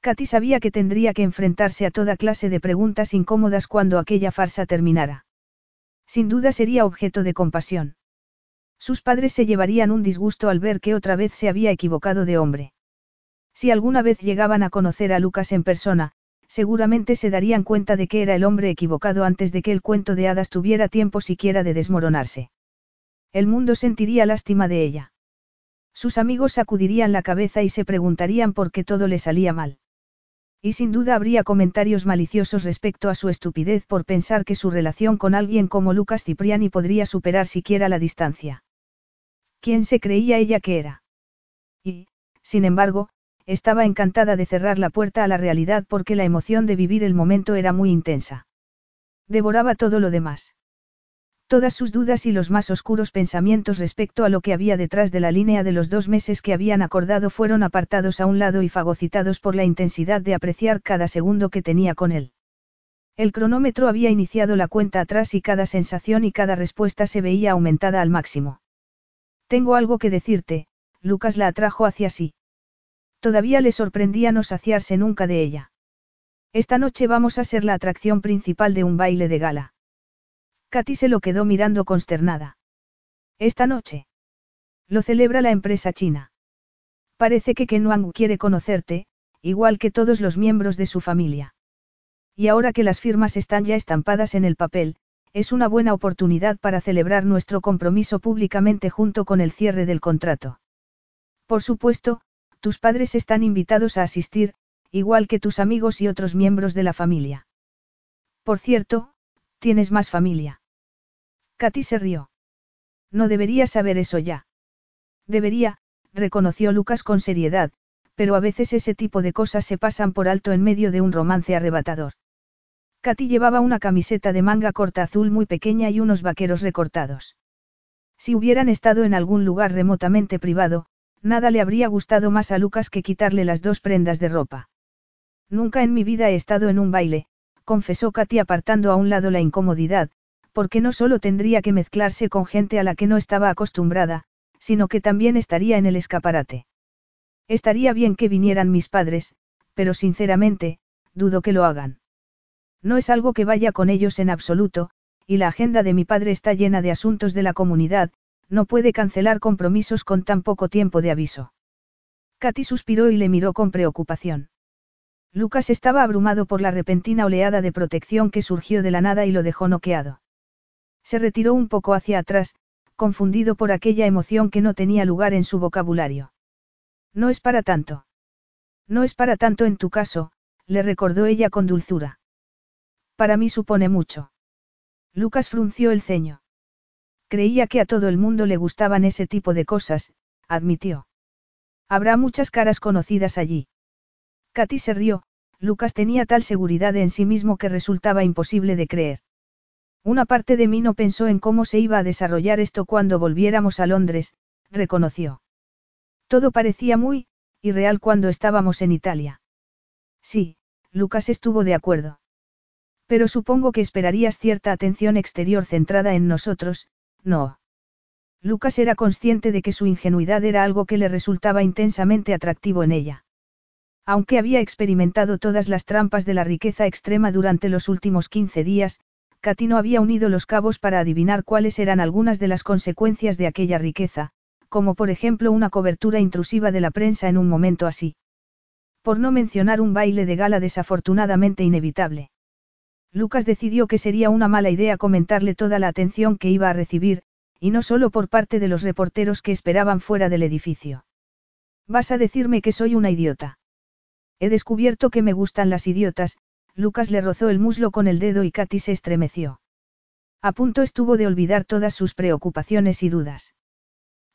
Katy sabía que tendría que enfrentarse a toda clase de preguntas incómodas cuando aquella farsa terminara. Sin duda sería objeto de compasión. Sus padres se llevarían un disgusto al ver que otra vez se había equivocado de hombre. Si alguna vez llegaban a conocer a Lucas en persona, seguramente se darían cuenta de que era el hombre equivocado antes de que el cuento de hadas tuviera tiempo siquiera de desmoronarse. El mundo sentiría lástima de ella. Sus amigos sacudirían la cabeza y se preguntarían por qué todo le salía mal. Y sin duda habría comentarios maliciosos respecto a su estupidez por pensar que su relación con alguien como Lucas Cipriani podría superar siquiera la distancia. ¿Quién se creía ella que era? Y, sin embargo, estaba encantada de cerrar la puerta a la realidad porque la emoción de vivir el momento era muy intensa. Devoraba todo lo demás. Todas sus dudas y los más oscuros pensamientos respecto a lo que había detrás de la línea de los dos meses que habían acordado fueron apartados a un lado y fagocitados por la intensidad de apreciar cada segundo que tenía con él. El cronómetro había iniciado la cuenta atrás y cada sensación y cada respuesta se veía aumentada al máximo. Tengo algo que decirte, Lucas la atrajo hacia sí. Todavía le sorprendía no saciarse nunca de ella. Esta noche vamos a ser la atracción principal de un baile de gala. Katy se lo quedó mirando consternada. Esta noche. Lo celebra la empresa china. Parece que Ken Wang quiere conocerte, igual que todos los miembros de su familia. Y ahora que las firmas están ya estampadas en el papel, es una buena oportunidad para celebrar nuestro compromiso públicamente junto con el cierre del contrato. Por supuesto, tus padres están invitados a asistir, igual que tus amigos y otros miembros de la familia. Por cierto, tienes más familia. Katy se rió. No debería saber eso ya. Debería, reconoció Lucas con seriedad, pero a veces ese tipo de cosas se pasan por alto en medio de un romance arrebatador. Katy llevaba una camiseta de manga corta azul muy pequeña y unos vaqueros recortados. Si hubieran estado en algún lugar remotamente privado, Nada le habría gustado más a Lucas que quitarle las dos prendas de ropa. Nunca en mi vida he estado en un baile, confesó Katy apartando a un lado la incomodidad, porque no solo tendría que mezclarse con gente a la que no estaba acostumbrada, sino que también estaría en el escaparate. Estaría bien que vinieran mis padres, pero sinceramente, dudo que lo hagan. No es algo que vaya con ellos en absoluto, y la agenda de mi padre está llena de asuntos de la comunidad, no puede cancelar compromisos con tan poco tiempo de aviso. Katy suspiró y le miró con preocupación. Lucas estaba abrumado por la repentina oleada de protección que surgió de la nada y lo dejó noqueado. Se retiró un poco hacia atrás, confundido por aquella emoción que no tenía lugar en su vocabulario. No es para tanto. No es para tanto en tu caso, le recordó ella con dulzura. Para mí supone mucho. Lucas frunció el ceño. Creía que a todo el mundo le gustaban ese tipo de cosas, admitió. Habrá muchas caras conocidas allí. Katy se rió, Lucas tenía tal seguridad en sí mismo que resultaba imposible de creer. Una parte de mí no pensó en cómo se iba a desarrollar esto cuando volviéramos a Londres, reconoció. Todo parecía muy, irreal cuando estábamos en Italia. Sí, Lucas estuvo de acuerdo. Pero supongo que esperarías cierta atención exterior centrada en nosotros, no. Lucas era consciente de que su ingenuidad era algo que le resultaba intensamente atractivo en ella. Aunque había experimentado todas las trampas de la riqueza extrema durante los últimos 15 días, Katy no había unido los cabos para adivinar cuáles eran algunas de las consecuencias de aquella riqueza, como por ejemplo una cobertura intrusiva de la prensa en un momento así. Por no mencionar un baile de gala desafortunadamente inevitable. Lucas decidió que sería una mala idea comentarle toda la atención que iba a recibir, y no solo por parte de los reporteros que esperaban fuera del edificio. Vas a decirme que soy una idiota. He descubierto que me gustan las idiotas, Lucas le rozó el muslo con el dedo y Katy se estremeció. A punto estuvo de olvidar todas sus preocupaciones y dudas.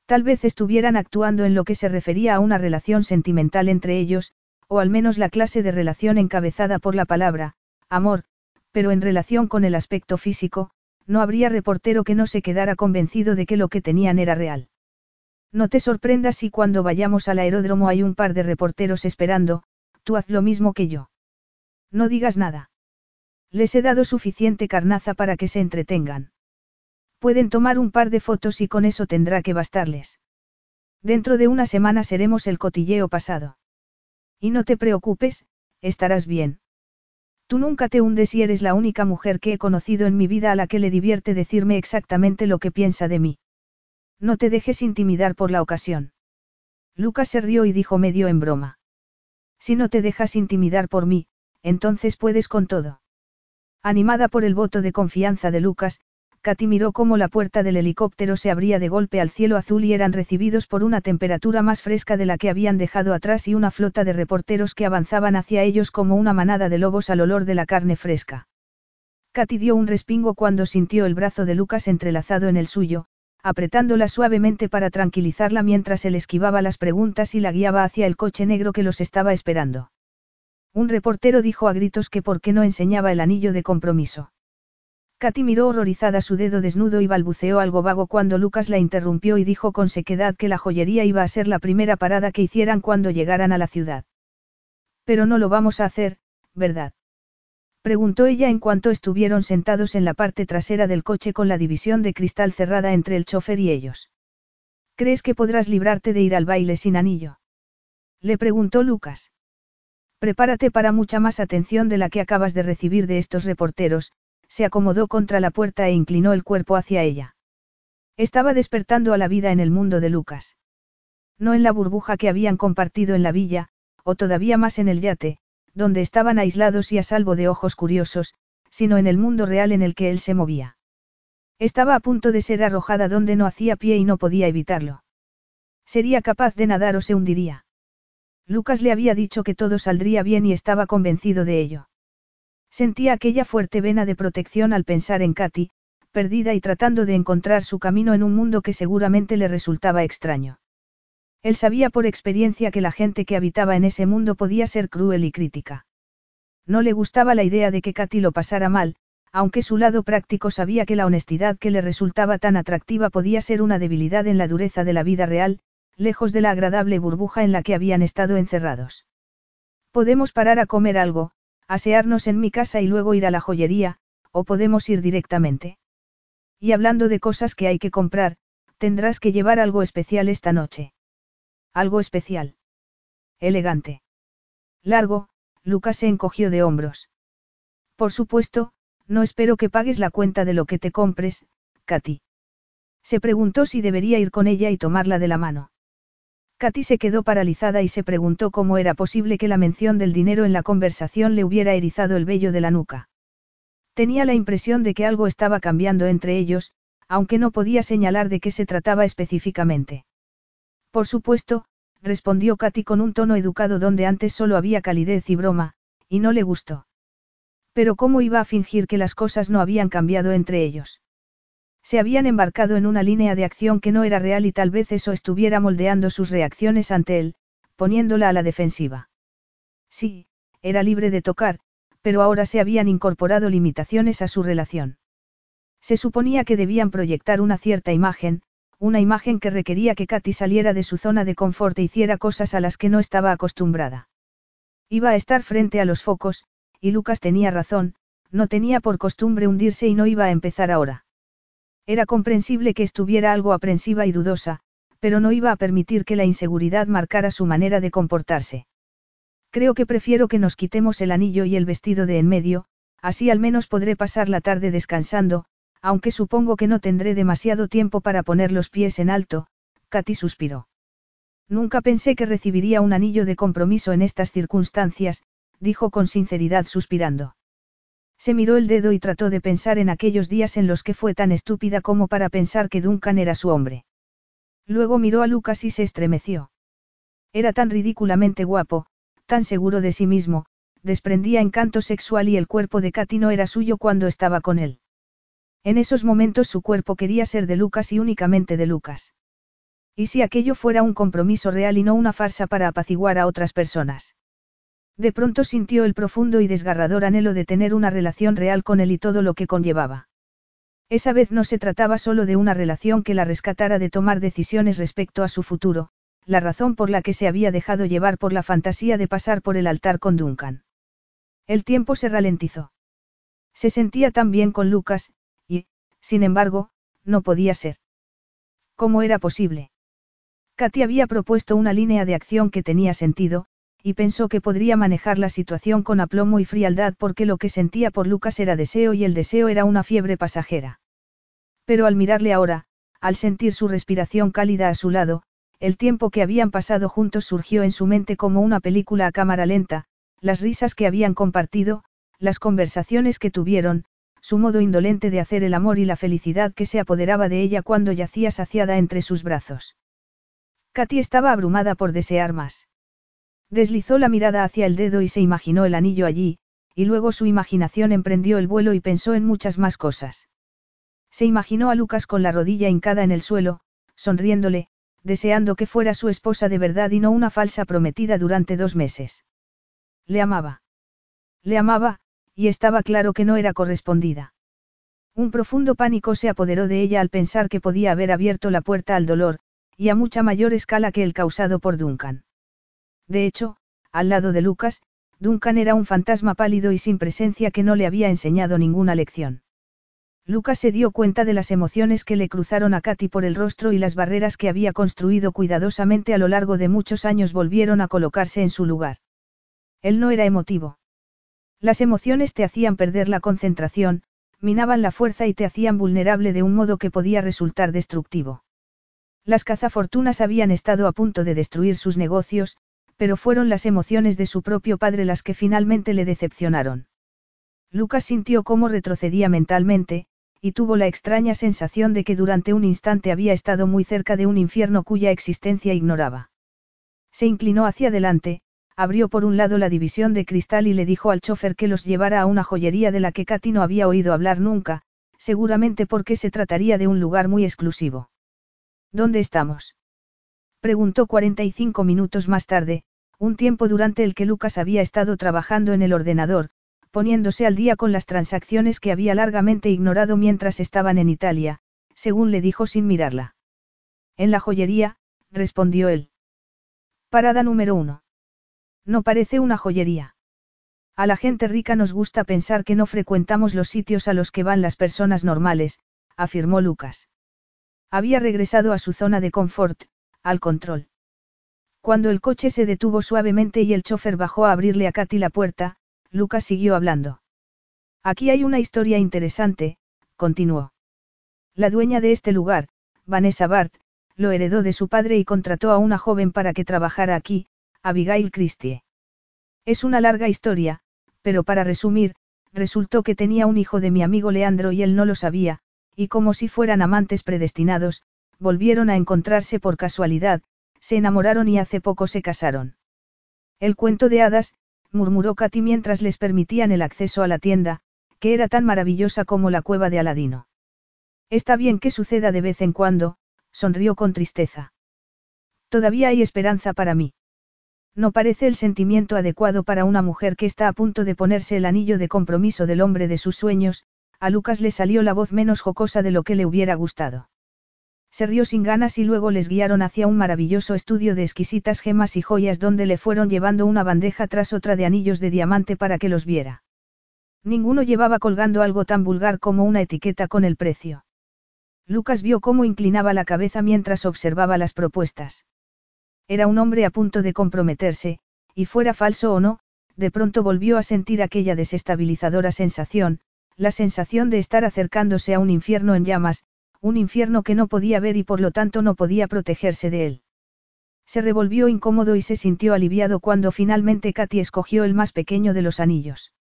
Tal vez estuvieran actuando en lo que se refería a una relación sentimental entre ellos, o al menos la clase de relación encabezada por la palabra, amor, pero en relación con el aspecto físico, no habría reportero que no se quedara convencido de que lo que tenían era real. No te sorprendas si cuando vayamos al aeródromo hay un par de reporteros esperando, tú haz lo mismo que yo. No digas nada. Les he dado suficiente carnaza para que se entretengan. Pueden tomar un par de fotos y con eso tendrá que bastarles. Dentro de una semana seremos el cotilleo pasado. Y no te preocupes, estarás bien. Tú nunca te hundes y eres la única mujer que he conocido en mi vida a la que le divierte decirme exactamente lo que piensa de mí. No te dejes intimidar por la ocasión. Lucas se rió y dijo medio en broma. Si no te dejas intimidar por mí, entonces puedes con todo. Animada por el voto de confianza de Lucas, Katy miró cómo la puerta del helicóptero se abría de golpe al cielo azul y eran recibidos por una temperatura más fresca de la que habían dejado atrás y una flota de reporteros que avanzaban hacia ellos como una manada de lobos al olor de la carne fresca. Katy dio un respingo cuando sintió el brazo de Lucas entrelazado en el suyo, apretándola suavemente para tranquilizarla mientras él esquivaba las preguntas y la guiaba hacia el coche negro que los estaba esperando. Un reportero dijo a gritos que por qué no enseñaba el anillo de compromiso. Katy miró horrorizada su dedo desnudo y balbuceó algo vago cuando Lucas la interrumpió y dijo con sequedad que la joyería iba a ser la primera parada que hicieran cuando llegaran a la ciudad. Pero no lo vamos a hacer, ¿verdad? Preguntó ella en cuanto estuvieron sentados en la parte trasera del coche con la división de cristal cerrada entre el chofer y ellos. ¿Crees que podrás librarte de ir al baile sin anillo? Le preguntó Lucas. Prepárate para mucha más atención de la que acabas de recibir de estos reporteros, se acomodó contra la puerta e inclinó el cuerpo hacia ella. Estaba despertando a la vida en el mundo de Lucas. No en la burbuja que habían compartido en la villa, o todavía más en el yate, donde estaban aislados y a salvo de ojos curiosos, sino en el mundo real en el que él se movía. Estaba a punto de ser arrojada donde no hacía pie y no podía evitarlo. Sería capaz de nadar o se hundiría. Lucas le había dicho que todo saldría bien y estaba convencido de ello. Sentía aquella fuerte vena de protección al pensar en Katy, perdida y tratando de encontrar su camino en un mundo que seguramente le resultaba extraño. Él sabía por experiencia que la gente que habitaba en ese mundo podía ser cruel y crítica. No le gustaba la idea de que Katy lo pasara mal, aunque su lado práctico sabía que la honestidad que le resultaba tan atractiva podía ser una debilidad en la dureza de la vida real, lejos de la agradable burbuja en la que habían estado encerrados. Podemos parar a comer algo, asearnos en mi casa y luego ir a la joyería, o podemos ir directamente. Y hablando de cosas que hay que comprar, tendrás que llevar algo especial esta noche. Algo especial. Elegante. Largo, Lucas se encogió de hombros. Por supuesto, no espero que pagues la cuenta de lo que te compres, Katy. Se preguntó si debería ir con ella y tomarla de la mano. Katy se quedó paralizada y se preguntó cómo era posible que la mención del dinero en la conversación le hubiera erizado el vello de la nuca. Tenía la impresión de que algo estaba cambiando entre ellos, aunque no podía señalar de qué se trataba específicamente. Por supuesto, respondió Katy con un tono educado donde antes solo había calidez y broma, y no le gustó. Pero ¿cómo iba a fingir que las cosas no habían cambiado entre ellos? Se habían embarcado en una línea de acción que no era real y tal vez eso estuviera moldeando sus reacciones ante él, poniéndola a la defensiva. Sí, era libre de tocar, pero ahora se habían incorporado limitaciones a su relación. Se suponía que debían proyectar una cierta imagen, una imagen que requería que Katy saliera de su zona de confort e hiciera cosas a las que no estaba acostumbrada. Iba a estar frente a los focos, y Lucas tenía razón, no tenía por costumbre hundirse y no iba a empezar ahora. Era comprensible que estuviera algo aprensiva y dudosa, pero no iba a permitir que la inseguridad marcara su manera de comportarse. Creo que prefiero que nos quitemos el anillo y el vestido de en medio, así al menos podré pasar la tarde descansando, aunque supongo que no tendré demasiado tiempo para poner los pies en alto, Katy suspiró. Nunca pensé que recibiría un anillo de compromiso en estas circunstancias, dijo con sinceridad suspirando. Se miró el dedo y trató de pensar en aquellos días en los que fue tan estúpida como para pensar que Duncan era su hombre. Luego miró a Lucas y se estremeció. Era tan ridículamente guapo, tan seguro de sí mismo, desprendía encanto sexual y el cuerpo de Katy no era suyo cuando estaba con él. En esos momentos su cuerpo quería ser de Lucas y únicamente de Lucas. ¿Y si aquello fuera un compromiso real y no una farsa para apaciguar a otras personas? De pronto sintió el profundo y desgarrador anhelo de tener una relación real con él y todo lo que conllevaba. Esa vez no se trataba solo de una relación que la rescatara de tomar decisiones respecto a su futuro, la razón por la que se había dejado llevar por la fantasía de pasar por el altar con Duncan. El tiempo se ralentizó. Se sentía tan bien con Lucas, y, sin embargo, no podía ser. ¿Cómo era posible? Katy había propuesto una línea de acción que tenía sentido, y pensó que podría manejar la situación con aplomo y frialdad porque lo que sentía por Lucas era deseo y el deseo era una fiebre pasajera. Pero al mirarle ahora, al sentir su respiración cálida a su lado, el tiempo que habían pasado juntos surgió en su mente como una película a cámara lenta, las risas que habían compartido, las conversaciones que tuvieron, su modo indolente de hacer el amor y la felicidad que se apoderaba de ella cuando yacía saciada entre sus brazos. Katy estaba abrumada por desear más. Deslizó la mirada hacia el dedo y se imaginó el anillo allí, y luego su imaginación emprendió el vuelo y pensó en muchas más cosas. Se imaginó a Lucas con la rodilla hincada en el suelo, sonriéndole, deseando que fuera su esposa de verdad y no una falsa prometida durante dos meses. Le amaba. Le amaba, y estaba claro que no era correspondida. Un profundo pánico se apoderó de ella al pensar que podía haber abierto la puerta al dolor, y a mucha mayor escala que el causado por Duncan. De hecho, al lado de Lucas, Duncan era un fantasma pálido y sin presencia que no le había enseñado ninguna lección. Lucas se dio cuenta de las emociones que le cruzaron a Katy por el rostro y las barreras que había construido cuidadosamente a lo largo de muchos años volvieron a colocarse en su lugar. Él no era emotivo. Las emociones te hacían perder la concentración, minaban la fuerza y te hacían vulnerable de un modo que podía resultar destructivo. Las cazafortunas habían estado a punto de destruir sus negocios, pero fueron las emociones de su propio padre las que finalmente le decepcionaron. Lucas sintió cómo retrocedía mentalmente, y tuvo la extraña sensación de que durante un instante había estado muy cerca de un infierno cuya existencia ignoraba. Se inclinó hacia adelante, abrió por un lado la división de cristal y le dijo al chofer que los llevara a una joyería de la que Katy no había oído hablar nunca, seguramente porque se trataría de un lugar muy exclusivo. ¿Dónde estamos? Preguntó 45 minutos más tarde, un tiempo durante el que Lucas había estado trabajando en el ordenador, poniéndose al día con las transacciones que había largamente ignorado mientras estaban en Italia, según le dijo sin mirarla. En la joyería, respondió él. Parada número uno. No parece una joyería. A la gente rica nos gusta pensar que no frecuentamos los sitios a los que van las personas normales, afirmó Lucas. Había regresado a su zona de confort, al control. Cuando el coche se detuvo suavemente y el chofer bajó a abrirle a Katy la puerta, Lucas siguió hablando. Aquí hay una historia interesante, continuó. La dueña de este lugar, Vanessa Bart, lo heredó de su padre y contrató a una joven para que trabajara aquí, Abigail Christie. Es una larga historia, pero para resumir, resultó que tenía un hijo de mi amigo Leandro y él no lo sabía, y como si fueran amantes predestinados, volvieron a encontrarse por casualidad, se enamoraron y hace poco se casaron. El cuento de hadas, murmuró Katy mientras les permitían el acceso a la tienda, que era tan maravillosa como la cueva de Aladino. Está bien que suceda de vez en cuando, sonrió con tristeza. Todavía hay esperanza para mí. No parece el sentimiento adecuado para una mujer que está a punto de ponerse el anillo de compromiso del hombre de sus sueños, a Lucas le salió la voz menos jocosa de lo que le hubiera gustado. Se rió sin ganas y luego les guiaron hacia un maravilloso estudio de exquisitas gemas y joyas donde le fueron llevando una bandeja tras otra de anillos de diamante para que los viera. Ninguno llevaba colgando algo tan vulgar como una etiqueta con el precio. Lucas vio cómo inclinaba la cabeza mientras observaba las propuestas. Era un hombre a punto de comprometerse, y fuera falso o no, de pronto volvió a sentir aquella desestabilizadora sensación, la sensación de estar acercándose a un infierno en llamas, un infierno que no podía ver y por lo tanto no podía protegerse de él. Se revolvió incómodo y se sintió aliviado cuando finalmente Katy escogió el más pequeño de los anillos.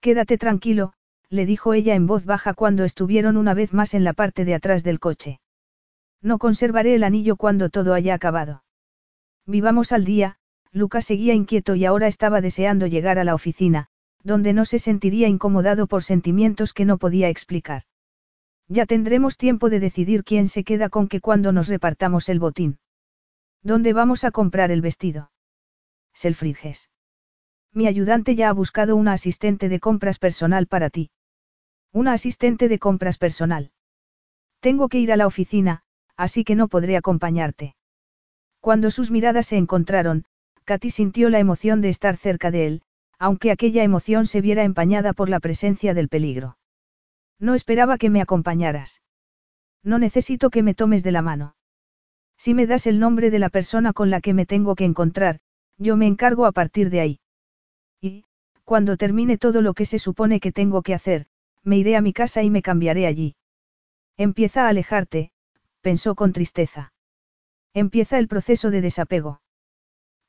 Quédate tranquilo, le dijo ella en voz baja cuando estuvieron una vez más en la parte de atrás del coche. No conservaré el anillo cuando todo haya acabado. Vivamos al día, Lucas seguía inquieto y ahora estaba deseando llegar a la oficina, donde no se sentiría incomodado por sentimientos que no podía explicar. Ya tendremos tiempo de decidir quién se queda con que cuando nos repartamos el botín. ¿Dónde vamos a comprar el vestido? Selfridges. Mi ayudante ya ha buscado una asistente de compras personal para ti. Una asistente de compras personal. Tengo que ir a la oficina, así que no podré acompañarte. Cuando sus miradas se encontraron, Katy sintió la emoción de estar cerca de él, aunque aquella emoción se viera empañada por la presencia del peligro. No esperaba que me acompañaras. No necesito que me tomes de la mano. Si me das el nombre de la persona con la que me tengo que encontrar, yo me encargo a partir de ahí. Y, cuando termine todo lo que se supone que tengo que hacer, me iré a mi casa y me cambiaré allí. Empieza a alejarte, pensó con tristeza. Empieza el proceso de desapego.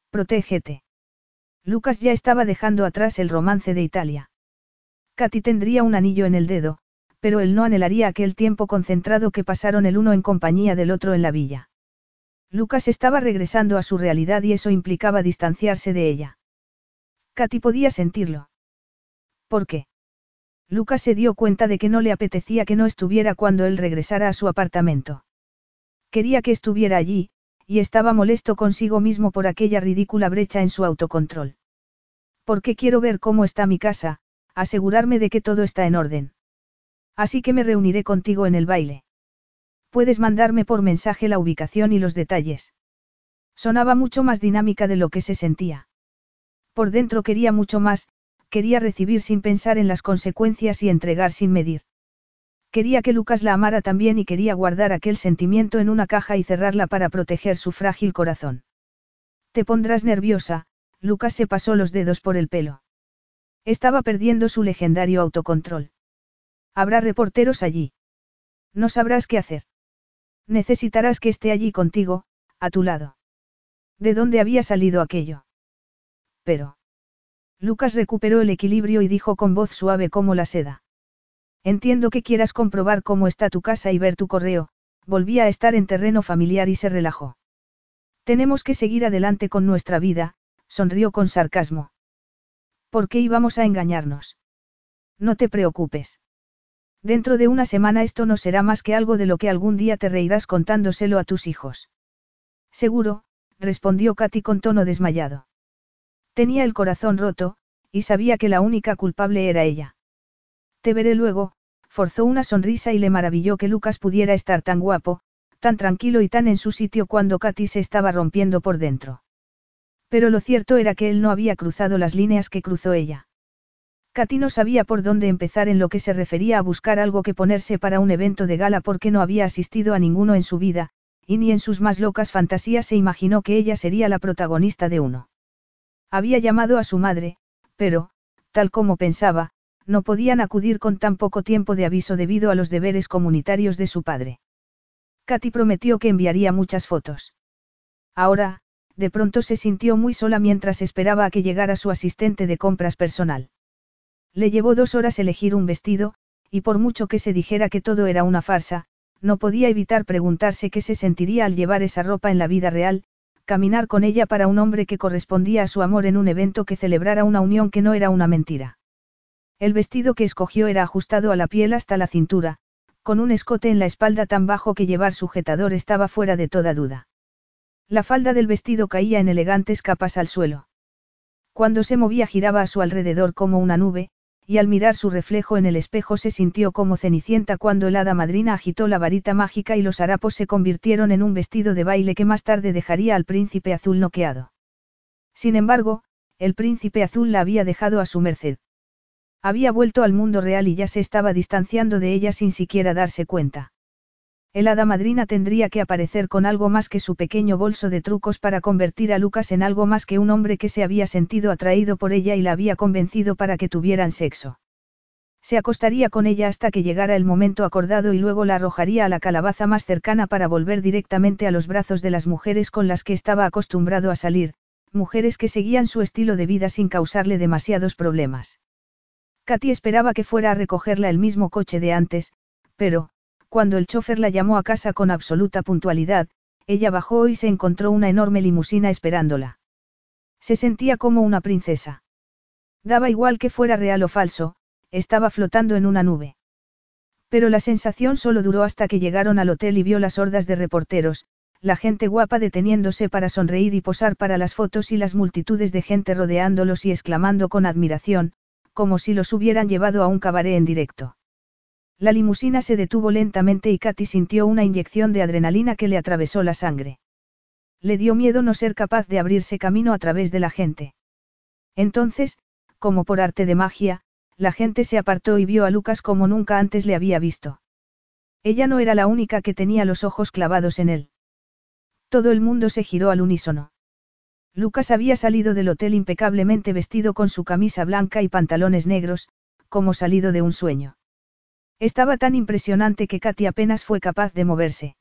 Protégete. Lucas ya estaba dejando atrás el romance de Italia. Katy tendría un anillo en el dedo, pero él no anhelaría aquel tiempo concentrado que pasaron el uno en compañía del otro en la villa. Lucas estaba regresando a su realidad y eso implicaba distanciarse de ella. Katy podía sentirlo. ¿Por qué? Lucas se dio cuenta de que no le apetecía que no estuviera cuando él regresara a su apartamento. Quería que estuviera allí, y estaba molesto consigo mismo por aquella ridícula brecha en su autocontrol. Porque quiero ver cómo está mi casa, asegurarme de que todo está en orden. Así que me reuniré contigo en el baile. Puedes mandarme por mensaje la ubicación y los detalles. Sonaba mucho más dinámica de lo que se sentía. Por dentro quería mucho más, quería recibir sin pensar en las consecuencias y entregar sin medir. Quería que Lucas la amara también y quería guardar aquel sentimiento en una caja y cerrarla para proteger su frágil corazón. Te pondrás nerviosa, Lucas se pasó los dedos por el pelo. Estaba perdiendo su legendario autocontrol. Habrá reporteros allí. No sabrás qué hacer. Necesitarás que esté allí contigo, a tu lado. ¿De dónde había salido aquello? Pero. Lucas recuperó el equilibrio y dijo con voz suave como la seda. Entiendo que quieras comprobar cómo está tu casa y ver tu correo, volvía a estar en terreno familiar y se relajó. Tenemos que seguir adelante con nuestra vida, sonrió con sarcasmo. ¿Por qué íbamos a engañarnos? No te preocupes. Dentro de una semana esto no será más que algo de lo que algún día te reirás contándoselo a tus hijos. Seguro, respondió Katy con tono desmayado. Tenía el corazón roto, y sabía que la única culpable era ella. Te veré luego, forzó una sonrisa y le maravilló que Lucas pudiera estar tan guapo, tan tranquilo y tan en su sitio cuando Katy se estaba rompiendo por dentro. Pero lo cierto era que él no había cruzado las líneas que cruzó ella. Katy no sabía por dónde empezar en lo que se refería a buscar algo que ponerse para un evento de gala porque no había asistido a ninguno en su vida, y ni en sus más locas fantasías se imaginó que ella sería la protagonista de uno. Había llamado a su madre, pero, tal como pensaba, no podían acudir con tan poco tiempo de aviso debido a los deberes comunitarios de su padre. Katy prometió que enviaría muchas fotos. Ahora, de pronto se sintió muy sola mientras esperaba a que llegara su asistente de compras personal. Le llevó dos horas elegir un vestido, y por mucho que se dijera que todo era una farsa, no podía evitar preguntarse qué se sentiría al llevar esa ropa en la vida real, caminar con ella para un hombre que correspondía a su amor en un evento que celebrara una unión que no era una mentira. El vestido que escogió era ajustado a la piel hasta la cintura, con un escote en la espalda tan bajo que llevar sujetador estaba fuera de toda duda. La falda del vestido caía en elegantes capas al suelo. Cuando se movía giraba a su alrededor como una nube, y al mirar su reflejo en el espejo se sintió como cenicienta cuando el hada madrina agitó la varita mágica y los harapos se convirtieron en un vestido de baile que más tarde dejaría al príncipe azul noqueado. Sin embargo, el príncipe azul la había dejado a su merced. Había vuelto al mundo real y ya se estaba distanciando de ella sin siquiera darse cuenta. El hada madrina tendría que aparecer con algo más que su pequeño bolso de trucos para convertir a Lucas en algo más que un hombre que se había sentido atraído por ella y la había convencido para que tuvieran sexo. Se acostaría con ella hasta que llegara el momento acordado y luego la arrojaría a la calabaza más cercana para volver directamente a los brazos de las mujeres con las que estaba acostumbrado a salir, mujeres que seguían su estilo de vida sin causarle demasiados problemas. Katy esperaba que fuera a recogerla el mismo coche de antes, pero, cuando el chofer la llamó a casa con absoluta puntualidad, ella bajó y se encontró una enorme limusina esperándola. Se sentía como una princesa. Daba igual que fuera real o falso, estaba flotando en una nube. Pero la sensación solo duró hasta que llegaron al hotel y vio las hordas de reporteros, la gente guapa deteniéndose para sonreír y posar para las fotos y las multitudes de gente rodeándolos y exclamando con admiración, como si los hubieran llevado a un cabaret en directo. La limusina se detuvo lentamente y Katy sintió una inyección de adrenalina que le atravesó la sangre. Le dio miedo no ser capaz de abrirse camino a través de la gente. Entonces, como por arte de magia, la gente se apartó y vio a Lucas como nunca antes le había visto. Ella no era la única que tenía los ojos clavados en él. Todo el mundo se giró al unísono. Lucas había salido del hotel impecablemente vestido con su camisa blanca y pantalones negros, como salido de un sueño. Estaba tan impresionante que Katy apenas fue capaz de moverse.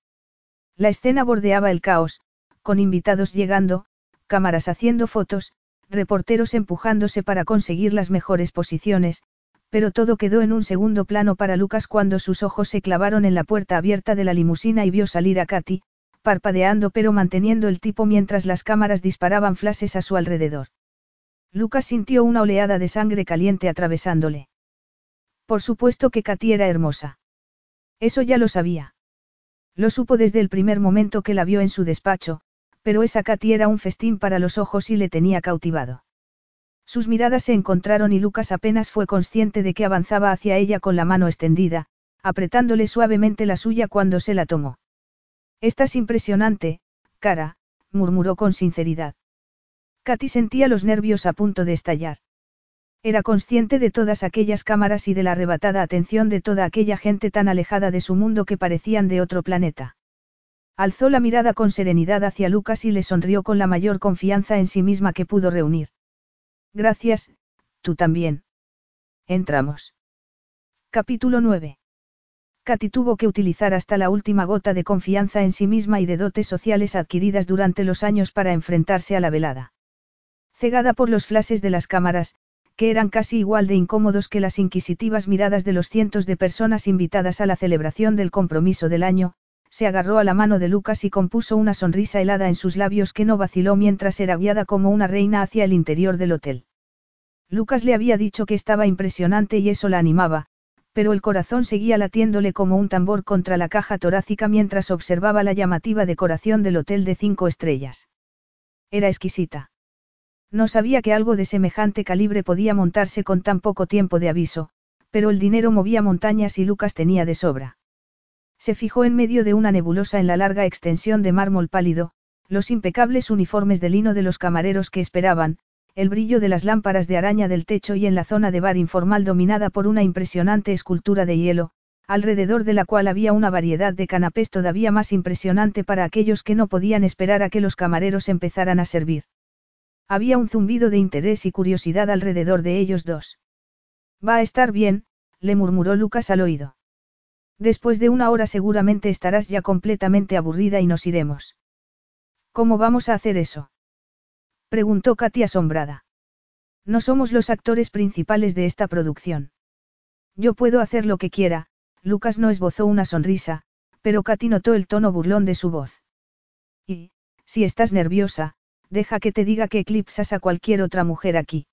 La escena bordeaba el caos, con invitados llegando, cámaras haciendo fotos, reporteros empujándose para conseguir las mejores posiciones, pero todo quedó en un segundo plano para Lucas cuando sus ojos se clavaron en la puerta abierta de la limusina y vio salir a Katy, parpadeando pero manteniendo el tipo mientras las cámaras disparaban flashes a su alrededor. Lucas sintió una oleada de sangre caliente atravesándole. Por supuesto que Katy era hermosa. Eso ya lo sabía. Lo supo desde el primer momento que la vio en su despacho, pero esa Katy era un festín para los ojos y le tenía cautivado. Sus miradas se encontraron y Lucas apenas fue consciente de que avanzaba hacia ella con la mano extendida, apretándole suavemente la suya cuando se la tomó. Estás impresionante, cara, murmuró con sinceridad. Katy sentía los nervios a punto de estallar. Era consciente de todas aquellas cámaras y de la arrebatada atención de toda aquella gente tan alejada de su mundo que parecían de otro planeta. Alzó la mirada con serenidad hacia Lucas y le sonrió con la mayor confianza en sí misma que pudo reunir. Gracias, tú también. Entramos. Capítulo 9. Katy tuvo que utilizar hasta la última gota de confianza en sí misma y de dotes sociales adquiridas durante los años para enfrentarse a la velada. Cegada por los flashes de las cámaras, que eran casi igual de incómodos que las inquisitivas miradas de los cientos de personas invitadas a la celebración del compromiso del año, se agarró a la mano de Lucas y compuso una sonrisa helada en sus labios que no vaciló mientras era guiada como una reina hacia el interior del hotel. Lucas le había dicho que estaba impresionante y eso la animaba, pero el corazón seguía latiéndole como un tambor contra la caja torácica mientras observaba la llamativa decoración del hotel de cinco estrellas. Era exquisita. No sabía que algo de semejante calibre podía montarse con tan poco tiempo de aviso, pero el dinero movía montañas y Lucas tenía de sobra. Se fijó en medio de una nebulosa en la larga extensión de mármol pálido, los impecables uniformes de lino de los camareros que esperaban, el brillo de las lámparas de araña del techo y en la zona de bar informal dominada por una impresionante escultura de hielo, alrededor de la cual había una variedad de canapés todavía más impresionante para aquellos que no podían esperar a que los camareros empezaran a servir. Había un zumbido de interés y curiosidad alrededor de ellos dos. Va a estar bien, le murmuró Lucas al oído. Después de una hora seguramente estarás ya completamente aburrida y nos iremos. ¿Cómo vamos a hacer eso? Preguntó Katy asombrada. No somos los actores principales de esta producción. Yo puedo hacer lo que quiera, Lucas no esbozó una sonrisa, pero Katy notó el tono burlón de su voz. Y, si estás nerviosa, deja que te diga que eclipsas a cualquier otra mujer aquí.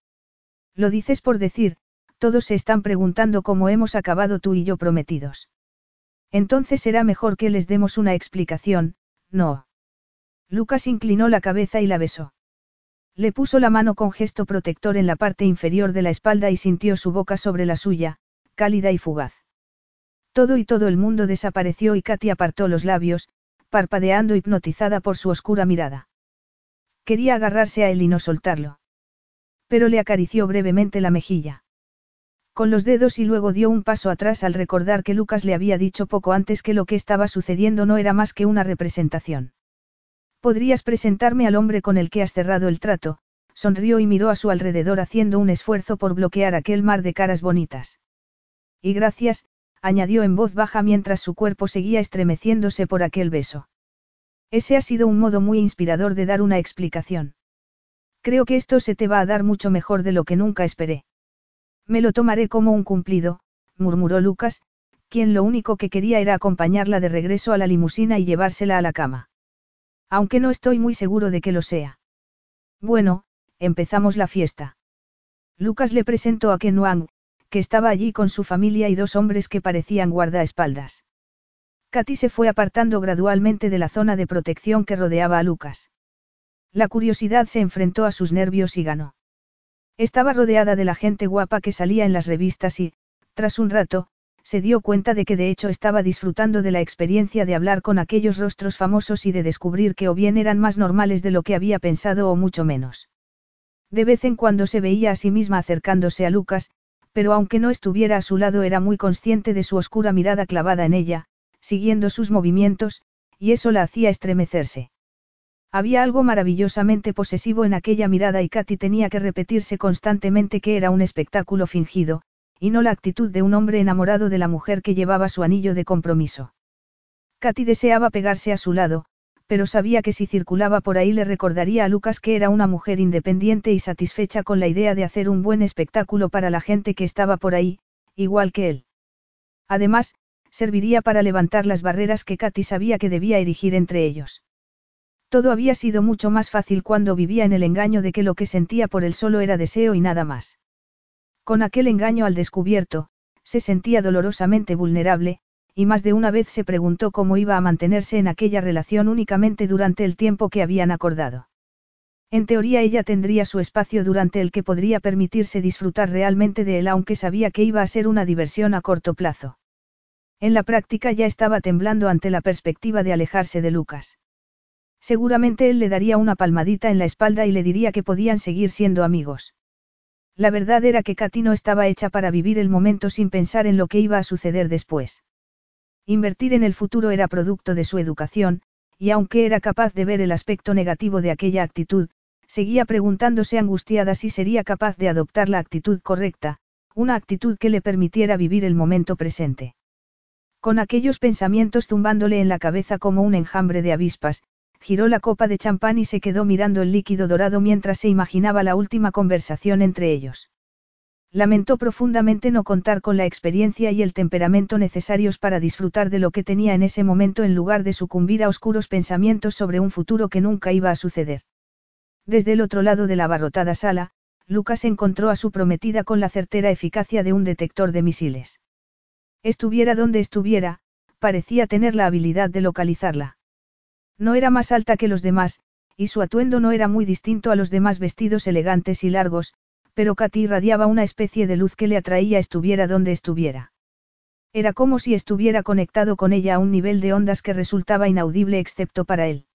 Lo dices por decir, todos se están preguntando cómo hemos acabado tú y yo prometidos. Entonces será mejor que les demos una explicación, no. Lucas inclinó la cabeza y la besó. Le puso la mano con gesto protector en la parte inferior de la espalda y sintió su boca sobre la suya, cálida y fugaz. Todo y todo el mundo desapareció y Katy apartó los labios, parpadeando hipnotizada por su oscura mirada. Quería agarrarse a él y no soltarlo. Pero le acarició brevemente la mejilla con los dedos y luego dio un paso atrás al recordar que Lucas le había dicho poco antes que lo que estaba sucediendo no era más que una representación. Podrías presentarme al hombre con el que has cerrado el trato, sonrió y miró a su alrededor haciendo un esfuerzo por bloquear aquel mar de caras bonitas. Y gracias, añadió en voz baja mientras su cuerpo seguía estremeciéndose por aquel beso. Ese ha sido un modo muy inspirador de dar una explicación. Creo que esto se te va a dar mucho mejor de lo que nunca esperé. Me lo tomaré como un cumplido, murmuró Lucas, quien lo único que quería era acompañarla de regreso a la limusina y llevársela a la cama. Aunque no estoy muy seguro de que lo sea. Bueno, empezamos la fiesta. Lucas le presentó a Ken Wang, que estaba allí con su familia y dos hombres que parecían guardaespaldas. Katy se fue apartando gradualmente de la zona de protección que rodeaba a Lucas. La curiosidad se enfrentó a sus nervios y ganó. Estaba rodeada de la gente guapa que salía en las revistas y, tras un rato, se dio cuenta de que de hecho estaba disfrutando de la experiencia de hablar con aquellos rostros famosos y de descubrir que o bien eran más normales de lo que había pensado o mucho menos. De vez en cuando se veía a sí misma acercándose a Lucas, pero aunque no estuviera a su lado era muy consciente de su oscura mirada clavada en ella, siguiendo sus movimientos, y eso la hacía estremecerse. Había algo maravillosamente posesivo en aquella mirada y Katy tenía que repetirse constantemente que era un espectáculo fingido, y no la actitud de un hombre enamorado de la mujer que llevaba su anillo de compromiso. Katy deseaba pegarse a su lado, pero sabía que si circulaba por ahí le recordaría a Lucas que era una mujer independiente y satisfecha con la idea de hacer un buen espectáculo para la gente que estaba por ahí, igual que él. Además, serviría para levantar las barreras que Katy sabía que debía erigir entre ellos. Todo había sido mucho más fácil cuando vivía en el engaño de que lo que sentía por él solo era deseo y nada más. Con aquel engaño al descubierto, se sentía dolorosamente vulnerable, y más de una vez se preguntó cómo iba a mantenerse en aquella relación únicamente durante el tiempo que habían acordado. En teoría ella tendría su espacio durante el que podría permitirse disfrutar realmente de él aunque sabía que iba a ser una diversión a corto plazo. En la práctica ya estaba temblando ante la perspectiva de alejarse de Lucas. Seguramente él le daría una palmadita en la espalda y le diría que podían seguir siendo amigos. La verdad era que Katy no estaba hecha para vivir el momento sin pensar en lo que iba a suceder después. Invertir en el futuro era producto de su educación, y aunque era capaz de ver el aspecto negativo de aquella actitud, seguía preguntándose angustiada si sería capaz de adoptar la actitud correcta, una actitud que le permitiera vivir el momento presente. Con aquellos pensamientos zumbándole en la cabeza como un enjambre de avispas, giró la copa de champán y se quedó mirando el líquido dorado mientras se imaginaba la última conversación entre ellos. Lamentó profundamente no contar con la experiencia y el temperamento necesarios para disfrutar de lo que tenía en ese momento en lugar de sucumbir a oscuros pensamientos sobre un futuro que nunca iba a suceder. Desde el otro lado de la abarrotada sala, Lucas encontró a su prometida con la certera eficacia de un detector de misiles. Estuviera donde estuviera, parecía tener la habilidad de localizarla. No era más alta que los demás, y su atuendo no era muy distinto a los demás vestidos elegantes y largos, pero Katy irradiaba una especie de luz que le atraía estuviera donde estuviera. Era como si estuviera conectado con ella a un nivel de ondas que resultaba inaudible excepto para él.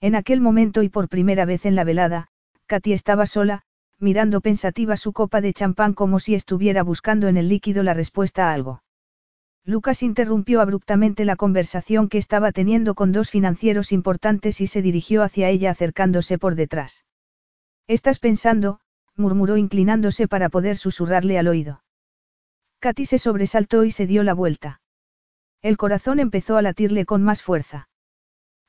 En aquel momento y por primera vez en la velada, Katy estaba sola, mirando pensativa su copa de champán como si estuviera buscando en el líquido la respuesta a algo. Lucas interrumpió abruptamente la conversación que estaba teniendo con dos financieros importantes y se dirigió hacia ella acercándose por detrás. Estás pensando, murmuró inclinándose para poder susurrarle al oído. Katy se sobresaltó y se dio la vuelta. El corazón empezó a latirle con más fuerza.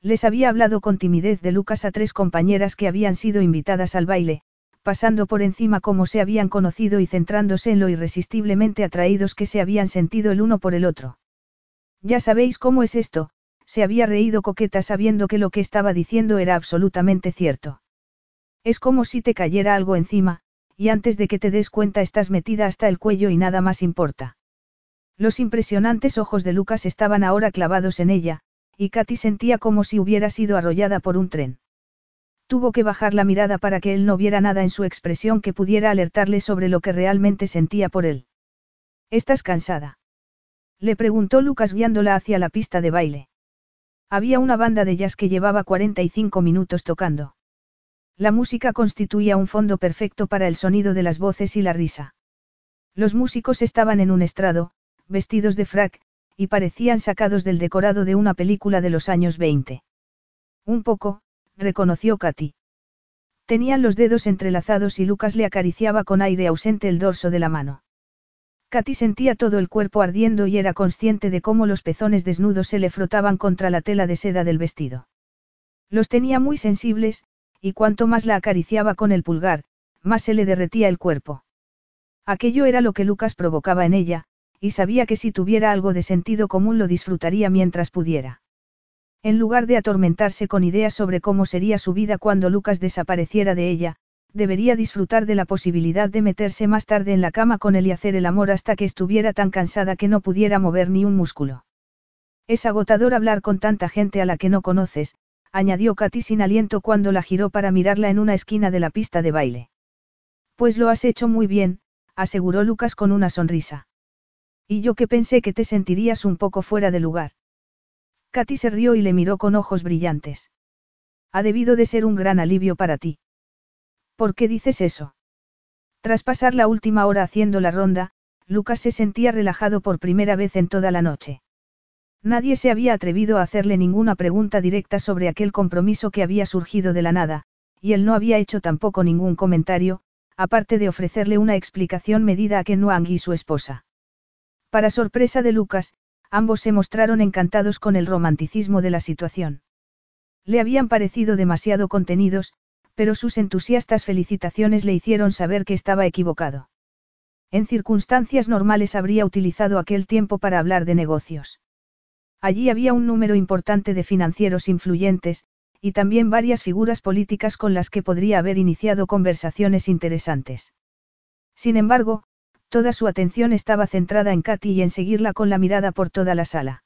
Les había hablado con timidez de Lucas a tres compañeras que habían sido invitadas al baile, pasando por encima cómo se habían conocido y centrándose en lo irresistiblemente atraídos que se habían sentido el uno por el otro. Ya sabéis cómo es esto, se había reído coqueta sabiendo que lo que estaba diciendo era absolutamente cierto. Es como si te cayera algo encima, y antes de que te des cuenta estás metida hasta el cuello y nada más importa. Los impresionantes ojos de Lucas estaban ahora clavados en ella, y Katy sentía como si hubiera sido arrollada por un tren. Tuvo que bajar la mirada para que él no viera nada en su expresión que pudiera alertarle sobre lo que realmente sentía por él. ¿Estás cansada? Le preguntó Lucas guiándola hacia la pista de baile. Había una banda de jazz que llevaba 45 minutos tocando. La música constituía un fondo perfecto para el sonido de las voces y la risa. Los músicos estaban en un estrado, vestidos de frac, y parecían sacados del decorado de una película de los años 20. Un poco, reconoció Katy. Tenían los dedos entrelazados y Lucas le acariciaba con aire ausente el dorso de la mano. Katy sentía todo el cuerpo ardiendo y era consciente de cómo los pezones desnudos se le frotaban contra la tela de seda del vestido. Los tenía muy sensibles, y cuanto más la acariciaba con el pulgar, más se le derretía el cuerpo. Aquello era lo que Lucas provocaba en ella, y sabía que si tuviera algo de sentido común lo disfrutaría mientras pudiera. En lugar de atormentarse con ideas sobre cómo sería su vida cuando Lucas desapareciera de ella, debería disfrutar de la posibilidad de meterse más tarde en la cama con él y hacer el amor hasta que estuviera tan cansada que no pudiera mover ni un músculo. Es agotador hablar con tanta gente a la que no conoces, añadió Katy sin aliento cuando la giró para mirarla en una esquina de la pista de baile. Pues lo has hecho muy bien, aseguró Lucas con una sonrisa. Y yo que pensé que te sentirías un poco fuera de lugar. Katy se rió y le miró con ojos brillantes. Ha debido de ser un gran alivio para ti. ¿Por qué dices eso? Tras pasar la última hora haciendo la ronda, Lucas se sentía relajado por primera vez en toda la noche. Nadie se había atrevido a hacerle ninguna pregunta directa sobre aquel compromiso que había surgido de la nada, y él no había hecho tampoco ningún comentario, aparte de ofrecerle una explicación medida a Ken Wang y su esposa. Para sorpresa de Lucas, ambos se mostraron encantados con el romanticismo de la situación. Le habían parecido demasiado contenidos, pero sus entusiastas felicitaciones le hicieron saber que estaba equivocado. En circunstancias normales habría utilizado aquel tiempo para hablar de negocios. Allí había un número importante de financieros influyentes, y también varias figuras políticas con las que podría haber iniciado conversaciones interesantes. Sin embargo, toda su atención estaba centrada en Katy y en seguirla con la mirada por toda la sala.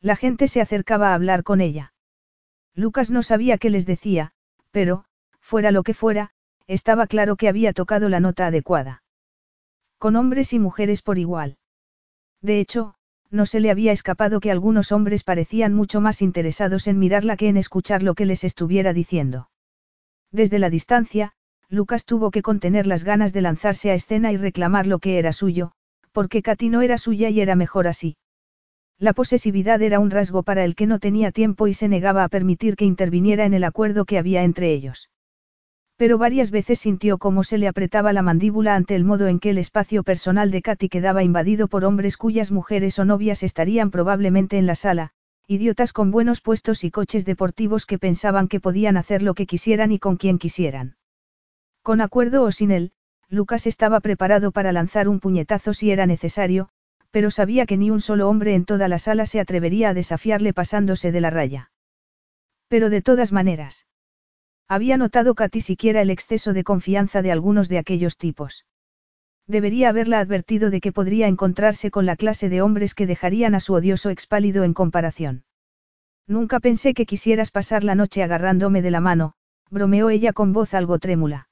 La gente se acercaba a hablar con ella. Lucas no sabía qué les decía, pero, fuera lo que fuera, estaba claro que había tocado la nota adecuada. Con hombres y mujeres por igual. De hecho, no se le había escapado que algunos hombres parecían mucho más interesados en mirarla que en escuchar lo que les estuviera diciendo. Desde la distancia, Lucas tuvo que contener las ganas de lanzarse a escena y reclamar lo que era suyo, porque Katy no era suya y era mejor así. La posesividad era un rasgo para el que no tenía tiempo y se negaba a permitir que interviniera en el acuerdo que había entre ellos. Pero varias veces sintió cómo se le apretaba la mandíbula ante el modo en que el espacio personal de Katy quedaba invadido por hombres cuyas mujeres o novias estarían probablemente en la sala, idiotas con buenos puestos y coches deportivos que pensaban que podían hacer lo que quisieran y con quien quisieran. Con acuerdo o sin él, Lucas estaba preparado para lanzar un puñetazo si era necesario, pero sabía que ni un solo hombre en toda la sala se atrevería a desafiarle pasándose de la raya. Pero de todas maneras. Había notado Katy siquiera el exceso de confianza de algunos de aquellos tipos. Debería haberla advertido de que podría encontrarse con la clase de hombres que dejarían a su odioso expálido en comparación. Nunca pensé que quisieras pasar la noche agarrándome de la mano, bromeó ella con voz algo trémula.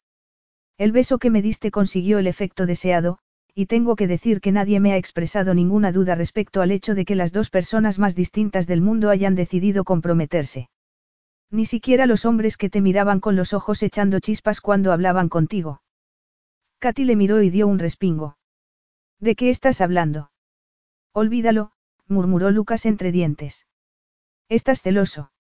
El beso que me diste consiguió el efecto deseado, y tengo que decir que nadie me ha expresado ninguna duda respecto al hecho de que las dos personas más distintas del mundo hayan decidido comprometerse. Ni siquiera los hombres que te miraban con los ojos echando chispas cuando hablaban contigo. Katy le miró y dio un respingo. ¿De qué estás hablando? Olvídalo, murmuró Lucas entre dientes. Estás celoso.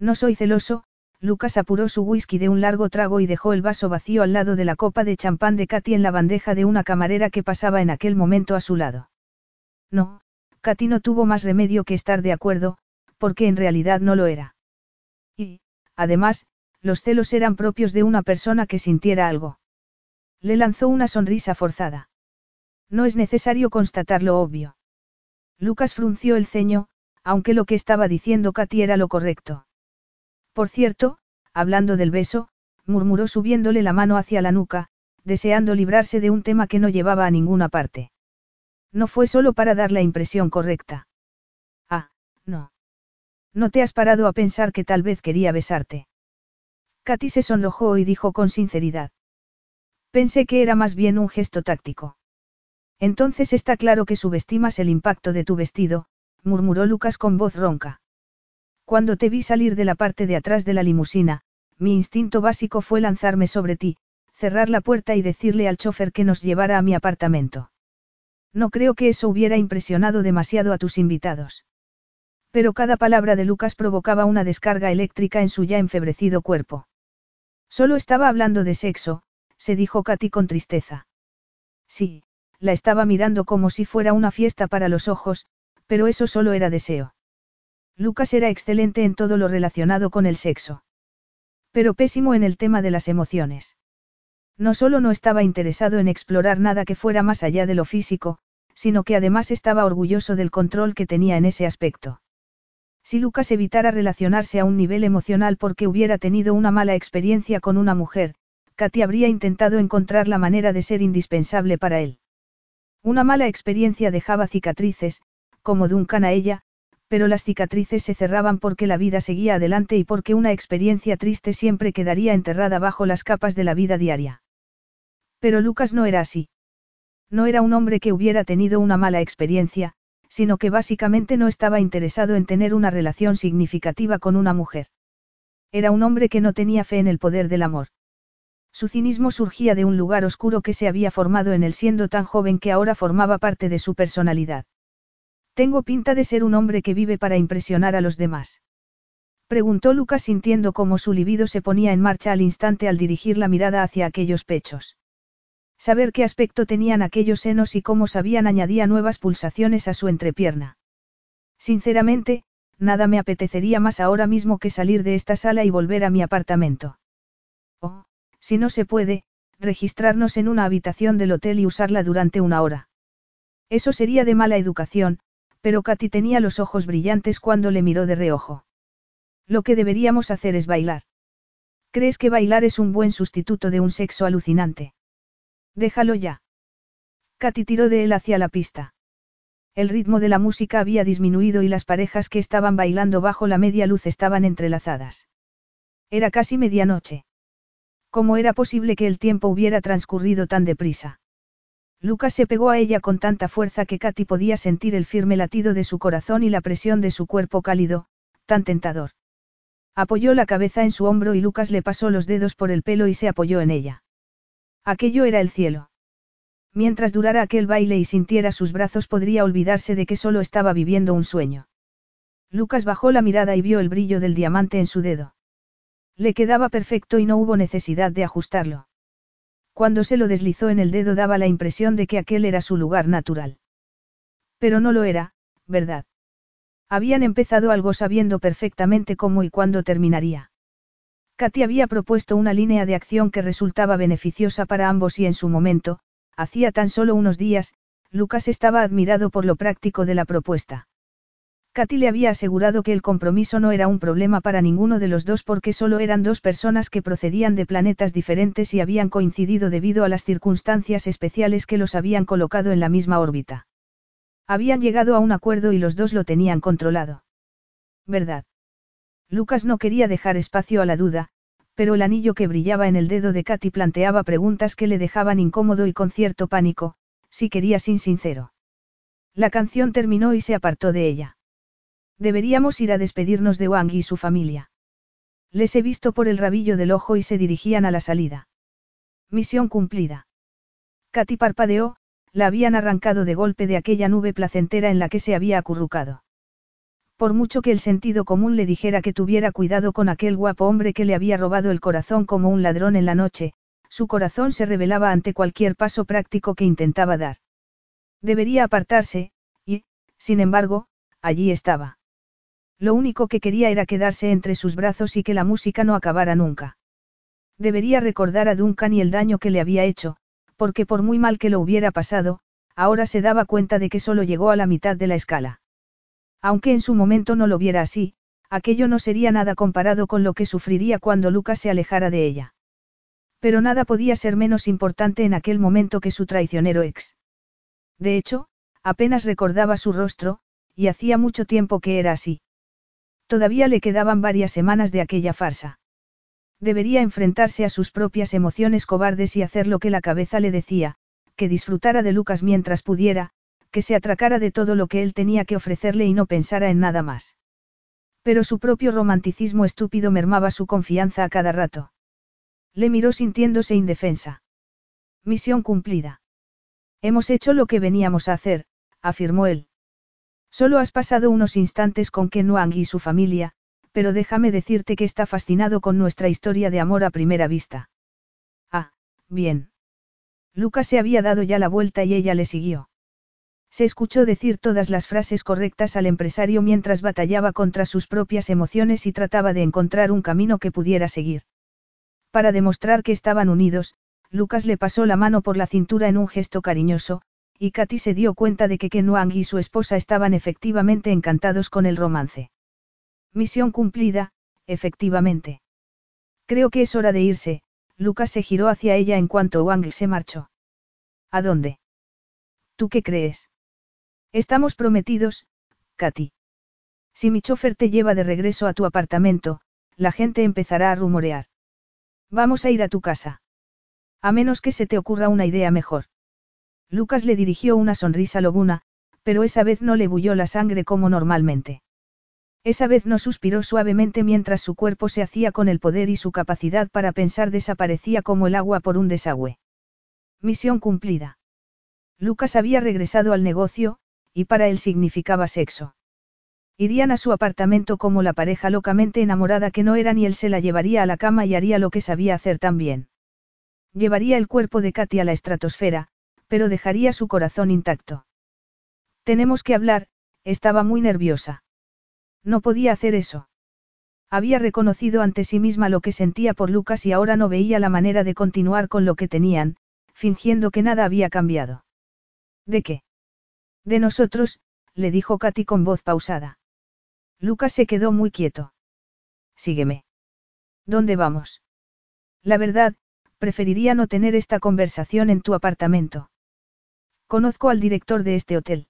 No soy celoso, Lucas apuró su whisky de un largo trago y dejó el vaso vacío al lado de la copa de champán de Katy en la bandeja de una camarera que pasaba en aquel momento a su lado. No, Katy no tuvo más remedio que estar de acuerdo, porque en realidad no lo era. Y, además, los celos eran propios de una persona que sintiera algo. Le lanzó una sonrisa forzada. No es necesario constatar lo obvio. Lucas frunció el ceño, aunque lo que estaba diciendo Katy era lo correcto. Por cierto, hablando del beso, murmuró subiéndole la mano hacia la nuca, deseando librarse de un tema que no llevaba a ninguna parte. No fue solo para dar la impresión correcta. Ah, no. No te has parado a pensar que tal vez quería besarte. Katy se sonrojó y dijo con sinceridad. Pensé que era más bien un gesto táctico. Entonces está claro que subestimas el impacto de tu vestido, murmuró Lucas con voz ronca. Cuando te vi salir de la parte de atrás de la limusina, mi instinto básico fue lanzarme sobre ti, cerrar la puerta y decirle al chofer que nos llevara a mi apartamento. No creo que eso hubiera impresionado demasiado a tus invitados. Pero cada palabra de Lucas provocaba una descarga eléctrica en su ya enfebrecido cuerpo. Solo estaba hablando de sexo, se dijo Katy con tristeza. Sí, la estaba mirando como si fuera una fiesta para los ojos, pero eso solo era deseo. Lucas era excelente en todo lo relacionado con el sexo. Pero pésimo en el tema de las emociones. No solo no estaba interesado en explorar nada que fuera más allá de lo físico, sino que además estaba orgulloso del control que tenía en ese aspecto. Si Lucas evitara relacionarse a un nivel emocional porque hubiera tenido una mala experiencia con una mujer, Katy habría intentado encontrar la manera de ser indispensable para él. Una mala experiencia dejaba cicatrices, como Duncan a ella, pero las cicatrices se cerraban porque la vida seguía adelante y porque una experiencia triste siempre quedaría enterrada bajo las capas de la vida diaria. Pero Lucas no era así. No era un hombre que hubiera tenido una mala experiencia, sino que básicamente no estaba interesado en tener una relación significativa con una mujer. Era un hombre que no tenía fe en el poder del amor. Su cinismo surgía de un lugar oscuro que se había formado en él siendo tan joven que ahora formaba parte de su personalidad. Tengo pinta de ser un hombre que vive para impresionar a los demás. Preguntó Lucas sintiendo cómo su libido se ponía en marcha al instante al dirigir la mirada hacia aquellos pechos. Saber qué aspecto tenían aquellos senos y cómo sabían añadía nuevas pulsaciones a su entrepierna. Sinceramente, nada me apetecería más ahora mismo que salir de esta sala y volver a mi apartamento. Oh, si no se puede, registrarnos en una habitación del hotel y usarla durante una hora. Eso sería de mala educación, pero Katy tenía los ojos brillantes cuando le miró de reojo. Lo que deberíamos hacer es bailar. ¿Crees que bailar es un buen sustituto de un sexo alucinante? Déjalo ya. Katy tiró de él hacia la pista. El ritmo de la música había disminuido y las parejas que estaban bailando bajo la media luz estaban entrelazadas. Era casi medianoche. ¿Cómo era posible que el tiempo hubiera transcurrido tan deprisa? Lucas se pegó a ella con tanta fuerza que Katy podía sentir el firme latido de su corazón y la presión de su cuerpo cálido, tan tentador. Apoyó la cabeza en su hombro y Lucas le pasó los dedos por el pelo y se apoyó en ella. Aquello era el cielo. Mientras durara aquel baile y sintiera sus brazos podría olvidarse de que solo estaba viviendo un sueño. Lucas bajó la mirada y vio el brillo del diamante en su dedo. Le quedaba perfecto y no hubo necesidad de ajustarlo. Cuando se lo deslizó en el dedo daba la impresión de que aquel era su lugar natural. Pero no lo era, ¿verdad? Habían empezado algo sabiendo perfectamente cómo y cuándo terminaría. Katy había propuesto una línea de acción que resultaba beneficiosa para ambos y en su momento, hacía tan solo unos días, Lucas estaba admirado por lo práctico de la propuesta. Katy le había asegurado que el compromiso no era un problema para ninguno de los dos porque solo eran dos personas que procedían de planetas diferentes y habían coincidido debido a las circunstancias especiales que los habían colocado en la misma órbita. Habían llegado a un acuerdo y los dos lo tenían controlado. ¿Verdad? Lucas no quería dejar espacio a la duda, pero el anillo que brillaba en el dedo de Katy planteaba preguntas que le dejaban incómodo y con cierto pánico, si quería sin sincero. La canción terminó y se apartó de ella. Deberíamos ir a despedirnos de Wang y su familia. Les he visto por el rabillo del ojo y se dirigían a la salida. Misión cumplida. Katy parpadeó, la habían arrancado de golpe de aquella nube placentera en la que se había acurrucado. Por mucho que el sentido común le dijera que tuviera cuidado con aquel guapo hombre que le había robado el corazón como un ladrón en la noche, su corazón se rebelaba ante cualquier paso práctico que intentaba dar. Debería apartarse, y, sin embargo, allí estaba. Lo único que quería era quedarse entre sus brazos y que la música no acabara nunca. Debería recordar a Duncan y el daño que le había hecho, porque por muy mal que lo hubiera pasado, ahora se daba cuenta de que solo llegó a la mitad de la escala. Aunque en su momento no lo viera así, aquello no sería nada comparado con lo que sufriría cuando Lucas se alejara de ella. Pero nada podía ser menos importante en aquel momento que su traicionero ex. De hecho, apenas recordaba su rostro, y hacía mucho tiempo que era así. Todavía le quedaban varias semanas de aquella farsa. Debería enfrentarse a sus propias emociones cobardes y hacer lo que la cabeza le decía, que disfrutara de Lucas mientras pudiera, que se atracara de todo lo que él tenía que ofrecerle y no pensara en nada más. Pero su propio romanticismo estúpido mermaba su confianza a cada rato. Le miró sintiéndose indefensa. Misión cumplida. Hemos hecho lo que veníamos a hacer, afirmó él. Solo has pasado unos instantes con Ken Wang y su familia, pero déjame decirte que está fascinado con nuestra historia de amor a primera vista. Ah, bien. Lucas se había dado ya la vuelta y ella le siguió. Se escuchó decir todas las frases correctas al empresario mientras batallaba contra sus propias emociones y trataba de encontrar un camino que pudiera seguir. Para demostrar que estaban unidos, Lucas le pasó la mano por la cintura en un gesto cariñoso, y Katy se dio cuenta de que Ken Wang y su esposa estaban efectivamente encantados con el romance. Misión cumplida, efectivamente. Creo que es hora de irse, Lucas se giró hacia ella en cuanto Wang se marchó. ¿A dónde? ¿Tú qué crees? Estamos prometidos, Katy. Si mi chofer te lleva de regreso a tu apartamento, la gente empezará a rumorear. Vamos a ir a tu casa. A menos que se te ocurra una idea mejor. Lucas le dirigió una sonrisa lobuna, pero esa vez no le bulló la sangre como normalmente. Esa vez no suspiró suavemente mientras su cuerpo se hacía con el poder y su capacidad para pensar desaparecía como el agua por un desagüe. Misión cumplida. Lucas había regresado al negocio, y para él significaba sexo. Irían a su apartamento como la pareja locamente enamorada que no era ni él se la llevaría a la cama y haría lo que sabía hacer también. Llevaría el cuerpo de Katy a la estratosfera, pero dejaría su corazón intacto. Tenemos que hablar, estaba muy nerviosa. No podía hacer eso. Había reconocido ante sí misma lo que sentía por Lucas y ahora no veía la manera de continuar con lo que tenían, fingiendo que nada había cambiado. ¿De qué? De nosotros, le dijo Katy con voz pausada. Lucas se quedó muy quieto. Sígueme. ¿Dónde vamos? La verdad, preferiría no tener esta conversación en tu apartamento. Conozco al director de este hotel.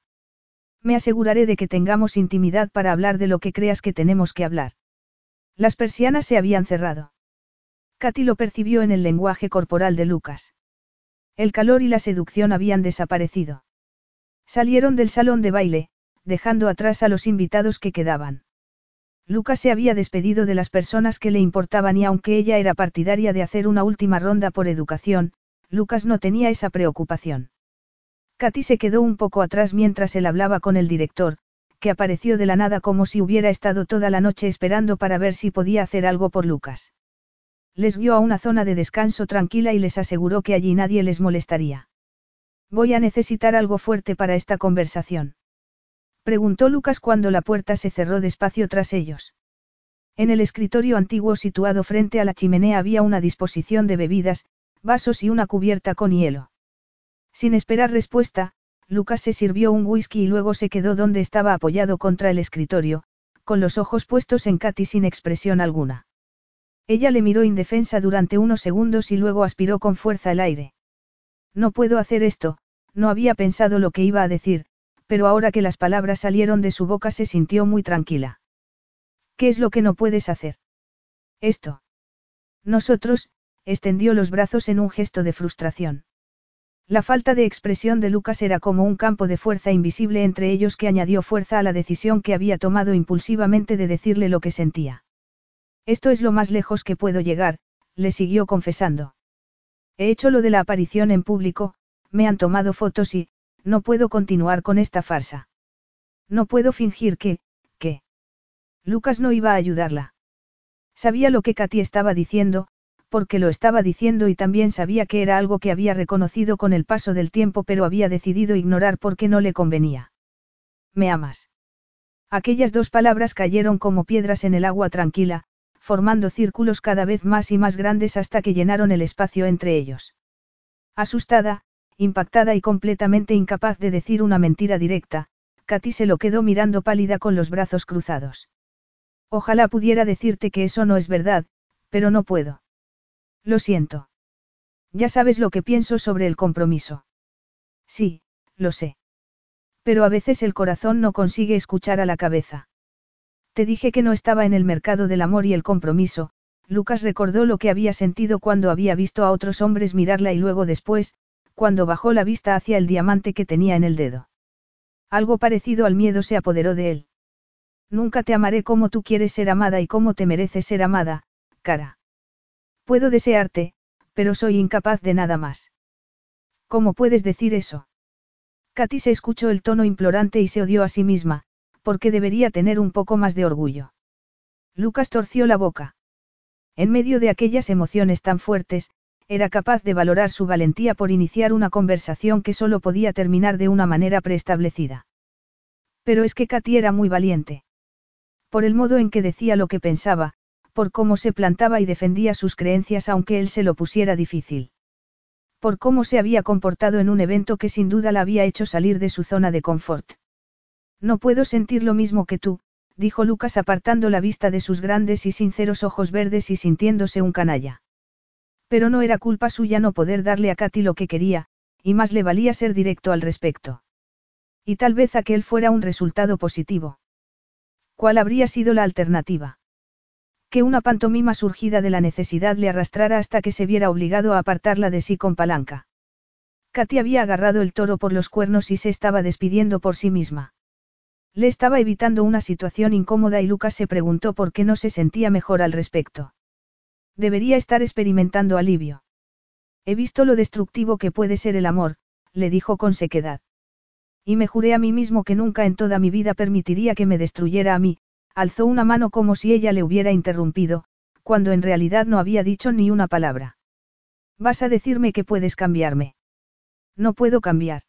Me aseguraré de que tengamos intimidad para hablar de lo que creas que tenemos que hablar. Las persianas se habían cerrado. Katy lo percibió en el lenguaje corporal de Lucas. El calor y la seducción habían desaparecido. Salieron del salón de baile, dejando atrás a los invitados que quedaban. Lucas se había despedido de las personas que le importaban y aunque ella era partidaria de hacer una última ronda por educación, Lucas no tenía esa preocupación. Katy se quedó un poco atrás mientras él hablaba con el director, que apareció de la nada como si hubiera estado toda la noche esperando para ver si podía hacer algo por Lucas. Les guió a una zona de descanso tranquila y les aseguró que allí nadie les molestaría. Voy a necesitar algo fuerte para esta conversación. Preguntó Lucas cuando la puerta se cerró despacio tras ellos. En el escritorio antiguo situado frente a la chimenea había una disposición de bebidas, vasos y una cubierta con hielo. Sin esperar respuesta, Lucas se sirvió un whisky y luego se quedó donde estaba apoyado contra el escritorio, con los ojos puestos en Katy sin expresión alguna. Ella le miró indefensa durante unos segundos y luego aspiró con fuerza el aire. No puedo hacer esto, no había pensado lo que iba a decir, pero ahora que las palabras salieron de su boca se sintió muy tranquila. ¿Qué es lo que no puedes hacer? Esto. Nosotros, extendió los brazos en un gesto de frustración. La falta de expresión de Lucas era como un campo de fuerza invisible entre ellos que añadió fuerza a la decisión que había tomado impulsivamente de decirle lo que sentía. Esto es lo más lejos que puedo llegar, le siguió confesando. He hecho lo de la aparición en público, me han tomado fotos y, no puedo continuar con esta farsa. No puedo fingir que, que. Lucas no iba a ayudarla. Sabía lo que Katy estaba diciendo, porque lo estaba diciendo y también sabía que era algo que había reconocido con el paso del tiempo pero había decidido ignorar porque no le convenía. ¿Me amas? Aquellas dos palabras cayeron como piedras en el agua tranquila, formando círculos cada vez más y más grandes hasta que llenaron el espacio entre ellos. Asustada, impactada y completamente incapaz de decir una mentira directa, Katy se lo quedó mirando pálida con los brazos cruzados. Ojalá pudiera decirte que eso no es verdad, pero no puedo. Lo siento. Ya sabes lo que pienso sobre el compromiso. Sí, lo sé. Pero a veces el corazón no consigue escuchar a la cabeza. Te dije que no estaba en el mercado del amor y el compromiso, Lucas recordó lo que había sentido cuando había visto a otros hombres mirarla y luego después, cuando bajó la vista hacia el diamante que tenía en el dedo. Algo parecido al miedo se apoderó de él. Nunca te amaré como tú quieres ser amada y como te mereces ser amada, cara. Puedo desearte, pero soy incapaz de nada más. ¿Cómo puedes decir eso? Katy se escuchó el tono implorante y se odió a sí misma, porque debería tener un poco más de orgullo. Lucas torció la boca. En medio de aquellas emociones tan fuertes, era capaz de valorar su valentía por iniciar una conversación que solo podía terminar de una manera preestablecida. Pero es que Katy era muy valiente. Por el modo en que decía lo que pensaba, por cómo se plantaba y defendía sus creencias aunque él se lo pusiera difícil. Por cómo se había comportado en un evento que sin duda la había hecho salir de su zona de confort. No puedo sentir lo mismo que tú, dijo Lucas apartando la vista de sus grandes y sinceros ojos verdes y sintiéndose un canalla. Pero no era culpa suya no poder darle a Katy lo que quería, y más le valía ser directo al respecto. Y tal vez aquel fuera un resultado positivo. ¿Cuál habría sido la alternativa? Que una pantomima surgida de la necesidad le arrastrara hasta que se viera obligado a apartarla de sí con palanca. Katy había agarrado el toro por los cuernos y se estaba despidiendo por sí misma. Le estaba evitando una situación incómoda y Lucas se preguntó por qué no se sentía mejor al respecto. Debería estar experimentando alivio. He visto lo destructivo que puede ser el amor, le dijo con sequedad. Y me juré a mí mismo que nunca en toda mi vida permitiría que me destruyera a mí, alzó una mano como si ella le hubiera interrumpido, cuando en realidad no había dicho ni una palabra. Vas a decirme que puedes cambiarme. No puedo cambiar.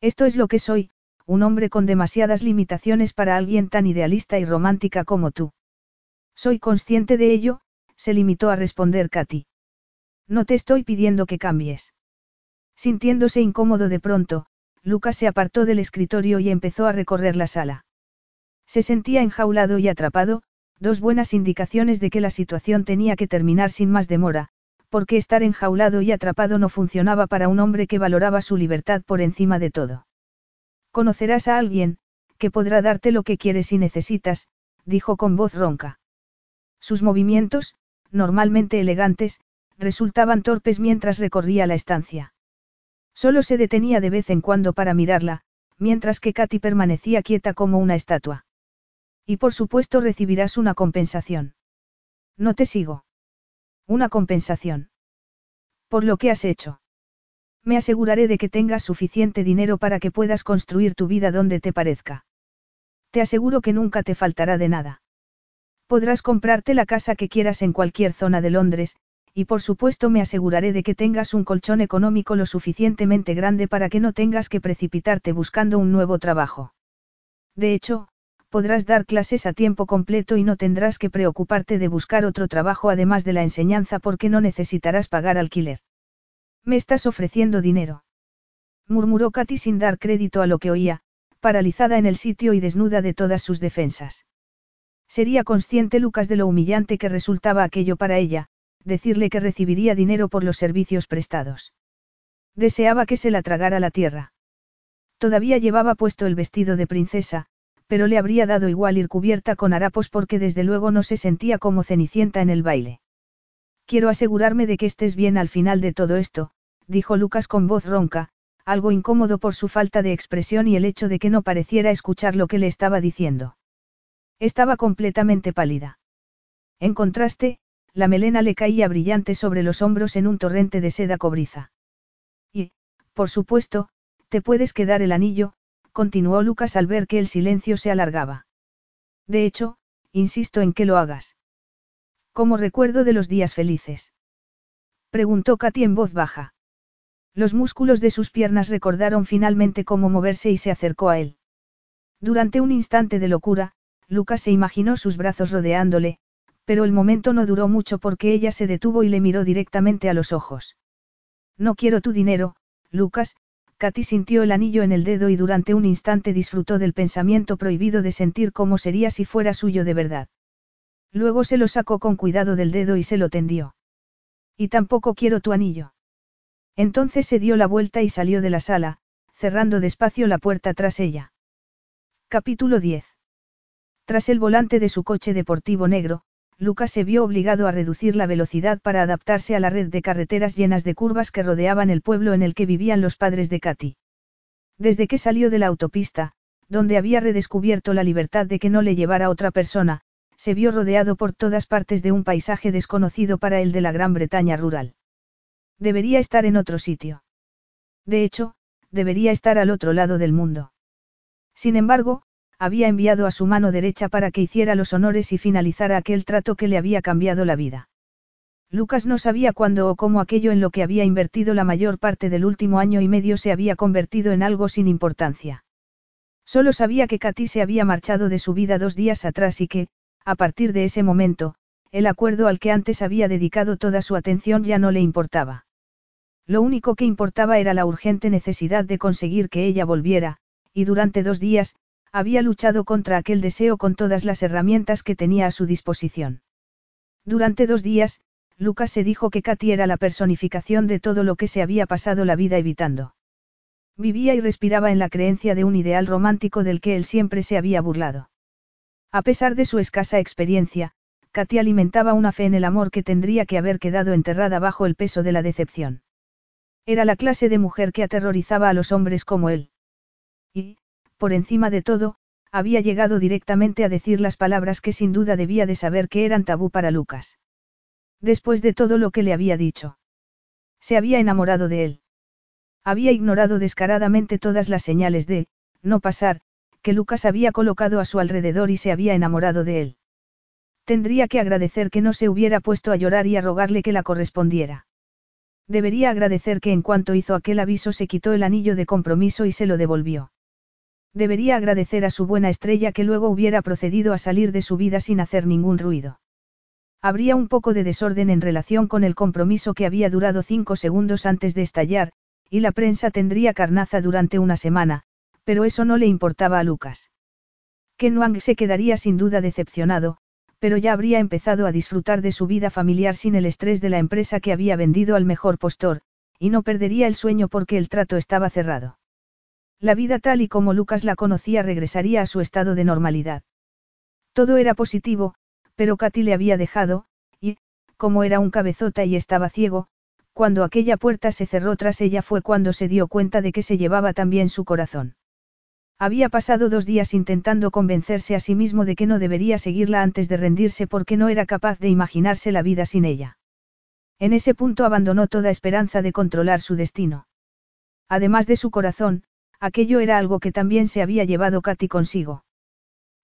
Esto es lo que soy, un hombre con demasiadas limitaciones para alguien tan idealista y romántica como tú. Soy consciente de ello, se limitó a responder Katy. No te estoy pidiendo que cambies. Sintiéndose incómodo de pronto, Lucas se apartó del escritorio y empezó a recorrer la sala. Se sentía enjaulado y atrapado, dos buenas indicaciones de que la situación tenía que terminar sin más demora, porque estar enjaulado y atrapado no funcionaba para un hombre que valoraba su libertad por encima de todo. Conocerás a alguien, que podrá darte lo que quieres y necesitas, dijo con voz ronca. Sus movimientos, normalmente elegantes, resultaban torpes mientras recorría la estancia. Solo se detenía de vez en cuando para mirarla, mientras que Katy permanecía quieta como una estatua. Y por supuesto recibirás una compensación. No te sigo. Una compensación. Por lo que has hecho. Me aseguraré de que tengas suficiente dinero para que puedas construir tu vida donde te parezca. Te aseguro que nunca te faltará de nada. Podrás comprarte la casa que quieras en cualquier zona de Londres, y por supuesto me aseguraré de que tengas un colchón económico lo suficientemente grande para que no tengas que precipitarte buscando un nuevo trabajo. De hecho, podrás dar clases a tiempo completo y no tendrás que preocuparte de buscar otro trabajo además de la enseñanza porque no necesitarás pagar alquiler. Me estás ofreciendo dinero. Murmuró Katy sin dar crédito a lo que oía, paralizada en el sitio y desnuda de todas sus defensas. Sería consciente Lucas de lo humillante que resultaba aquello para ella, decirle que recibiría dinero por los servicios prestados. Deseaba que se la tragara la tierra. Todavía llevaba puesto el vestido de princesa, pero le habría dado igual ir cubierta con harapos porque desde luego no se sentía como cenicienta en el baile. Quiero asegurarme de que estés bien al final de todo esto, dijo Lucas con voz ronca, algo incómodo por su falta de expresión y el hecho de que no pareciera escuchar lo que le estaba diciendo. Estaba completamente pálida. En contraste, la melena le caía brillante sobre los hombros en un torrente de seda cobriza. Y, por supuesto, te puedes quedar el anillo, continuó Lucas al ver que el silencio se alargaba. De hecho, insisto en que lo hagas. Como recuerdo de los días felices. Preguntó Katy en voz baja. Los músculos de sus piernas recordaron finalmente cómo moverse y se acercó a él. Durante un instante de locura, Lucas se imaginó sus brazos rodeándole, pero el momento no duró mucho porque ella se detuvo y le miró directamente a los ojos. No quiero tu dinero, Lucas, Katy sintió el anillo en el dedo y durante un instante disfrutó del pensamiento prohibido de sentir cómo sería si fuera suyo de verdad. Luego se lo sacó con cuidado del dedo y se lo tendió. Y tampoco quiero tu anillo. Entonces se dio la vuelta y salió de la sala, cerrando despacio la puerta tras ella. Capítulo 10. Tras el volante de su coche deportivo negro, Lucas se vio obligado a reducir la velocidad para adaptarse a la red de carreteras llenas de curvas que rodeaban el pueblo en el que vivían los padres de Katy. Desde que salió de la autopista, donde había redescubierto la libertad de que no le llevara otra persona, se vio rodeado por todas partes de un paisaje desconocido para él de la Gran Bretaña rural. Debería estar en otro sitio. De hecho, debería estar al otro lado del mundo. Sin embargo, había enviado a su mano derecha para que hiciera los honores y finalizara aquel trato que le había cambiado la vida. Lucas no sabía cuándo o cómo aquello en lo que había invertido la mayor parte del último año y medio se había convertido en algo sin importancia. Solo sabía que Katy se había marchado de su vida dos días atrás y que, a partir de ese momento, el acuerdo al que antes había dedicado toda su atención ya no le importaba. Lo único que importaba era la urgente necesidad de conseguir que ella volviera, y durante dos días, había luchado contra aquel deseo con todas las herramientas que tenía a su disposición. Durante dos días, Lucas se dijo que Katy era la personificación de todo lo que se había pasado la vida evitando. Vivía y respiraba en la creencia de un ideal romántico del que él siempre se había burlado. A pesar de su escasa experiencia, Katy alimentaba una fe en el amor que tendría que haber quedado enterrada bajo el peso de la decepción. Era la clase de mujer que aterrorizaba a los hombres como él. Por encima de todo, había llegado directamente a decir las palabras que sin duda debía de saber que eran tabú para Lucas. Después de todo lo que le había dicho. Se había enamorado de él. Había ignorado descaradamente todas las señales de, no pasar, que Lucas había colocado a su alrededor y se había enamorado de él. Tendría que agradecer que no se hubiera puesto a llorar y a rogarle que la correspondiera. Debería agradecer que en cuanto hizo aquel aviso se quitó el anillo de compromiso y se lo devolvió. Debería agradecer a su buena estrella que luego hubiera procedido a salir de su vida sin hacer ningún ruido. Habría un poco de desorden en relación con el compromiso que había durado cinco segundos antes de estallar, y la prensa tendría carnaza durante una semana, pero eso no le importaba a Lucas. Ken Wang se quedaría sin duda decepcionado, pero ya habría empezado a disfrutar de su vida familiar sin el estrés de la empresa que había vendido al mejor postor, y no perdería el sueño porque el trato estaba cerrado. La vida tal y como Lucas la conocía regresaría a su estado de normalidad. Todo era positivo, pero Katy le había dejado, y, como era un cabezota y estaba ciego, cuando aquella puerta se cerró tras ella fue cuando se dio cuenta de que se llevaba también su corazón. Había pasado dos días intentando convencerse a sí mismo de que no debería seguirla antes de rendirse porque no era capaz de imaginarse la vida sin ella. En ese punto abandonó toda esperanza de controlar su destino. Además de su corazón, aquello era algo que también se había llevado Katy consigo.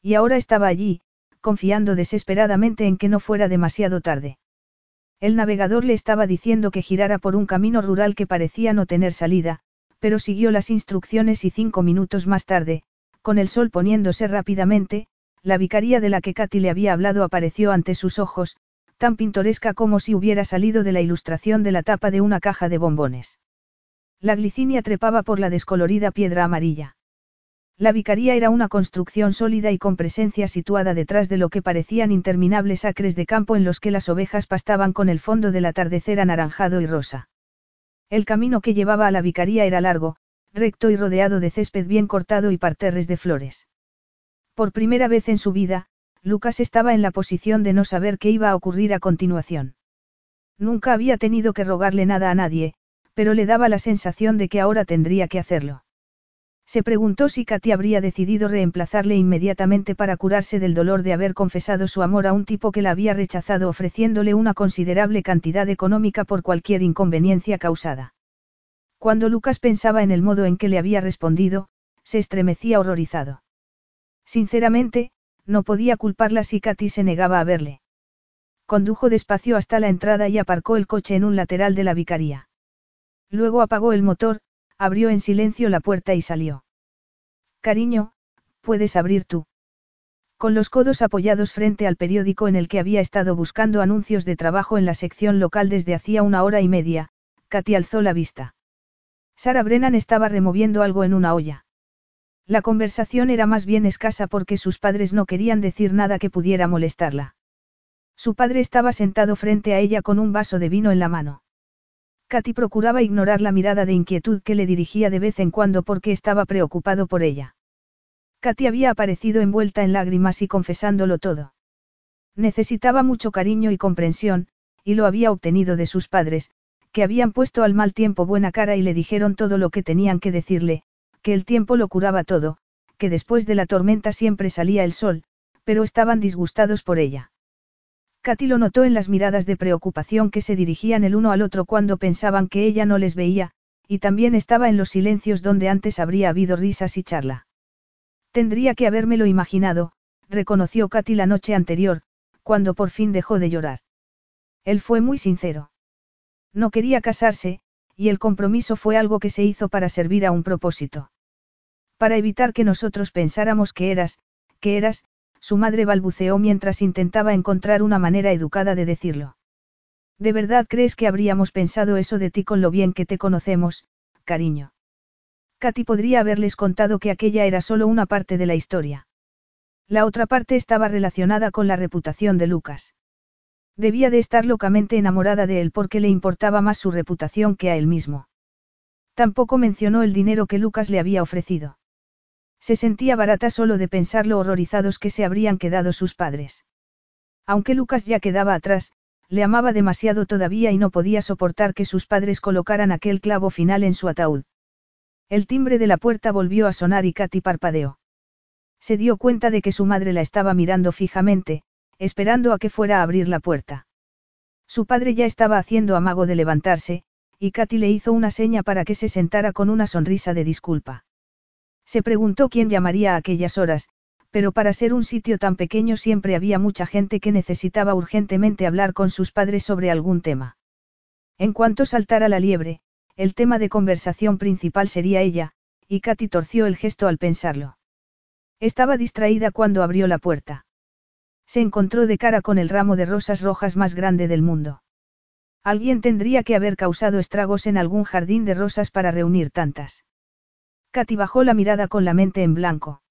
Y ahora estaba allí, confiando desesperadamente en que no fuera demasiado tarde. El navegador le estaba diciendo que girara por un camino rural que parecía no tener salida, pero siguió las instrucciones y cinco minutos más tarde, con el sol poniéndose rápidamente, la vicaría de la que Katy le había hablado apareció ante sus ojos, tan pintoresca como si hubiera salido de la ilustración de la tapa de una caja de bombones. La glicinia trepaba por la descolorida piedra amarilla. La vicaría era una construcción sólida y con presencia situada detrás de lo que parecían interminables acres de campo en los que las ovejas pastaban con el fondo del atardecer anaranjado y rosa. El camino que llevaba a la vicaría era largo, recto y rodeado de césped bien cortado y parterres de flores. Por primera vez en su vida, Lucas estaba en la posición de no saber qué iba a ocurrir a continuación. Nunca había tenido que rogarle nada a nadie, pero le daba la sensación de que ahora tendría que hacerlo. Se preguntó si Katy habría decidido reemplazarle inmediatamente para curarse del dolor de haber confesado su amor a un tipo que la había rechazado ofreciéndole una considerable cantidad económica por cualquier inconveniencia causada. Cuando Lucas pensaba en el modo en que le había respondido, se estremecía horrorizado. Sinceramente, no podía culparla si Katy se negaba a verle. Condujo despacio hasta la entrada y aparcó el coche en un lateral de la vicaría. Luego apagó el motor, abrió en silencio la puerta y salió. Cariño, puedes abrir tú. Con los codos apoyados frente al periódico en el que había estado buscando anuncios de trabajo en la sección local desde hacía una hora y media, Katy alzó la vista. Sara Brennan estaba removiendo algo en una olla. La conversación era más bien escasa porque sus padres no querían decir nada que pudiera molestarla. Su padre estaba sentado frente a ella con un vaso de vino en la mano. Katy procuraba ignorar la mirada de inquietud que le dirigía de vez en cuando porque estaba preocupado por ella. Katy había aparecido envuelta en lágrimas y confesándolo todo. Necesitaba mucho cariño y comprensión, y lo había obtenido de sus padres, que habían puesto al mal tiempo buena cara y le dijeron todo lo que tenían que decirle, que el tiempo lo curaba todo, que después de la tormenta siempre salía el sol, pero estaban disgustados por ella. Katy lo notó en las miradas de preocupación que se dirigían el uno al otro cuando pensaban que ella no les veía, y también estaba en los silencios donde antes habría habido risas y charla. Tendría que habérmelo imaginado, reconoció Katy la noche anterior, cuando por fin dejó de llorar. Él fue muy sincero. No quería casarse, y el compromiso fue algo que se hizo para servir a un propósito. Para evitar que nosotros pensáramos que eras, que eras, su madre balbuceó mientras intentaba encontrar una manera educada de decirlo. ¿De verdad crees que habríamos pensado eso de ti con lo bien que te conocemos, cariño? Katy podría haberles contado que aquella era solo una parte de la historia. La otra parte estaba relacionada con la reputación de Lucas. Debía de estar locamente enamorada de él porque le importaba más su reputación que a él mismo. Tampoco mencionó el dinero que Lucas le había ofrecido. Se sentía barata solo de pensar lo horrorizados que se habrían quedado sus padres. Aunque Lucas ya quedaba atrás, le amaba demasiado todavía y no podía soportar que sus padres colocaran aquel clavo final en su ataúd. El timbre de la puerta volvió a sonar y Katy parpadeó. Se dio cuenta de que su madre la estaba mirando fijamente, esperando a que fuera a abrir la puerta. Su padre ya estaba haciendo amago de levantarse, y Katy le hizo una seña para que se sentara con una sonrisa de disculpa. Se preguntó quién llamaría a aquellas horas, pero para ser un sitio tan pequeño siempre había mucha gente que necesitaba urgentemente hablar con sus padres sobre algún tema. En cuanto saltara la liebre, el tema de conversación principal sería ella, y Katy torció el gesto al pensarlo. Estaba distraída cuando abrió la puerta. Se encontró de cara con el ramo de rosas rojas más grande del mundo. Alguien tendría que haber causado estragos en algún jardín de rosas para reunir tantas. Katy bajó la mirada con la mente en blanco.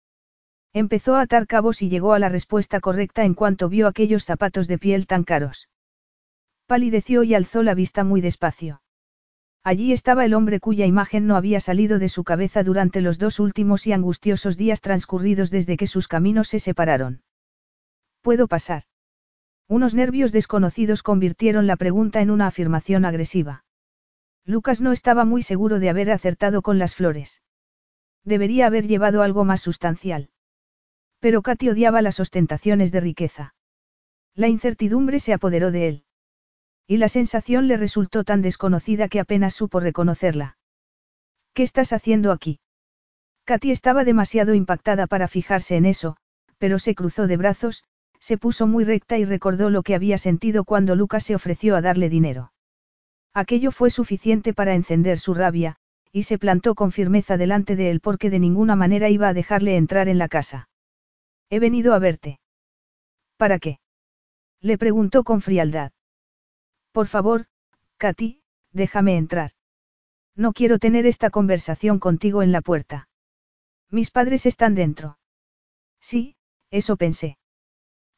Empezó a atar cabos y llegó a la respuesta correcta en cuanto vio aquellos zapatos de piel tan caros. Palideció y alzó la vista muy despacio. Allí estaba el hombre cuya imagen no había salido de su cabeza durante los dos últimos y angustiosos días transcurridos desde que sus caminos se separaron. ¿Puedo pasar? Unos nervios desconocidos convirtieron la pregunta en una afirmación agresiva. Lucas no estaba muy seguro de haber acertado con las flores. Debería haber llevado algo más sustancial. Pero Katy odiaba las ostentaciones de riqueza. La incertidumbre se apoderó de él. Y la sensación le resultó tan desconocida que apenas supo reconocerla. ¿Qué estás haciendo aquí? Katy estaba demasiado impactada para fijarse en eso, pero se cruzó de brazos, se puso muy recta y recordó lo que había sentido cuando Lucas se ofreció a darle dinero. Aquello fue suficiente para encender su rabia, y se plantó con firmeza delante de él porque de ninguna manera iba a dejarle entrar en la casa. He venido a verte. ¿Para qué? Le preguntó con frialdad. Por favor, Katy, déjame entrar. No quiero tener esta conversación contigo en la puerta. Mis padres están dentro. Sí, eso pensé.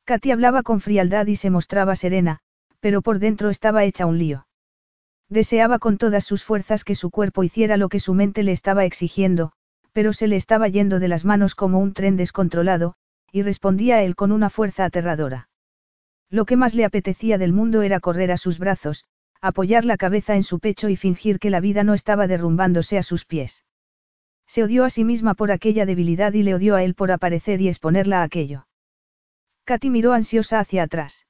Katy hablaba con frialdad y se mostraba serena, pero por dentro estaba hecha un lío. Deseaba con todas sus fuerzas que su cuerpo hiciera lo que su mente le estaba exigiendo, pero se le estaba yendo de las manos como un tren descontrolado, y respondía a él con una fuerza aterradora. Lo que más le apetecía del mundo era correr a sus brazos, apoyar la cabeza en su pecho y fingir que la vida no estaba derrumbándose a sus pies. Se odió a sí misma por aquella debilidad y le odió a él por aparecer y exponerla a aquello. Katy miró ansiosa hacia atrás.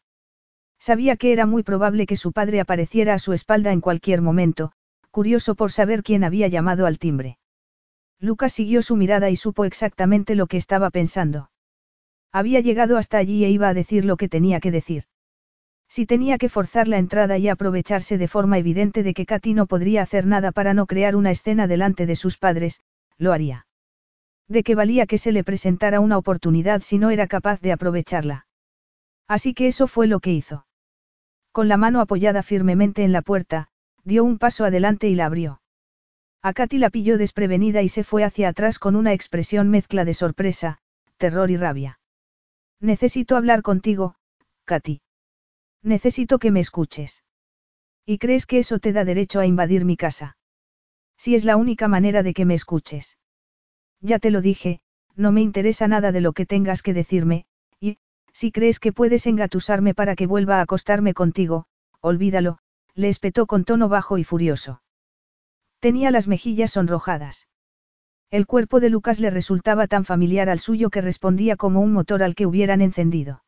Sabía que era muy probable que su padre apareciera a su espalda en cualquier momento, curioso por saber quién había llamado al timbre. Lucas siguió su mirada y supo exactamente lo que estaba pensando. Había llegado hasta allí e iba a decir lo que tenía que decir. Si tenía que forzar la entrada y aprovecharse de forma evidente de que Katy no podría hacer nada para no crear una escena delante de sus padres, lo haría. ¿De qué valía que se le presentara una oportunidad si no era capaz de aprovecharla? Así que eso fue lo que hizo. Con la mano apoyada firmemente en la puerta, dio un paso adelante y la abrió. A Katy la pilló desprevenida y se fue hacia atrás con una expresión mezcla de sorpresa, terror y rabia. Necesito hablar contigo, Katy. Necesito que me escuches. ¿Y crees que eso te da derecho a invadir mi casa? Si es la única manera de que me escuches. Ya te lo dije, no me interesa nada de lo que tengas que decirme, si crees que puedes engatusarme para que vuelva a acostarme contigo, olvídalo, le espetó con tono bajo y furioso. Tenía las mejillas sonrojadas. El cuerpo de Lucas le resultaba tan familiar al suyo que respondía como un motor al que hubieran encendido.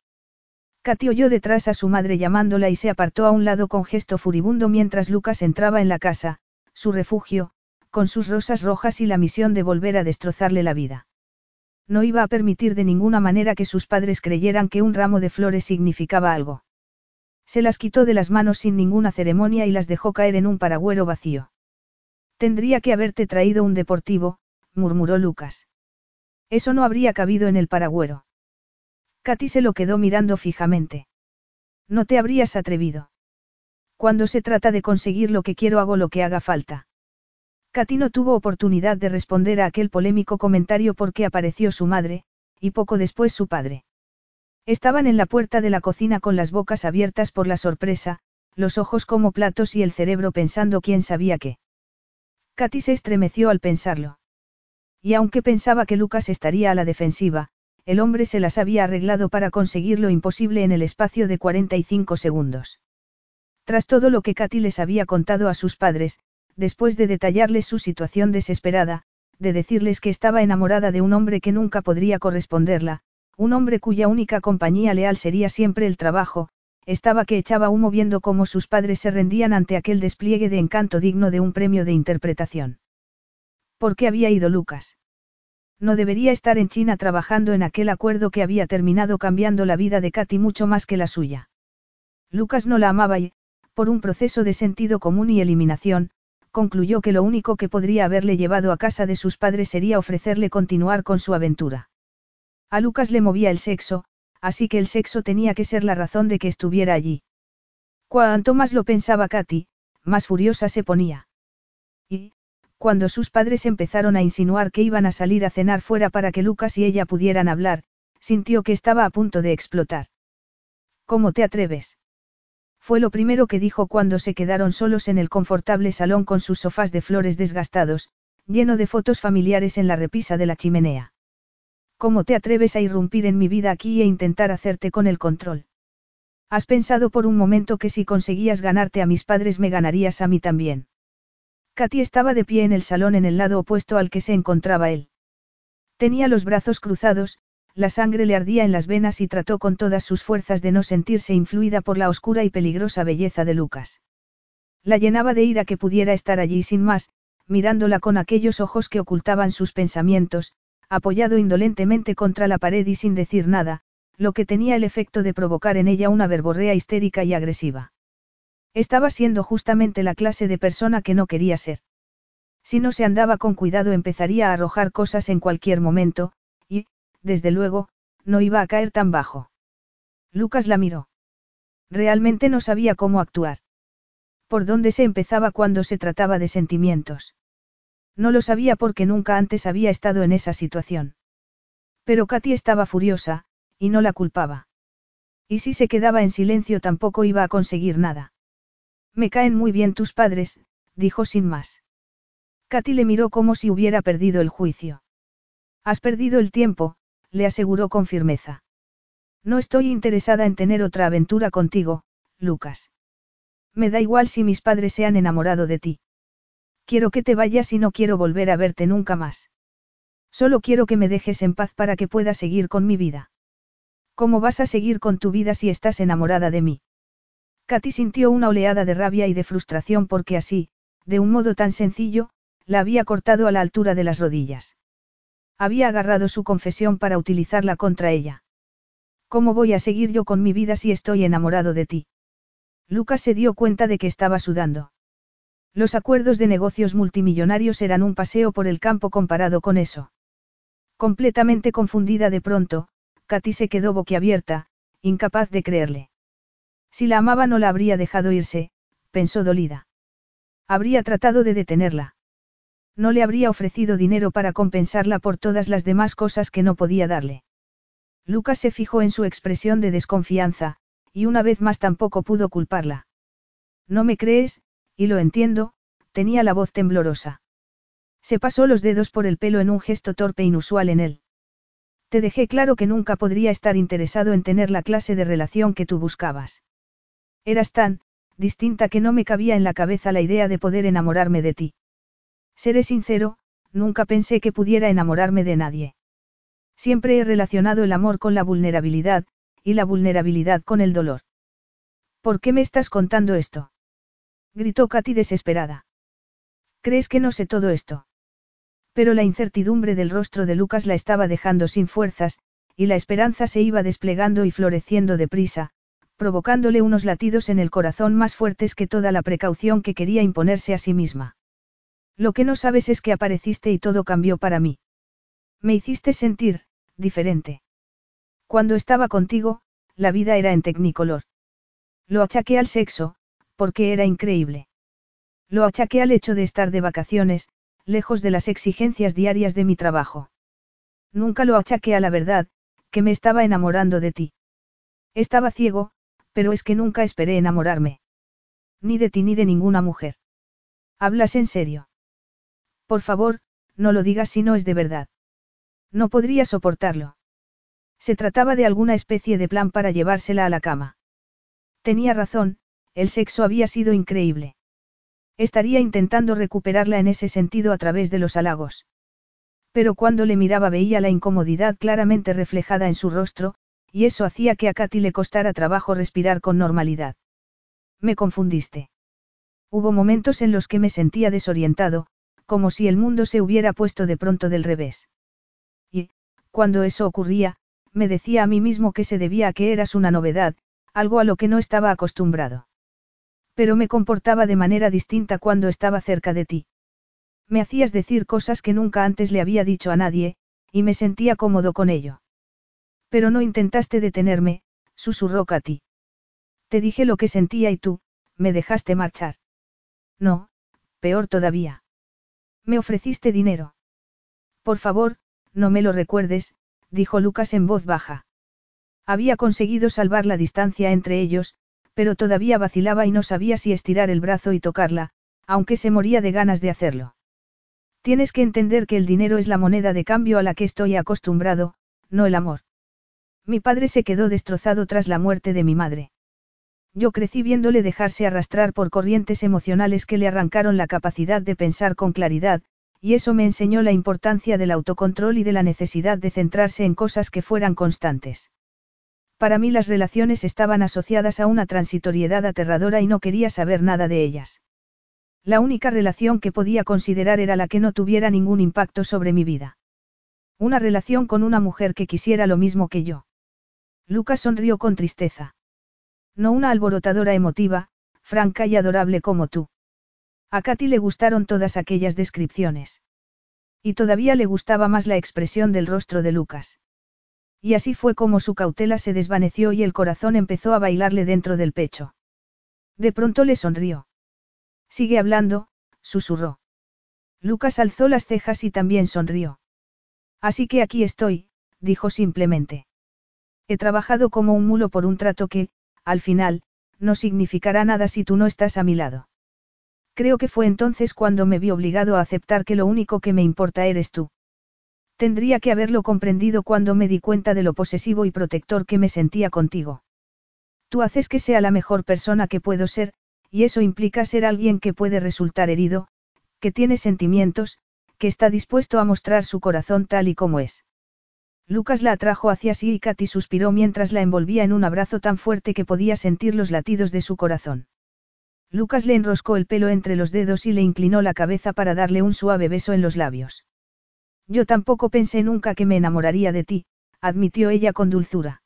Katy oyó detrás a su madre llamándola y se apartó a un lado con gesto furibundo mientras Lucas entraba en la casa, su refugio, con sus rosas rojas y la misión de volver a destrozarle la vida. No iba a permitir de ninguna manera que sus padres creyeran que un ramo de flores significaba algo. Se las quitó de las manos sin ninguna ceremonia y las dejó caer en un paragüero vacío. Tendría que haberte traído un deportivo, murmuró Lucas. Eso no habría cabido en el paragüero. Katy se lo quedó mirando fijamente. No te habrías atrevido. Cuando se trata de conseguir lo que quiero hago lo que haga falta. Katy no tuvo oportunidad de responder a aquel polémico comentario porque apareció su madre, y poco después su padre. Estaban en la puerta de la cocina con las bocas abiertas por la sorpresa, los ojos como platos y el cerebro pensando quién sabía qué. Katy se estremeció al pensarlo. Y aunque pensaba que Lucas estaría a la defensiva, el hombre se las había arreglado para conseguir lo imposible en el espacio de 45 segundos. Tras todo lo que Katy les había contado a sus padres, después de detallarles su situación desesperada, de decirles que estaba enamorada de un hombre que nunca podría corresponderla, un hombre cuya única compañía leal sería siempre el trabajo, estaba que echaba humo viendo cómo sus padres se rendían ante aquel despliegue de encanto digno de un premio de interpretación. ¿Por qué había ido Lucas? No debería estar en China trabajando en aquel acuerdo que había terminado cambiando la vida de Katy mucho más que la suya. Lucas no la amaba y, por un proceso de sentido común y eliminación, concluyó que lo único que podría haberle llevado a casa de sus padres sería ofrecerle continuar con su aventura. A Lucas le movía el sexo, así que el sexo tenía que ser la razón de que estuviera allí. Cuanto más lo pensaba Katy, más furiosa se ponía. Y, cuando sus padres empezaron a insinuar que iban a salir a cenar fuera para que Lucas y ella pudieran hablar, sintió que estaba a punto de explotar. ¿Cómo te atreves? Fue lo primero que dijo cuando se quedaron solos en el confortable salón con sus sofás de flores desgastados, lleno de fotos familiares en la repisa de la chimenea. ¿Cómo te atreves a irrumpir en mi vida aquí e intentar hacerte con el control? ¿Has pensado por un momento que si conseguías ganarte a mis padres me ganarías a mí también? Katy estaba de pie en el salón en el lado opuesto al que se encontraba él. Tenía los brazos cruzados, la sangre le ardía en las venas y trató con todas sus fuerzas de no sentirse influida por la oscura y peligrosa belleza de Lucas. La llenaba de ira que pudiera estar allí sin más, mirándola con aquellos ojos que ocultaban sus pensamientos, apoyado indolentemente contra la pared y sin decir nada, lo que tenía el efecto de provocar en ella una verborrea histérica y agresiva. Estaba siendo justamente la clase de persona que no quería ser. Si no se andaba con cuidado empezaría a arrojar cosas en cualquier momento, desde luego, no iba a caer tan bajo. Lucas la miró. Realmente no sabía cómo actuar. ¿Por dónde se empezaba cuando se trataba de sentimientos? No lo sabía porque nunca antes había estado en esa situación. Pero Katy estaba furiosa, y no la culpaba. Y si se quedaba en silencio tampoco iba a conseguir nada. Me caen muy bien tus padres, dijo sin más. Katy le miró como si hubiera perdido el juicio. Has perdido el tiempo, le aseguró con firmeza. No estoy interesada en tener otra aventura contigo, Lucas. Me da igual si mis padres se han enamorado de ti. Quiero que te vayas y no quiero volver a verte nunca más. Solo quiero que me dejes en paz para que pueda seguir con mi vida. ¿Cómo vas a seguir con tu vida si estás enamorada de mí? Katy sintió una oleada de rabia y de frustración porque así, de un modo tan sencillo, la había cortado a la altura de las rodillas. Había agarrado su confesión para utilizarla contra ella. ¿Cómo voy a seguir yo con mi vida si estoy enamorado de ti? Lucas se dio cuenta de que estaba sudando. Los acuerdos de negocios multimillonarios eran un paseo por el campo comparado con eso. Completamente confundida de pronto, Katy se quedó boquiabierta, incapaz de creerle. Si la amaba no la habría dejado irse, pensó dolida. Habría tratado de detenerla. No le habría ofrecido dinero para compensarla por todas las demás cosas que no podía darle. Lucas se fijó en su expresión de desconfianza, y una vez más tampoco pudo culparla. No me crees, y lo entiendo, tenía la voz temblorosa. Se pasó los dedos por el pelo en un gesto torpe inusual en él. Te dejé claro que nunca podría estar interesado en tener la clase de relación que tú buscabas. Eras tan, distinta que no me cabía en la cabeza la idea de poder enamorarme de ti. Seré sincero, nunca pensé que pudiera enamorarme de nadie. Siempre he relacionado el amor con la vulnerabilidad, y la vulnerabilidad con el dolor. ¿Por qué me estás contando esto? gritó Katy desesperada. ¿Crees que no sé todo esto? Pero la incertidumbre del rostro de Lucas la estaba dejando sin fuerzas, y la esperanza se iba desplegando y floreciendo deprisa, provocándole unos latidos en el corazón más fuertes que toda la precaución que quería imponerse a sí misma. Lo que no sabes es que apareciste y todo cambió para mí. Me hiciste sentir, diferente. Cuando estaba contigo, la vida era en tecnicolor. Lo achaqué al sexo, porque era increíble. Lo achaqué al hecho de estar de vacaciones, lejos de las exigencias diarias de mi trabajo. Nunca lo achaqué a la verdad, que me estaba enamorando de ti. Estaba ciego, pero es que nunca esperé enamorarme. Ni de ti ni de ninguna mujer. ¿Hablas en serio? Por favor, no lo digas si no es de verdad. No podría soportarlo. Se trataba de alguna especie de plan para llevársela a la cama. Tenía razón, el sexo había sido increíble. Estaría intentando recuperarla en ese sentido a través de los halagos. Pero cuando le miraba veía la incomodidad claramente reflejada en su rostro, y eso hacía que a Katy le costara trabajo respirar con normalidad. Me confundiste. Hubo momentos en los que me sentía desorientado, como si el mundo se hubiera puesto de pronto del revés. Y, cuando eso ocurría, me decía a mí mismo que se debía a que eras una novedad, algo a lo que no estaba acostumbrado. Pero me comportaba de manera distinta cuando estaba cerca de ti. Me hacías decir cosas que nunca antes le había dicho a nadie, y me sentía cómodo con ello. Pero no intentaste detenerme, susurró Katy. Te dije lo que sentía y tú, me dejaste marchar. No, peor todavía. Me ofreciste dinero. Por favor, no me lo recuerdes, dijo Lucas en voz baja. Había conseguido salvar la distancia entre ellos, pero todavía vacilaba y no sabía si estirar el brazo y tocarla, aunque se moría de ganas de hacerlo. Tienes que entender que el dinero es la moneda de cambio a la que estoy acostumbrado, no el amor. Mi padre se quedó destrozado tras la muerte de mi madre. Yo crecí viéndole dejarse arrastrar por corrientes emocionales que le arrancaron la capacidad de pensar con claridad, y eso me enseñó la importancia del autocontrol y de la necesidad de centrarse en cosas que fueran constantes. Para mí las relaciones estaban asociadas a una transitoriedad aterradora y no quería saber nada de ellas. La única relación que podía considerar era la que no tuviera ningún impacto sobre mi vida. Una relación con una mujer que quisiera lo mismo que yo. Lucas sonrió con tristeza. No una alborotadora emotiva, franca y adorable como tú. A Katy le gustaron todas aquellas descripciones. Y todavía le gustaba más la expresión del rostro de Lucas. Y así fue como su cautela se desvaneció y el corazón empezó a bailarle dentro del pecho. De pronto le sonrió. Sigue hablando, susurró. Lucas alzó las cejas y también sonrió. Así que aquí estoy, dijo simplemente. He trabajado como un mulo por un trato que, al final, no significará nada si tú no estás a mi lado. Creo que fue entonces cuando me vi obligado a aceptar que lo único que me importa eres tú. Tendría que haberlo comprendido cuando me di cuenta de lo posesivo y protector que me sentía contigo. Tú haces que sea la mejor persona que puedo ser, y eso implica ser alguien que puede resultar herido, que tiene sentimientos, que está dispuesto a mostrar su corazón tal y como es. Lucas la atrajo hacia sí y Katy suspiró mientras la envolvía en un abrazo tan fuerte que podía sentir los latidos de su corazón. Lucas le enroscó el pelo entre los dedos y le inclinó la cabeza para darle un suave beso en los labios. Yo tampoco pensé nunca que me enamoraría de ti, admitió ella con dulzura.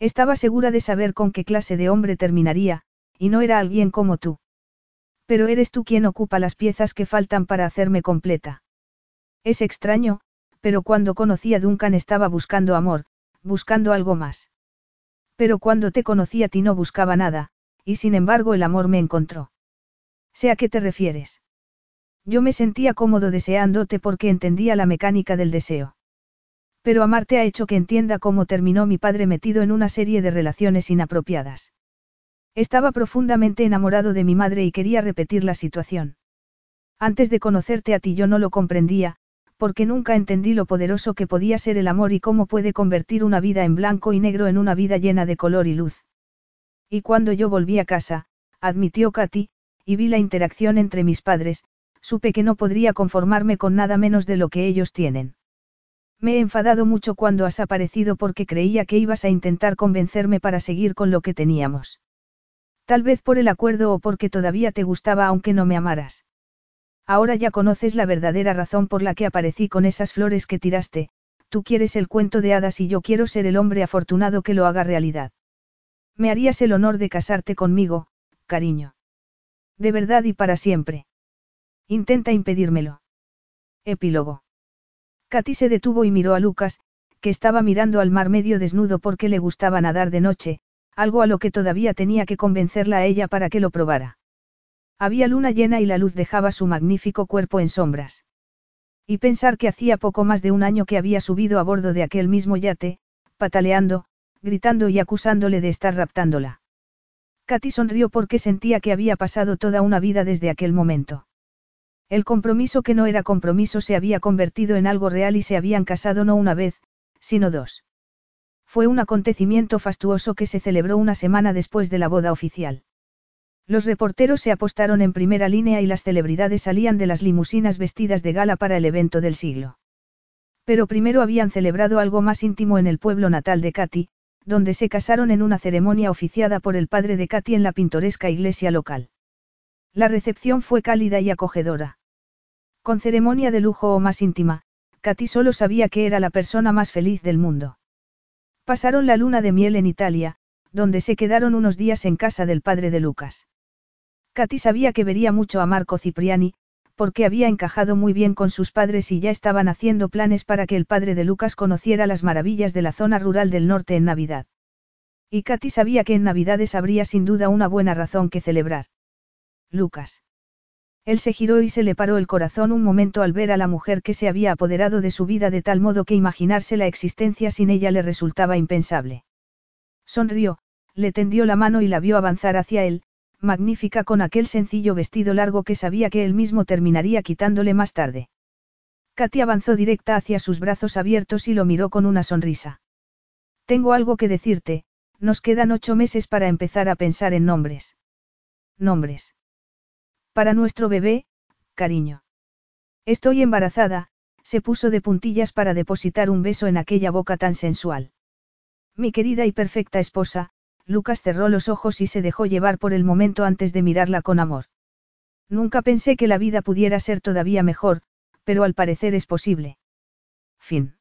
Estaba segura de saber con qué clase de hombre terminaría, y no era alguien como tú. Pero eres tú quien ocupa las piezas que faltan para hacerme completa. Es extraño, pero cuando conocí a Duncan estaba buscando amor, buscando algo más. Pero cuando te conocí a ti no buscaba nada, y sin embargo el amor me encontró. Sé a qué te refieres. Yo me sentía cómodo deseándote porque entendía la mecánica del deseo. Pero amarte ha hecho que entienda cómo terminó mi padre metido en una serie de relaciones inapropiadas. Estaba profundamente enamorado de mi madre y quería repetir la situación. Antes de conocerte a ti yo no lo comprendía, porque nunca entendí lo poderoso que podía ser el amor y cómo puede convertir una vida en blanco y negro en una vida llena de color y luz. Y cuando yo volví a casa, admitió Katy, y vi la interacción entre mis padres, supe que no podría conformarme con nada menos de lo que ellos tienen. Me he enfadado mucho cuando has aparecido porque creía que ibas a intentar convencerme para seguir con lo que teníamos. Tal vez por el acuerdo o porque todavía te gustaba aunque no me amaras. Ahora ya conoces la verdadera razón por la que aparecí con esas flores que tiraste, tú quieres el cuento de hadas y yo quiero ser el hombre afortunado que lo haga realidad. Me harías el honor de casarte conmigo, cariño. De verdad y para siempre. Intenta impedírmelo. Epílogo. Katy se detuvo y miró a Lucas, que estaba mirando al mar medio desnudo porque le gustaba nadar de noche, algo a lo que todavía tenía que convencerla a ella para que lo probara. Había luna llena y la luz dejaba su magnífico cuerpo en sombras. Y pensar que hacía poco más de un año que había subido a bordo de aquel mismo yate, pataleando, gritando y acusándole de estar raptándola. Katy sonrió porque sentía que había pasado toda una vida desde aquel momento. El compromiso que no era compromiso se había convertido en algo real y se habían casado no una vez, sino dos. Fue un acontecimiento fastuoso que se celebró una semana después de la boda oficial. Los reporteros se apostaron en primera línea y las celebridades salían de las limusinas vestidas de gala para el evento del siglo. Pero primero habían celebrado algo más íntimo en el pueblo natal de Katy, donde se casaron en una ceremonia oficiada por el padre de Katy en la pintoresca iglesia local. La recepción fue cálida y acogedora. Con ceremonia de lujo o más íntima, Katy solo sabía que era la persona más feliz del mundo. Pasaron la luna de miel en Italia, donde se quedaron unos días en casa del padre de Lucas. Katy sabía que vería mucho a Marco Cipriani, porque había encajado muy bien con sus padres y ya estaban haciendo planes para que el padre de Lucas conociera las maravillas de la zona rural del norte en Navidad. Y Katy sabía que en Navidades habría sin duda una buena razón que celebrar. Lucas. Él se giró y se le paró el corazón un momento al ver a la mujer que se había apoderado de su vida de tal modo que imaginarse la existencia sin ella le resultaba impensable. Sonrió, le tendió la mano y la vio avanzar hacia él, magnífica con aquel sencillo vestido largo que sabía que él mismo terminaría quitándole más tarde. Katy avanzó directa hacia sus brazos abiertos y lo miró con una sonrisa. Tengo algo que decirte, nos quedan ocho meses para empezar a pensar en nombres. Nombres. Para nuestro bebé, cariño. Estoy embarazada, se puso de puntillas para depositar un beso en aquella boca tan sensual. Mi querida y perfecta esposa, Lucas cerró los ojos y se dejó llevar por el momento antes de mirarla con amor. Nunca pensé que la vida pudiera ser todavía mejor, pero al parecer es posible. Fin.